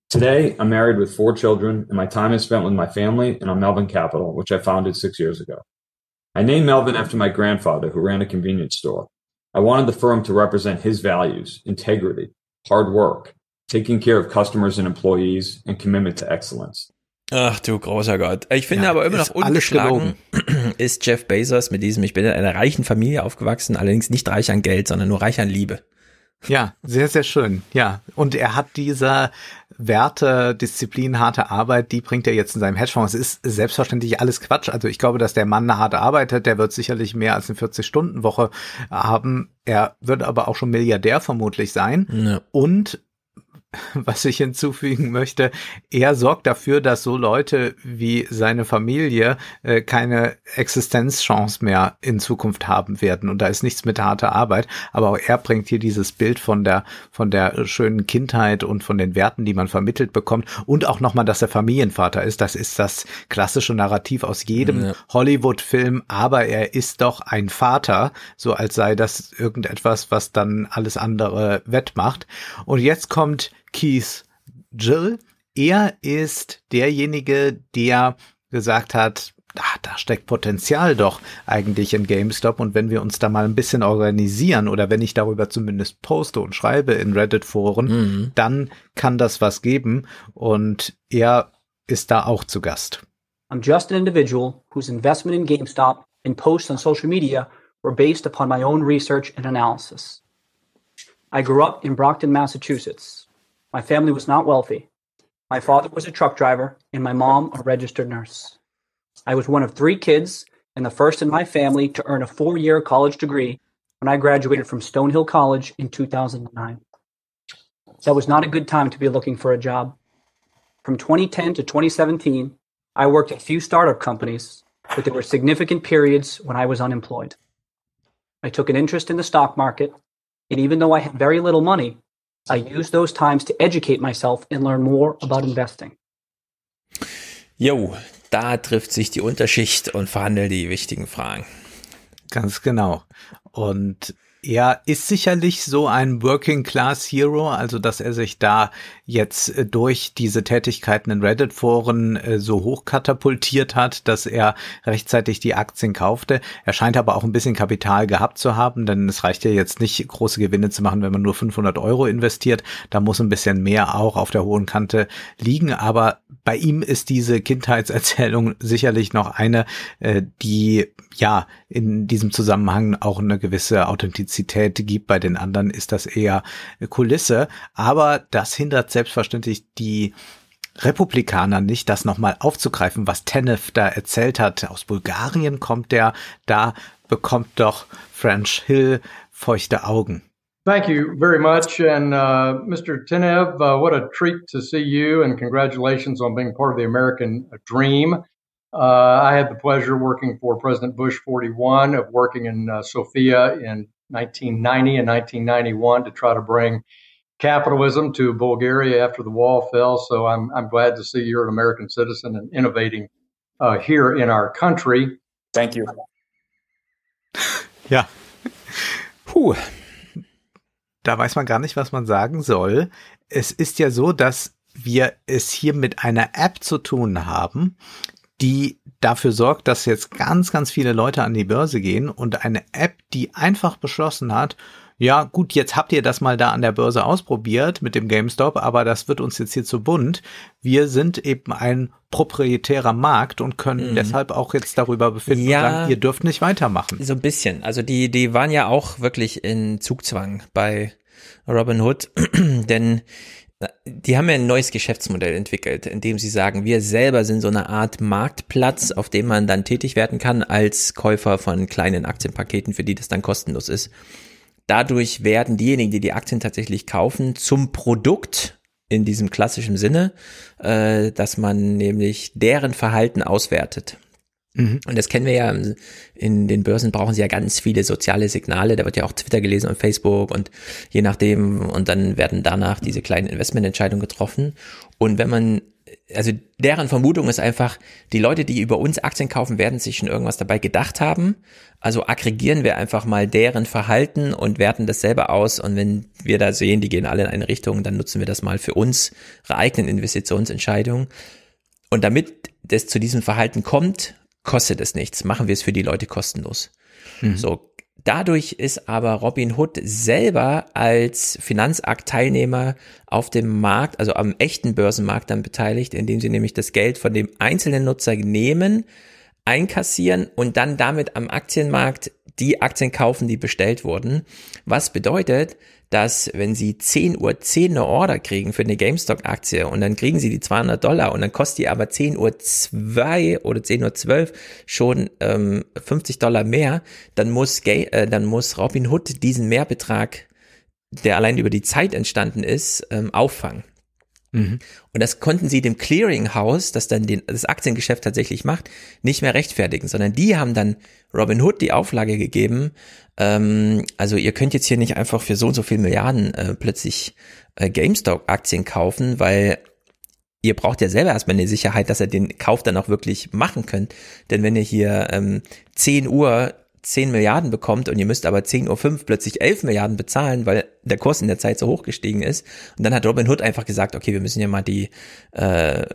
S42: Today, I'm married with four children, and my time is spent with my family and on Melvin Capital, which I founded six years ago. I named Melvin after my grandfather, who ran a convenience store. I wanted the firm to represent his values, integrity, hard work, taking care of customers and employees, and commitment to excellence.
S3: Ach du großer Gott. Ich finde ja, aber immer noch ungeschlagen ist Jeff Bezos mit diesem, ich bin in einer reichen Familie aufgewachsen, allerdings nicht reich an Geld, sondern nur reich an Liebe.
S2: Ja, sehr, sehr schön. Ja, und er hat diese Werte, Disziplin, harte Arbeit, die bringt er jetzt in seinem Hedgefonds. Es ist selbstverständlich alles Quatsch. Also ich glaube, dass der Mann hart arbeitet, der wird sicherlich mehr als eine 40-Stunden-Woche haben. Er wird aber auch schon Milliardär vermutlich sein. Ja. Und was ich hinzufügen möchte, er sorgt dafür, dass so Leute wie seine Familie äh, keine Existenzchance mehr in Zukunft haben werden. Und da ist nichts mit harter Arbeit. Aber auch er bringt hier dieses Bild von der, von der schönen Kindheit und von den Werten, die man vermittelt bekommt. Und auch nochmal, dass er Familienvater ist. Das ist das klassische Narrativ aus jedem ja. Hollywood-Film. Aber er ist doch ein Vater, so als sei das irgendetwas, was dann alles andere wettmacht. Und jetzt kommt Keith Jill. Er ist derjenige, der gesagt hat, ah, da steckt Potenzial doch eigentlich in GameStop und wenn wir uns da mal ein bisschen organisieren oder wenn ich darüber zumindest poste und schreibe in Reddit-Foren, mhm. dann kann das was geben und er ist da auch zu Gast.
S43: I'm just an individual whose investment in GameStop
S44: and posts on social media were based upon my own research and analysis. I grew up in Brockton, Massachusetts. My family was not wealthy. My father was a truck driver and my mom a registered nurse. I was one of three kids and the first in my family to earn a four year college degree when I graduated from Stonehill College in 2009. That was not a good time to be looking for a job. From 2010 to 2017, I worked at a few startup companies, but there were significant periods when I was unemployed. I took an interest in the stock market, and even though I had very little money, I used those times to educate myself and learn more about investing.
S3: Jo, da trifft sich die Unterschicht und verhandelt die wichtigen Fragen.
S2: Ganz genau. Und er ist sicherlich so ein Working Class Hero, also dass er sich da jetzt äh, durch diese Tätigkeiten in Reddit-Foren äh, so hoch katapultiert hat, dass er rechtzeitig die Aktien kaufte. Er scheint aber auch ein bisschen Kapital gehabt zu haben, denn es reicht ja jetzt nicht, große Gewinne zu machen, wenn man nur 500 Euro investiert. Da muss ein bisschen mehr auch auf der hohen Kante liegen. Aber bei ihm ist diese Kindheitserzählung sicherlich noch eine, äh, die ja in diesem Zusammenhang auch eine gewisse Authentizität gibt. Bei den anderen ist das eher Kulisse. Aber das hindert selbstverständlich die Republikaner nicht, das nochmal aufzugreifen, was Tenev da erzählt hat. Aus Bulgarien kommt der, da bekommt doch French Hill feuchte Augen.
S45: Thank you very much. And uh, Mr. Tenev, uh, what a treat to see you, and congratulations on being part of the American dream. Uh, I had the pleasure working for President Bush 41 of working in uh, Sofia in 1990 and 1991 to try to bring capitalism to Bulgaria after the wall fell. So I'm, I'm glad to see you're an American citizen and innovating uh, here in our country.
S41: Thank you.
S2: Ja. Puh. Da weiß man gar nicht, was man sagen soll. Es ist ja so, dass wir es hier mit einer App zu tun haben, die dafür sorgt, dass jetzt ganz, ganz viele Leute an die Börse gehen und eine App, die einfach beschlossen hat, ja gut, jetzt habt ihr das mal da an der Börse ausprobiert mit dem GameStop, aber das wird uns jetzt hier zu bunt. Wir sind eben ein proprietärer Markt und können mhm. deshalb auch jetzt darüber befinden ja, sagen, ihr dürft nicht weitermachen.
S3: So ein bisschen. Also die, die waren ja auch wirklich in Zugzwang bei Robin Hood, denn die haben ja ein neues Geschäftsmodell entwickelt, in dem sie sagen, wir selber sind so eine Art Marktplatz, auf dem man dann tätig werden kann als Käufer von kleinen Aktienpaketen, für die das dann kostenlos ist. Dadurch werden diejenigen, die die Aktien tatsächlich kaufen, zum Produkt in diesem klassischen Sinne, äh, dass man nämlich deren Verhalten auswertet. Mhm. Und das kennen wir ja, in den Börsen brauchen sie ja ganz viele soziale Signale, da wird ja auch Twitter gelesen und Facebook und je nachdem, und dann werden danach diese kleinen Investmententscheidungen getroffen. Und wenn man, also deren Vermutung ist einfach, die Leute, die über uns Aktien kaufen, werden sich schon irgendwas dabei gedacht haben. Also aggregieren wir einfach mal deren Verhalten und werten das selber aus. Und wenn wir da sehen, die gehen alle in eine Richtung, dann nutzen wir das mal für unsere eigenen Investitionsentscheidungen. Und damit das zu diesem Verhalten kommt, kostet es nichts. Machen wir es für die Leute kostenlos. Mhm. So. Dadurch ist aber Robin Hood selber als Finanzakt-Teilnehmer auf dem Markt, also am echten Börsenmarkt dann beteiligt, indem sie nämlich das Geld von dem einzelnen Nutzer nehmen, einkassieren und dann damit am Aktienmarkt die Aktien kaufen, die bestellt wurden. Was bedeutet, dass wenn sie 10 Uhr 10 eine Order kriegen für eine GameStop-Aktie und dann kriegen sie die 200 Dollar und dann kostet die aber 10 Uhr 2 oder 10 Uhr 12 schon ähm, 50 Dollar mehr, dann muss, äh, dann muss Robin Hood diesen Mehrbetrag, der allein über die Zeit entstanden ist, ähm, auffangen. Mhm. Und das konnten sie dem Clearinghouse, das dann den, das Aktiengeschäft tatsächlich macht, nicht mehr rechtfertigen, sondern die haben dann Robin Hood die Auflage gegeben, ähm, also ihr könnt jetzt hier nicht einfach für so und so viel Milliarden äh, plötzlich äh, GameStop-Aktien kaufen, weil ihr braucht ja selber erstmal eine Sicherheit, dass ihr den Kauf dann auch wirklich machen könnt. Denn wenn ihr hier ähm, 10 Uhr 10 Milliarden bekommt und ihr müsst aber 10.05 Uhr plötzlich 11 Milliarden bezahlen, weil der Kurs in der Zeit so hoch gestiegen ist. Und dann hat Robin Hood einfach gesagt, okay, wir müssen ja mal die äh,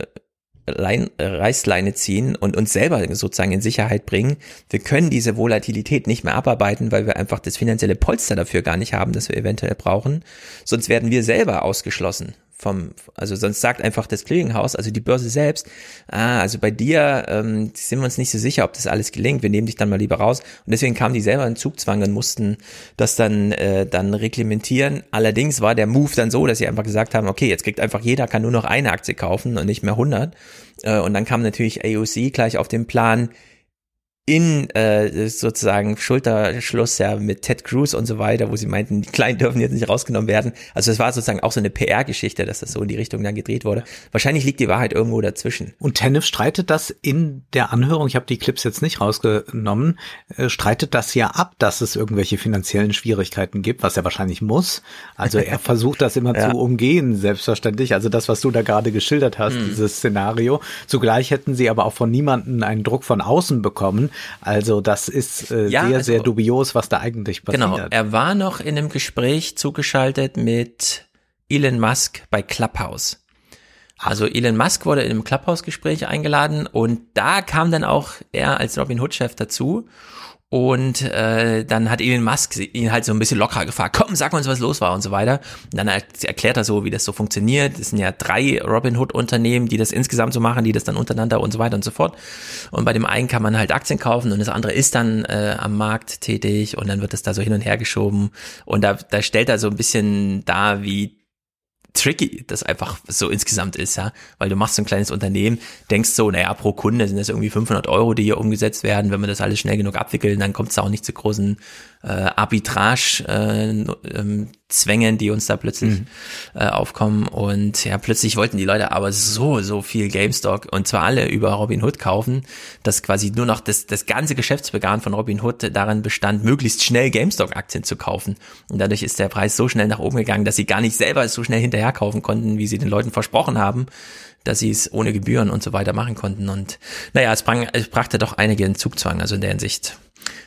S3: Lein, Reißleine ziehen und uns selber sozusagen in Sicherheit bringen. Wir können diese Volatilität nicht mehr abarbeiten, weil wir einfach das finanzielle Polster dafür gar nicht haben, das wir eventuell brauchen. Sonst werden wir selber ausgeschlossen vom, also sonst sagt einfach das Clearinghouse, also die Börse selbst, ah, also bei dir ähm, sind wir uns nicht so sicher, ob das alles gelingt, wir nehmen dich dann mal lieber raus. Und deswegen kamen die selber in Zugzwang und mussten das dann, äh, dann reglementieren. Allerdings war der Move dann so, dass sie einfach gesagt haben, okay, jetzt kriegt einfach jeder, kann nur noch eine Aktie kaufen und nicht mehr 100. Äh, und dann kam natürlich AOC gleich auf den Plan, in äh, sozusagen Schulterschluss ja mit Ted Cruz und so weiter, wo sie meinten, die Kleinen dürfen jetzt nicht rausgenommen werden. Also es war sozusagen auch so eine PR-Geschichte, dass das so in die Richtung dann gedreht wurde. Wahrscheinlich liegt die Wahrheit irgendwo dazwischen.
S2: Und Tenniff streitet das in der Anhörung, ich habe die Clips jetzt nicht rausgenommen, äh, streitet das ja ab, dass es irgendwelche finanziellen Schwierigkeiten gibt, was er wahrscheinlich muss. Also er versucht das immer ja. zu umgehen, selbstverständlich. Also das, was du da gerade geschildert hast, hm. dieses Szenario. Zugleich hätten sie aber auch von niemanden einen Druck von außen bekommen, also das ist äh, ja, sehr, also, sehr dubios, was da eigentlich passiert. Genau,
S3: er war noch in einem Gespräch zugeschaltet mit Elon Musk bei Clubhouse. Also Elon Musk wurde in einem Clubhouse-Gespräch eingeladen und da kam dann auch er als Robin Hood-Chef dazu und äh, dann hat Elon Musk ihn halt so ein bisschen locker gefragt, komm, sag uns, was los war und so weiter. Und dann erklärt er so, wie das so funktioniert. Es sind ja drei Robin Hood Unternehmen, die das insgesamt so machen, die das dann untereinander und so weiter und so fort. Und bei dem einen kann man halt Aktien kaufen und das andere ist dann äh, am Markt tätig und dann wird das da so hin und her geschoben. Und da, da stellt er so ein bisschen da, wie tricky das einfach so insgesamt ist, ja, weil du machst so ein kleines Unternehmen, denkst so, naja, pro Kunde sind das irgendwie 500 Euro, die hier umgesetzt werden, wenn wir das alles schnell genug abwickeln, dann kommt es auch nicht zu großen äh, Arbitrage äh, ähm, Zwängen, die uns da plötzlich mhm. äh, aufkommen. Und ja, plötzlich wollten die Leute aber so, so viel GameStop und zwar alle über Robinhood kaufen, dass quasi nur noch das, das ganze Geschäftsbegan von Robinhood darin bestand, möglichst schnell GameStop-Aktien zu kaufen. Und dadurch ist der Preis so schnell nach oben gegangen, dass sie gar nicht selber so schnell hinterher kaufen konnten, wie sie den Leuten versprochen haben dass sie es ohne Gebühren und so weiter machen konnten. Und naja, es, brang, es brachte doch einige in Zugzwang, also in der Hinsicht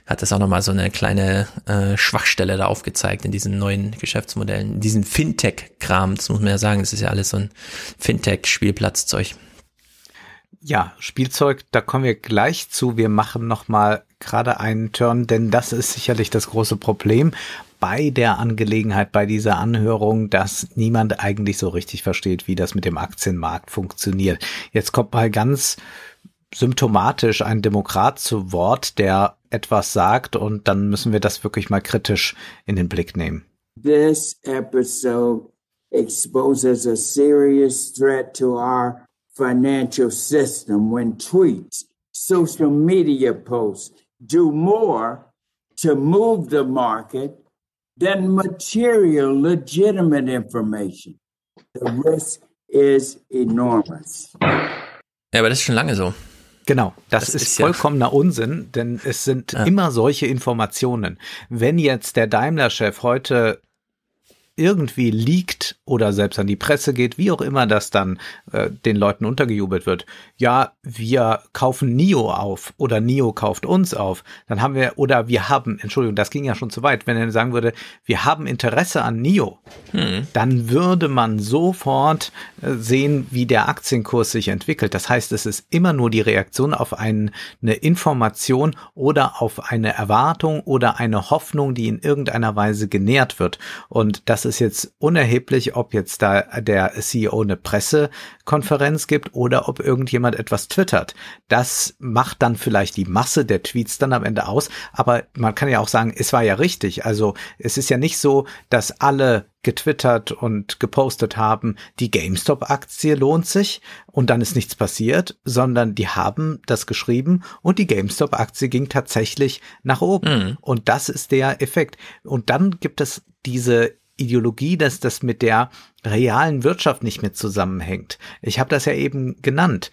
S3: hat das auch nochmal so eine kleine äh, Schwachstelle da aufgezeigt in diesen neuen Geschäftsmodellen, diesen Fintech-Kram, das muss man ja sagen, das ist ja alles so ein Fintech-Spielplatzzeug.
S2: Ja, Spielzeug, da kommen wir gleich zu. Wir machen nochmal gerade einen Turn, denn das ist sicherlich das große Problem bei der Angelegenheit, bei dieser Anhörung, dass niemand eigentlich so richtig versteht, wie das mit dem Aktienmarkt funktioniert. Jetzt kommt mal ganz symptomatisch ein Demokrat zu Wort, der etwas sagt und dann müssen wir das wirklich mal kritisch in den Blick nehmen.
S46: This episode exposes a serious threat to our financial system when tweets, social media posts do more to move the market than material legitimate information. The risk is enormous.
S3: Ja, aber das ist schon lange so.
S2: Genau, das, das ist, ist, vollkommener ja. Unsinn, denn es sind ja. immer solche Informationen. Wenn jetzt der Daimler-Chef heute irgendwie liegt oder selbst an die Presse geht, wie auch immer das dann äh, den Leuten untergejubelt wird. Ja, wir kaufen NIO auf oder NIO kauft uns auf, dann haben wir oder wir haben, Entschuldigung, das ging ja schon zu weit, wenn er sagen würde, wir haben Interesse an NIO, hm. dann würde man sofort äh, sehen, wie der Aktienkurs sich entwickelt. Das heißt, es ist immer nur die Reaktion auf ein, eine Information oder auf eine Erwartung oder eine Hoffnung, die in irgendeiner Weise genährt wird. Und das ist jetzt unerheblich, ob jetzt da der CEO eine Pressekonferenz gibt oder ob irgendjemand etwas twittert. Das macht dann vielleicht die Masse der Tweets dann am Ende aus. Aber man kann ja auch sagen, es war ja richtig. Also es ist ja nicht so, dass alle getwittert und gepostet haben, die GameStop-Aktie lohnt sich und dann ist nichts passiert, sondern die haben das geschrieben und die GameStop-Aktie ging tatsächlich nach oben. Mhm. Und das ist der Effekt. Und dann gibt es diese Ideologie, dass das mit der realen Wirtschaft nicht mehr zusammenhängt. Ich habe das ja eben genannt.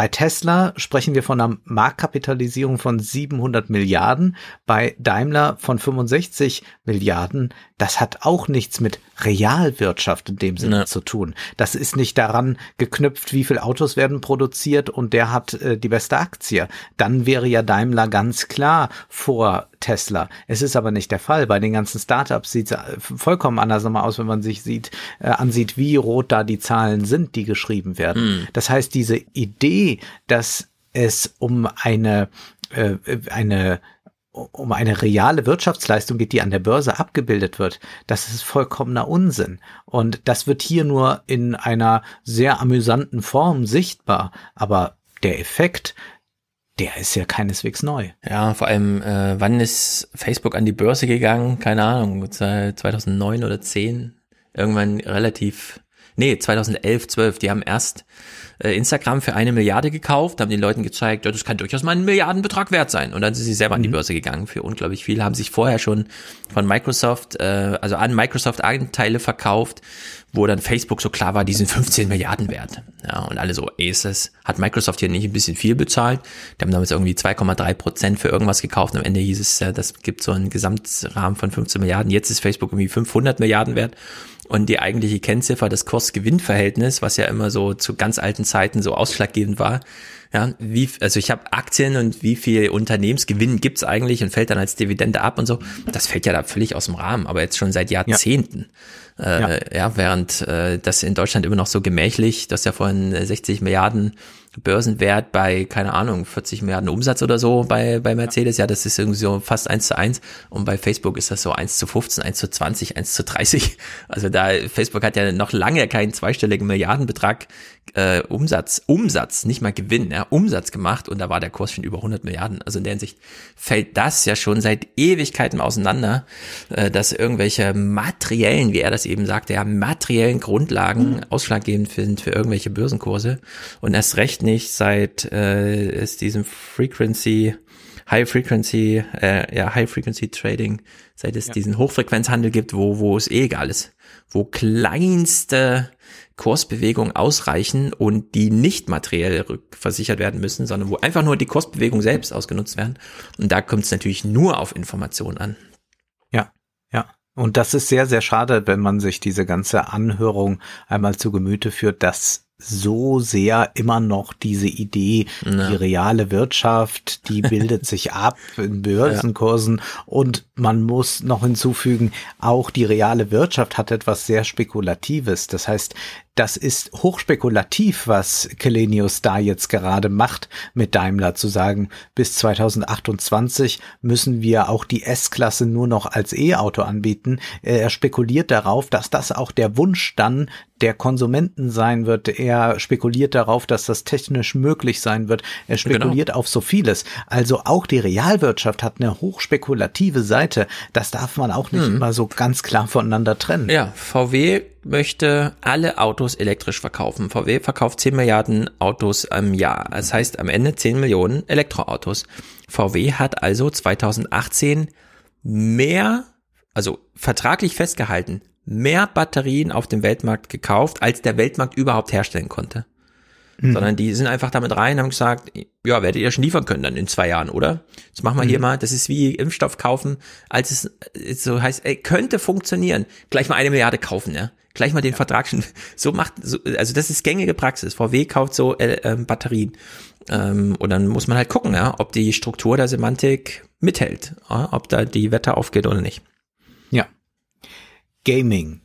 S2: Bei Tesla sprechen wir von einer Marktkapitalisierung von 700 Milliarden, bei Daimler von 65 Milliarden. Das hat auch nichts mit Realwirtschaft in dem Sinne ne. zu tun. Das ist nicht daran geknüpft, wie viel Autos werden produziert und der hat äh, die beste Aktie. Dann wäre ja Daimler ganz klar vor Tesla. Es ist aber nicht der Fall. Bei den ganzen Startups sieht es äh, vollkommen anders aus, wenn man sich sieht, äh, ansieht, wie rot da die Zahlen sind, die geschrieben werden. Mhm. Das heißt, diese Idee, dass es um eine, äh, eine um eine reale Wirtschaftsleistung geht, die an der Börse abgebildet wird, das ist vollkommener Unsinn. Und das wird hier nur in einer sehr amüsanten Form sichtbar. Aber der Effekt, der ist ja keineswegs neu.
S3: Ja, vor allem, äh, wann ist Facebook an die Börse gegangen? Keine Ahnung, 2009 oder 10. Irgendwann relativ, nee, 2011, 12. Die haben erst äh, Instagram für eine Milliarde gekauft, haben den Leuten gezeigt, ja, das kann durchaus mal ein Milliardenbetrag wert sein. Und dann sind sie selber an die mhm. Börse gegangen für unglaublich viel, haben sich vorher schon von Microsoft, äh, also an Microsoft Anteile verkauft, wo dann Facebook so klar war, die sind 15 Milliarden wert. Ja, und alle so, Aces, hat Microsoft hier nicht ein bisschen viel bezahlt? Die haben damals irgendwie 2,3 Prozent für irgendwas gekauft am Ende hieß es, das gibt so einen Gesamtrahmen von 15 Milliarden. Jetzt ist Facebook irgendwie 500 Milliarden wert und die eigentliche Kennziffer, das Kurs-Gewinn-Verhältnis, was ja immer so zu ganz alten Zeiten so ausschlaggebend war, ja, wie, also ich habe Aktien und wie viel Unternehmensgewinn gibt's eigentlich und fällt dann als Dividende ab und so. Das fällt ja da völlig aus dem Rahmen, aber jetzt schon seit Jahrzehnten. Ja, äh, ja. ja während äh, das in Deutschland immer noch so gemächlich, dass ja von 60 Milliarden Börsenwert bei, keine Ahnung, 40 Milliarden Umsatz oder so bei, bei Mercedes. Ja, das ist irgendwie so fast eins zu eins. Und bei Facebook ist das so eins zu 15, eins zu 20, eins zu 30. Also da, Facebook hat ja noch lange keinen zweistelligen Milliardenbetrag äh, Umsatz, Umsatz, nicht mal Gewinn, ja, Umsatz gemacht und da war der Kurs schon über 100 Milliarden. Also in der Hinsicht fällt das ja schon seit Ewigkeiten auseinander, äh, dass irgendwelche materiellen, wie er das eben sagte, ja, materiellen Grundlagen ausschlaggebend sind für irgendwelche Börsenkurse und erst recht nicht seit äh, es diesem Frequency High Frequency, äh, ja, High Frequency Trading, seit es ja. diesen Hochfrequenzhandel gibt, wo, wo es eh egal ist, wo kleinste Kursbewegungen ausreichen und die nicht materiell versichert werden müssen, sondern wo einfach nur die Kursbewegung selbst ausgenutzt werden. Und da kommt es natürlich nur auf Informationen an.
S2: Ja, ja. Und das ist sehr, sehr schade, wenn man sich diese ganze Anhörung einmal zu Gemüte führt, dass so sehr immer noch diese Idee, ja. die reale Wirtschaft, die bildet sich ab in Börsenkursen ja. und man muss noch hinzufügen, auch die reale Wirtschaft hat etwas sehr Spekulatives. Das heißt, das ist hochspekulativ, was Kelenius da jetzt gerade macht mit Daimler, zu sagen, bis 2028 müssen wir auch die S-Klasse nur noch als E-Auto anbieten. Er spekuliert darauf, dass das auch der Wunsch dann der Konsumenten sein wird. Er spekuliert darauf, dass das technisch möglich sein wird. Er genau. spekuliert genau. auf so vieles. Also auch die Realwirtschaft hat eine hochspekulative Seite. Das darf man auch nicht hm. immer so ganz klar voneinander trennen.
S3: Ja, VW möchte alle Autos elektrisch verkaufen. VW verkauft 10 Milliarden Autos im Jahr. Das heißt am Ende 10 Millionen Elektroautos. VW hat also 2018 mehr, also vertraglich festgehalten, mehr Batterien auf dem Weltmarkt gekauft, als der Weltmarkt überhaupt herstellen konnte. Mhm. Sondern die sind einfach damit rein und haben gesagt, ja, werdet ihr schon liefern können dann in zwei Jahren, oder? Das machen wir mhm. hier mal, das ist wie Impfstoff kaufen, als es so heißt, ey, könnte funktionieren, gleich mal eine Milliarde kaufen, ja gleich mal den ja. Vertrag schon, so macht, so, also das ist gängige Praxis. VW kauft so äh, äh, Batterien. Ähm, und dann muss man halt gucken, ja, ob die Struktur der Semantik mithält, ja, ob da die Wette aufgeht oder nicht.
S2: Ja. Gaming.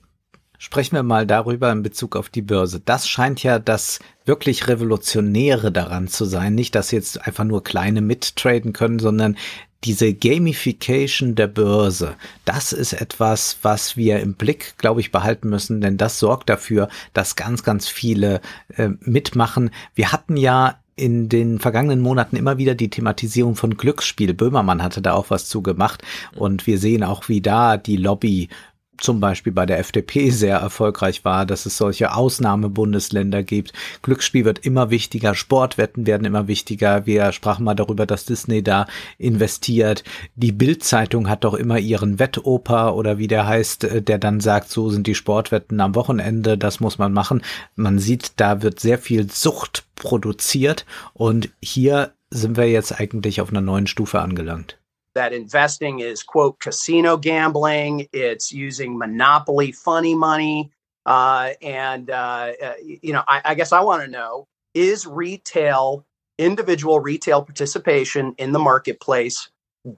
S2: Sprechen wir mal darüber in Bezug auf die Börse. Das scheint ja das wirklich Revolutionäre daran zu sein. Nicht, dass jetzt einfach nur kleine mittraden können, sondern diese Gamification der Börse, das ist etwas, was wir im Blick, glaube ich, behalten müssen, denn das sorgt dafür, dass ganz, ganz viele äh, mitmachen. Wir hatten ja in den vergangenen Monaten immer wieder die Thematisierung von Glücksspiel. Böhmermann hatte da auch was zugemacht und wir sehen auch, wie da die Lobby zum Beispiel bei der FDP sehr erfolgreich war, dass es solche Ausnahmebundesländer gibt. Glücksspiel wird immer wichtiger, Sportwetten werden immer wichtiger. Wir sprachen mal darüber, dass Disney da investiert. Die Bildzeitung hat doch immer ihren Wettoper oder wie der heißt, äh, der dann sagt, so sind die Sportwetten am Wochenende, das muss man machen. Man sieht, da wird sehr viel Sucht produziert und hier sind wir jetzt eigentlich auf einer neuen Stufe angelangt.
S47: That investing is quote casino gambling. It's using monopoly funny money. Uh, and uh, uh you know i, I guess i want to know is retail individual retail participation in the marketplace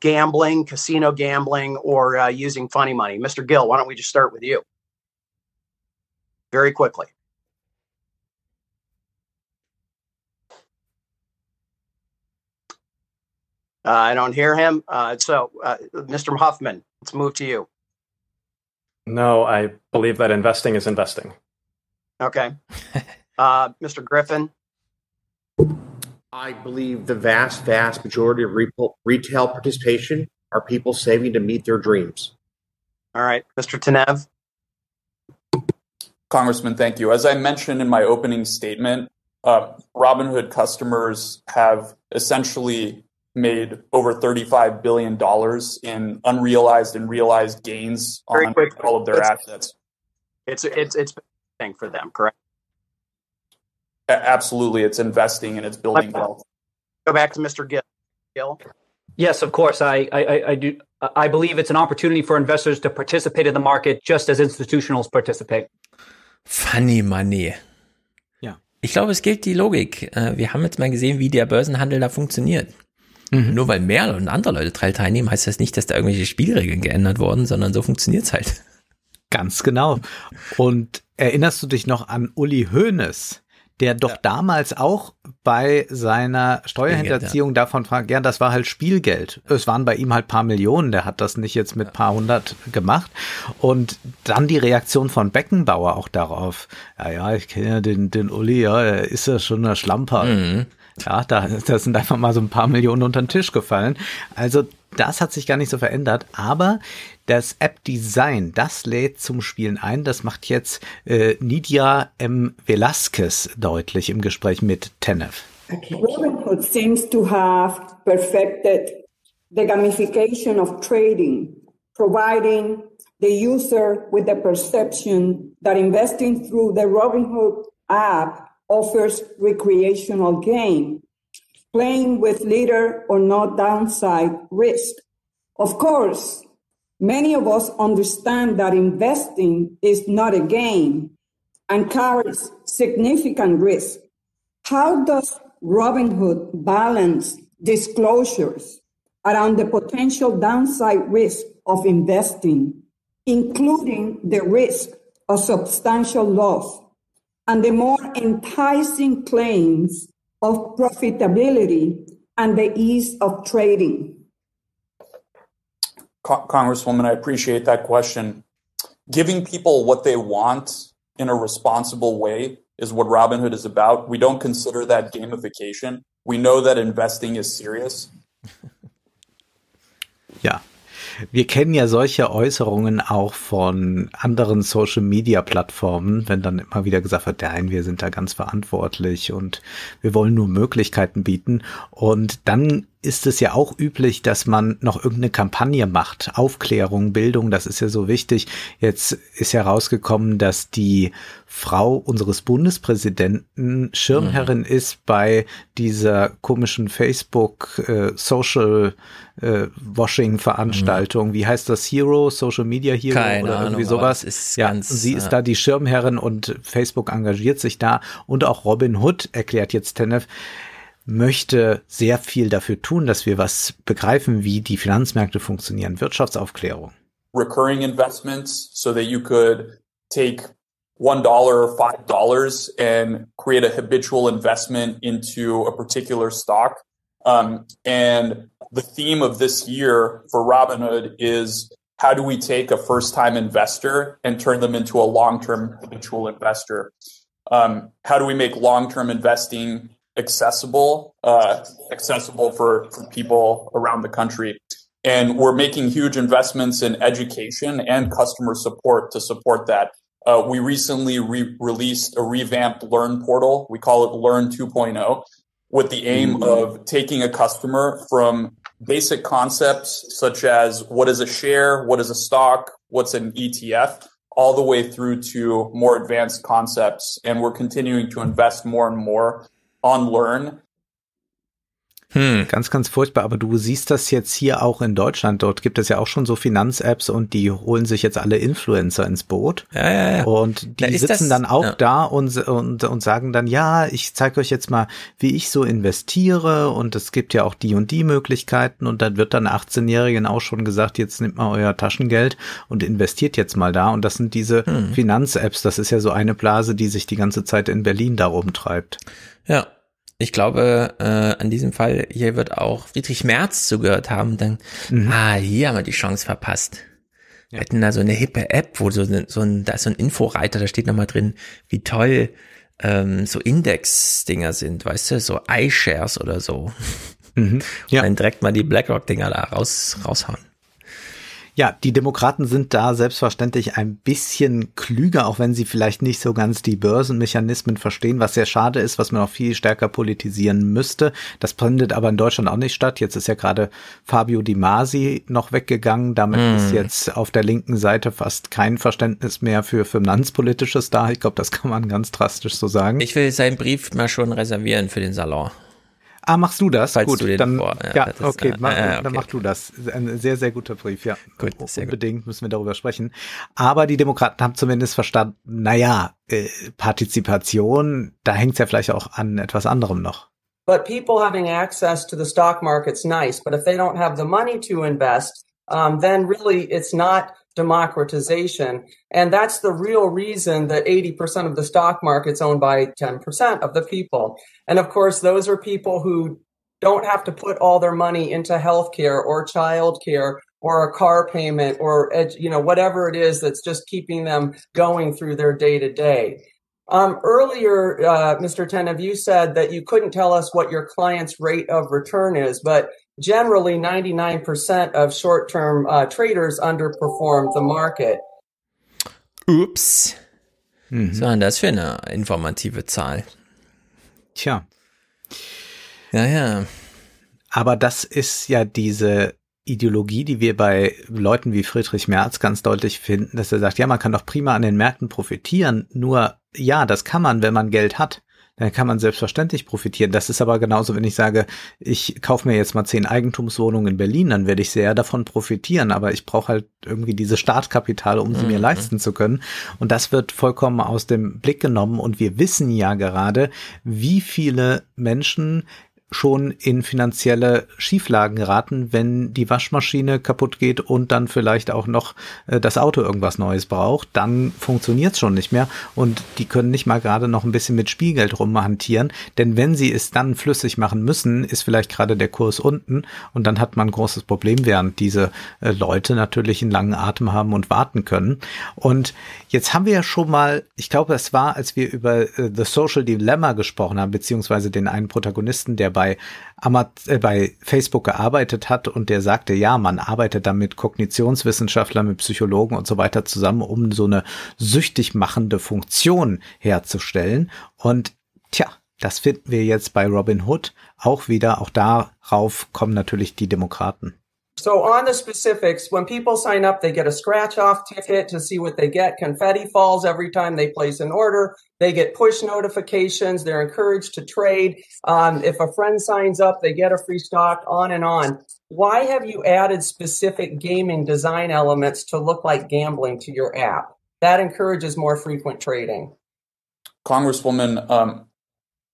S47: gambling casino gambling or uh, using funny money? Mr gill why don't we just start with you? Very quickly I don't hear him. Uh, so, uh, Mr. Huffman, let's move to you.
S48: No, I believe that investing is investing.
S47: Okay. Uh, Mr. Griffin.
S49: I believe the vast, vast majority of retail participation are people saving to meet their dreams.
S47: All right, Mr. Tanev.
S41: Congressman, thank you. As I mentioned in my opening statement, uh, Robinhood customers have essentially made over $35 billion in unrealized and realized gains
S47: Very
S41: on
S47: quick.
S41: all of their
S47: Let's-
S41: assets.
S47: It's it's it's a thing for them, correct?
S41: A- Absolutely, it's investing and it's building wealth.
S47: Go back to Mr. Gill. Gill.
S44: Yes, of course. I, I, I- I do. I believe it's an opportunity for investors to participate in the market just as institutionals participate.
S3: Funny Money.
S2: Ja.
S3: Ich glaube, es gilt die Logik. Äh, Wir haben jetzt mal gesehen, wie der Börsenhandel da funktioniert. Nur weil mehr und andere Leute dran teilnehmen, heißt das nicht, dass da irgendwelche Spielregeln geändert wurden, sondern so funktioniert's halt.
S2: Ganz genau. Und erinnerst du dich noch an Uli Hoeneß, der doch damals auch bei seiner Steuerhinterziehung davon fragt, ja, das war halt Spielgeld. Es waren bei ihm halt paar Millionen, der hat das nicht jetzt mit paar hundert gemacht. Und dann die Reaktion von Beckenbauer auch darauf. Ja, ja, ich kenne ja den, den Uli, ja, er ist ja schon ein Schlamper. Ja, da, da sind einfach mal so ein paar Millionen unter den Tisch gefallen. Also das hat sich gar nicht so verändert, aber das App-Design, das lädt zum Spielen ein. Das macht jetzt äh, Nidia M. Velasquez deutlich im Gespräch mit Tenef.
S43: Robinhood seems to have perfected the gamification of trading, providing the user with the perception that investing through the Robinhood app offers recreational gain, playing with little or no downside risk. Of course, many of us understand that investing is not a game and carries significant risk. How does Robinhood balance disclosures around the potential downside risk of investing, including the risk of substantial loss and the more enticing claims of profitability and the ease of trading?
S41: Congresswoman, I appreciate that question. Giving people what they want in a responsible way is what Robinhood is about. We don't consider that gamification. We know that investing is serious.
S2: Ja. Wir kennen ja solche Äußerungen auch von anderen Social Media Plattformen, wenn dann immer wieder gesagt wird, nein, wir sind da ganz verantwortlich und wir wollen nur Möglichkeiten bieten. Und dann ist es ja auch üblich, dass man noch irgendeine Kampagne macht. Aufklärung, Bildung, das ist ja so wichtig. Jetzt ist ja rausgekommen, dass die Frau unseres Bundespräsidenten Schirmherrin ist bei dieser komischen Facebook äh, Social äh, Washing Veranstaltung. Wie heißt das? Hero, Social Media Hero
S3: Keine
S2: oder irgendwie
S3: Ahnung, aber
S2: sowas?
S3: ist
S2: ja,
S3: ganz,
S2: sie ist
S3: ja.
S2: da die Schirmherrin und Facebook engagiert sich da und auch Robin Hood erklärt jetzt Tenef möchte sehr viel dafür tun, dass wir was begreifen, wie die Finanzmärkte funktionieren. Wirtschaftsaufklärung.
S41: recurring investments so that you could take one dollar or five dollars and create a habitual investment into a particular stock. Um, and the theme of this year for Robinhood is how do we take a first time investor and turn them into a long term habitual investor? Um, how do we make long term investing accessible, uh, accessible for, for people around the country? And we're making huge investments in education and customer support to support that. Uh, we recently re- released a revamped Learn portal. We call it Learn 2.0 with the aim of taking a customer from basic concepts such as what is a share, what is a stock, what's an ETF, all the way through to more advanced concepts. And we're continuing to invest more and more on Learn
S2: Hm. Ganz, ganz furchtbar. Aber du siehst das jetzt hier auch in Deutschland. Dort gibt es ja auch schon so Finanz-Apps und die holen sich jetzt alle Influencer ins Boot.
S3: Ja, ja, ja.
S2: Und
S3: Da
S2: die
S3: ist
S2: sitzen
S3: das-
S2: dann auch
S3: ja.
S2: da und, und, und sagen dann, ja, ich zeige euch jetzt mal, wie ich so investiere und es gibt ja auch die und die Möglichkeiten und dann wird dann 18-Jährigen auch schon gesagt, jetzt nehmt mal euer Taschengeld und investiert jetzt mal da und das sind diese
S3: Hm.
S2: Finanz-Apps. Das ist ja so eine Blase, die sich die ganze Zeit in Berlin da rumtreibt.
S3: Ja. Ich glaube, äh, an diesem Fall hier wird auch Friedrich Merz zugehört haben und dann, mhm. ah, hier haben wir die Chance verpasst. Wir hätten da so eine hippe App, wo so, so ein, da ist so ein Inforeiter, da steht nochmal drin, wie toll ähm, so Index-Dinger sind, weißt du, so iShares oder so. Mhm. Ja. Und dann direkt mal die BlackRock-Dinger da raus, raushauen.
S2: Ja, die Demokraten sind da selbstverständlich ein bisschen klüger, auch wenn sie vielleicht nicht so ganz die Börsenmechanismen verstehen, was sehr schade ist, was man auch viel stärker politisieren müsste. Das findet aber in Deutschland auch nicht statt. Jetzt ist ja gerade Fabio Di Masi noch weggegangen. Damit mm. ist jetzt auf der linken Seite fast kein Verständnis mehr für Finanzpolitisches da. Ich glaube, das kann man ganz drastisch so sagen.
S3: Ich will seinen Brief mal schon reservieren für den Salon.
S2: Ah, machst du das? Falls Gut, du dann, vor, ja, ja okay, mach, äh, okay, dann mach du das. Ein sehr, sehr guter Brief, ja. Gut, Unbedingt gut. müssen wir darüber sprechen. Aber die Demokraten haben zumindest verstanden, naja, äh, Partizipation, da hängt es ja vielleicht auch an etwas anderem noch.
S50: But people having access to the stock market's nice, but if they don't have the money to invest, um, then really it's not democratization. And that's the real reason that 80% of the stock market's owned by 10% of the people. And of course, those are people who don't have to put all their money into healthcare or childcare or a car payment or you know whatever it is that's just keeping them going through their day to day. Earlier, uh, Mr. Tenev, you said that you couldn't tell us what your client's rate of return is, but generally 99% of short-term uh, traders underperform the market.
S3: Ups. Mhm. Was war denn das für eine informative Zahl?
S2: Tja.
S3: Ja, ja.
S2: Aber das ist ja diese Ideologie, die wir bei Leuten wie Friedrich Merz ganz deutlich finden, dass er sagt, ja, man kann doch prima an den Märkten profitieren, nur ja, das kann man, wenn man Geld hat. Dann kann man selbstverständlich profitieren. Das ist aber genauso, wenn ich sage, ich kaufe mir jetzt mal zehn Eigentumswohnungen in Berlin, dann werde ich sehr davon profitieren. Aber ich brauche halt irgendwie diese Startkapital, um sie mhm. mir leisten zu können. Und das wird vollkommen aus dem Blick genommen. Und wir wissen ja gerade, wie viele Menschen schon in finanzielle Schieflagen geraten, wenn die Waschmaschine kaputt geht und dann vielleicht auch noch äh, das Auto irgendwas Neues braucht, dann funktioniert's schon nicht mehr und die können nicht mal gerade noch ein bisschen mit Spielgeld rumhantieren, denn wenn sie es dann flüssig machen müssen, ist vielleicht gerade der Kurs unten und dann hat man ein großes Problem, während diese äh, Leute natürlich einen langen Atem haben und warten können. Und jetzt haben wir ja schon mal, ich glaube, es war, als wir über äh, The Social Dilemma gesprochen haben, beziehungsweise den einen Protagonisten, der bei, äh, bei Facebook gearbeitet hat und der sagte, ja, man arbeitet da mit Kognitionswissenschaftlern, mit Psychologen und so weiter zusammen, um so eine süchtig machende Funktion herzustellen. Und tja, das finden wir jetzt bei Robin Hood auch wieder. Auch darauf kommen natürlich die Demokraten.
S50: So on the specifics, when people sign up, they get a scratch off ticket to see what they get. Confetti falls every time they place an order. They get push notifications. They're encouraged to trade. Um, if a friend signs up, they get a free stock on and on. Why have you added specific gaming design elements to look like gambling to your app? That encourages more frequent trading.
S41: Congresswoman, um,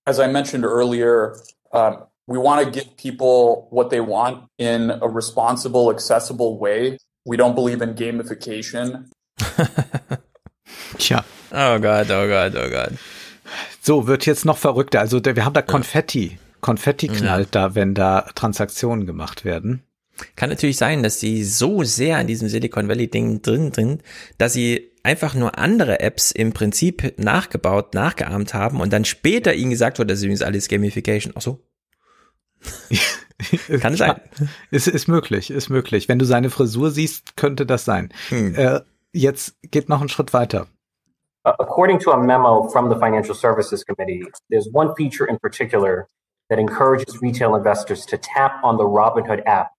S41: as I mentioned earlier, um, we want to give people what they want in a responsible, accessible way. We don't believe in gamification.
S2: Tja.
S3: Oh Gott, oh Gott, oh Gott.
S2: So, wird jetzt noch verrückter. Also wir haben da Konfetti. Konfetti knallt ja. da, wenn da Transaktionen gemacht werden.
S3: Kann natürlich sein, dass sie so sehr an diesem Silicon Valley Ding drin sind, dass sie einfach nur andere Apps im Prinzip nachgebaut, nachgeahmt haben und dann später ihnen gesagt wurde, das ist übrigens alles Gamification. Ach so, Kann sein.
S2: Ist, ist möglich, ist möglich. Wenn du seine Frisur siehst, könnte das sein. Hm. Äh, jetzt geht noch einen Schritt weiter.
S51: Uh, according to a memo from the Financial Services Committee, there's one feature in particular that encourages retail investors to tap on the Robinhood app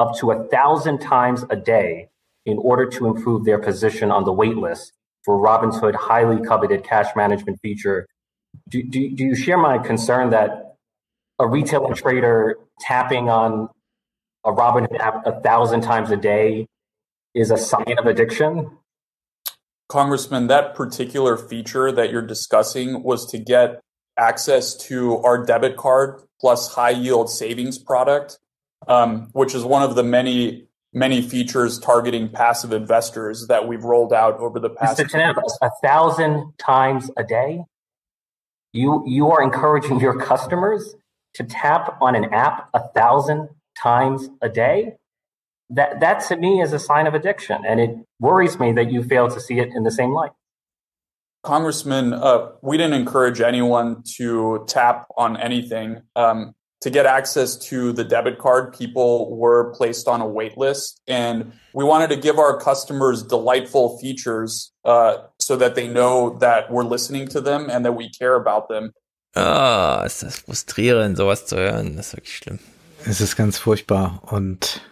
S51: up to a thousand times a day in order to improve their position on the wait list for Robinhood highly coveted cash management feature. Do, do, do you share my concern that a retail trader tapping on a Robinhood app a thousand times a day is a sign of addiction?
S41: Congressman, that particular feature that you're discussing was to get access to our debit card plus high yield savings product, um, which is one of the many many features targeting passive investors that we've rolled out over the past.
S51: Mr. A thousand times a day. You you are encouraging your customers to tap on an app a thousand times a day. That that to me is a sign of addiction, and it worries me that you fail to see it in the same light.
S41: Congressman, uh, we didn't encourage anyone to tap on anything. Um, to get access to the debit card, people were placed on a wait list, and we wanted to give our customers delightful features uh, so that they know that we're listening to them and that we care about them.
S3: Ah, ist das frustrierend, sowas zu hören. Das ist wirklich schlimm.
S2: Es ist ganz furchtbar und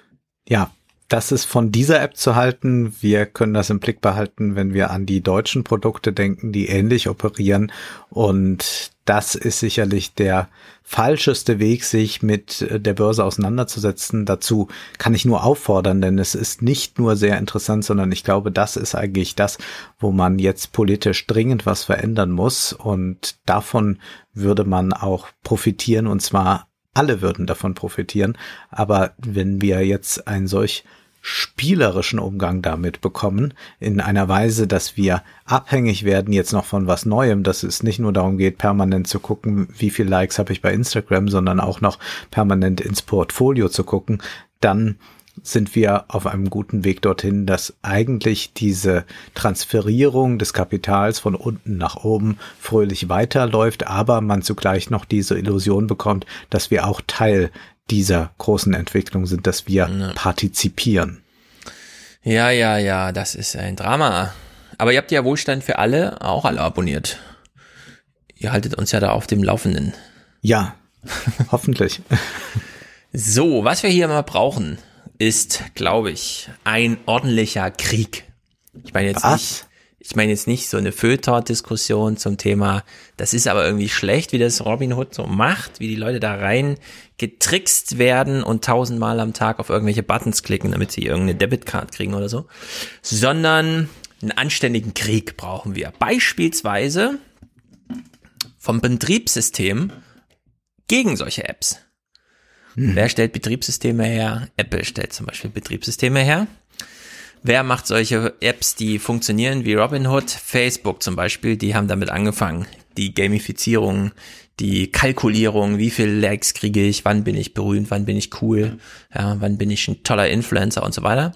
S2: ja, das ist von dieser App zu halten. Wir können das im Blick behalten, wenn wir an die deutschen Produkte denken, die ähnlich operieren. Und das ist sicherlich der falscheste Weg, sich mit der Börse auseinanderzusetzen. Dazu kann ich nur auffordern, denn es ist nicht nur sehr interessant, sondern ich glaube, das ist eigentlich das, wo man jetzt politisch dringend was verändern muss. Und davon würde man auch profitieren, und zwar alle würden davon profitieren. Aber wenn wir jetzt ein solch spielerischen Umgang damit bekommen, in einer Weise, dass wir abhängig werden jetzt noch von was Neuem, dass es nicht nur darum geht, permanent zu gucken, wie viel Likes habe ich bei Instagram, sondern auch noch permanent ins Portfolio zu gucken, dann sind wir auf einem guten Weg dorthin, dass eigentlich diese Transferierung des Kapitals von unten nach oben fröhlich weiterläuft, aber man zugleich noch diese Illusion bekommt, dass wir auch Teil dieser großen Entwicklung sind, dass wir ja. partizipieren.
S3: Ja, ja, ja, das ist ein Drama. Aber ihr habt ja Wohlstand für alle auch alle abonniert. Ihr haltet uns ja da auf dem Laufenden.
S2: Ja, hoffentlich.
S3: So, was wir hier mal brauchen, ist, glaube ich, ein ordentlicher Krieg. Ich meine jetzt was? nicht, ich meine jetzt nicht so eine Feuilleton-Diskussion zum Thema, das ist aber irgendwie schlecht, wie das Robin Hood so macht, wie die Leute da rein getrickst werden und tausendmal am Tag auf irgendwelche Buttons klicken, damit sie irgendeine Debitcard kriegen oder so, sondern einen anständigen Krieg brauchen wir. Beispielsweise vom Betriebssystem gegen solche Apps. Hm. Wer stellt Betriebssysteme her? Apple stellt zum Beispiel Betriebssysteme her. Wer macht solche Apps, die funktionieren wie Robinhood? Facebook zum Beispiel, die haben damit angefangen. Die Gamifizierung, die Kalkulierung, wie viel Likes kriege ich, wann bin ich berühmt, wann bin ich cool, ja, wann bin ich ein toller Influencer und so weiter.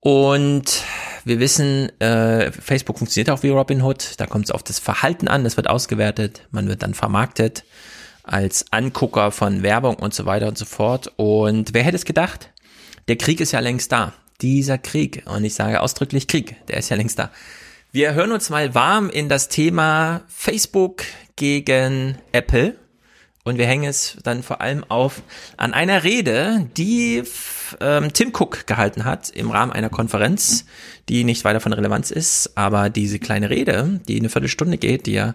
S3: Und wir wissen, äh, Facebook funktioniert auch wie Robinhood. Da kommt es auf das Verhalten an, das wird ausgewertet, man wird dann vermarktet als Angucker von Werbung und so weiter und so fort. Und wer hätte es gedacht? Der Krieg ist ja längst da dieser Krieg, und ich sage ausdrücklich Krieg, der ist ja längst da. Wir hören uns mal warm in das Thema Facebook gegen Apple. Und wir hängen es dann vor allem auf an einer Rede, die ähm, Tim Cook gehalten hat im Rahmen einer Konferenz, die nicht weiter von Relevanz ist. Aber diese kleine Rede, die eine Viertelstunde geht, die er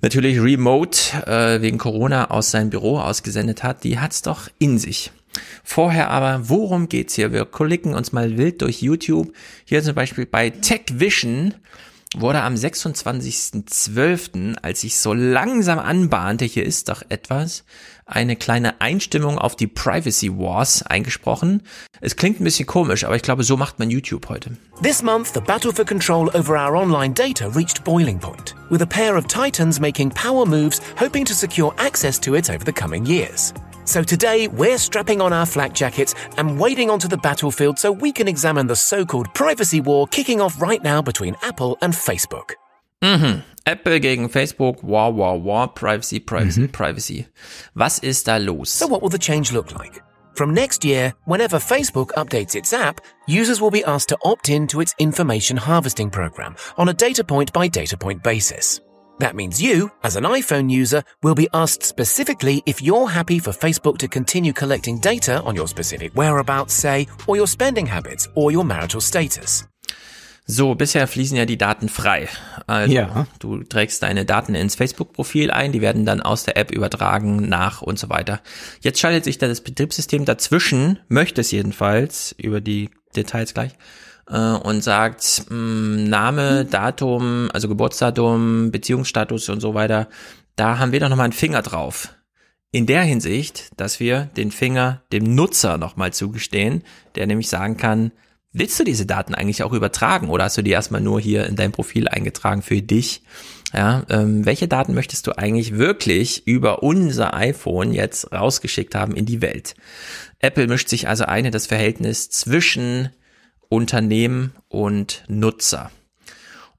S3: natürlich remote äh, wegen Corona aus seinem Büro ausgesendet hat, die hat's doch in sich. Vorher aber, worum geht's hier? Wir klicken uns mal wild durch YouTube. Hier zum Beispiel bei Tech Vision wurde am 26.12., als ich so langsam anbahnte, hier ist doch etwas, eine kleine Einstimmung auf die Privacy Wars eingesprochen. Es klingt ein bisschen komisch, aber ich glaube, so macht man YouTube heute.
S52: This month, the battle for control over our online data reached boiling point, with a pair of titans making power moves, hoping to secure access to it over the coming years. So today, we're strapping on our flak jackets and wading onto the battlefield so we can examine the so called privacy war kicking off right now between Apple and Facebook.
S3: Mhm. Apple gegen Facebook, war, war, war, privacy, privacy, mhm. privacy. Was ist da los?
S52: So what will the change look like? From next year, whenever Facebook updates its app, users will be asked to opt in to its information harvesting program on a data point by data point basis. That means you, as an iPhone user, will be asked specifically if you're happy for Facebook to continue collecting data on your specific whereabouts, say, or your spending habits or your marital status.
S3: So, bisher fließen ja die Daten frei. Also, ja. du trägst deine Daten ins Facebook-Profil ein, die werden dann aus der App übertragen, nach und so weiter. Jetzt schaltet sich da das Betriebssystem dazwischen, möchte es jedenfalls, über die Details gleich, äh, und sagt mh, mm, Name, Datum, also Geburtsdatum, Beziehungsstatus und so weiter, da haben wir doch nochmal einen Finger drauf. In der Hinsicht, dass wir den Finger dem Nutzer nochmal zugestehen, der nämlich sagen kann, willst du diese Daten eigentlich auch übertragen oder hast du die erstmal nur hier in dein Profil eingetragen für dich Ja, ähm, welche Daten möchtest du eigentlich wirklich über unser iPhone jetzt rausgeschickt haben in die Welt? Apple mischt sich also ein in das Verhältnis zwischen Unternehmen und Nutzer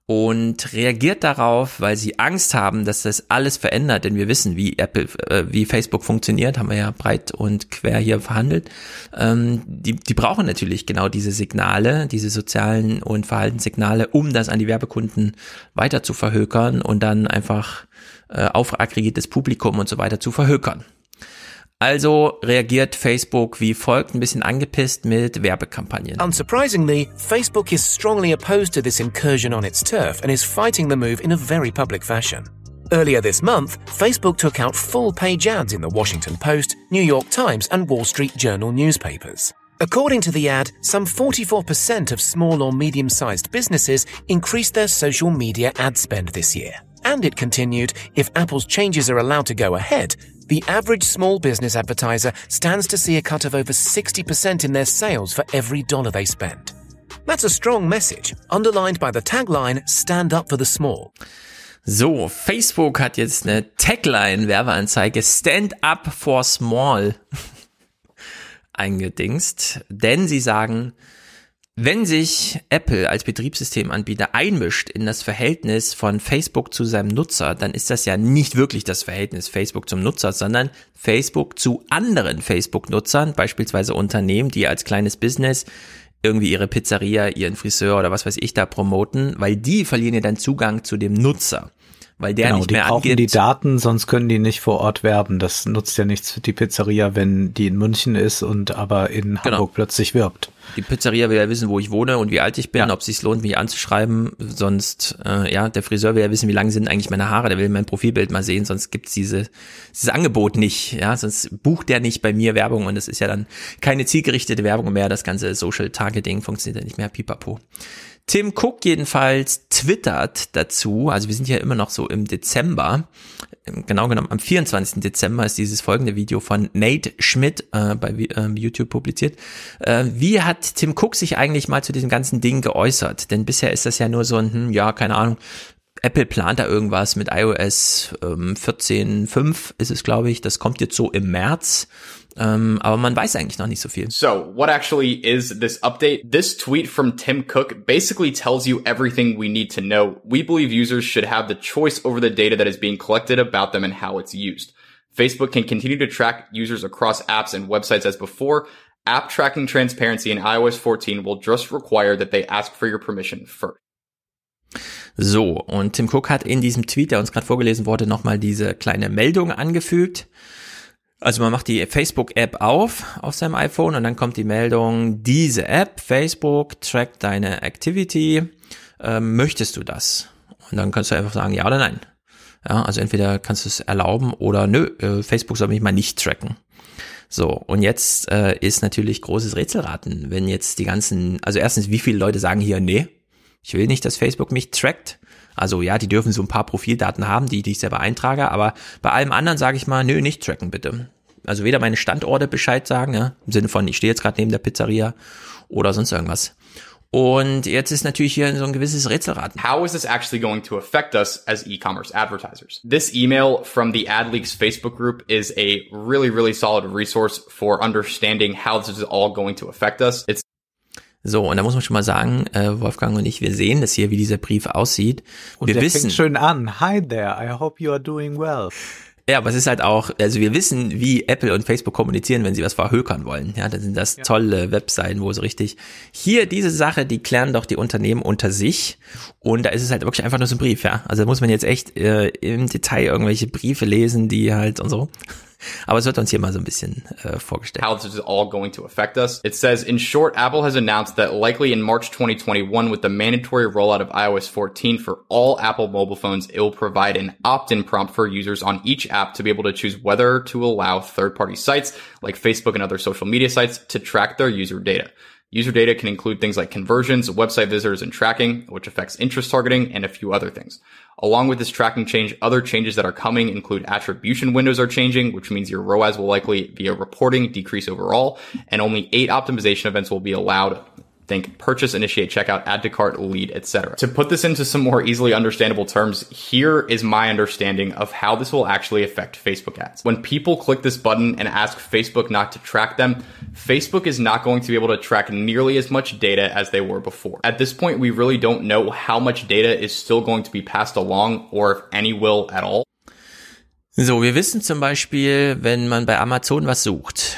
S3: und reagiert darauf, weil sie Angst haben, dass das alles verändert, denn wir wissen, wie Apple, äh, wie Facebook funktioniert, haben wir ja breit und quer hier verhandelt. Ähm, die, die brauchen natürlich genau diese Signale, diese sozialen und Verhaltenssignale, um das an die Werbekunden weiter zu verhökern und dann einfach äh, auf aggregiertes Publikum und so weiter zu verhökern. Also reagiert Facebook wie folgt, ein bisschen angepisst mit Werbekampagnen.
S52: Unsurprisingly, Facebook is strongly opposed to this incursion on its turf and is fighting the move in a very public fashion. Earlier this month, Facebook took out full page ads in the Washington Post, New York Times, and Wall Street Journal newspapers. According to the ad, some 44% of small or medium sized businesses increased their social media ad spend this year. And it continued if Apple's changes are allowed to go ahead, the average small business advertiser stands to see a cut of over 60% in their sales for every dollar they spend. That's a strong message, underlined by the tagline Stand up for the small.
S3: So, Facebook hat jetzt eine Tagline-Werbeanzeige Stand up for small eingedingst, denn sie sagen, wenn sich Apple als Betriebssystemanbieter einmischt in das Verhältnis von Facebook zu seinem Nutzer, dann ist das ja nicht wirklich das Verhältnis Facebook zum Nutzer, sondern Facebook zu anderen Facebook-Nutzern, beispielsweise Unternehmen, die als kleines Business irgendwie ihre Pizzeria, ihren Friseur oder was weiß ich da promoten, weil die verlieren ja dann Zugang zu dem Nutzer weil der
S2: genau,
S3: nicht mehr
S2: die brauchen die Daten, sonst können die nicht vor Ort werben. Das nutzt ja nichts für die Pizzeria, wenn die in München ist und aber in
S3: Genau.
S2: Hamburg plötzlich wirbt.
S3: Die Pizzeria will ja wissen, wo ich wohne und wie alt ich bin, ob es sich lohnt, mich anzuschreiben. Sonst, äh, ja, der Friseur will ja wissen, wie lang sind eigentlich meine Haare. Der will mein Profilbild mal sehen, sonst gibt's diese, dieses Angebot nicht. Ja, sonst bucht der nicht bei mir Werbung und es ist ja dann keine zielgerichtete Werbung mehr. Das ganze Social Targeting funktioniert ja nicht mehr. Pipapo. Tim Cook jedenfalls twittert dazu, also wir sind ja immer noch so im Dezember, genau genommen am 24. Dezember ist dieses folgende Video von Nate Schmidt äh, bei äh, YouTube publiziert. Äh, wie hat Tim Cook sich eigentlich mal zu diesem ganzen Ding geäußert? Denn bisher ist das ja nur so ein, hm, ja, keine Ahnung, Apple plant da irgendwas mit iOS ähm, 14.5 ist es, glaube ich. Das kommt jetzt so im März. Ähm, aber man weiß eigentlich noch nicht so viel.
S53: So, what actually is this update? This tweet from Tim Cook basically tells you everything we need to know. We believe users should have the choice over the data that is being collected about them and how it's used. Facebook can continue to track users across apps and websites as before. App tracking transparency in iOS 14 will just require that they ask for your permission first.
S3: So, und Tim Cook hat in diesem Tweet, der uns gerade vorgelesen wurde, nochmal diese kleine Meldung angefügt. Also man macht die Facebook-App auf auf seinem iPhone und dann kommt die Meldung, diese App, Facebook, trackt deine Activity, ähm, möchtest du das? Und dann kannst du einfach sagen, ja oder nein. Ja, also entweder kannst du es erlauben oder nö, äh, Facebook soll mich mal nicht tracken. So, und jetzt äh, ist natürlich großes Rätselraten, wenn jetzt die ganzen, also erstens, wie viele Leute sagen hier, nee, ich will nicht, dass Facebook mich trackt. Also ja, die dürfen so ein paar Profildaten haben, die, die ich selber eintrage, aber bei allem anderen sage ich mal, nö, nicht tracken bitte. Also weder meine Standorte Bescheid sagen, ja, im Sinne von, ich stehe jetzt gerade neben der Pizzeria oder sonst irgendwas. Und jetzt ist natürlich hier so ein gewisses Rätselraten.
S53: How is this actually going to affect us as e-commerce advertisers? This email from the AdLeaks Facebook group is a really, really solid resource for understanding how this is all going to affect us. It's
S3: So, und da muss man schon mal sagen, äh, Wolfgang und ich, wir sehen das hier, wie dieser Brief aussieht.
S2: Und
S3: wir
S2: der
S3: wissen,
S2: fängt schön an. Hi there, I hope you are doing well.
S3: Ja, aber es ist halt auch, also wir wissen, wie Apple und Facebook kommunizieren, wenn sie was verhökern wollen. Ja, dann sind das tolle Webseiten, wo so richtig, hier diese Sache, die klären doch die Unternehmen unter sich. Und da ist es halt wirklich einfach nur so ein Brief, ja. Also da muss man jetzt echt äh, im Detail irgendwelche Briefe lesen, die halt und so. Aber es wird uns hier mal so ein bisschen äh, vorgestellt.
S53: how this is all going to affect us. It says, in short, Apple has announced that likely in March 2021, with the mandatory rollout of iOS 14 for all Apple mobile phones, it will provide an opt-in prompt for users on each app to be able to choose whether to allow third-party sites like Facebook and other social media sites to track their user data. User data can include things like conversions, website visitors, and tracking, which affects interest targeting and a few other things. Along with this tracking change, other changes that are coming include attribution windows are changing, which means your ROAS will likely via reporting decrease overall, and only eight optimization events will be allowed Think purchase, initiate checkout, add to cart, lead, etc. To put this into some more easily understandable terms, here is my understanding of how this will actually affect Facebook ads. When people click this button and ask Facebook not to track them, Facebook is not going to be able to track nearly as much data as they were before. At this point, we really don't know how much data is still going to be passed along or if any will at all.
S3: So, wir wissen zum Beispiel, wenn man bei Amazon was sucht,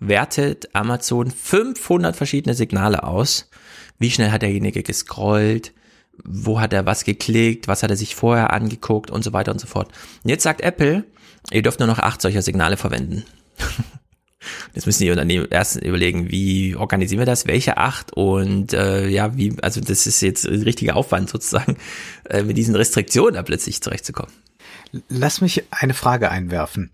S3: wertet Amazon 500 verschiedene Signale aus. Wie schnell hat derjenige gescrollt? Wo hat er was geklickt? Was hat er sich vorher angeguckt? Und so weiter und so fort. Und jetzt sagt Apple, ihr dürft nur noch acht solcher Signale verwenden. Jetzt müssen die Unternehmen erst überlegen, wie organisieren wir das, welche acht und äh, ja, wie, also das ist jetzt ein richtiger Aufwand sozusagen, äh, mit diesen Restriktionen da plötzlich zurechtzukommen.
S2: Lass mich eine Frage einwerfen.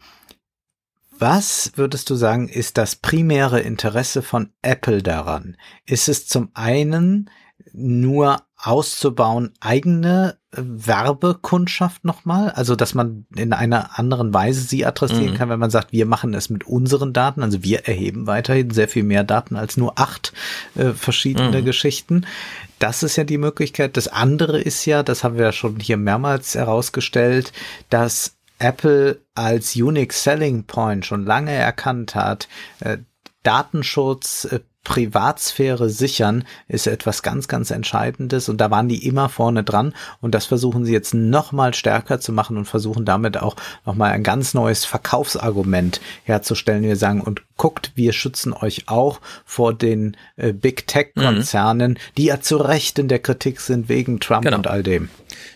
S2: Was würdest du sagen, ist das primäre Interesse von Apple daran? Ist es zum einen nur auszubauen, eigene Werbekundschaft nochmal, also dass man in einer anderen Weise sie adressieren mhm. kann, wenn man sagt, wir machen es mit unseren Daten, also wir erheben weiterhin sehr viel mehr Daten als nur acht äh, verschiedene mhm. Geschichten. Das ist ja die Möglichkeit. Das andere ist ja, das haben wir ja schon hier mehrmals herausgestellt, dass Apple als Unique Selling Point schon lange erkannt hat, äh, Datenschutz, äh, Privatsphäre sichern ist etwas ganz, ganz Entscheidendes und da waren die immer vorne dran und das versuchen sie jetzt noch mal stärker zu machen und versuchen damit auch noch mal ein ganz neues Verkaufsargument herzustellen. Wir sagen und guckt, wir schützen euch auch vor den äh, Big Tech Konzernen, mhm. die ja zu Recht in der Kritik sind wegen Trump genau. und all dem.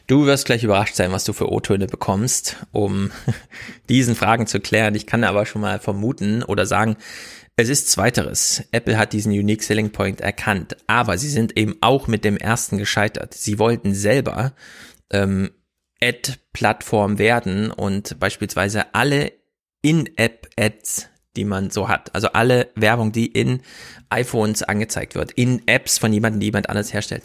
S3: Du wirst gleich überrascht sein, was du für O-Töne bekommst, um diesen Fragen zu klären. Ich kann aber schon mal vermuten oder sagen, es ist zweiteres. Apple hat diesen Unique Selling Point erkannt, aber sie sind eben auch mit dem ersten gescheitert. Sie wollten selber ähm, Ad-Plattform werden und beispielsweise alle In-App-Ads, die man so hat, also alle Werbung, die in iPhones angezeigt wird, in Apps von jemandem, die jemand anders herstellt,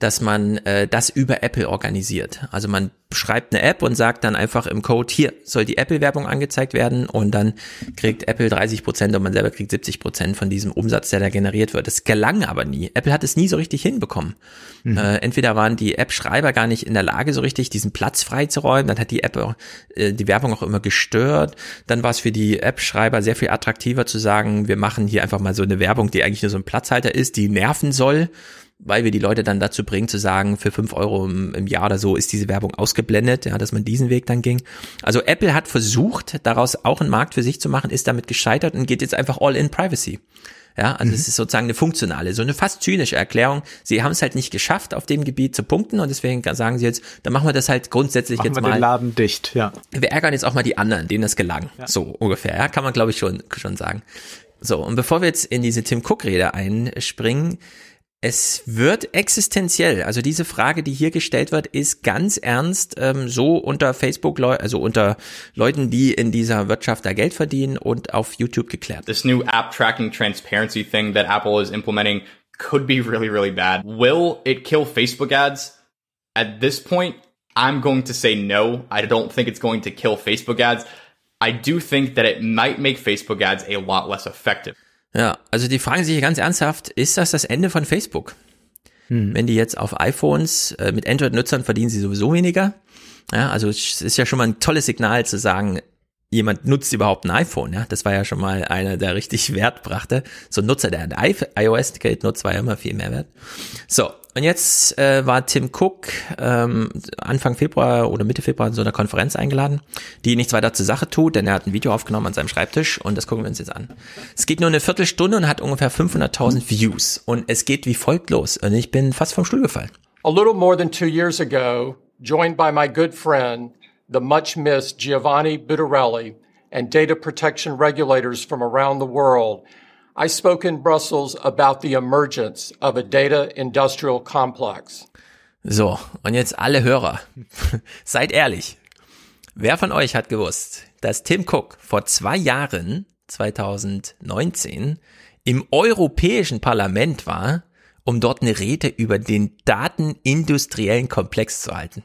S3: dass man äh, das über Apple organisiert. Also man schreibt eine App und sagt dann einfach im Code, hier soll die Apple-Werbung angezeigt werden und dann kriegt Apple 30 Prozent und man selber kriegt 70 Prozent von diesem Umsatz, der da generiert wird. Das gelang aber nie. Apple hat es nie so richtig hinbekommen. Mhm. Äh, entweder waren die App-Schreiber gar nicht in der Lage, so richtig diesen Platz freizuräumen, dann hat die App auch, äh, die Werbung auch immer gestört. Dann war es für die App-Schreiber sehr viel attraktiver zu sagen, wir machen hier einfach mal so eine Werbung, die eigentlich nur so ein Platzhalter ist, die nerven soll weil wir die Leute dann dazu bringen zu sagen, für fünf Euro im, im, Jahr oder so ist diese Werbung ausgeblendet, ja, dass man diesen Weg dann ging. Also Apple hat versucht, daraus auch einen Markt für sich zu machen, ist damit gescheitert und geht jetzt einfach all in Privacy. Ja, also mhm. es ist sozusagen eine funktionale, so eine fast zynische Erklärung. Sie haben es halt nicht geschafft, auf dem Gebiet zu punkten und deswegen sagen sie jetzt, dann machen wir das halt grundsätzlich
S2: machen
S3: jetzt
S2: wir
S3: mal.
S2: Den Laden dicht, ja.
S3: Wir ärgern jetzt auch mal die anderen, denen das gelang. Ja. So ungefähr, ja, kann man glaube ich schon, schon sagen. So, und bevor wir jetzt in diese Tim Cook-Rede einspringen, es wird existenziell. Also diese Frage, die hier gestellt wird, ist ganz ernst ähm, so unter Facebook, also unter Leuten, die in dieser Wirtschaft da Geld verdienen und auf YouTube geklärt.
S53: This new app tracking transparency thing that Apple is implementing could be really, really bad. Will it kill Facebook ads? At this point, I'm going to say no. I don't think it's going to kill Facebook ads. I do think that it might make Facebook ads a lot less effective.
S3: Ja, also die fragen sich ganz ernsthaft, ist das das Ende von Facebook? Hm. Wenn die jetzt auf iPhones äh, mit Android-Nutzern verdienen sie sowieso weniger. Ja, also es ist ja schon mal ein tolles Signal zu sagen, jemand nutzt überhaupt ein iPhone. Ja, das war ja schon mal einer, der richtig Wert brachte. So ein Nutzer, der ein iOS-Gerät nutzt, war ja immer viel mehr wert. So, und jetzt äh, war Tim Cook ähm, Anfang Februar oder Mitte Februar in so einer Konferenz eingeladen, die nichts weiter zur Sache tut, denn er hat ein Video aufgenommen an seinem Schreibtisch und das gucken wir uns jetzt an. Es geht nur eine Viertelstunde und hat ungefähr 500.000 Views und es geht wie folgt los und ich bin fast vom Stuhl gefallen.
S54: A little more than two years ago, joined by my good friend, the much missed Giovanni Butarelli, and data protection regulators from around the world, I spoke in Brussels about the emergence of a data industrial complex.
S3: So, und jetzt alle Hörer. Seid ehrlich. Wer von euch hat gewusst, dass Tim Cook vor zwei Jahren, 2019, im Europäischen Parlament war, um dort eine Rede über den datenindustriellen Komplex zu halten?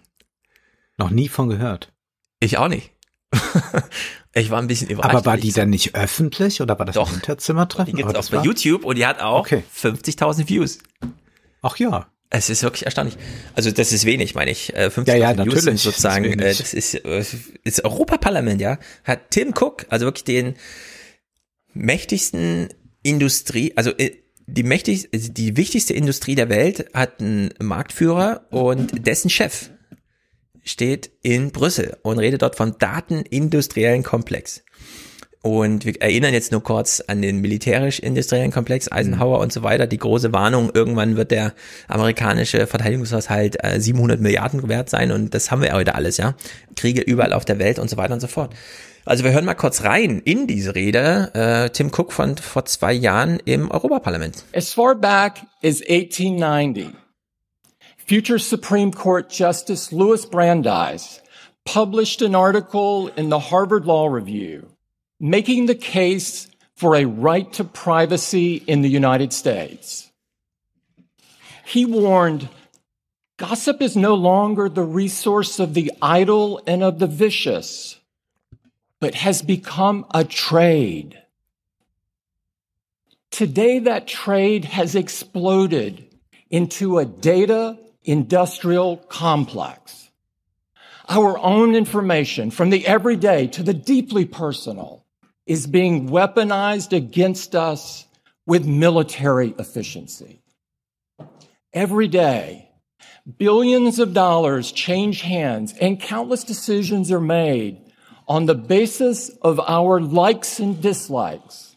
S2: Noch nie von gehört.
S3: Ich auch nicht. ich war ein bisschen überrascht.
S2: Aber war die dann nicht öffentlich oder war das
S3: Doch.
S2: ein Hinterzimmertreffen?
S3: Die gibt's
S2: Aber
S3: auch
S2: das
S3: bei
S2: war-
S3: YouTube und die hat auch
S2: Okay.
S3: 50.000 Views.
S2: Ach ja.
S3: Es ist wirklich erstaunlich. Also das ist wenig, meine ich. Äh, 50.000
S2: Ja, ja,
S3: Views
S2: natürlich
S3: sind
S2: ist
S3: sozusagen,
S2: wenig.
S3: äh, das ist, äh, ist Europaparlament, ja. Hat Tim Cook, also wirklich den mächtigsten Industrie, also äh, die mächtig, also die wichtigste Industrie der Welt hat einen Marktführer und dessen Chef steht in Brüssel und redet dort vom datenindustriellen Komplex. Und wir erinnern jetzt nur kurz an den militärisch-industriellen Komplex, Eisenhower und so weiter. Die große Warnung, irgendwann wird der amerikanische Verteidigungshaushalt äh, 700 Milliarden wert sein und das haben wir ja heute alles, ja. Kriege überall auf der Welt und so weiter und so fort. Also wir hören mal kurz rein in diese Rede, äh, Tim Cook von vor zwei Jahren im Europaparlament.
S54: As far back as 1890, future Supreme Court Justice Louis Brandeis published an article in the Harvard Law Review making the case for a right to privacy in the United States. He warned gossip is no longer the resource of the idle and of the vicious, but has become a trade. Today, that trade has exploded into a data industrial complex. Our own information, from the everyday to the deeply personal, is being weaponized against us with military efficiency. Every day, billions of dollars change hands and countless decisions are made on the basis of our likes and dislikes,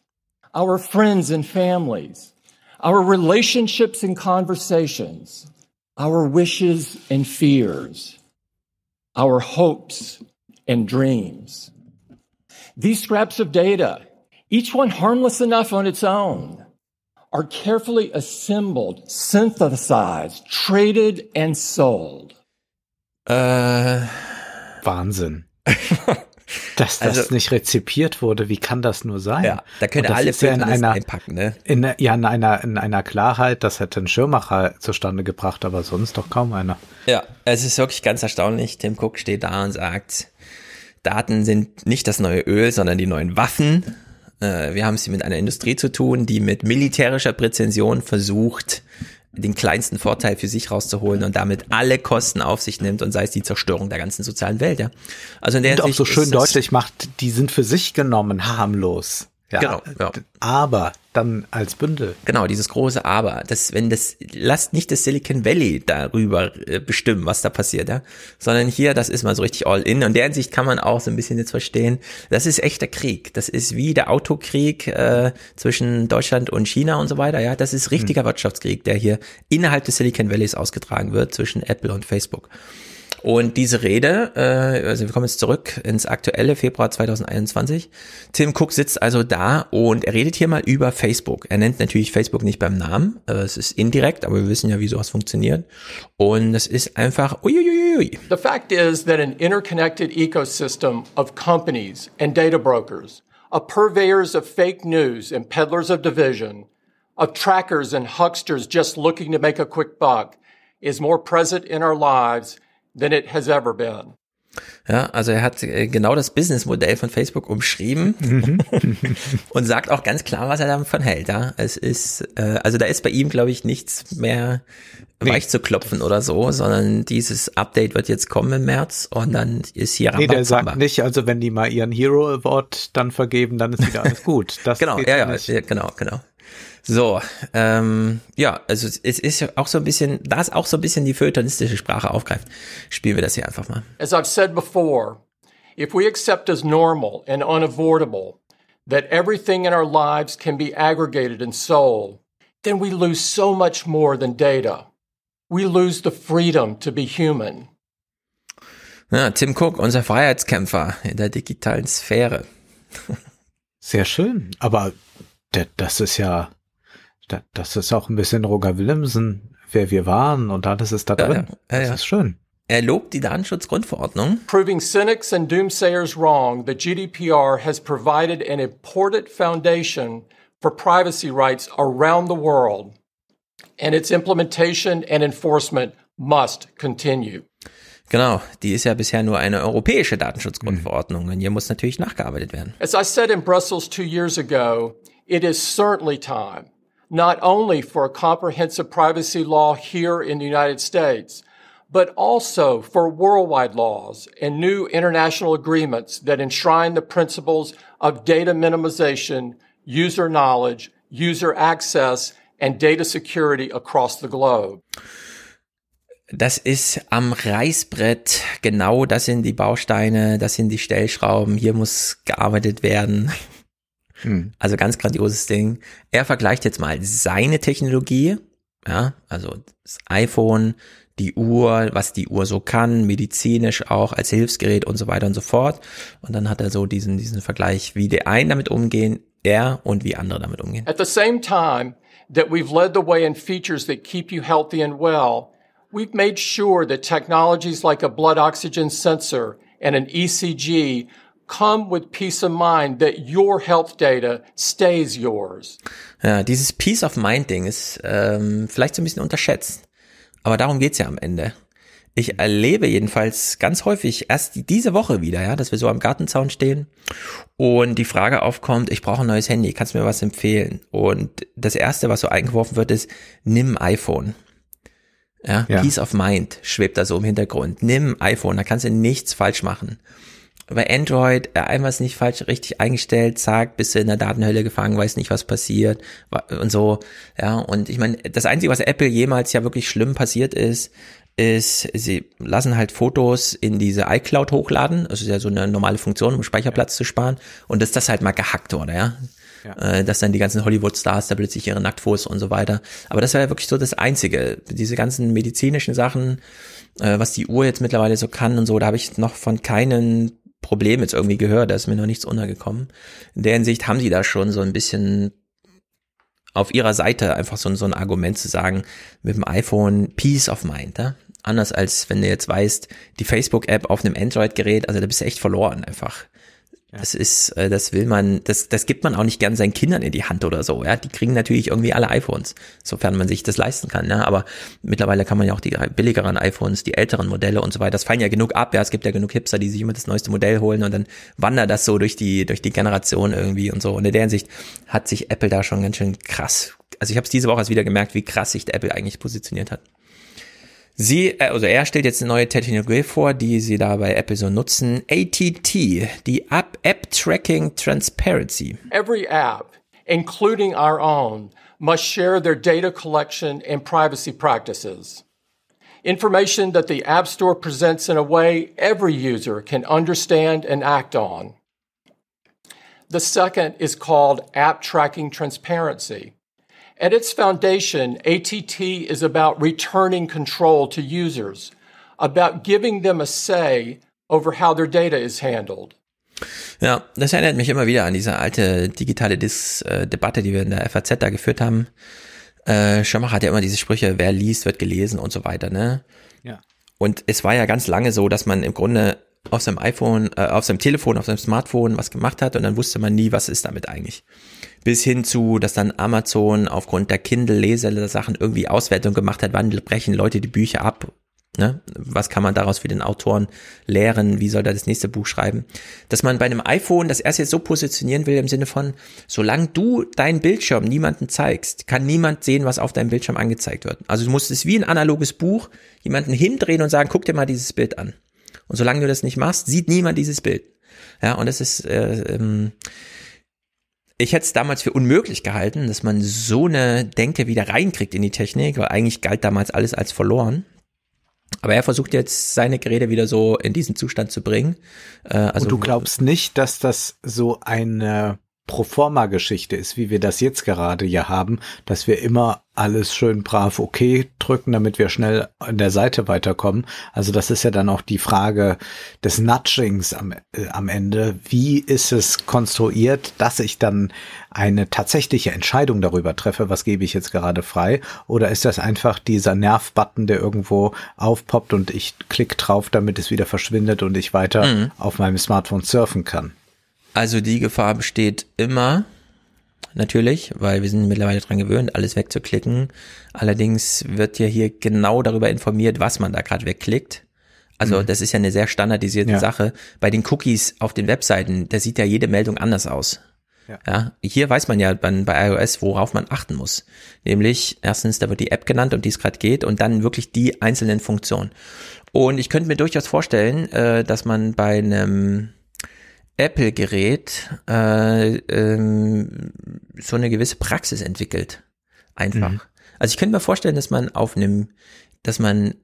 S54: our friends and families, our relationships and conversations, our wishes and fears, our hopes and dreams. These scraps of data, each one harmless enough on its own, are carefully assembled, synthesized, traded, and sold.
S3: Äh,
S2: Wahnsinn. Dass das
S3: Also-
S2: nicht rezipiert wurde, wie kann das nur sein?
S3: Ja, da können alle
S2: ja in einer,
S3: einpacken, ne?
S2: in, ja, in einer, in einer Klarheit, das hätte ein Schirmacher zustande gebracht, aber sonst doch kaum einer.
S3: Ja, es ist wirklich ganz erstaunlich. Tim Cook steht da und sagt, Daten sind nicht das neue Öl, sondern die neuen Waffen. Äh, wir haben es hier mit einer Industrie zu tun, die mit militärischer Präzision versucht, den kleinsten Vorteil für sich rauszuholen und damit alle Kosten auf sich nimmt und sei es die Zerstörung der ganzen sozialen Welt. Ja. Also in der
S2: Und auch
S3: Hinsicht
S2: so schön deutlich macht, die sind für sich genommen harmlos. Ja,
S3: Genau, ja.
S2: Aber dann als Bündel.
S3: Genau, dieses große Aber. Das, wenn das, lasst nicht das Silicon Valley darüber äh, bestimmen, was da passiert, ja. Sondern hier, das ist mal so richtig all in. Und der Hinsicht kann man auch so ein bisschen jetzt verstehen, das ist echter Krieg. Das ist wie der Autokrieg äh, zwischen Deutschland und China und so weiter, ja. Das ist richtiger Wirtschaftskrieg, der hier innerhalb des Silicon Valleys ausgetragen wird zwischen Apple und Facebook. Und diese Rede, äh, also wir kommen jetzt zurück ins aktuelle Februar 2021. Tim Cook sitzt also da und er redet hier mal über Facebook. Er nennt natürlich Facebook nicht beim Namen, äh, es ist indirekt, aber wir wissen ja, wie sowas funktioniert. Und es ist einfach, uiuiui.
S54: The fact is that an interconnected ecosystem of companies and data brokers, of purveyors of fake news and peddlers of division, of trackers and hucksters just looking to make a quick buck, is more present in our lives than it has ever been.
S3: Ja, also er hat äh, genau das Businessmodell von Facebook umschrieben und sagt auch ganz klar, was er davon hält. Ja, es ist, äh, also da ist bei ihm, glaube ich, nichts mehr weich zu klopfen oder so, sondern dieses Update wird jetzt kommen im März und dann ist hier
S2: Nee, der sagt nicht, also wenn die mal ihren Hero Award dann vergeben, dann ist wieder alles gut. Das
S3: genau,
S2: geht
S3: ja, ja,
S2: nicht.
S3: ja, genau, genau. So, ähm, ja, also es ist ja auch so ein bisschen, da es auch so ein bisschen die feuilletonistische Sprache aufgreift, spielen wir das hier einfach mal.
S54: As I've said before, if we accept as normal and unavoidable that everything in our lives can be aggregated and sold, then we lose so much more than data. We lose the freedom to be human.
S3: Ja, Tim Cook, unser Freiheitskämpfer in der digitalen Sphäre.
S2: Sehr schön. Aber das ist ja, da- das ist auch ein bisschen Roger Willemsen, wer wir waren und alles ist da
S3: Ja,
S2: drin.
S3: ja, ja,
S2: das
S3: ja.
S2: ist schön.
S3: Er lobt die Datenschutzgrundverordnung.
S54: Proving cynics and doomsayers wrong, the GDPR has provided an important foundation for privacy rights around the world, and its implementation and enforcement must continue.
S3: Genau, die ist ja bisher nur eine europäische Datenschutzgrundverordnung und hier muss natürlich nachgearbeitet werden.
S54: As I said in Brussels two years ago, it is certainly time not only for a comprehensive privacy law here in the United States, but also for worldwide laws and new international agreements that enshrine the principles of data minimization, user knowledge, user access, and data security across the globe.
S3: Das ist am Reißbrett genau, das sind die Bausteine, das sind die Stellschrauben, hier muss gearbeitet werden. Hm. Also ganz grandioses Ding. Er vergleicht jetzt mal seine Technologie, ja, also das iPhone, die Uhr, was die Uhr so kann, medizinisch auch als Hilfsgerät und so weiter und so fort. Und dann hat er so diesen, diesen Vergleich, wie die einen damit umgehen, er und wie andere damit umgehen.
S54: At the same time that we've led the way in features that keep you healthy and well, we've made sure that technologies like a blood oxygen sensor and an ECG come with peace of mind that your health data stays yours.
S3: Ja, dieses Peace of Mind Ding ist ähm, vielleicht so ein bisschen unterschätzt. Aber darum geht's ja am Ende. Ich erlebe jedenfalls ganz häufig erst diese Woche wieder, ja, dass wir so am Gartenzaun stehen und die Frage aufkommt, ich brauche ein neues Handy, kannst du mir was empfehlen? Und das erste, was so eingeworfen wird, ist, nimm iPhone. Ja, ja. Peace of Mind schwebt da so im Hintergrund. Nimm iPhone, da kannst du nichts falsch machen bei Android äh, einmal ist nicht falsch richtig eingestellt, zack, bist du in der Datenhölle gefangen, weiß nicht, was passiert und so. Ja, und ich meine, das Einzige, was Apple jemals ja wirklich schlimm passiert ist, ist, sie lassen halt Fotos in diese iCloud hochladen. Das ist ja so eine normale Funktion, um Speicherplatz zu sparen. Und dass das halt mal gehackt wurde, ja. Ja. Äh, dass dann die ganzen Hollywood-Stars da plötzlich ihre Nacktfotos und so weiter. Aber das war ja wirklich so das Einzige. Diese ganzen medizinischen Sachen, äh, was die Uhr jetzt mittlerweile so kann und so, da habe ich noch von keinen Problem jetzt irgendwie gehört, da ist mir noch nichts untergekommen. In der Hinsicht haben sie da schon so ein bisschen auf ihrer Seite einfach so, so ein Argument zu sagen, mit dem iPhone Peace of Mind, ja? Anders als wenn du jetzt weißt, die Facebook-App auf einem Android-Gerät, also da bist du echt verloren einfach. Das ist, äh, das will man, das, das gibt man auch nicht gern seinen Kindern in die Hand oder so. Ja, die kriegen natürlich irgendwie alle iPhones, sofern man sich das leisten kann. Ja, aber mittlerweile kann man ja auch die billigeren iPhones, die älteren Modelle und so weiter. Das fallen ja genug ab. Ja, es gibt ja genug Hipster, die sich immer das neueste Modell holen und dann wandert das so durch die durch die Generation irgendwie und so. Und in der Hinsicht hat sich Apple da schon ganz schön krass. Also ich habe es diese Woche erst wieder gemerkt, wie krass sich Apple eigentlich positioniert hat. Sie, äh, also er stellt jetzt eine neue Technologie vor, die sie da bei Apple so nutzen. ATT, die App, App Tracking Transparency.
S54: Every app, including our own, must share their data collection and privacy practices. Information that the App Store presents in a way every user can understand and act on. The second is called App Tracking Transparency. At its foundation, ATT is about returning control to users, about giving them a say over how their data is handled.
S3: Ja, das erinnert mich immer wieder an diese alte digitale Dis äh, Debatte, die wir in der FAZ da geführt haben. Äh, hat ja immer diese Sprüche, wer liest, wird gelesen und so weiter, ne?
S2: Ja.
S3: Und es war ja ganz lange so, dass man im Grunde auf seinem iPhone, äh, auf seinem Telefon, auf seinem Smartphone was gemacht hat und dann wusste man nie, was ist damit eigentlich bis hin zu, dass dann Amazon aufgrund der Kindle-Leser-Sachen irgendwie Auswertung gemacht hat, wann brechen Leute die Bücher ab Ne? Was kann man daraus für den Autoren lehren? Wie soll er das nächste Buch schreiben? Dass man bei einem iPhone das erst jetzt so positionieren will im Sinne von, solange du deinen Bildschirm niemanden zeigst, kann niemand sehen, was auf deinem Bildschirm angezeigt wird. Also du musst es wie ein analoges Buch jemanden hindrehen und sagen, guck dir mal dieses Bild an. Und solange du das nicht machst, sieht niemand dieses Bild. Ja, und das ist äh, ähm, ich hätte es damals für unmöglich gehalten, dass man so eine Denke wieder reinkriegt in die Technik, weil eigentlich galt damals alles als verloren. Aber er versucht jetzt seine Geräte wieder so in diesen Zustand zu bringen.
S2: Äh, also Und du glaubst nicht, dass das so eine Proforma-Geschichte ist, wie wir das jetzt gerade ja haben, dass wir immer alles schön brav okay drücken, damit wir schnell an der Seite weiterkommen. Also das ist ja dann auch die Frage des Nudgings am, äh, am Ende. Wie ist es konstruiert, dass ich dann eine tatsächliche Entscheidung darüber treffe, was gebe ich jetzt gerade frei? Oder ist das einfach dieser Nerv-Button, der irgendwo aufpoppt und ich klick drauf, damit es wieder verschwindet und ich weiter mhm. auf meinem Smartphone surfen kann?
S3: Also die Gefahr besteht immer, natürlich, weil wir sind mittlerweile dran gewöhnt, alles wegzuklicken. Allerdings wird ja hier genau darüber informiert, was man da gerade wegklickt. Also
S2: Mhm.
S3: das ist ja eine sehr standardisierte
S2: Ja.
S3: Sache. Bei den Cookies auf den Webseiten, da sieht ja jede Meldung anders aus.
S2: Ja.
S3: hier weiß man ja bei, bei iOS, worauf man achten muss. Nämlich erstens, da wird die App genannt, um die es gerade geht, und dann wirklich die einzelnen Funktionen. Und ich könnte mir durchaus vorstellen, äh, dass man bei einem Apple-Gerät äh, ähm, so eine gewisse Praxis entwickelt. Einfach.
S2: Mhm.
S3: Also ich könnte mir vorstellen, dass man auf einem, dass man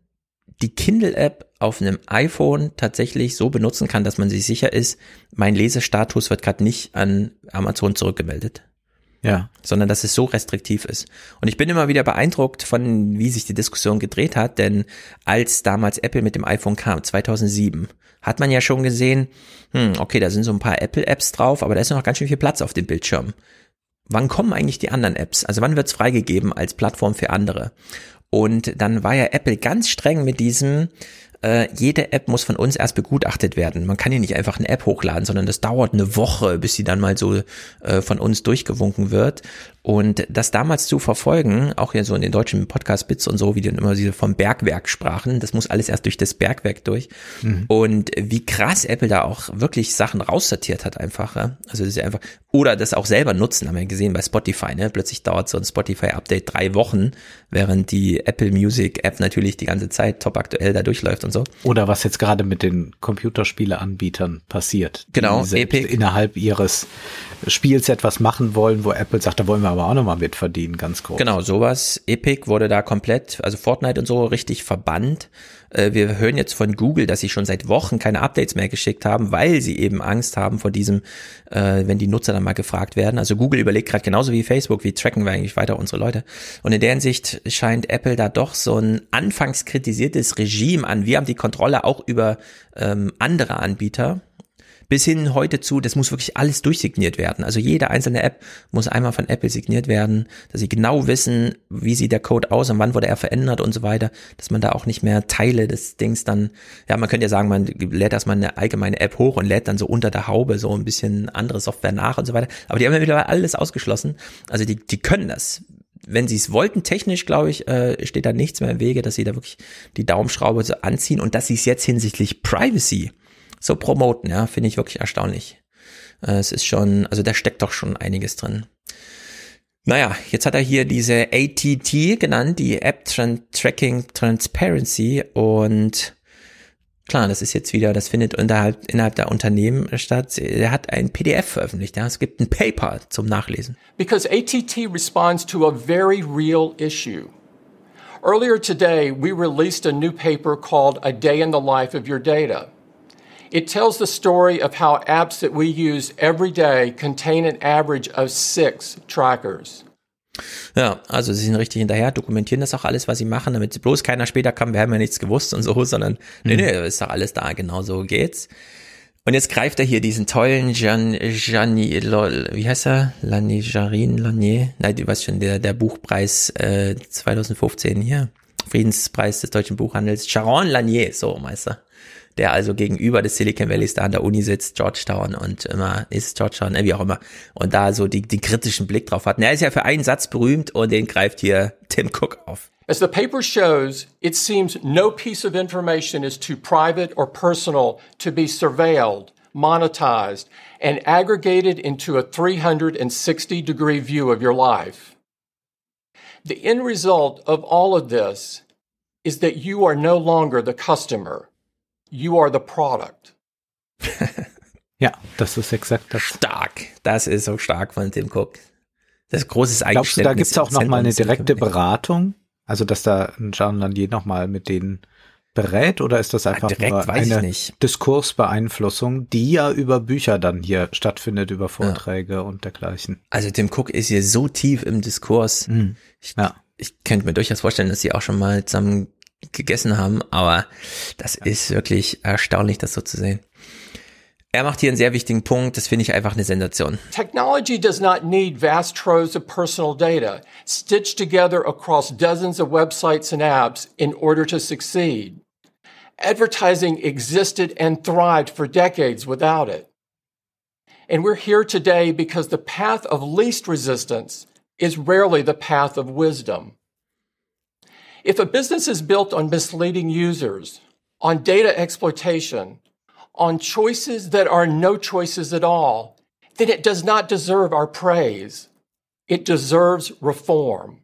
S3: die Kindle-App auf einem iPhone tatsächlich so benutzen kann, dass man sich sicher ist, mein Lesestatus wird gerade nicht an Amazon zurückgemeldet.
S2: Ja.
S3: Sondern dass es so restriktiv ist. Und ich bin immer wieder beeindruckt von, wie sich die Diskussion gedreht hat, denn als damals Apple mit dem iPhone kam, 2007, hat man ja schon gesehen, hm, okay, da sind so ein paar Apple-Apps drauf, aber da ist noch ganz schön viel Platz auf dem Bildschirm. Wann kommen eigentlich die anderen Apps? Also wann wird's freigegeben als Plattform für andere? Und dann war ja Apple ganz streng mit diesem, äh, jede App muss von uns erst begutachtet werden. Man kann hier nicht einfach eine App hochladen, sondern das dauert eine Woche, bis sie dann mal so äh, von uns durchgewunken wird. Und das damals zu verfolgen, auch hier so in den deutschen Podcast-Bits und so, wie die immer diese vom Bergwerk sprachen, das muss alles erst durch das Bergwerk durch.
S2: Mhm.
S3: Und wie krass Apple da auch wirklich Sachen raussortiert hat einfach. Ja? Also das ist einfach, oder das auch selber nutzen, haben wir gesehen bei Spotify, ne? Plötzlich dauert so ein Spotify-Update drei Wochen, während die Apple Music App natürlich die ganze Zeit top aktuell da durchläuft und so.
S2: Oder was jetzt gerade mit den Computerspieleanbietern passiert.
S3: Genau, Epic.
S2: innerhalb ihres Spiels etwas machen wollen, wo Apple sagt, da wollen wir aber auch nochmal mit verdienen, ganz groß.
S3: Genau, sowas. Epic wurde da komplett, also Fortnite und so richtig verbannt. Äh, Wir hören jetzt von Google, dass sie schon seit Wochen keine Updates mehr geschickt haben, weil sie eben Angst haben vor diesem, äh, wenn die Nutzer dann mal gefragt werden. Also Google überlegt gerade genauso wie Facebook, wie tracken wir eigentlich weiter unsere Leute. Und in der Hinsicht scheint Apple da doch so ein anfangs kritisiertes Regime an. Wir haben die Kontrolle auch über ähm, andere Anbieter bis hin heute zu, das muss wirklich alles durchsigniert werden. Also jede einzelne App muss einmal von Apple signiert werden, dass sie genau wissen, wie sieht der Code aus und wann wurde er verändert und so weiter, dass man da auch nicht mehr Teile des Dings dann, ja, man könnte ja sagen, man lädt erstmal eine allgemeine App hoch und lädt dann so unter der Haube so ein bisschen andere Software nach und so weiter. Aber die haben ja mittlerweile alles ausgeschlossen. Also die, die können das wenn sie es wollten, technisch, glaube ich, äh, steht da nichts mehr im Wege, dass sie da wirklich die Daumenschraube so anziehen und dass sie es jetzt hinsichtlich Privacy so promoten, ja, finde ich wirklich erstaunlich. Äh, es ist schon, also da steckt doch schon einiges drin. Naja, jetzt hat er hier diese ATT genannt, die App Tracking Transparency und klar, das ist jetzt wieder, das findet innerhalb, innerhalb der Unternehmen statt. Er hat ein PDF veröffentlicht, ja, es gibt ein Paper zum Nachlesen.
S54: Because ATT responds to a very real issue. Earlier today, we released a new paper called A Day in the Life of Your Data. It tells the story of how apps that we use every day contain an average of six trackers.
S3: Ja, also sie sind richtig hinterher, dokumentieren das auch alles, was sie machen, damit bloß keiner später kam, wir haben ja nichts gewusst und so, sondern nee, nee, ist doch alles da, genau so geht's. Und jetzt greift er hier diesen tollen Gian, Gianni, lol, wie heißt er? Lani, Jarin, Lanier? Nein, du weißt schon, der, der Buchpreis äh, 2015 hier. Friedenspreis des deutschen Buchhandels. Sharon Lanier, so Meister. Der also gegenüber des Silicon Valleys da an der Uni sitzt, Georgetown und immer ist Georgetown, äh, wie auch immer. Und da so die, die kritischen Blick drauf hat. Und er ist ja für einen Satz berühmt und den greift hier Tim Cook auf.
S54: As the paper shows, it seems no piece of information is too private or personal to be surveilled, monetized, and aggregated into a 360 degree view of your life. The end result of all of this is that you are no longer the customer. You are the product.
S2: Ja, das ist exakt das.
S3: Stark. Das ist so stark von Tim Cook. Das ist großes
S2: Glaubst du, da gibt's auch
S3: im
S2: noch mal eine direkte Beratung? Also, dass da ein Jean Landier noch mal mit denen berät oder ist das einfach
S3: direkt
S2: nur eine
S3: nicht.
S2: Diskursbeeinflussung, die ja über Bücher dann hier stattfindet, über Vorträge und dergleichen?
S3: Also Tim Cook ist hier so tief im Diskurs.
S2: Mhm.
S3: Ich, ich könnte mir durchaus vorstellen, dass sie auch schon mal zusammen gegessen haben, aber das ist wirklich erstaunlich, das so zu sehen. Er macht hier einen sehr wichtigen Punkt, das finde ich einfach eine Sensation.
S54: Technology does not need vast troves of personal data stitched together across dozens of websites and apps in order to succeed. Advertising existed and thrived for decades without it. And we're here today because the path of least resistance is rarely the path of wisdom. If a business is built on misleading users, on data exploitation, on choices that are no choices at all, then it does not deserve our praise. It deserves reform.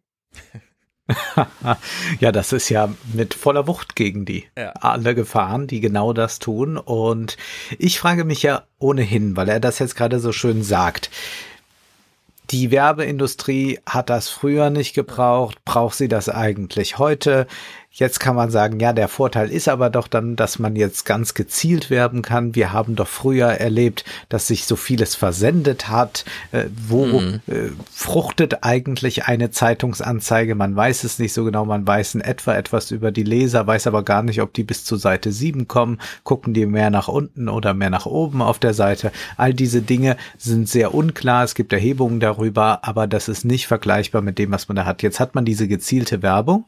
S2: ja, das ist ja mit voller Wucht gegen die
S3: Ja.
S2: alle Gefahren, die genau das tun. Und ich frage mich ja ohnehin, weil er das jetzt gerade so schön sagt. Die Werbeindustrie hat das früher nicht gebraucht. Braucht sie das eigentlich heute? Jetzt kann man sagen, ja, der Vorteil ist aber doch dann, dass man jetzt ganz gezielt werben kann. Wir haben doch früher erlebt, dass sich so vieles versendet hat. Äh, wo
S3: Mhm.
S2: äh, fruchtet eigentlich eine Zeitungsanzeige? Man weiß es nicht so genau. Man weiß in etwa etwas über die Leser, weiß aber gar nicht, ob die bis zu Seite 7 kommen. Gucken die mehr nach unten oder mehr nach oben auf der Seite? All diese Dinge sind sehr unklar. Es gibt Erhebungen darüber, aber das ist nicht vergleichbar mit dem, was man da hat. Jetzt hat man diese gezielte Werbung.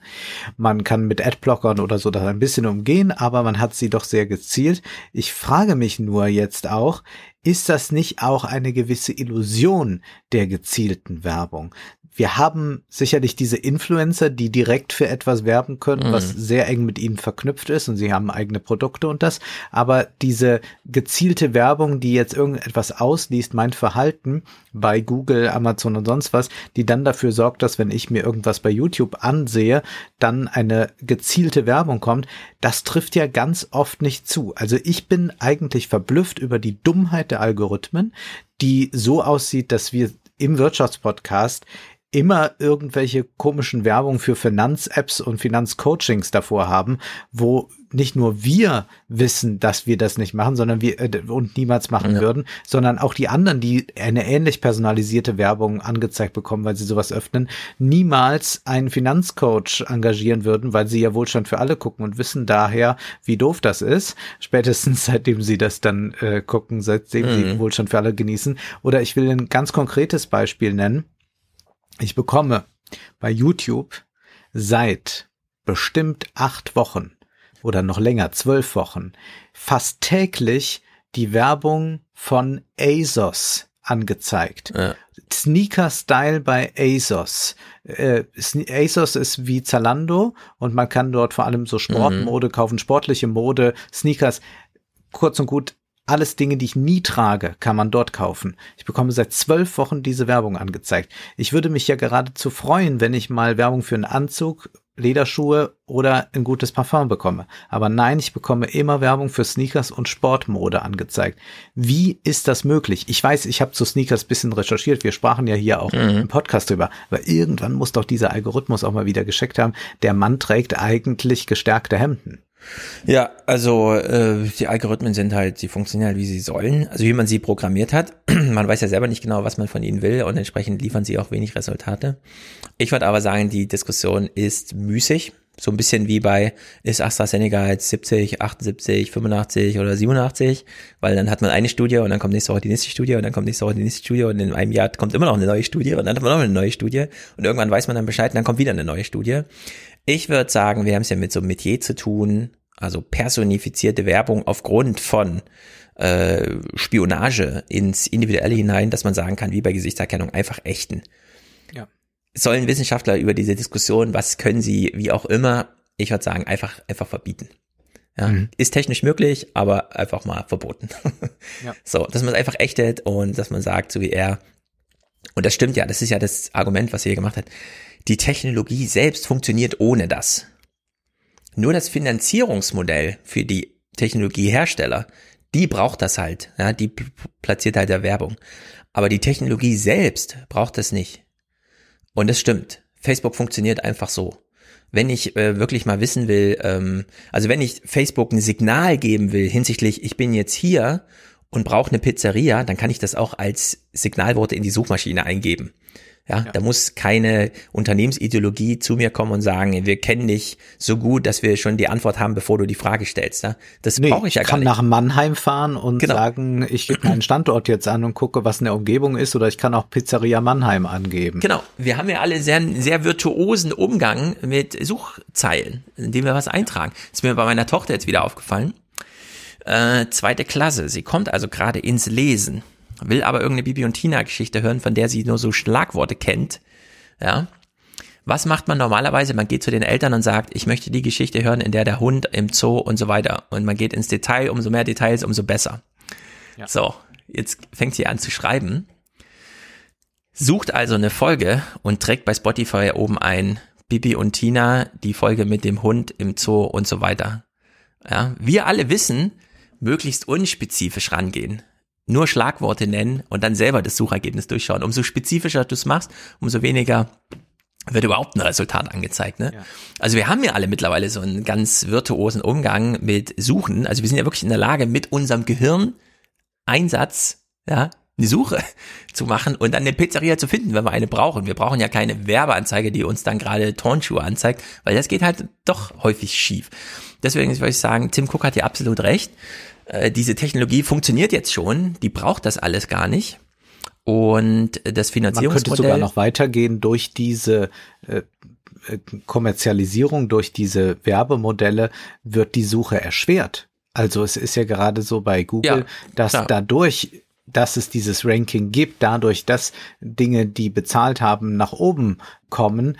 S2: Man kann mit Adblockern oder so das ein bisschen umgehen, aber man hat sie doch sehr gezielt. Ich frage mich nur jetzt auch, ist das nicht auch eine gewisse Illusion der gezielten Werbung? Wir haben sicherlich diese Influencer, die direkt für etwas werben können,
S3: Mhm.
S2: was sehr eng mit ihnen verknüpft ist und sie haben eigene Produkte und das. Aber diese gezielte Werbung, die jetzt irgendetwas ausliest, mein Verhalten bei Google, Amazon und sonst was, die dann dafür sorgt, dass wenn ich mir irgendwas bei YouTube ansehe, dann eine gezielte Werbung kommt, das trifft ja ganz oft nicht zu. Also ich bin eigentlich verblüfft über die Dummheit der Algorithmen, die so aussieht, dass wir im Wirtschaftspodcast immer irgendwelche komischen Werbung für Finanz-Apps und Finanzcoachings davor haben, wo nicht nur wir wissen, dass wir das nicht machen, sondern wir äh, und niemals machen würden, sondern auch die anderen, die eine ähnlich personalisierte Werbung angezeigt bekommen, weil sie sowas öffnen, niemals einen Finanzcoach engagieren würden, weil sie ja Wohlstand für alle gucken und wissen daher, wie doof das ist, spätestens seitdem sie das dann äh, gucken, seitdem sie
S3: Mhm.
S2: Wohlstand für alle genießen. Oder ich will ein ganz konkretes Beispiel nennen. Ich bekomme bei YouTube seit bestimmt acht Wochen oder noch länger, zwölf Wochen, fast täglich die Werbung von ASOS angezeigt. Sneaker-Style bei ASOS. Äh, ASOS ist wie Zalando und man kann dort vor allem so Sportmode kaufen, sportliche Mode, Sneakers. Kurz und gut, alles Dinge, die ich nie trage, kann man dort kaufen. Ich bekomme seit zwölf Wochen diese Werbung angezeigt. Ich würde mich ja geradezu freuen, wenn ich mal Werbung für einen Anzug, Lederschuhe oder ein gutes Parfum bekomme. Aber nein, ich bekomme immer Werbung für Sneakers und Sportmode angezeigt. Wie ist das möglich? Ich weiß, ich habe zu Sneakers bisschen recherchiert. Wir sprachen ja hier auch im Podcast drüber. Aber irgendwann muss doch dieser Algorithmus auch mal wieder gescheckt haben. Der Mann trägt eigentlich gestärkte Hemden.
S3: Ja, also äh, die Algorithmen sind halt, sie funktionieren halt, wie sie sollen, also wie man sie programmiert hat. man weiß ja selber nicht genau, was man von ihnen will und entsprechend liefern sie auch wenig Resultate. Ich würde aber sagen, die Diskussion ist müßig. So ein bisschen wie bei, ist AstraZeneca jetzt 70, 78, 85 oder 87, weil dann hat man eine Studie und dann kommt nächste Woche die nächste Studie und dann kommt nächste Woche die nächste Studie und in einem Jahr kommt immer noch eine neue Studie und dann hat man noch eine neue Studie und irgendwann weiß man dann Bescheid und dann kommt wieder eine neue Studie. Ich würde sagen, wir haben es ja mit so einem Metier zu tun, also personifizierte Werbung aufgrund von äh, Spionage ins Individuelle hinein, dass man sagen kann, wie bei Gesichtserkennung, einfach echten.
S2: Ja.
S3: Sollen Wissenschaftler über diese Diskussion, was können sie, wie auch immer, ich würde sagen, einfach, einfach verbieten. Ja,
S2: Mhm.
S3: ist technisch möglich, aber einfach mal verboten.
S2: Ja.
S3: So, dass man es einfach ächtet und dass man sagt, so wie er, und das stimmt ja, das ist ja das Argument, was er hier gemacht hat. Die Technologie selbst funktioniert ohne das. Nur das Finanzierungsmodell für die Technologiehersteller, die braucht das halt. Ja, die pl- platziert halt der Werbung. Aber die Technologie selbst braucht das nicht. Und das stimmt. Facebook funktioniert einfach so. Wenn ich äh, wirklich mal wissen will, ähm, also wenn ich Facebook ein Signal geben will hinsichtlich, ich bin jetzt hier und brauche eine Pizzeria, dann kann ich das auch als Signalworte in die Suchmaschine eingeben. Ja, da muss keine Unternehmensideologie zu mir kommen und sagen, wir kennen dich so gut, dass wir schon die Antwort haben, bevor du die Frage stellst. Ja? Das
S2: Nee,
S3: brauche ich ja gar
S2: kann
S3: nicht.
S2: nach Mannheim fahren und
S3: Genau.
S2: sagen, ich gebe meinen Standort jetzt an und gucke, was in der Umgebung ist, oder ich kann auch Pizzeria Mannheim angeben.
S3: Genau, wir haben ja alle sehr, sehr virtuosen Umgang mit Suchzeilen, indem wir was eintragen. ist mir bei meiner Tochter jetzt wieder aufgefallen. Äh, zweite Klasse, sie kommt also gerade ins Lesen, will aber irgendeine Bibi und Tina Geschichte hören, von der sie nur so Schlagworte kennt. Ja. Was macht man normalerweise? Man geht zu den Eltern und sagt, ich möchte die Geschichte hören, in der der Hund im Zoo und so weiter. Und man geht ins Detail, umso mehr Details, umso besser. Ja. So, jetzt fängt sie an zu schreiben. Sucht also eine Folge und trägt bei Spotify oben ein Bibi und Tina, die Folge mit dem Hund im Zoo und so weiter. Ja, wir alle wissen, möglichst unspezifisch rangehen. Nur Schlagworte nennen und dann selber das Suchergebnis durchschauen. Umso spezifischer du es machst, umso weniger wird überhaupt ein Resultat angezeigt. Ne? Ja. Also wir haben ja alle mittlerweile so einen ganz virtuosen Umgang mit Suchen. Also wir sind ja wirklich in der Lage, mit unserem Gehirn Einsatz, ja, eine Suche zu machen und dann eine Pizzeria zu finden, wenn wir eine brauchen. Wir brauchen ja keine Werbeanzeige, die uns dann gerade Turnschuhe anzeigt, weil das geht halt doch häufig schief. Deswegen würde ich sagen, Tim Cook hat ja absolut recht. Äh, diese Technologie funktioniert jetzt schon, die braucht das alles gar nicht. Und das Finanzierungsmodell. Man
S2: könnte sogar noch weitergehen durch diese äh, äh, Kommerzialisierung, durch diese Werbemodelle wird die Suche erschwert. Also es ist ja gerade so bei Google, ja, dass klar. dadurch, dass es dieses Ranking gibt, dadurch, dass Dinge, die bezahlt haben, nach oben kommen,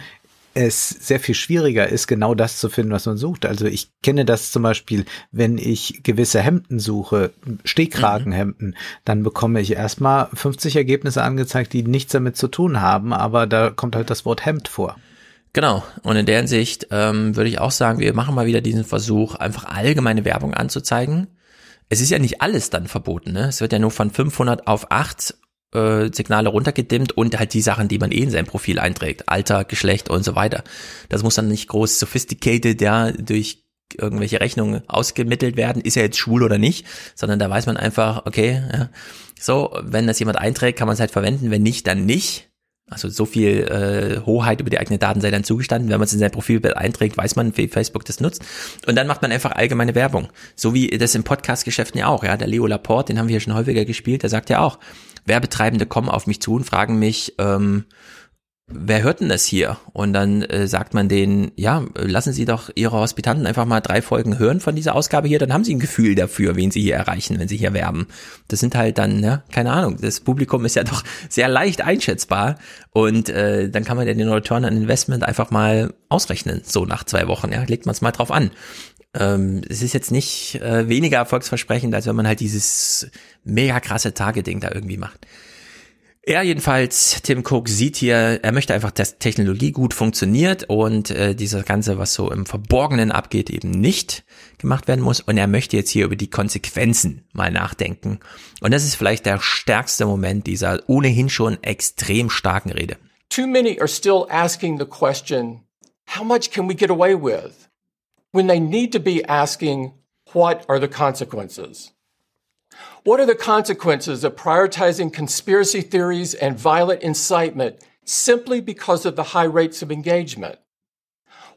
S2: es sehr viel schwieriger ist, genau das zu finden, was man sucht. Also ich kenne das zum Beispiel, wenn ich gewisse Hemden suche, Stehkragenhemden, mhm. dann bekomme ich erstmal 50 Ergebnisse angezeigt, die nichts damit zu tun haben, aber da kommt halt das Wort Hemd vor.
S3: Genau. Und in der Hinsicht ähm, würde ich auch sagen, wir machen mal wieder diesen Versuch, einfach allgemeine Werbung anzuzeigen. Es ist ja nicht alles dann verboten. Ne? Es wird ja nur von 500 auf 8 äh, Signale runtergedimmt und halt die Sachen, die man eh in sein Profil einträgt. Alter, Geschlecht und so weiter. Das muss dann nicht groß sophisticated, ja, durch irgendwelche Rechnungen ausgemittelt werden, ist er jetzt schwul oder nicht, sondern da weiß man einfach, okay, ja, so, wenn das jemand einträgt, kann man es halt verwenden, wenn nicht, dann nicht. Also so viel äh, Hoheit über die eigene Daten sei dann zugestanden. Wenn man es in sein Profilbild einträgt, weiß man, wie Facebook das nutzt. Und dann macht man einfach allgemeine Werbung. So wie das im Podcast-Geschäften ja auch. Ja, der Leo Laporte, den haben wir hier schon häufiger gespielt, der sagt ja auch, Werbetreibende kommen auf mich zu und fragen mich, ähm, wer hört denn das hier? Und dann äh, sagt man denen, ja, lassen Sie doch Ihre Hospitanten einfach mal drei Folgen hören von dieser Ausgabe hier, dann haben Sie ein Gefühl dafür, wen Sie hier erreichen, wenn Sie hier werben. Das sind halt dann, ja, keine Ahnung, das Publikum ist ja doch sehr leicht einschätzbar und äh, dann kann man ja den Return on Investment einfach mal ausrechnen, so nach zwei Wochen, ja, legt man es mal drauf an. Ähm, es ist jetzt nicht äh, weniger erfolgsversprechend, als wenn man halt dieses mega krasse Targeting da irgendwie macht. Er jedenfalls, Tim Cook, sieht hier, er möchte einfach, dass Technologie gut funktioniert und äh, dieses Ganze, was so im Verborgenen abgeht, eben nicht gemacht werden muss. Und er möchte jetzt hier über die Konsequenzen mal nachdenken. Und das ist vielleicht der stärkste Moment dieser ohnehin schon extrem starken Rede.
S54: Too many are still asking the question, how much can we get away with? When they need to be asking, what are the consequences? What are the consequences of prioritizing conspiracy theories and violent incitement simply because of the high rates of engagement?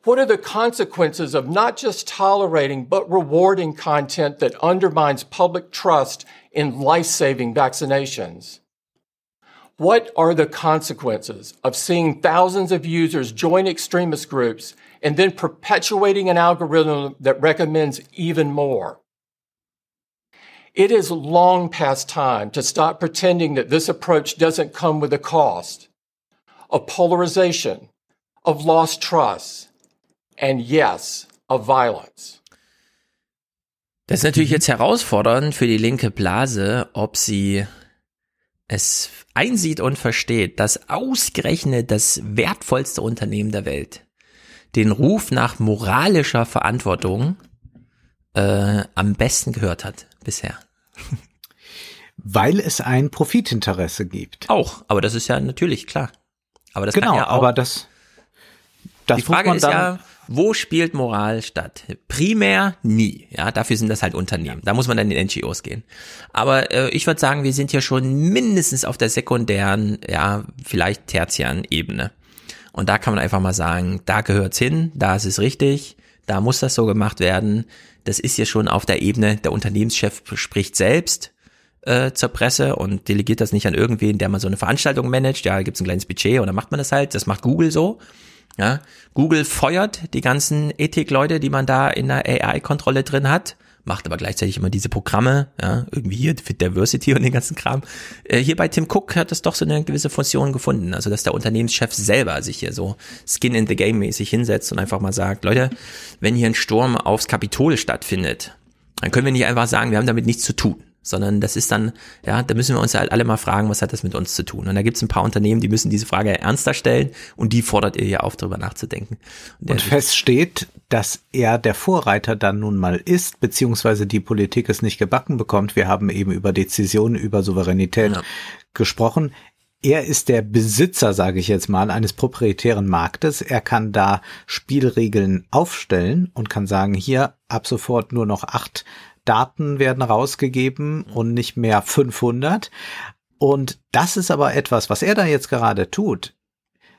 S54: What are the consequences of not just tolerating, but rewarding content that undermines public trust in life saving vaccinations? What are the consequences of seeing thousands of users join extremist groups and then perpetuating an algorithm that recommends even more? It is long past time to stop pretending that this approach doesn't come with a cost of polarization, of lost trust, and yes, of violence.
S3: Das ist natürlich jetzt herausfordernd für die linke Blase, ob sie es einsieht und versteht, dass ausgerechnet das wertvollste Unternehmen der Welt den Ruf nach moralischer Verantwortung äh, am besten gehört hat bisher.
S2: Weil es ein Profitinteresse gibt.
S3: Auch, aber das ist ja natürlich klar. Aber das
S2: genau,
S3: ja auch.
S2: Aber das,
S3: das die Frage ist ja, wo spielt Moral statt? Primär nie. Ja, dafür sind das halt Unternehmen. Da muss man dann in NGOs gehen. Aber äh, ich würde sagen, wir sind ja schon mindestens auf der sekundären, ja, vielleicht tertiären Ebene. Und da kann man einfach mal sagen, da gehört's hin, da ist es richtig, da muss das so gemacht werden das ist ja schon auf der Ebene, der Unternehmenschef spricht selbst äh, zur Presse und delegiert das nicht an irgendwen, der mal so eine Veranstaltung managt. Ja, gibt's ein kleines Budget und dann macht man das halt. Das macht Google so. Ja, Google feuert die ganzen Ethikleute, die man da in der AI-Kontrolle drin hat. Macht aber gleichzeitig immer diese Programme, ja, irgendwie hier Fit Diversity und den ganzen Kram. Äh, hier bei Tim Cook hat es doch so eine gewisse Funktion gefunden, also dass der Unternehmenschef selber sich hier so Skin in the Game mäßig hinsetzt und einfach mal sagt, Leute, wenn hier ein Sturm aufs Kapitol stattfindet, dann können wir nicht einfach sagen, wir haben damit nichts zu tun sondern das ist dann, ja, da müssen wir uns halt alle mal fragen, was hat das mit uns zu tun? Und da gibt es ein paar Unternehmen, die müssen diese Frage ernster stellen und die fordert ihr ja auf, darüber nachzudenken.
S2: Und, und fest steht, dass er der Vorreiter dann nun mal ist, beziehungsweise die Politik es nicht gebacken bekommt. Wir haben eben über Dezisionen, über Souveränität ja. gesprochen. Er ist der Besitzer, sage ich jetzt mal, eines proprietären Marktes. Er kann da Spielregeln aufstellen und kann sagen, hier ab sofort nur noch acht Daten werden rausgegeben und nicht mehr 500. Und das ist aber etwas, was er da jetzt gerade tut,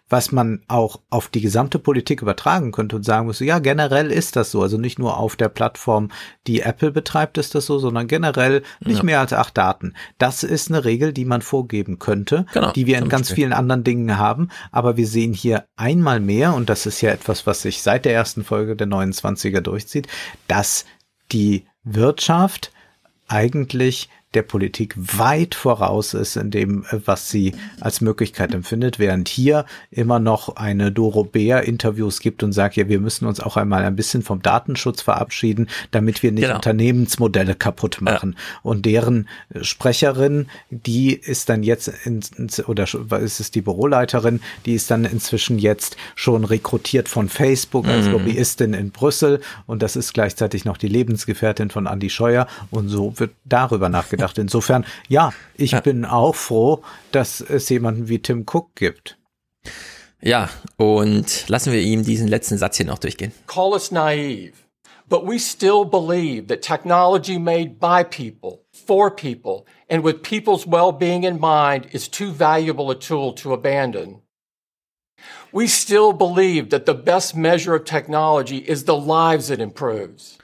S2: was man auch auf die gesamte Politik übertragen könnte und sagen muss, ja, generell ist das so. Also nicht nur auf der Plattform, die Apple betreibt, ist das so, sondern generell nicht ja. mehr als acht Daten. Das ist eine Regel, die man vorgeben könnte, genau, die wir in ganz vielen anderen Dingen haben. Aber wir sehen hier einmal mehr, und das ist ja etwas, was sich seit der ersten Folge der 29er durchzieht, dass die Wirtschaft eigentlich der Politik weit voraus ist in dem, äh, was sie als Möglichkeit empfindet, während hier immer noch eine Doro Bär Interviews gibt und sagt, ja, wir müssen uns auch einmal ein bisschen vom Datenschutz verabschieden, damit wir nicht genau. Unternehmensmodelle kaputt machen. Ja. Und deren Sprecherin, die ist dann jetzt ins, oder ist es die Büroleiterin, die ist dann inzwischen jetzt schon rekrutiert von Facebook als mhm. Lobbyistin in Brüssel und das ist gleichzeitig noch die Lebensgefährtin von Andy Scheuer und so wird darüber nachgedacht gedacht. Insofern, ja, ich ja. bin auch froh, dass es jemanden wie Tim Cook gibt.
S3: Ja, und lassen wir ihm diesen letzten Satz hier noch durchgehen.
S54: Call us naive, but we still believe that technology made by people, for people, and with people's well-being in mind is too valuable a tool to abandon. We still believe that the best measure of technology is the lives it improves.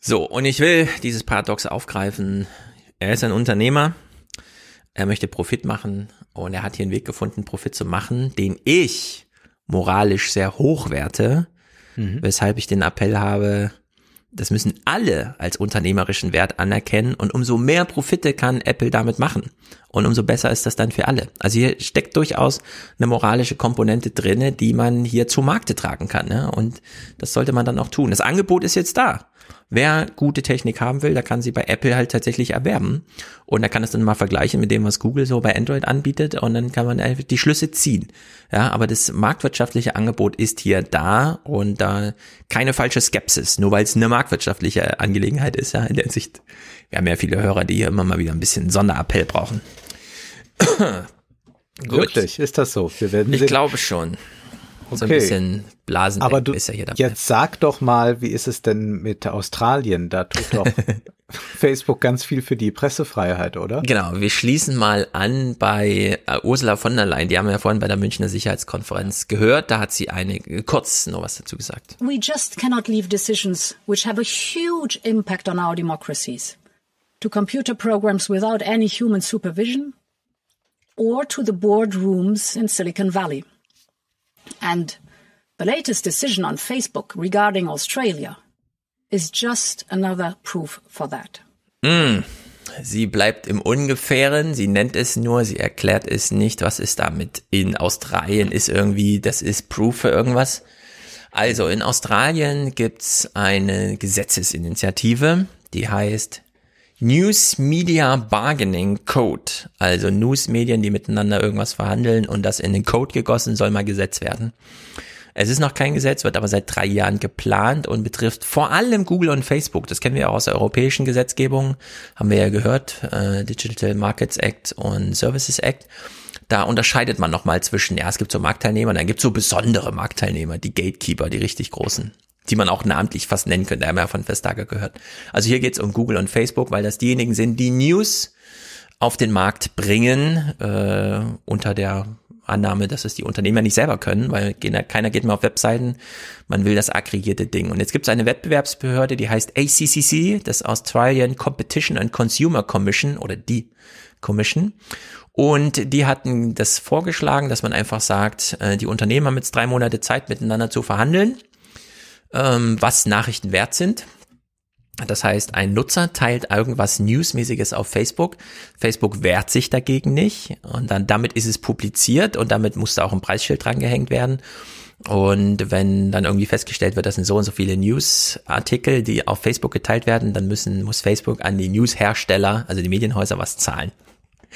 S3: So, und ich will dieses Paradox aufgreifen, er ist ein Unternehmer, er möchte Profit machen und er hat hier einen Weg gefunden, Profit zu machen, den ich moralisch sehr hoch werte, mhm. weshalb ich den Appell habe, das müssen alle als unternehmerischen Wert anerkennen und umso mehr Profite kann Apple damit machen und umso besser ist das dann für alle. Also hier steckt durchaus eine moralische Komponente drinne, die man hier zu Markte tragen kann ne? und das sollte man dann auch tun. Das Angebot ist jetzt da. Wer gute Technik haben will, der kann sie bei Apple halt tatsächlich erwerben. Und er kann es dann mal vergleichen mit dem, was Google so bei Android anbietet. Und dann kann man einfach die Schlüsse ziehen. Ja, aber das marktwirtschaftliche Angebot ist hier da und da keine falsche Skepsis, nur weil es eine marktwirtschaftliche Angelegenheit ist, ja, in der Hinsicht. Wir haben ja viele Hörer, die hier immer mal wieder ein bisschen Sonderappell brauchen.
S2: Wirklich, ist das so?
S3: Wir werden ich glaube schon. Okay. So ein bisschen Blasen
S2: Aber du, ist ja hier dabei. Jetzt sag doch mal, wie ist es denn mit Australien? Da tut doch Facebook ganz viel für die Pressefreiheit, oder?
S3: Genau, wir schließen mal an bei äh, Ursula von der Leyen. Die haben wir ja vorhin bei der Münchner Sicherheitskonferenz gehört. Da hat sie eine kurz noch was dazu gesagt.
S55: We just cannot leave decisions which have a huge impact on our democracies to computer programs without any human supervision or to the boardrooms in Silicon Valley. And the latest decision on Facebook regarding Australia is just another proof for that.
S3: Mm. Sie bleibt im Ungefähren, sie nennt es nur, sie erklärt es nicht, was ist damit in Australien ist irgendwie, das ist Proof für irgendwas. Also in Australien gibt's eine Gesetzesinitiative, die heißt News Media Bargaining Code, also Newsmedien, die miteinander irgendwas verhandeln und das in den Code gegossen soll mal Gesetz werden. Es ist noch kein Gesetz, wird aber seit drei Jahren geplant und betrifft vor allem Google und Facebook. Das kennen wir auch aus der europäischen Gesetzgebung, haben wir ja gehört, äh, Digital Markets Act und Services Act. Da unterscheidet man nochmal zwischen, ja, es gibt so Marktteilnehmer, dann gibt es so besondere Marktteilnehmer, die Gatekeeper, die richtig großen die man auch namentlich fast nennen könnte, haben wir ja von Vestager gehört. Also hier geht es um Google und Facebook, weil das diejenigen sind, die News auf den Markt bringen, äh, unter der Annahme, dass es die Unternehmer nicht selber können, weil keiner geht mehr auf Webseiten, man will das aggregierte Ding. Und jetzt gibt es eine Wettbewerbsbehörde, die heißt ACCC, das Australian Competition and Consumer Commission oder die Commission. Und die hatten das vorgeschlagen, dass man einfach sagt, äh, die Unternehmer haben jetzt drei Monate Zeit miteinander zu verhandeln ähm, was Nachrichten wert sind. Das heißt, ein Nutzer teilt irgendwas Newsmäßiges auf Facebook. Facebook wehrt sich dagegen nicht und dann damit ist es publiziert und damit muss da auch ein Preisschild dran gehängt werden. Und wenn dann irgendwie festgestellt wird, das sind so und so viele Newsartikel, die auf Facebook geteilt werden, dann müssen, muss Facebook an die Newshersteller, also die Medienhäuser, was zahlen.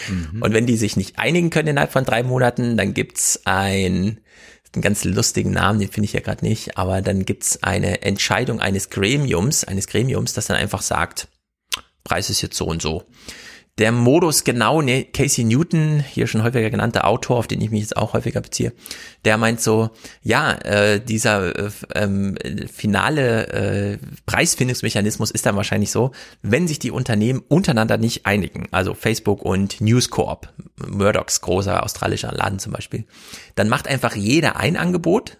S3: Mhm. Und wenn die sich nicht einigen können innerhalb von drei Monaten, dann gibt's ein, einen ganz lustigen Namen, den finde ich ja gerade nicht, aber dann gibt's eine Entscheidung eines Gremiums, eines Gremiums, das dann einfach sagt, Preis ist jetzt so und so der Modus genau, ne, Casey Newton, hier schon häufiger genannter Autor, auf den ich mich jetzt auch häufiger beziehe, der meint so, ja, äh, dieser äh, ähm, finale äh, Preisfindungsmechanismus ist dann wahrscheinlich so, wenn sich die Unternehmen untereinander nicht einigen, also Facebook und News Corp, Murdochs großer australischer Laden zum Beispiel, dann macht einfach jeder ein Angebot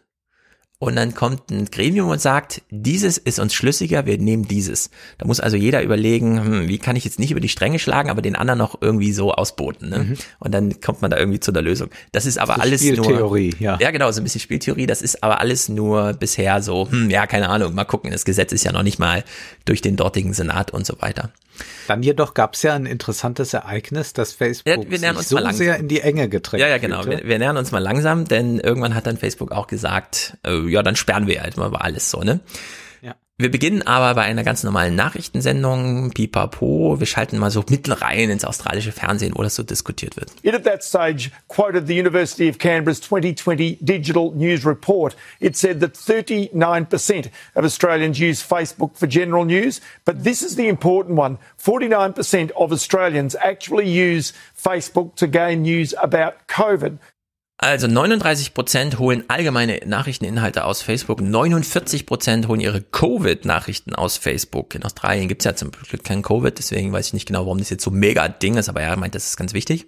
S3: und dann kommt ein Gremium und sagt, dieses ist uns schlüssiger, wir nehmen dieses. Da muss also jeder überlegen, hm, wie kann ich jetzt nicht über die Stränge schlagen, aber den anderen noch irgendwie so ausboten. Ne? Mhm. Und dann kommt man da irgendwie zu der Lösung. Das ist aber das alles
S2: Spieltheorie, nur Spieltheorie, ja.
S3: Ja, genau, so ein bisschen Spieltheorie. Das ist aber alles nur bisher so, hm, ja, keine Ahnung, mal gucken. Das Gesetz ist ja noch nicht mal durch den dortigen Senat und so weiter.
S2: Dann jedoch gab es ja ein interessantes Ereignis, dass Facebook ja, wir nähern uns so mal sehr in die Enge gedrängt
S3: Ja, ja, genau. Wir, wir, nähern uns mal langsam, denn irgendwann hat dann Facebook auch gesagt, äh, ja, dann sperren wir halt mal alles so, ne? Wir beginnen aber bei einer ganz normalen Nachrichtensendung, pipapo. Wir schalten mal so mitten rein ins australische Fernsehen, wo das so diskutiert wird.
S56: It at that stage quoted the University of Canberra's 2020 Digital News Report. It said that 39% of Australians use Facebook for general news, but this is the important one. 49% of Australians actually use Facebook to gain news about COVID.
S3: Also 39 Prozent holen allgemeine Nachrichteninhalte aus Facebook, 49 Prozent holen ihre Covid-Nachrichten aus Facebook. In Australien gibt's ja zum Glück kein Covid, deswegen weiß ich nicht genau, warum das jetzt so mega Ding ist, aber er meint, das ist ganz wichtig.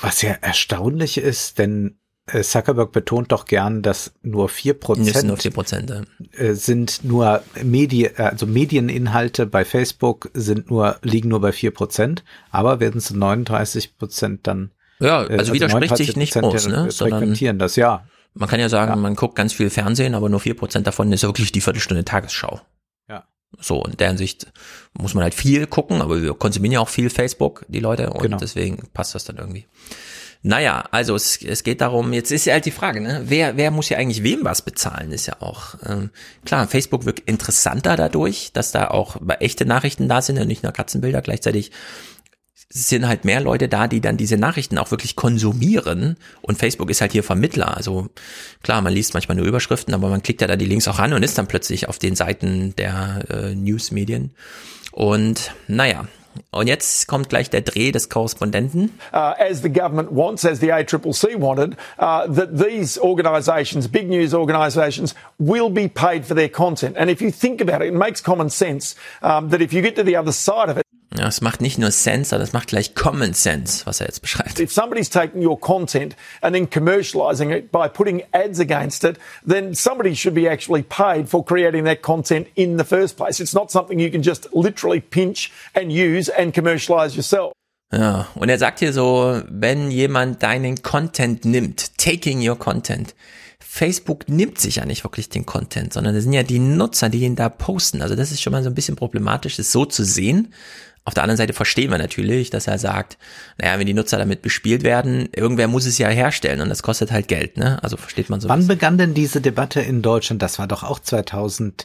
S2: Was ja erstaunlich ist, denn äh, Zuckerberg betont doch gern, dass nur vier Prozent
S3: nur 4%, ja.
S2: Äh, sind nur Medi also Medieninhalte bei Facebook sind nur liegen nur bei vier Prozent, aber werden zu 39 Prozent dann
S3: ja, äh, also, also widerspricht sich nicht groß, ne?
S2: Sondern das, ja.
S3: Man kann ja sagen, ja. man guckt ganz viel Fernsehen, aber nur vier Prozent davon ist wirklich die Viertelstunde Tagesschau.
S2: Ja.
S3: So, in deren Sicht muss man halt viel gucken, aber wir konsumieren ja auch viel Facebook, die Leute, und genau. deswegen passt das dann irgendwie. Naja, also es, es geht darum, jetzt ist ja halt die Frage, ne? wer, wer muss ja eigentlich wem was bezahlen, ist ja auch, ähm, klar, Facebook wird interessanter dadurch, dass da auch echte Nachrichten da sind und nicht nur Katzenbilder. Gleichzeitig sind halt mehr Leute da, die dann diese Nachrichten auch wirklich konsumieren. Und Facebook ist halt hier Vermittler. Also klar, man liest manchmal nur Überschriften, aber man klickt ja da die Links auch an und ist dann plötzlich auf den Seiten der äh, Newsmedien. Und naja, und jetzt kommt gleich der Dreh des Korrespondenten.
S56: Uh, as the government wants, as the ACCC wanted, uh, that these organisations, big news organisations, will be paid for their content. And if you think about it, it makes common sense um, that if you get to the other side of it,
S3: ja, es macht nicht nur Sense, sondern es macht gleich Common Sense, was er jetzt beschreibt.
S56: If somebody's taking your content and then commercializing it by putting ads against it, then somebody should be actually paid for creating that content in the first place. It's not something you can just literally pinch and use and commercialize yourself.
S3: Ja, und er sagt hier so, wenn jemand deinen Content nimmt, taking your content, Facebook nimmt sich ja nicht wirklich den Content, sondern das sind ja die Nutzer, die ihn da posten. Also das ist schon mal so ein bisschen problematisch, das so zu sehen. Auf der anderen Seite verstehen wir natürlich, dass er sagt, naja, wenn die Nutzer damit bespielt werden, irgendwer muss es ja herstellen und das kostet halt Geld, ne? Also versteht man so.
S2: Wann begann denn diese Debatte in Deutschland? Das war doch auch 2011.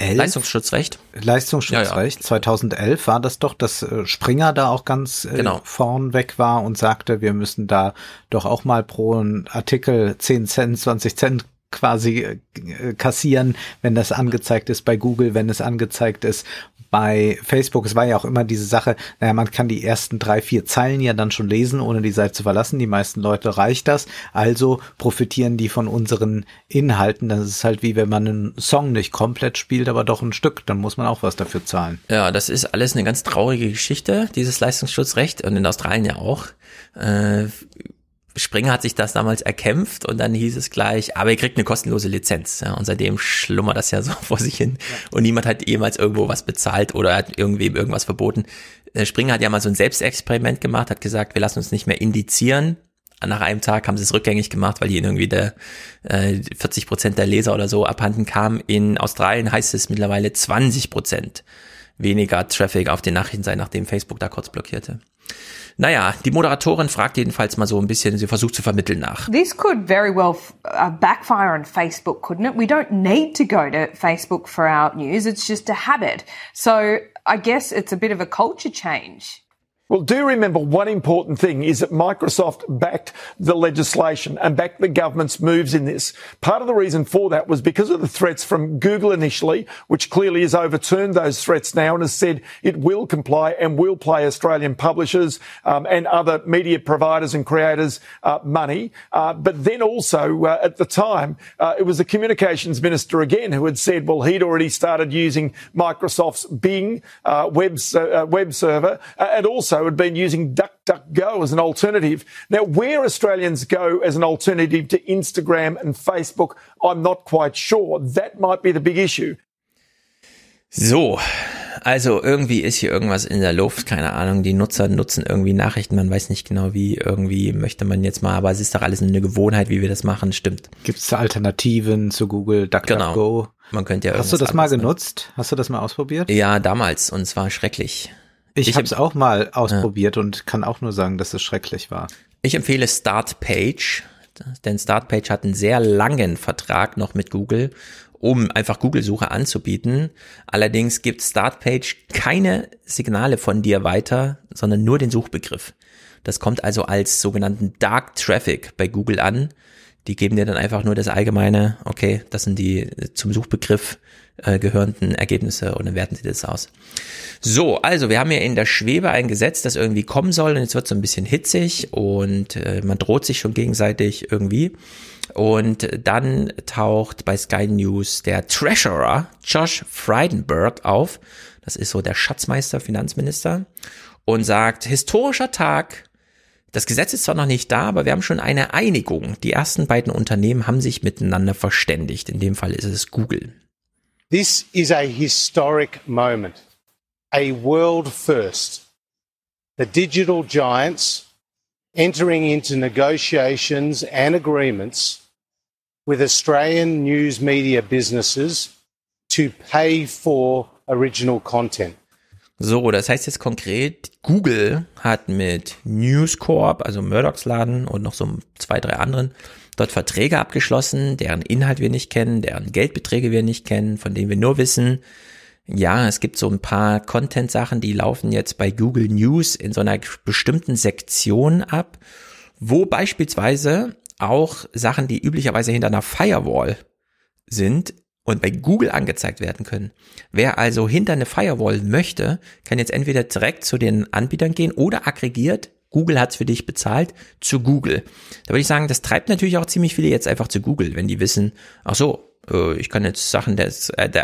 S3: Leistungsschutzrecht.
S2: Leistungsschutzrecht. Ja, ja. 2011 war das doch, dass äh, Springer da auch ganz äh, genau. vorn weg war und sagte, wir müssen da doch auch mal pro Artikel 10 Cent, 20 Cent quasi äh, kassieren, wenn das angezeigt ist bei Google, wenn es angezeigt ist bei Facebook, es war ja auch immer diese Sache, naja, man kann die ersten drei, vier Zeilen ja dann schon lesen, ohne die Seite zu verlassen. Die meisten Leute reicht das. Also profitieren die von unseren Inhalten. Das ist halt wie wenn man einen Song nicht komplett spielt, aber doch ein Stück. Dann muss man auch was dafür zahlen.
S3: Ja, das ist alles eine ganz traurige Geschichte, dieses Leistungsschutzrecht und in Australien ja auch. Äh, Springer hat sich das damals erkämpft und dann hieß es gleich, aber ihr kriegt eine kostenlose Lizenz. Ja, und seitdem schlummert das ja so vor sich hin ja. und niemand hat jemals irgendwo was bezahlt oder hat irgendwem irgendwas verboten. Äh, Springer hat ja mal so ein Selbstexperiment gemacht, hat gesagt, wir lassen uns nicht mehr indizieren. Nach einem Tag haben sie es rückgängig gemacht, weil ihnen irgendwie der äh, 40 Prozent der Leser oder so abhanden kam. In Australien heißt es mittlerweile 20 Prozent weniger Traffic auf den Nachrichtenseiten, nachdem Facebook da kurz blockierte. Naja, die Moderatorin fragt jedenfalls mal so ein bisschen, sie versucht zu vermitteln nach.
S57: This could very well uh, backfire on Facebook, couldn't it? We don't need to go to Facebook for our news. It's just a habit. So I guess it's a bit of a culture change.
S56: Well, do remember one important thing is that Microsoft backed the legislation and backed the government's moves in this. Part of the reason for that was because of the threats from Google initially, which clearly has overturned those threats now and has said it will comply and will pay Australian publishers um, and other media providers and creators uh, money. Uh, but then also uh, at the time, uh, it was the communications minister again who had said, well, he'd already started using Microsoft's Bing uh, web, uh, web server and also had been using DuckDuckGo as an alternative. Now, where Australians go as an alternative to Instagram and Facebook, I'm not quite sure. That might be the big issue.
S3: So, also irgendwie ist hier irgendwas in der Luft, keine Ahnung. Die Nutzer nutzen irgendwie Nachrichten, man weiß nicht genau wie, irgendwie möchte man jetzt mal, aber es ist doch alles eine Gewohnheit, wie wir das machen, stimmt.
S2: Gibt es Alternativen zu Google DuckDuckGo?
S3: Genau. Man könnte ja
S2: Hast du das mal genutzt? Hast du das mal ausprobiert?
S3: Ja, damals und zwar schrecklich.
S2: Ich, ich habe es auch mal ausprobiert ja. und kann auch nur sagen, dass es schrecklich war.
S3: Ich empfehle Startpage, denn Startpage hat einen sehr langen Vertrag noch mit Google, um einfach Google-Suche anzubieten. Allerdings gibt Startpage keine Signale von dir weiter, sondern nur den Suchbegriff. Das kommt also als sogenannten Dark Traffic bei Google an. Die geben dir dann einfach nur das allgemeine, okay, das sind die zum Suchbegriff äh, gehörenden Ergebnisse und dann werten sie das aus. So, also wir haben ja in der Schwebe ein Gesetz, das irgendwie kommen soll und jetzt wird so ein bisschen hitzig und äh, man droht sich schon gegenseitig irgendwie. Und dann taucht bei Sky News der Treasurer Josh Frydenberg auf. Das ist so der Schatzmeister, Finanzminister. Und sagt, historischer Tag. Das Gesetz ist zwar noch nicht da, aber wir haben schon eine Einigung. Die ersten beiden Unternehmen haben sich miteinander verständigt. In dem Fall ist es Google.
S58: This is a historic moment, a world first. The digital giants entering into negotiations and agreements with Australian news media businesses to pay for original content.
S3: So, das heißt jetzt konkret, Google hat mit News Corp, also Murdochs Laden und noch so zwei, drei anderen, dort Verträge abgeschlossen, deren Inhalt wir nicht kennen, deren Geldbeträge wir nicht kennen, von denen wir nur wissen, ja, es gibt so ein paar Content-Sachen, die laufen jetzt bei Google News in so einer bestimmten Sektion ab, wo beispielsweise auch Sachen, die üblicherweise hinter einer Firewall sind, und bei Google angezeigt werden können. Wer also hinter eine Firewall möchte, kann jetzt entweder direkt zu den Anbietern gehen oder aggregiert Google hat's für dich bezahlt, zu Google. Da würde ich sagen, das treibt natürlich auch ziemlich viele jetzt einfach zu Google, wenn die wissen, ach so, äh, ich kann jetzt Sachen, der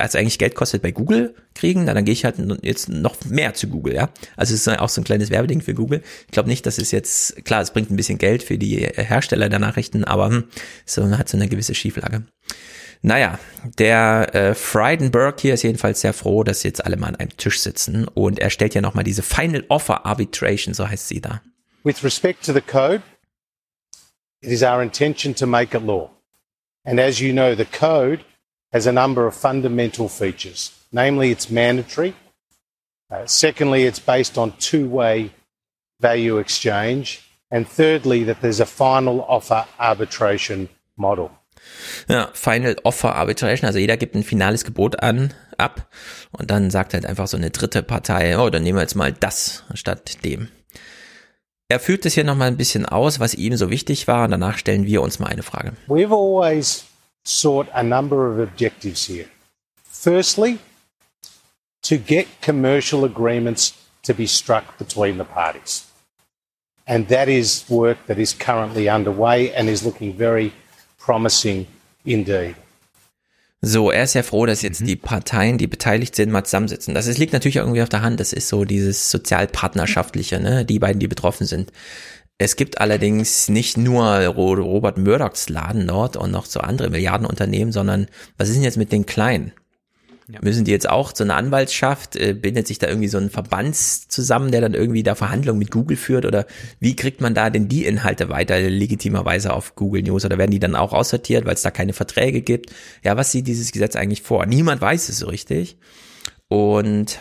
S3: als eigentlich Geld kostet, bei Google kriegen, dann, dann gehe ich halt jetzt noch mehr zu Google, ja. Also es ist auch so ein kleines Werbeding für Google. Ich glaube nicht, dass es jetzt, klar, es bringt ein bisschen Geld für die Hersteller der Nachrichten, aber hm, so hat so eine gewisse Schieflage. Naja, der äh, Frydenberg hier ist jedenfalls sehr froh, dass jetzt alle mal an einem Tisch sitzen und er stellt ja nochmal diese Final Offer Arbitration, so heißt sie da.
S58: With respect to the code, it is our intention to make it law. And as you know, the code has a number of fundamental features. Namely, it's mandatory. Uh, secondly, it's based on two way value exchange. And thirdly, that there's a final offer arbitration model.
S3: Ja, Final Offer Arbitration, also jeder gibt ein finales Gebot an, ab und dann sagt halt einfach so eine dritte Partei, oh, dann nehmen wir jetzt mal das statt dem. Er führt es hier nochmal ein bisschen aus, was ihm so wichtig war, und danach stellen wir uns mal eine Frage.
S58: We've always sought a number of objectives here. Firstly, to get commercial agreements to be struck between the parties. And that is work that is currently underway and is looking very promising indeed.
S3: So, er ist ja froh, dass jetzt mhm. die Parteien, die beteiligt sind, mal zusammensitzen. Das ist, liegt natürlich irgendwie auf der Hand. Das ist so dieses sozialpartnerschaftliche, ne? Die beiden, die betroffen sind. Es gibt allerdings nicht nur Robert Murdochs Laden dort und noch so andere Milliardenunternehmen, sondern was ist denn jetzt mit den Kleinen? Ja. Müssen die jetzt auch zu einer Anwaltschaft, äh, bindet sich da irgendwie so ein Verband zusammen, der dann irgendwie da Verhandlungen mit Google führt oder wie kriegt man da denn die Inhalte weiter legitimerweise auf Google News oder werden die dann auch aussortiert, weil es da keine Verträge gibt? Ja, was sieht dieses Gesetz eigentlich vor? Niemand weiß es so richtig. Und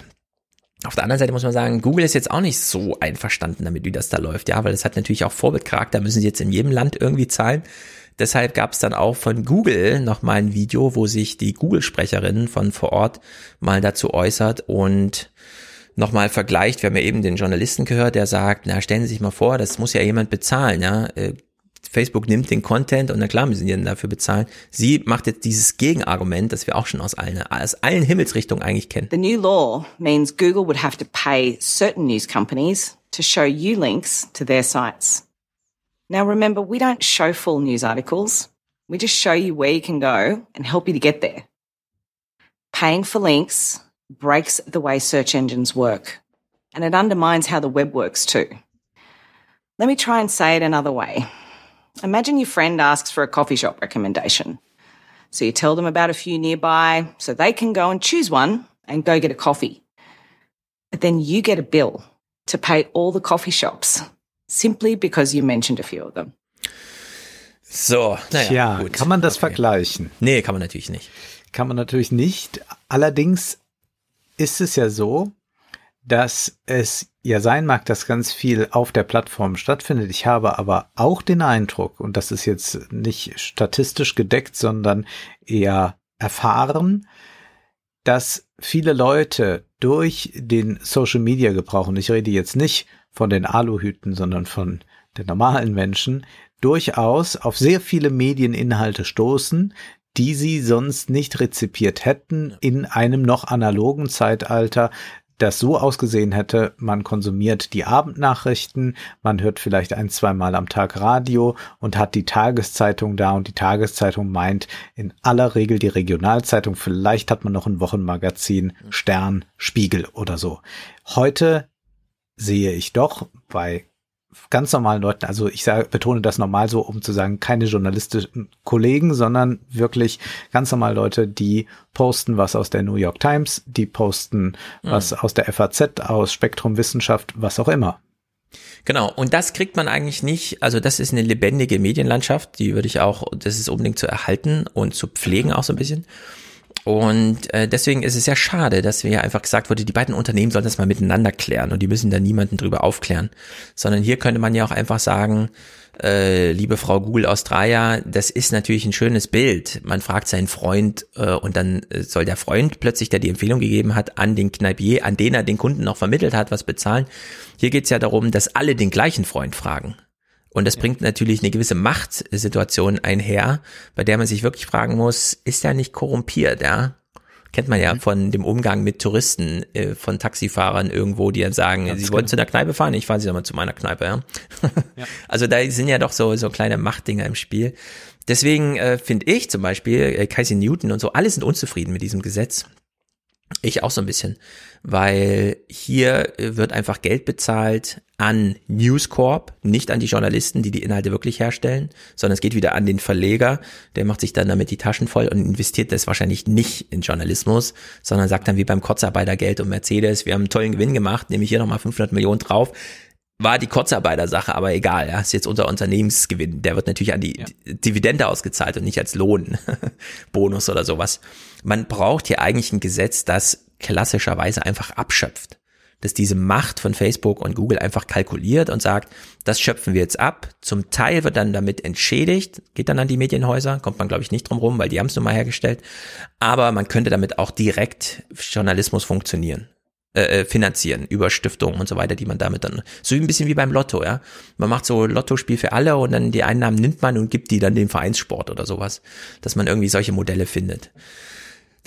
S3: auf der anderen Seite muss man sagen, Google ist jetzt auch nicht so einverstanden damit, wie das da läuft, ja, weil das hat natürlich auch Vorbildcharakter, müssen sie jetzt in jedem Land irgendwie zahlen. Deshalb gab es dann auch von Google nochmal ein Video, wo sich die Google-Sprecherin von vor Ort mal dazu äußert und nochmal vergleicht. Wir haben ja eben den Journalisten gehört, der sagt, na, stellen Sie sich mal vor, das muss ja jemand bezahlen, ja. Äh, Facebook nimmt den Content und na klar müssen die dann dafür bezahlen. Sie macht jetzt dieses Gegenargument, das wir auch schon aus allen, aus allen Himmelsrichtungen eigentlich kennen.
S59: The new law means Google would have to pay certain news companies to show you links to their sites. Now remember, we don't show full news articles. We just show you where you can go and help you to get there. Paying for links breaks the way search engines work, and it undermines how the web works too. Let me try and say it another way. Imagine your friend asks for a coffee shop recommendation. So you tell them about a few nearby so they can go and choose one and go get a coffee. But then you get a bill to pay all the coffee shops simply because you mentioned a few of them.
S3: So, naja,
S2: Tja,
S3: gut.
S2: kann man das
S3: Okay.
S2: vergleichen?
S3: Nee, kann man natürlich nicht.
S2: Kann man natürlich nicht. Allerdings ist es ja so, dass es ja sein mag, dass ganz viel auf der Plattform stattfindet. Ich habe aber auch den Eindruck, und das ist jetzt nicht statistisch gedeckt, sondern eher erfahren, dass viele Leute durch den Social Media Gebrauch, und ich rede jetzt nicht von den Aluhüten, sondern von den normalen Menschen, durchaus auf sehr viele Medieninhalte stoßen, die sie sonst nicht rezipiert hätten in einem noch analogen Zeitalter, das so ausgesehen hätte, man konsumiert die Abendnachrichten, man hört vielleicht ein, zweimal am Tag Radio und hat die Tageszeitung da und die Tageszeitung meint in aller Regel die Regionalzeitung, vielleicht hat man noch ein Wochenmagazin, Stern, Spiegel oder so. Heute sehe ich doch bei ganz normalen Leuten, also ich sage, betone das normal so, um zu sagen, keine journalistischen Kollegen, sondern wirklich ganz normale Leute, die posten was aus der New York Times, die posten was aus der FAZ, aus Spektrum Wissenschaft, was auch immer.
S3: Genau, und das kriegt man eigentlich nicht, also das ist eine lebendige Medienlandschaft, die würde ich auch, das ist unbedingt zu erhalten und zu pflegen auch so ein bisschen. Und äh, deswegen ist es ja schade, dass mir einfach gesagt wurde, die beiden Unternehmen sollen das mal miteinander klären und die müssen da niemanden drüber aufklären. Sondern hier könnte man ja auch einfach sagen, äh, liebe Frau Google Australia, das ist natürlich ein schönes Bild. Man fragt seinen Freund äh, und dann äh, soll der Freund plötzlich, der die Empfehlung gegeben hat, an den Kneipier, an den er den Kunden noch vermittelt hat, was bezahlen. Hier geht's ja darum, dass alle den gleichen Freund fragen. Und das bringt natürlich eine gewisse Machtsituation einher, bei der man sich wirklich fragen muss, ist er nicht korrumpiert, ja? Kennt man
S2: Mhm.
S3: ja von dem Umgang mit Touristen, äh, von Taxifahrern irgendwo, die dann sagen,
S2: Ganz
S3: sie wollen
S2: genau.
S3: zu der Kneipe fahren, ich fahre sie doch mal zu meiner Kneipe, ja. Also da sind ja doch so, so kleine Machtdinger im Spiel. Deswegen äh, finde ich zum Beispiel, äh, Casey Newton und so, alle sind unzufrieden mit diesem Gesetz. Ich auch so ein bisschen, weil hier äh, wird einfach Geld bezahlt an News Corp, nicht an die Journalisten, die die Inhalte wirklich herstellen, sondern es geht wieder an den Verleger, der macht sich dann damit die Taschen voll und investiert das wahrscheinlich nicht in Journalismus, sondern sagt dann wie beim Kurzarbeitergeld und Mercedes, wir haben einen tollen Gewinn gemacht, nehme ich hier nochmal 500 Millionen drauf, war die Kurzarbeitersache, aber egal, ja, ist jetzt unser Unternehmensgewinn. Der wird natürlich an die Dividende ausgezahlt und nicht als Lohnbonus oder sowas. Man braucht hier eigentlich ein Gesetz, das klassischerweise einfach abschöpft. Dass diese Macht von Facebook und Google einfach kalkuliert und sagt, das schöpfen wir jetzt ab. Zum Teil wird dann damit entschädigt, geht dann an die Medienhäuser, kommt man glaube ich nicht drum rum, weil die haben es nun mal hergestellt. Aber man könnte damit auch direkt Journalismus funktionieren äh, finanzieren über Stiftungen und so weiter, die man damit dann so ein bisschen wie beim Lotto, ja. Man macht so Lottospiel für alle und dann die Einnahmen nimmt man und gibt die dann dem Vereinssport oder sowas, dass man irgendwie solche Modelle findet.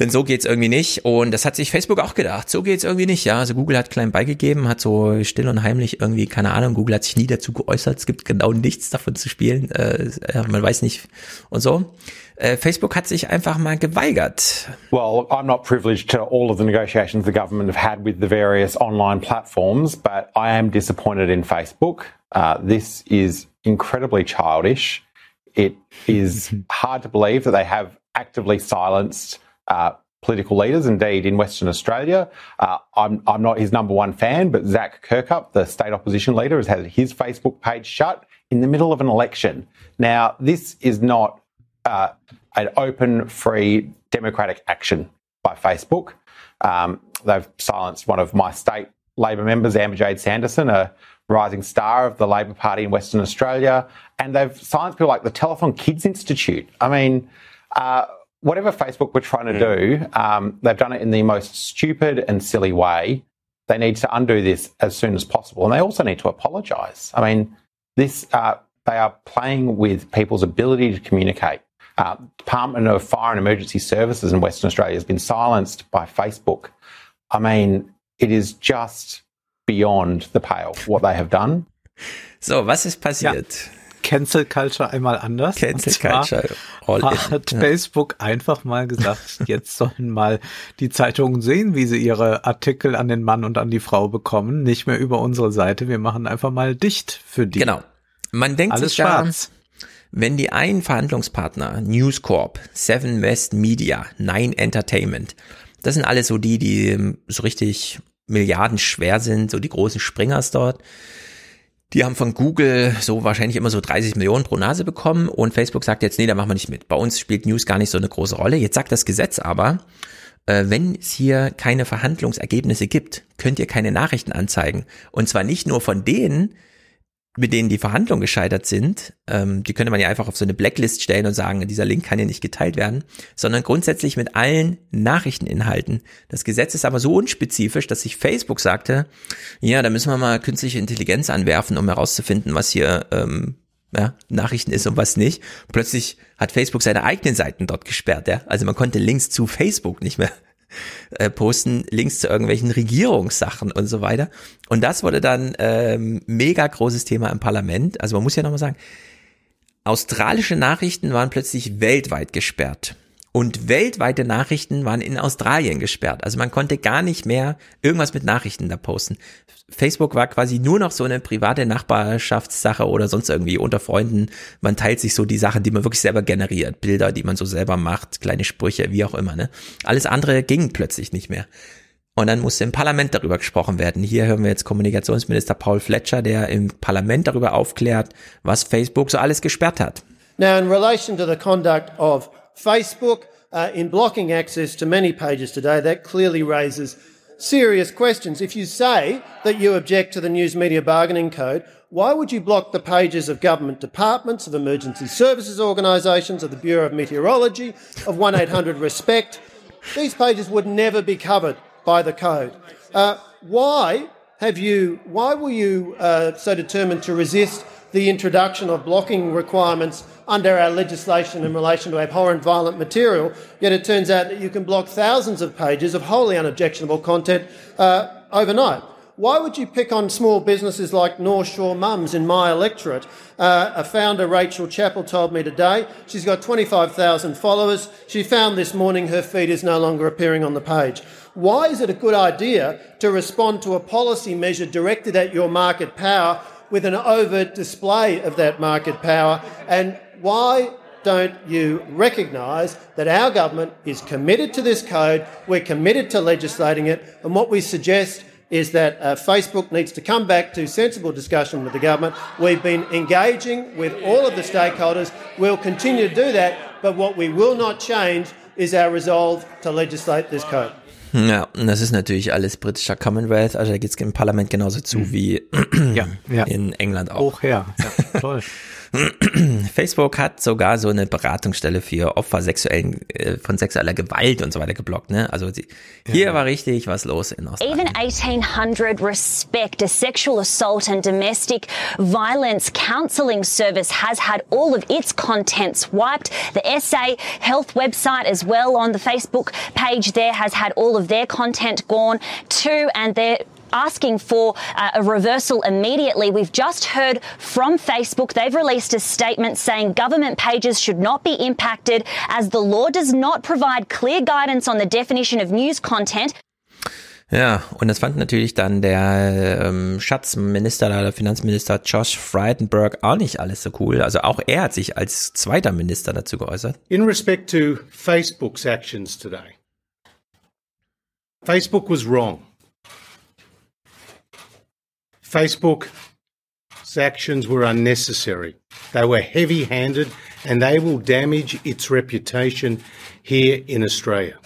S3: Denn so geht's irgendwie nicht und das hat sich Facebook auch gedacht. So geht's irgendwie nicht, ja. Also Google hat klein beigegeben, hat so still und heimlich irgendwie keine Ahnung. Google hat sich nie dazu geäußert. Es gibt genau nichts davon zu spielen. Äh, man weiß nicht und so. Äh, Facebook hat sich einfach mal geweigert.
S60: Well, I'm not privileged to all of the negotiations the government have had with the various online platforms, but I am disappointed in Facebook. Uh, this is incredibly childish. It is hard to believe that they have actively silenced uh, political leaders. Indeed, in Western Australia, uh, I'm, I'm not his number one fan, but Zach Kirkup, the state opposition leader, has had his Facebook page shut in the middle of an election. Now, this is not uh, an open, free, democratic action by Facebook. Um, they've silenced one of my state Labor members, Amber Jade Sanderson, a rising star of the Labor Party in Western Australia, and they've silenced people like the Telethon Kids Institute. I mean, uh, whatever Facebook were trying to do, um, they've done it in the most stupid and silly way. They need to undo this as soon as possible, and they also need to apologise. I mean, this uh, they are playing with people's ability to communicate. Uh, Department of Fire and Emergency Services in Western Australia has been silenced by Facebook. I mean, it is just beyond the pale what they have done.
S3: So, was ist passiert?
S2: Ja. Cancel Culture einmal anders.
S3: Cancel Culture.
S2: All hat in. Facebook einfach mal gesagt, jetzt sollen mal die Zeitungen sehen, wie sie ihre Artikel an den Mann und an die Frau bekommen. Nicht mehr über unsere Seite. Wir machen einfach mal dicht für die.
S3: Genau. Man denkt
S2: Alles
S3: sich
S2: schwarz.
S3: da, wenn die einen Verhandlungspartner, News Corp, Seven West Media, Nine Entertainment, das sind alle so die, die so richtig milliardenschwer sind, so die großen Springers dort. Die haben von Google so wahrscheinlich immer so 30 Millionen pro Nase bekommen und Facebook sagt jetzt, nee, da machen wir nicht mit. Bei uns spielt News gar nicht so eine große Rolle. Jetzt sagt das Gesetz aber, äh, wenn es hier keine Verhandlungsergebnisse gibt, könnt ihr keine Nachrichten anzeigen. Und zwar nicht nur von denen, mit denen die Verhandlungen gescheitert sind, ähm, die könnte man ja einfach auf so eine Blacklist stellen und sagen, dieser Link kann ja nicht geteilt werden, sondern grundsätzlich mit allen Nachrichteninhalten. Das Gesetz ist aber so unspezifisch, dass sich Facebook sagte, ja, da müssen wir mal künstliche Intelligenz anwerfen, um herauszufinden, was hier ähm, ja, Nachrichten ist und was nicht. Plötzlich hat Facebook seine eigenen Seiten dort gesperrt, ja. Also man konnte Links zu Facebook nicht mehr äh, posten Links zu irgendwelchen Regierungssachen und so weiter. Und das wurde dann ähm, mega großes Thema im Parlament. Also man muss ja nochmal sagen, australische Nachrichten waren plötzlich weltweit gesperrt. Und weltweite Nachrichten waren in Australien gesperrt. Also man konnte gar nicht mehr irgendwas mit Nachrichten da posten. Facebook war quasi nur noch so eine private Nachbarschaftssache oder sonst irgendwie unter Freunden. Man teilt sich so die Sachen, die man wirklich selber generiert. Bilder, die man so selber macht, kleine Sprüche, wie auch immer. Ne? Alles andere ging plötzlich nicht mehr. Und dann musste im Parlament darüber gesprochen werden. Hier hören wir jetzt Kommunikationsminister Paul Fletcher, der im Parlament darüber aufklärt, was Facebook so alles gesperrt hat.
S61: Now, in relation to the conduct of Facebook uh, in blocking access to many pages today, that clearly raises serious questions. If you say that you object to the News Media Bargaining Code, why would you block the pages of government departments, of emergency services organisations, of the Bureau of Meteorology, of 1 800 Respect? These pages would never be covered by the code. Uh, why have you? Why were you uh, so determined to resist the introduction of blocking requirements under our legislation in relation to abhorrent violent material, yet it turns out that you can block thousands of pages of wholly unobjectionable content uh, overnight. Why would you pick on small businesses like North Shore Mums in my electorate? Uh, a founder, Rachel Chappell, told me today she's got 25,000 followers. She found this morning her feed is no longer appearing on the page. Why is it a good idea to respond to a policy measure directed at your market power with an overt display of that market power? And why don't you recognise that our government is committed to this code? We're committed to legislating it. And what we suggest is that uh, Facebook needs to come back to sensible discussion with the government. We've been engaging with all of the stakeholders. We'll continue to do that. But what we will not change is our resolve to legislate this code.
S3: Ja, das ist natürlich alles britischer Commonwealth, also da geht es im Parlament genauso zu mhm. wie
S2: ja, ja.
S3: in England auch.
S2: Hoch her, ja, toll.
S3: Facebook hat sogar so eine Beratungsstelle für Opfer sexuellen, äh, von sexueller Gewalt und so weiter geblockt. Ne? Also die, hier ja. war richtig was los in Australien.
S62: Even 1800 Respect, a sexual assault and domestic violence counselling service, has had all of its contents wiped. The SA Health website as well on the Facebook page there has had all of their content gone too, and they're asking for uh, a reversal immediately. We've just heard from Facebook. They've released a statement saying government pages should not be impacted as the law does not provide clear guidance on the definition of news content.
S3: Ja, und das fand natürlich dann der ähm, Schatzminister, der Finanzminister Josh Frydenberg auch nicht alles so cool. Also auch er hat sich als zweiter Minister dazu geäußert.
S63: In respect to Facebook's actions today, Facebook was wrong. Facebook's actions were unnecessary. They were heavy handed and they will damage its reputation here in Australia.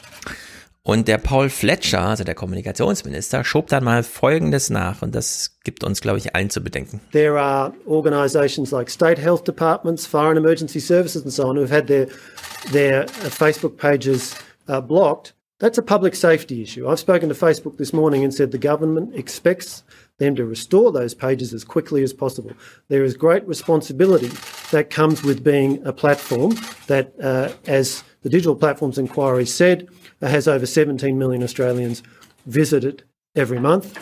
S3: Und der Paul Fletcher, also der Kommunikationsminister, schob dann mal Folgendes nach und das gibt uns, glaube ich, allen zu bedenken.
S61: There are organisations like state health departments, fire and emergency services and so on who've had their, their Facebook pages uh, blocked. That's a public safety issue. I've spoken to Facebook this morning and said the government expects them to restore those pages as quickly as possible. There is great responsibility that comes with being a platform that, uh, as the Digital Platforms Inquiry said, has over 17 million Australians visited every month.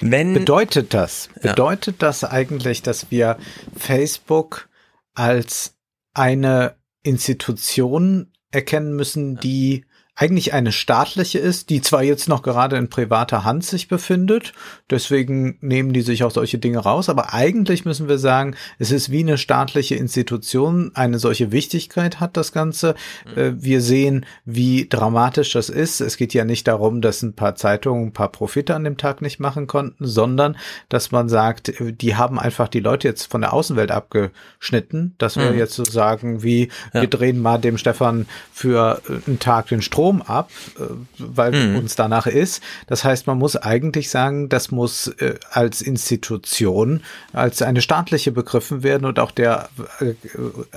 S2: Wenn, bedeutet das, bedeutet das eigentlich, dass wir Facebook als eine Institution erkennen müssen, die eigentlich eine staatliche ist, die zwar jetzt noch gerade in privater Hand sich befindet, deswegen nehmen die sich auch solche Dinge raus, aber eigentlich müssen wir sagen, es ist wie eine staatliche Institution, eine solche Wichtigkeit hat das Ganze. Mhm. Wir sehen, wie dramatisch das ist. Es geht ja nicht darum, dass ein paar Zeitungen ein paar Profite an dem Tag nicht machen konnten, sondern dass man sagt, die haben einfach die Leute jetzt von der Außenwelt abgeschnitten, dass wir mhm. jetzt so sagen, wie ja. wir drehen mal dem Stefan für einen Tag den Strom Strom ab, äh, weil mhm. uns danach ist. Das heißt, man muss eigentlich sagen, das muss äh, als Institution, als eine staatliche begriffen werden und auch der äh,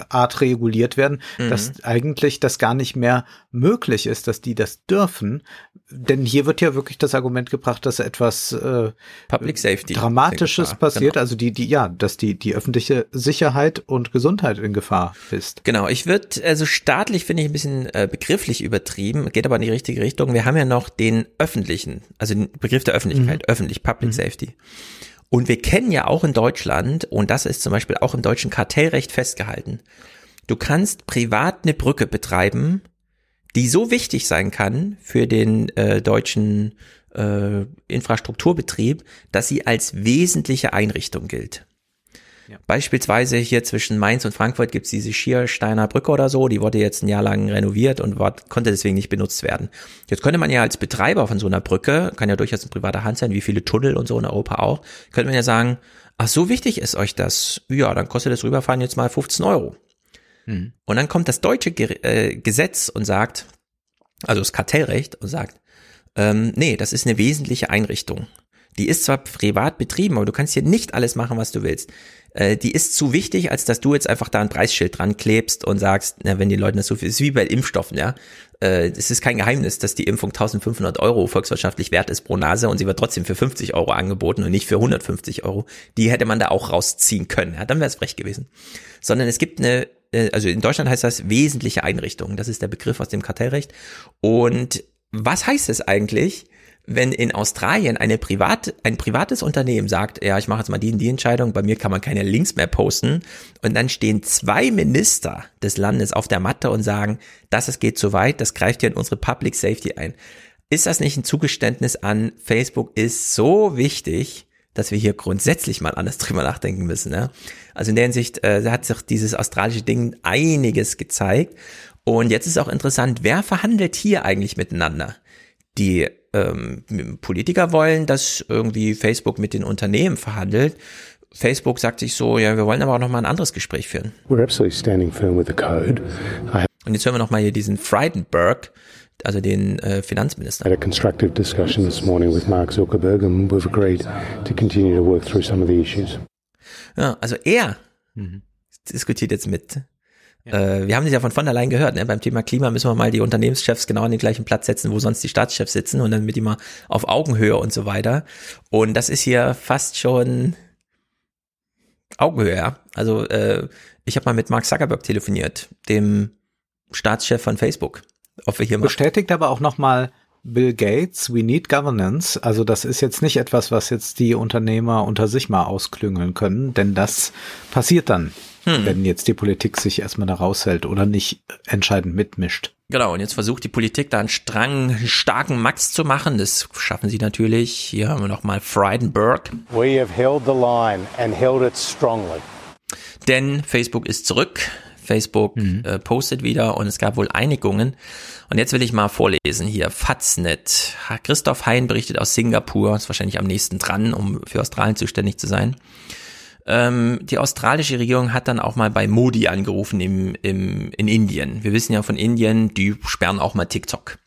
S2: Art reguliert werden, mhm. dass eigentlich das gar nicht mehr möglich ist, dass die das dürfen. Denn hier wird ja wirklich das Argument gebracht, dass etwas äh,
S3: Public Safety
S2: Dramatisches passiert, genau. also die, die, ja, dass die, die öffentliche Sicherheit und Gesundheit in Gefahr ist.
S3: Genau, ich würde, also staatlich finde ich ein bisschen äh, begrifflich übertrieben, geht aber in die richtige Richtung. Wir haben ja noch den öffentlichen, also den Begriff der Öffentlichkeit, mhm. öffentlich, Public mhm. Safety. Und wir kennen ja auch in Deutschland, und das ist zum Beispiel auch im deutschen Kartellrecht festgehalten, du kannst privat eine Brücke betreiben, die so wichtig sein kann für den äh, deutschen äh, Infrastrukturbetrieb, dass sie als wesentliche Einrichtung gilt. Ja. Beispielsweise hier zwischen Mainz und Frankfurt gibt es diese Schiersteiner Brücke oder so, die wurde jetzt ein Jahr lang renoviert und war, konnte deswegen nicht benutzt werden. Jetzt könnte man ja als Betreiber von so einer Brücke, kann ja durchaus in privater Hand sein, wie viele Tunnel und so in Europa auch, könnte man ja sagen, ach so wichtig ist euch das, ja, dann kostet das Rüberfahren jetzt mal 15 Euro. Hm. Und dann kommt das deutsche äh, Gesetz und sagt, also das Kartellrecht und sagt, ähm, nee, das ist eine wesentliche Einrichtung. Die ist zwar privat betrieben, aber du kannst hier nicht alles machen, was du willst. Äh, die ist zu wichtig, als dass du jetzt einfach da ein Preisschild dran klebst und sagst, na, wenn die Leute das so viel, ist wie bei Impfstoffen, ja. Äh, es ist kein Geheimnis, dass die Impfung 1500 Euro volkswirtschaftlich wert ist pro Nase und sie wird trotzdem für 50 Euro angeboten und nicht für 150 Euro. Die hätte man da auch rausziehen können, ja, dann wäre es frech gewesen. Sondern es gibt eine äh, also in Deutschland heißt das wesentliche Einrichtungen. Das ist der Begriff aus dem Kartellrecht. Und was heißt es eigentlich, wenn in Australien eine Privat, ein privates Unternehmen sagt, ja, ich mache jetzt mal die und die Entscheidung, bei mir kann man keine Links mehr posten, und dann stehen zwei Minister des Landes auf der Matte und sagen, das es geht zu weit, das greift ja in unsere Public Safety ein. Ist das nicht ein Zugeständnis an, Facebook ist so wichtig, dass wir hier grundsätzlich mal anders drüber nachdenken müssen. Ja? Also in der Hinsicht äh, hat sich dieses australische Ding einiges gezeigt. Und jetzt ist auch interessant, wer verhandelt hier eigentlich miteinander? Die ähm, Politiker wollen, dass irgendwie Facebook mit den Unternehmen verhandelt. Facebook sagt sich so, ja, wir wollen aber auch noch mal ein anderes Gespräch führen. We're absolutely standing firm with the code. Und jetzt hören wir noch mal hier diesen Freidenberg, also den äh, Finanzminister.
S64: I had a constructive discussion this morning with Mark Zuckerberg and we've agreed to continue to work through some of the issues.
S3: Ja, also er mhm. diskutiert jetzt mit. Äh, wir haben das ja von von allein gehört, ne? beim Thema Klima müssen wir mal die Unternehmenschefs genau an den gleichen Platz setzen, wo sonst die Staatschefs sitzen und dann mit immer auf Augenhöhe und so weiter. Und das ist hier fast schon Augenhöhe, ja. Also äh, ich habe mal mit Mark Zuckerberg telefoniert, dem Staatschef von Facebook. Ob wir hier
S2: Bestätigt mal aber auch nochmal Bill Gates, we need governance. Also das ist jetzt nicht etwas, was jetzt die Unternehmer unter sich mal ausklüngeln können, denn das passiert dann hm. wenn jetzt die Politik sich erstmal da raushält oder nicht entscheidend mitmischt.
S3: Genau, und jetzt versucht die Politik da einen strang, starken Max zu machen. Das schaffen sie natürlich. Hier haben wir nochmal Freidenberg. We have held the line and held it strongly. Denn Facebook ist zurück. Facebook mhm. äh, postet wieder und es gab wohl Einigungen. Und jetzt will ich mal vorlesen hier. Faznet. Christoph Hein berichtet aus Singapur, ist wahrscheinlich am nächsten dran, um für Australien zuständig zu sein. Ähm, die australische Regierung hat dann auch mal bei Modi angerufen im, im, in Indien. Wir wissen ja von Indien, die sperren auch mal TikTok.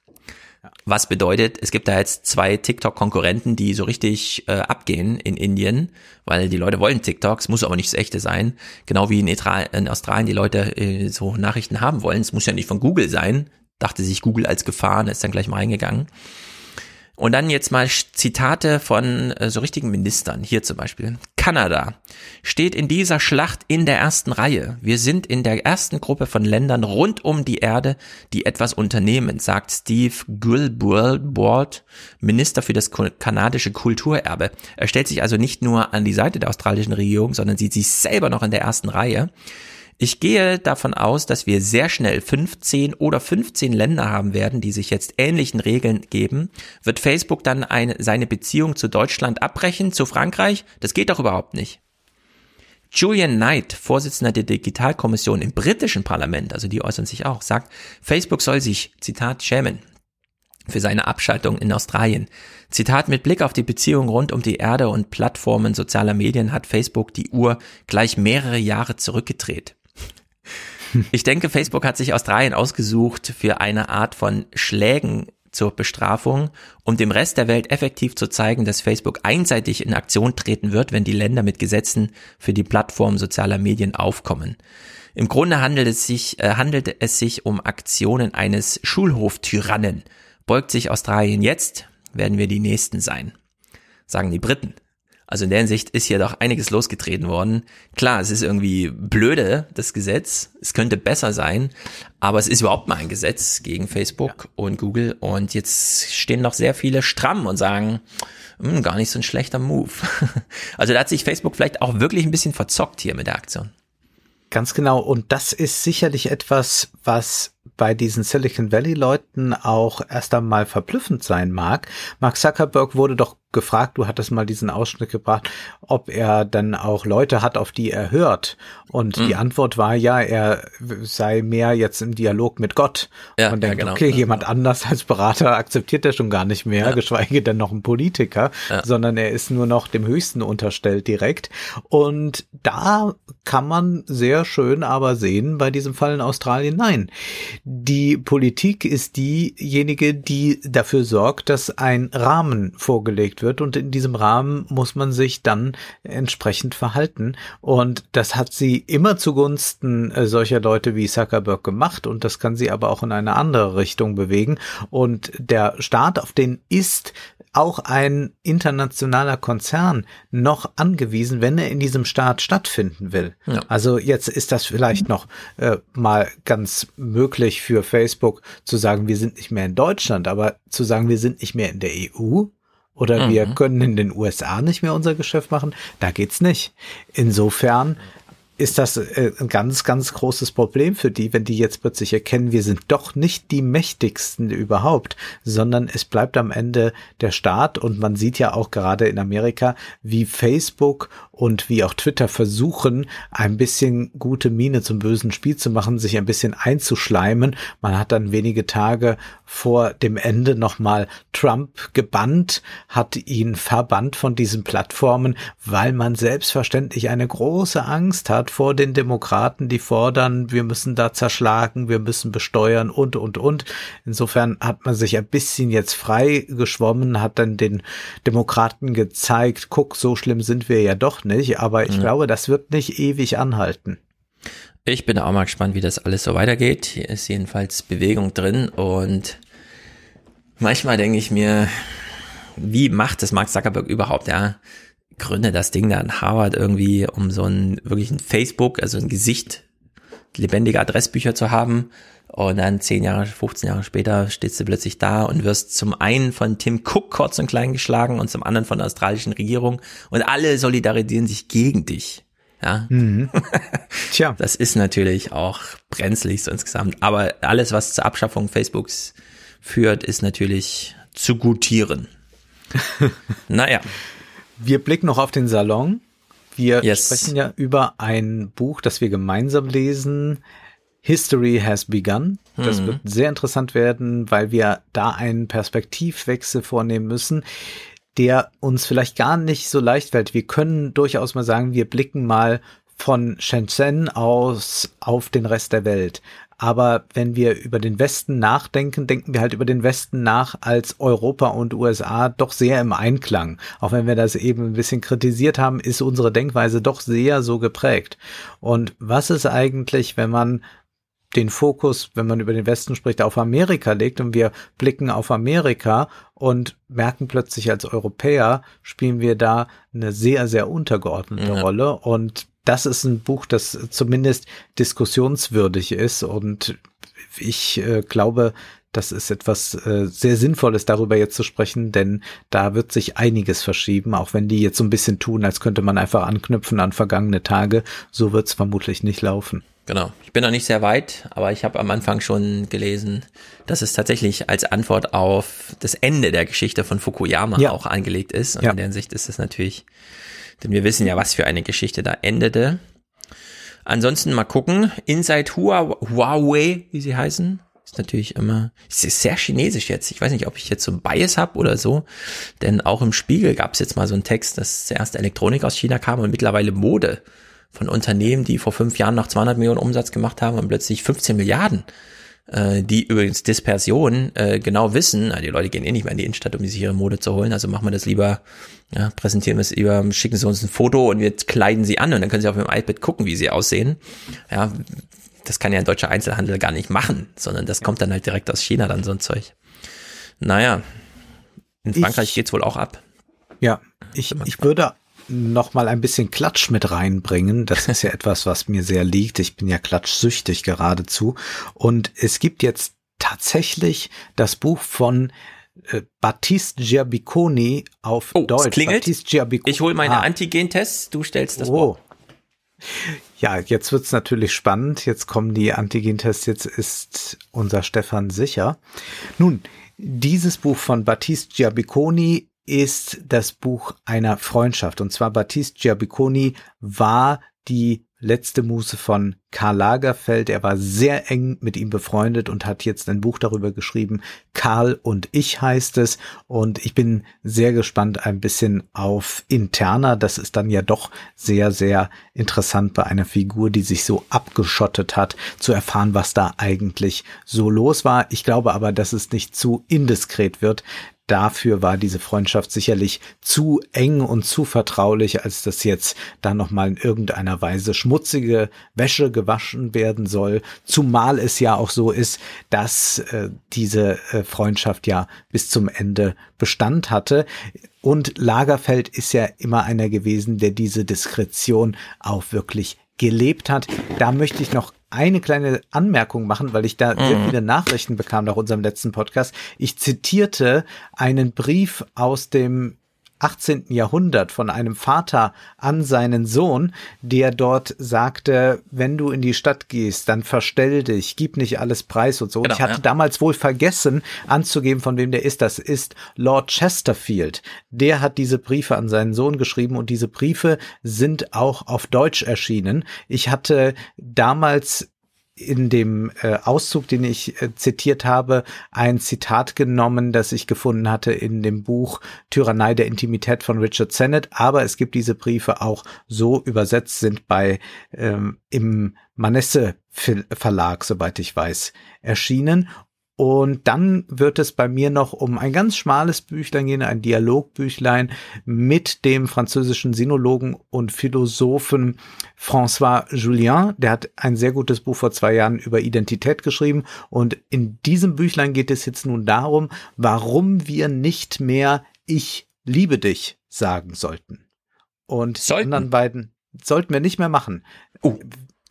S3: Was bedeutet, es gibt da jetzt zwei TikTok-Konkurrenten, die so richtig äh, abgehen in Indien, weil die Leute wollen TikToks, muss aber nicht das echte sein. Genau wie in, in Australien die Leute äh, so Nachrichten haben wollen. Es muss ja nicht von Google sein. Dachte sich Google als Gefahr ist dann gleich mal reingegangen. Und dann jetzt mal Zitate von äh, so richtigen Ministern. Hier zum Beispiel. Kanada steht in dieser Schlacht in der ersten Reihe. Wir sind in der ersten Gruppe von Ländern rund um die Erde, die etwas unternehmen, sagt Steve Guilbeault, Minister für das kanadische Kulturerbe. Er stellt sich also nicht nur an die Seite der australischen Regierung, sondern sieht sich selber noch in der ersten Reihe. Ich gehe davon aus, dass wir sehr schnell 15 oder 15 Länder haben werden, die sich jetzt ähnlichen Regeln geben. Wird Facebook dann eine, seine Beziehung zu Deutschland abbrechen, zu Frankreich? Das geht doch überhaupt nicht. Julian Knight, Vorsitzender der Digitalkommission im britischen Parlament, also die äußern sich auch, sagt, Facebook soll sich, Zitat, schämen für seine Abschaltung in Australien. Zitat, mit Blick auf die Beziehung rund um die Erde und Plattformen sozialer Medien hat Facebook die Uhr gleich mehrere Jahre zurückgedreht. Ich denke, Facebook hat sich Australien ausgesucht für eine Art von Schlägen zur Bestrafung, um dem Rest der Welt effektiv zu zeigen, dass Facebook einseitig in Aktion treten wird, wenn die Länder mit Gesetzen für die Plattform sozialer Medien aufkommen. Im Grunde handelt es sich, äh, handelt es sich um Aktionen eines Schulhoftyrannen. Beugt sich Australien jetzt, werden wir die Nächsten sein, sagen die Briten. Also in der Hinsicht ist hier doch einiges losgetreten worden. Klar, es ist irgendwie blöde, das Gesetz. Es könnte besser sein, aber es ist überhaupt mal ein Gesetz gegen Facebook ja. und Google. Und jetzt stehen noch sehr viele stramm und sagen, hm, gar nicht so ein schlechter Move. Also da hat sich Facebook vielleicht auch wirklich ein bisschen verzockt hier mit der Aktion.
S2: Ganz genau. Und das ist sicherlich etwas, was bei diesen Silicon Valley Leuten auch erst einmal verblüffend sein mag. Mark Zuckerberg wurde doch gefragt, du hattest mal diesen Ausschnitt gebracht, ob er dann auch Leute hat, auf die er hört. Und mhm. die Antwort war ja, er sei mehr jetzt im Dialog mit Gott. Ja, und denkt, ja, genau. okay, jemand anders als Berater akzeptiert er schon gar nicht mehr, ja. geschweige denn noch ein Politiker, ja. sondern er ist nur noch dem Höchsten unterstellt direkt. Und da kann man sehr schön aber sehen, bei diesem Fall in Australien, nein. Die Politik ist diejenige, die dafür sorgt, dass ein Rahmen vorgelegt wird und in diesem Rahmen muss man sich dann entsprechend verhalten. Und das hat sie immer zugunsten äh, solcher Leute wie Zuckerberg gemacht und das kann sie aber auch in eine andere Richtung bewegen. Und der Staat, auf den ist auch ein internationaler Konzern noch angewiesen, wenn er in diesem Staat stattfinden will. Ja. Also jetzt ist das vielleicht noch äh, mal ganz möglich für Facebook zu sagen, wir sind nicht mehr in Deutschland, aber zu sagen, wir sind nicht mehr in der EU oder mhm. wir können in den USA nicht mehr unser Geschäft machen, da geht's nicht. Insofern ist das äh, ein ganz, ganz großes Problem für die, wenn die jetzt plötzlich erkennen, wir sind doch nicht die mächtigsten überhaupt, sondern es bleibt am Ende der Staat und man sieht ja auch gerade in Amerika, wie Facebook und wie auch Twitter versuchen, ein bisschen gute Miene zum bösen Spiel zu machen, sich ein bisschen einzuschleimen. Man hat dann wenige Tage vor dem Ende nochmal Trump gebannt, hat ihn verbannt von diesen Plattformen, weil man selbstverständlich eine große Angst hat vor den Demokraten, die fordern, wir müssen da zerschlagen, wir müssen besteuern und, und, und. Insofern hat man sich ein bisschen jetzt frei geschwommen, hat dann den Demokraten gezeigt, guck, so schlimm sind wir ja doch nicht, aber ich ja. glaube, das wird nicht ewig anhalten.
S3: Ich bin auch mal gespannt, wie das alles so weitergeht. Hier ist jedenfalls Bewegung drin und manchmal denke ich mir, wie macht das Mark Zuckerberg überhaupt? Ja, gründe das Ding da in Harvard irgendwie, um so ein wirklich ein Facebook, also ein Gesicht, lebendige Adressbücher zu haben. Und dann zehn Jahre, 15 Jahre später stehst du plötzlich da und wirst zum einen von Tim Cook kurz und klein geschlagen und zum anderen von der australischen Regierung und alle solidarisieren sich gegen dich. Ja. Mhm. Tja. Das ist natürlich auch brenzlig so insgesamt. Aber alles, was zur Abschaffung Facebooks führt, ist natürlich zu gutieren. naja.
S2: Wir blicken noch auf den Salon. Wir yes. sprechen ja über ein Buch, das wir gemeinsam lesen. History has begun. Das mhm. wird sehr interessant werden, weil wir da einen Perspektivwechsel vornehmen müssen, der uns vielleicht gar nicht so leicht fällt. Wir können durchaus mal sagen, wir blicken mal von Shenzhen aus auf den Rest der Welt. Aber wenn wir über den Westen nachdenken, denken wir halt über den Westen nach als Europa und USA doch sehr im Einklang. Auch wenn wir das eben ein bisschen kritisiert haben, ist unsere Denkweise doch sehr so geprägt. Und was ist eigentlich, wenn man den Fokus, wenn man über den Westen spricht, auf Amerika legt und wir blicken auf Amerika und merken plötzlich als Europäer spielen wir da eine sehr, sehr untergeordnete ja. Rolle und das ist ein Buch, das zumindest diskussionswürdig ist und ich äh, glaube, das ist etwas äh, sehr Sinnvolles, darüber jetzt zu sprechen, denn da wird sich einiges verschieben, auch wenn die jetzt so ein bisschen tun, als könnte man einfach anknüpfen an vergangene Tage. So wird es vermutlich nicht laufen.
S3: Genau. Ich bin noch nicht sehr weit, aber ich habe am Anfang schon gelesen, dass es tatsächlich als Antwort auf das Ende der Geschichte von Fukuyama ja. auch angelegt ist. Und ja. in der Hinsicht ist es natürlich, denn wir wissen ja, was für eine Geschichte da endete. Ansonsten mal gucken. Inside Huawei, wie sie heißen. Ist natürlich immer, es ist sehr chinesisch jetzt. Ich weiß nicht, ob ich jetzt so ein Bias habe oder so. Denn auch im Spiegel gab es jetzt mal so einen Text, dass zuerst Elektronik aus China kam und mittlerweile Mode von Unternehmen, die vor fünf Jahren noch 200 Millionen Umsatz gemacht haben und plötzlich 15 Milliarden äh, die übrigens Dispersion äh, genau wissen, die Leute gehen eh nicht mehr in die Innenstadt, um sich ihre Mode zu holen, also machen wir das lieber, ja, präsentieren wir es lieber, schicken sie uns ein Foto und wir kleiden sie an und dann können sie auf dem iPad gucken, wie sie aussehen. Ja, das kann ja ein deutscher Einzelhandel gar nicht machen, sondern das kommt dann halt direkt aus China dann so ein Zeug. Naja, in Frankreich ich, geht's wohl auch ab.
S2: Ja, ich, ich würde noch mal ein bisschen Klatsch mit reinbringen. Das ist ja etwas, was mir sehr liegt. Ich bin ja klatschsüchtig geradezu. Und es gibt jetzt tatsächlich das Buch von äh, Baptiste Giabiconi auf oh, Deutsch.
S3: klingelt. Ich hole meine ah. Antigen-Tests, du stellst das oh.
S2: Ja, jetzt wird's natürlich spannend. Jetzt kommen die Antigen-Tests. Jetzt ist unser Stefan sicher. Nun, dieses Buch von Baptiste Giabiconi ist das Buch einer Freundschaft. Und zwar Baptiste Giabiconi war die letzte Muse von Karl Lagerfeld. Er war sehr eng mit ihm befreundet und hat jetzt ein Buch darüber geschrieben. Karl und ich heißt es. Und ich bin sehr gespannt ein bisschen auf Interna. Das ist dann ja doch sehr, sehr interessant bei einer Figur, die sich so abgeschottet hat, zu erfahren, was da eigentlich so los war. Ich glaube aber, dass es nicht zu indiskret wird, dafür war diese Freundschaft sicherlich zu eng und zu vertraulich, als dass jetzt da nochmal in irgendeiner Weise schmutzige Wäsche gewaschen werden soll. Zumal es ja auch so ist, dass äh, diese äh, Freundschaft ja bis zum Ende Bestand hatte. Und Lagerfeld ist ja immer einer gewesen, der diese Diskretion auch wirklich gelebt hat. Da möchte ich noch eine kleine Anmerkung machen, weil ich da mhm. sehr viele Nachrichten bekam nach unserem letzten Podcast. Ich zitierte einen Brief aus dem 18. Jahrhundert von einem Vater an seinen Sohn, der dort sagte, wenn du in die Stadt gehst, dann verstell dich, gib nicht alles preis und so. Genau, ich hatte ja. damals wohl vergessen anzugeben, von wem der ist. Das ist Lord Chesterfield. Der hat diese Briefe an seinen Sohn geschrieben und diese Briefe sind auch auf Deutsch erschienen. Ich hatte damals in dem äh, Auszug, den ich äh, zitiert habe, ein Zitat genommen, das ich gefunden hatte in dem Buch Tyrannei der Intimität von Richard Sennett. Aber es gibt diese Briefe auch so übersetzt, sind bei ähm, im Manesse Verlag, soweit ich weiß, erschienen. Und dann wird es bei mir noch um ein ganz schmales Büchlein gehen, ein Dialogbüchlein mit dem französischen Sinologen und Philosophen François Julien. Der hat ein sehr gutes Buch vor zwei Jahren über Identität geschrieben. Und in diesem Büchlein geht es jetzt nun darum, warum wir nicht mehr ich liebe dich sagen sollten. Und sollten. die anderen beiden sollten wir nicht mehr machen. Uh.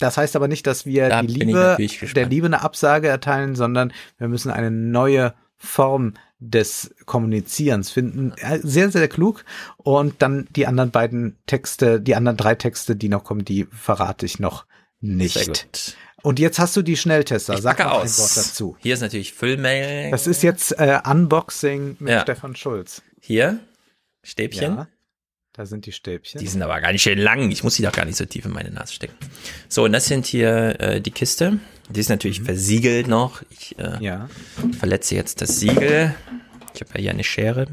S2: Das heißt aber nicht, dass wir da die Liebe, der Liebe eine Absage erteilen, sondern wir müssen eine neue Form des Kommunizierens finden. Sehr, sehr klug. Und dann die anderen beiden Texte, die anderen drei Texte, die noch kommen, die verrate ich noch nicht. Und jetzt hast du die Schnelltester.
S3: Ich Sag mal ein Wort dazu. Hier ist natürlich Füllmail.
S2: Das ist jetzt äh, Unboxing mit ja. Stefan Schulz.
S3: Hier Stäbchen. Ja.
S2: Da sind die Stäbchen.
S3: Die sind aber gar nicht schön lang. Ich muss sie doch gar nicht so tief in meine Nase stecken. So, und das sind hier äh, die Kiste. Die ist natürlich mhm. versiegelt noch. Ich äh, ja. verletze jetzt das Siegel. Ich habe ja hier eine Schere.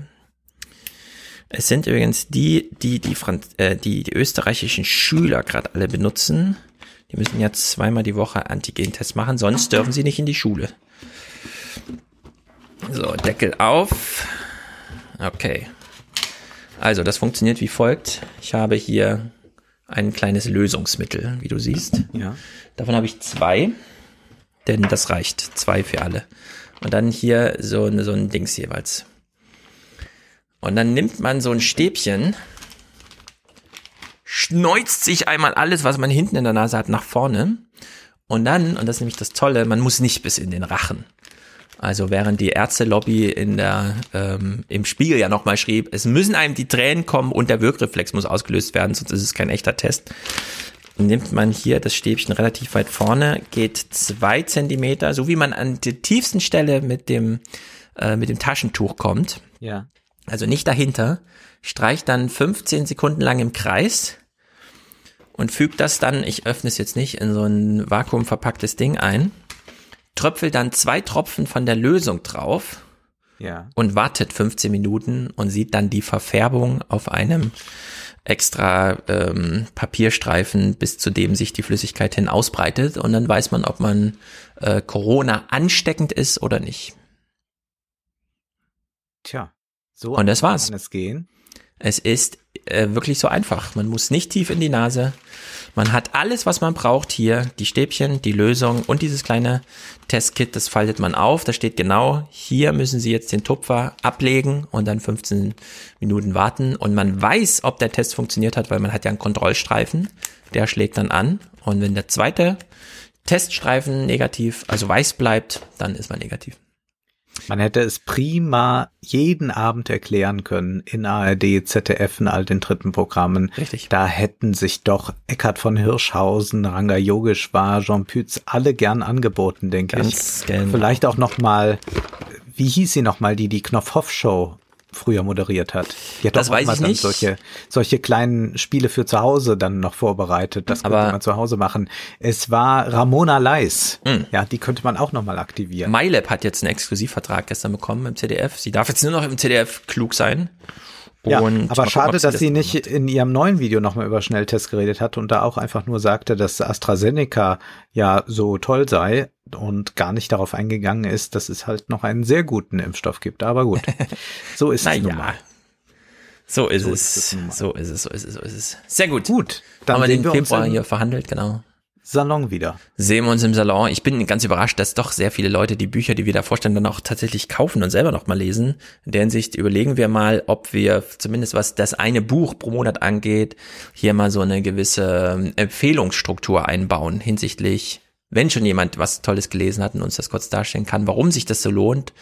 S3: Es sind übrigens die, die die, Franz äh, die, die österreichischen Schüler gerade alle benutzen. Die müssen ja zweimal die Woche Antigen-Test machen, sonst dürfen sie nicht in die Schule. So, Deckel auf. Okay. Also, das funktioniert wie folgt. Ich habe hier ein kleines Lösungsmittel, wie du siehst.
S2: Ja.
S3: Davon habe ich zwei, denn das reicht. Zwei für alle. Und dann hier so, so ein Dings jeweils. Und dann nimmt man so ein Stäbchen, schneuzt sich einmal alles, was man hinten in der Nase hat, nach vorne. Und dann, und das ist nämlich das Tolle, man muss nicht bis in den Rachen. Also während die Ärztelobby in der ähm, im Spiegel ja nochmal schrieb, es müssen einem die Tränen kommen und der Wirkreflex muss ausgelöst werden, sonst ist es kein echter Test. Nimmt man hier das Stäbchen relativ weit vorne, geht zwei Zentimeter, so wie man an der tiefsten Stelle mit dem äh, mit dem Taschentuch kommt.
S2: Ja.
S3: Also nicht dahinter, streicht dann 15 Sekunden lang im Kreis und fügt das dann, ich öffne es jetzt nicht, in so ein vakuumverpacktes Ding ein tröpfelt dann zwei Tropfen von der Lösung drauf
S2: Ja.
S3: und wartet 15 Minuten und sieht dann die Verfärbung auf einem extra ähm, Papierstreifen, bis zu dem sich die Flüssigkeit hin ausbreitet und dann weiß man, ob man äh, Corona ansteckend ist oder nicht.
S2: Tja, so
S3: Und das war's.
S2: kann es gehen.
S3: Es ist äh, wirklich so einfach. Man muss nicht tief in die Nase. Man hat alles, was man braucht hier. Die Stäbchen, die Lösung und dieses kleine Testkit, das faltet man auf. Da steht genau, hier müssen Sie jetzt den Tupfer ablegen und dann 15 Minuten warten. Und man weiß, ob der Test funktioniert hat, weil man hat ja einen Kontrollstreifen. Der schlägt dann an. Und wenn der zweite Teststreifen negativ, also weiß bleibt, dann ist man negativ.
S2: Man hätte es prima jeden Abend erklären können in ARD, ZDF und all den dritten Programmen.
S3: Richtig.
S2: Da hätten sich doch Eckhard von Hirschhausen, Ranga Yogeshwar, Jean Pütz alle gern angeboten, denke
S3: Ganz
S2: ich.
S3: gern.
S2: Vielleicht auch noch mal, wie hieß sie noch mal, die die Knopfhoff-Show früher moderiert hat. Die hat
S3: Das
S2: auch
S3: ich
S2: dann
S3: nicht.
S2: solche solche kleinen Spiele für zu Hause dann noch vorbereitet. Das könnte
S3: Aber-
S2: man zu Hause machen. Es war Ramona Leis.
S3: Hm.
S2: Ja, die könnte man auch noch mal aktivieren.
S3: MyLab hat jetzt einen Exklusivvertrag gestern bekommen im ZDF. Sie darf jetzt nur noch im ZDF klug sein.
S2: Ja, aber schade, dass
S3: das
S2: sie nicht in ihrem neuen Video nochmal über Schnelltests geredet hat und da auch einfach nur sagte, dass AstraZeneca ja so toll sei und gar nicht darauf eingegangen ist, dass es halt noch einen sehr guten Impfstoff gibt. Aber gut, so ist es nun mal.
S3: So ist
S2: So
S3: es.
S2: ist es
S3: so ist es, so ist es, so ist es. Sehr gut.
S2: Gut, dann
S3: Haben wir den Februar hier verhandelt, genau.
S2: Salon wieder.
S3: Sehen wir uns im Salon. Ich bin ganz überrascht, dass doch sehr viele Leute die Bücher, die wir da vorstellen, dann auch tatsächlich kaufen und selber noch mal lesen. In der Hinsicht überlegen wir mal, ob wir zumindest was das eine Buch pro Monat angeht, hier mal so eine gewisse ähm, Empfehlungsstruktur einbauen hinsichtlich, wenn schon jemand was Tolles gelesen hat und uns das kurz darstellen kann, warum sich das so lohnt,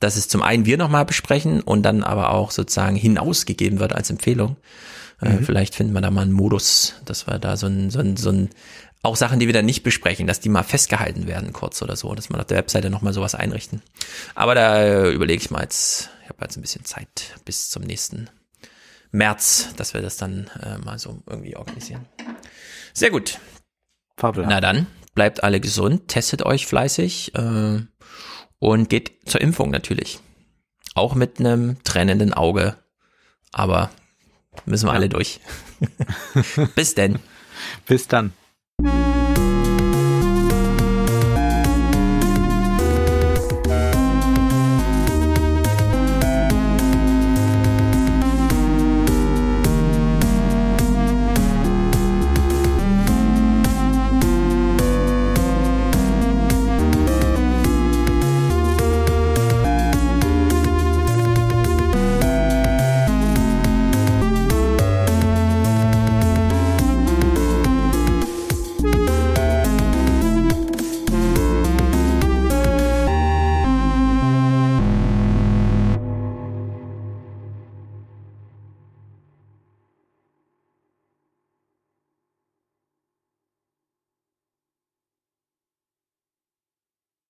S3: dass es zum einen wir nochmal besprechen und dann aber auch sozusagen hinausgegeben wird als Empfehlung. Äh,
S2: Mhm.
S3: vielleicht finden wir da mal einen Modus, dass wir da so ein, so ein, so ein, auch Sachen, die wir dann nicht besprechen, dass die mal festgehalten werden kurz oder so, dass man auf der Webseite nochmal sowas einrichten. Aber da äh, überlege ich mal jetzt, ich habe jetzt ein bisschen Zeit bis zum nächsten März, dass wir das dann äh, mal so irgendwie organisieren. Sehr gut.
S2: Fabelhaft.
S3: Na dann, bleibt alle gesund, testet euch fleißig äh, und geht zur Impfung natürlich. Auch mit einem trennenden Auge. Aber müssen wir alle durch. Bis denn.
S2: Bis dann. Música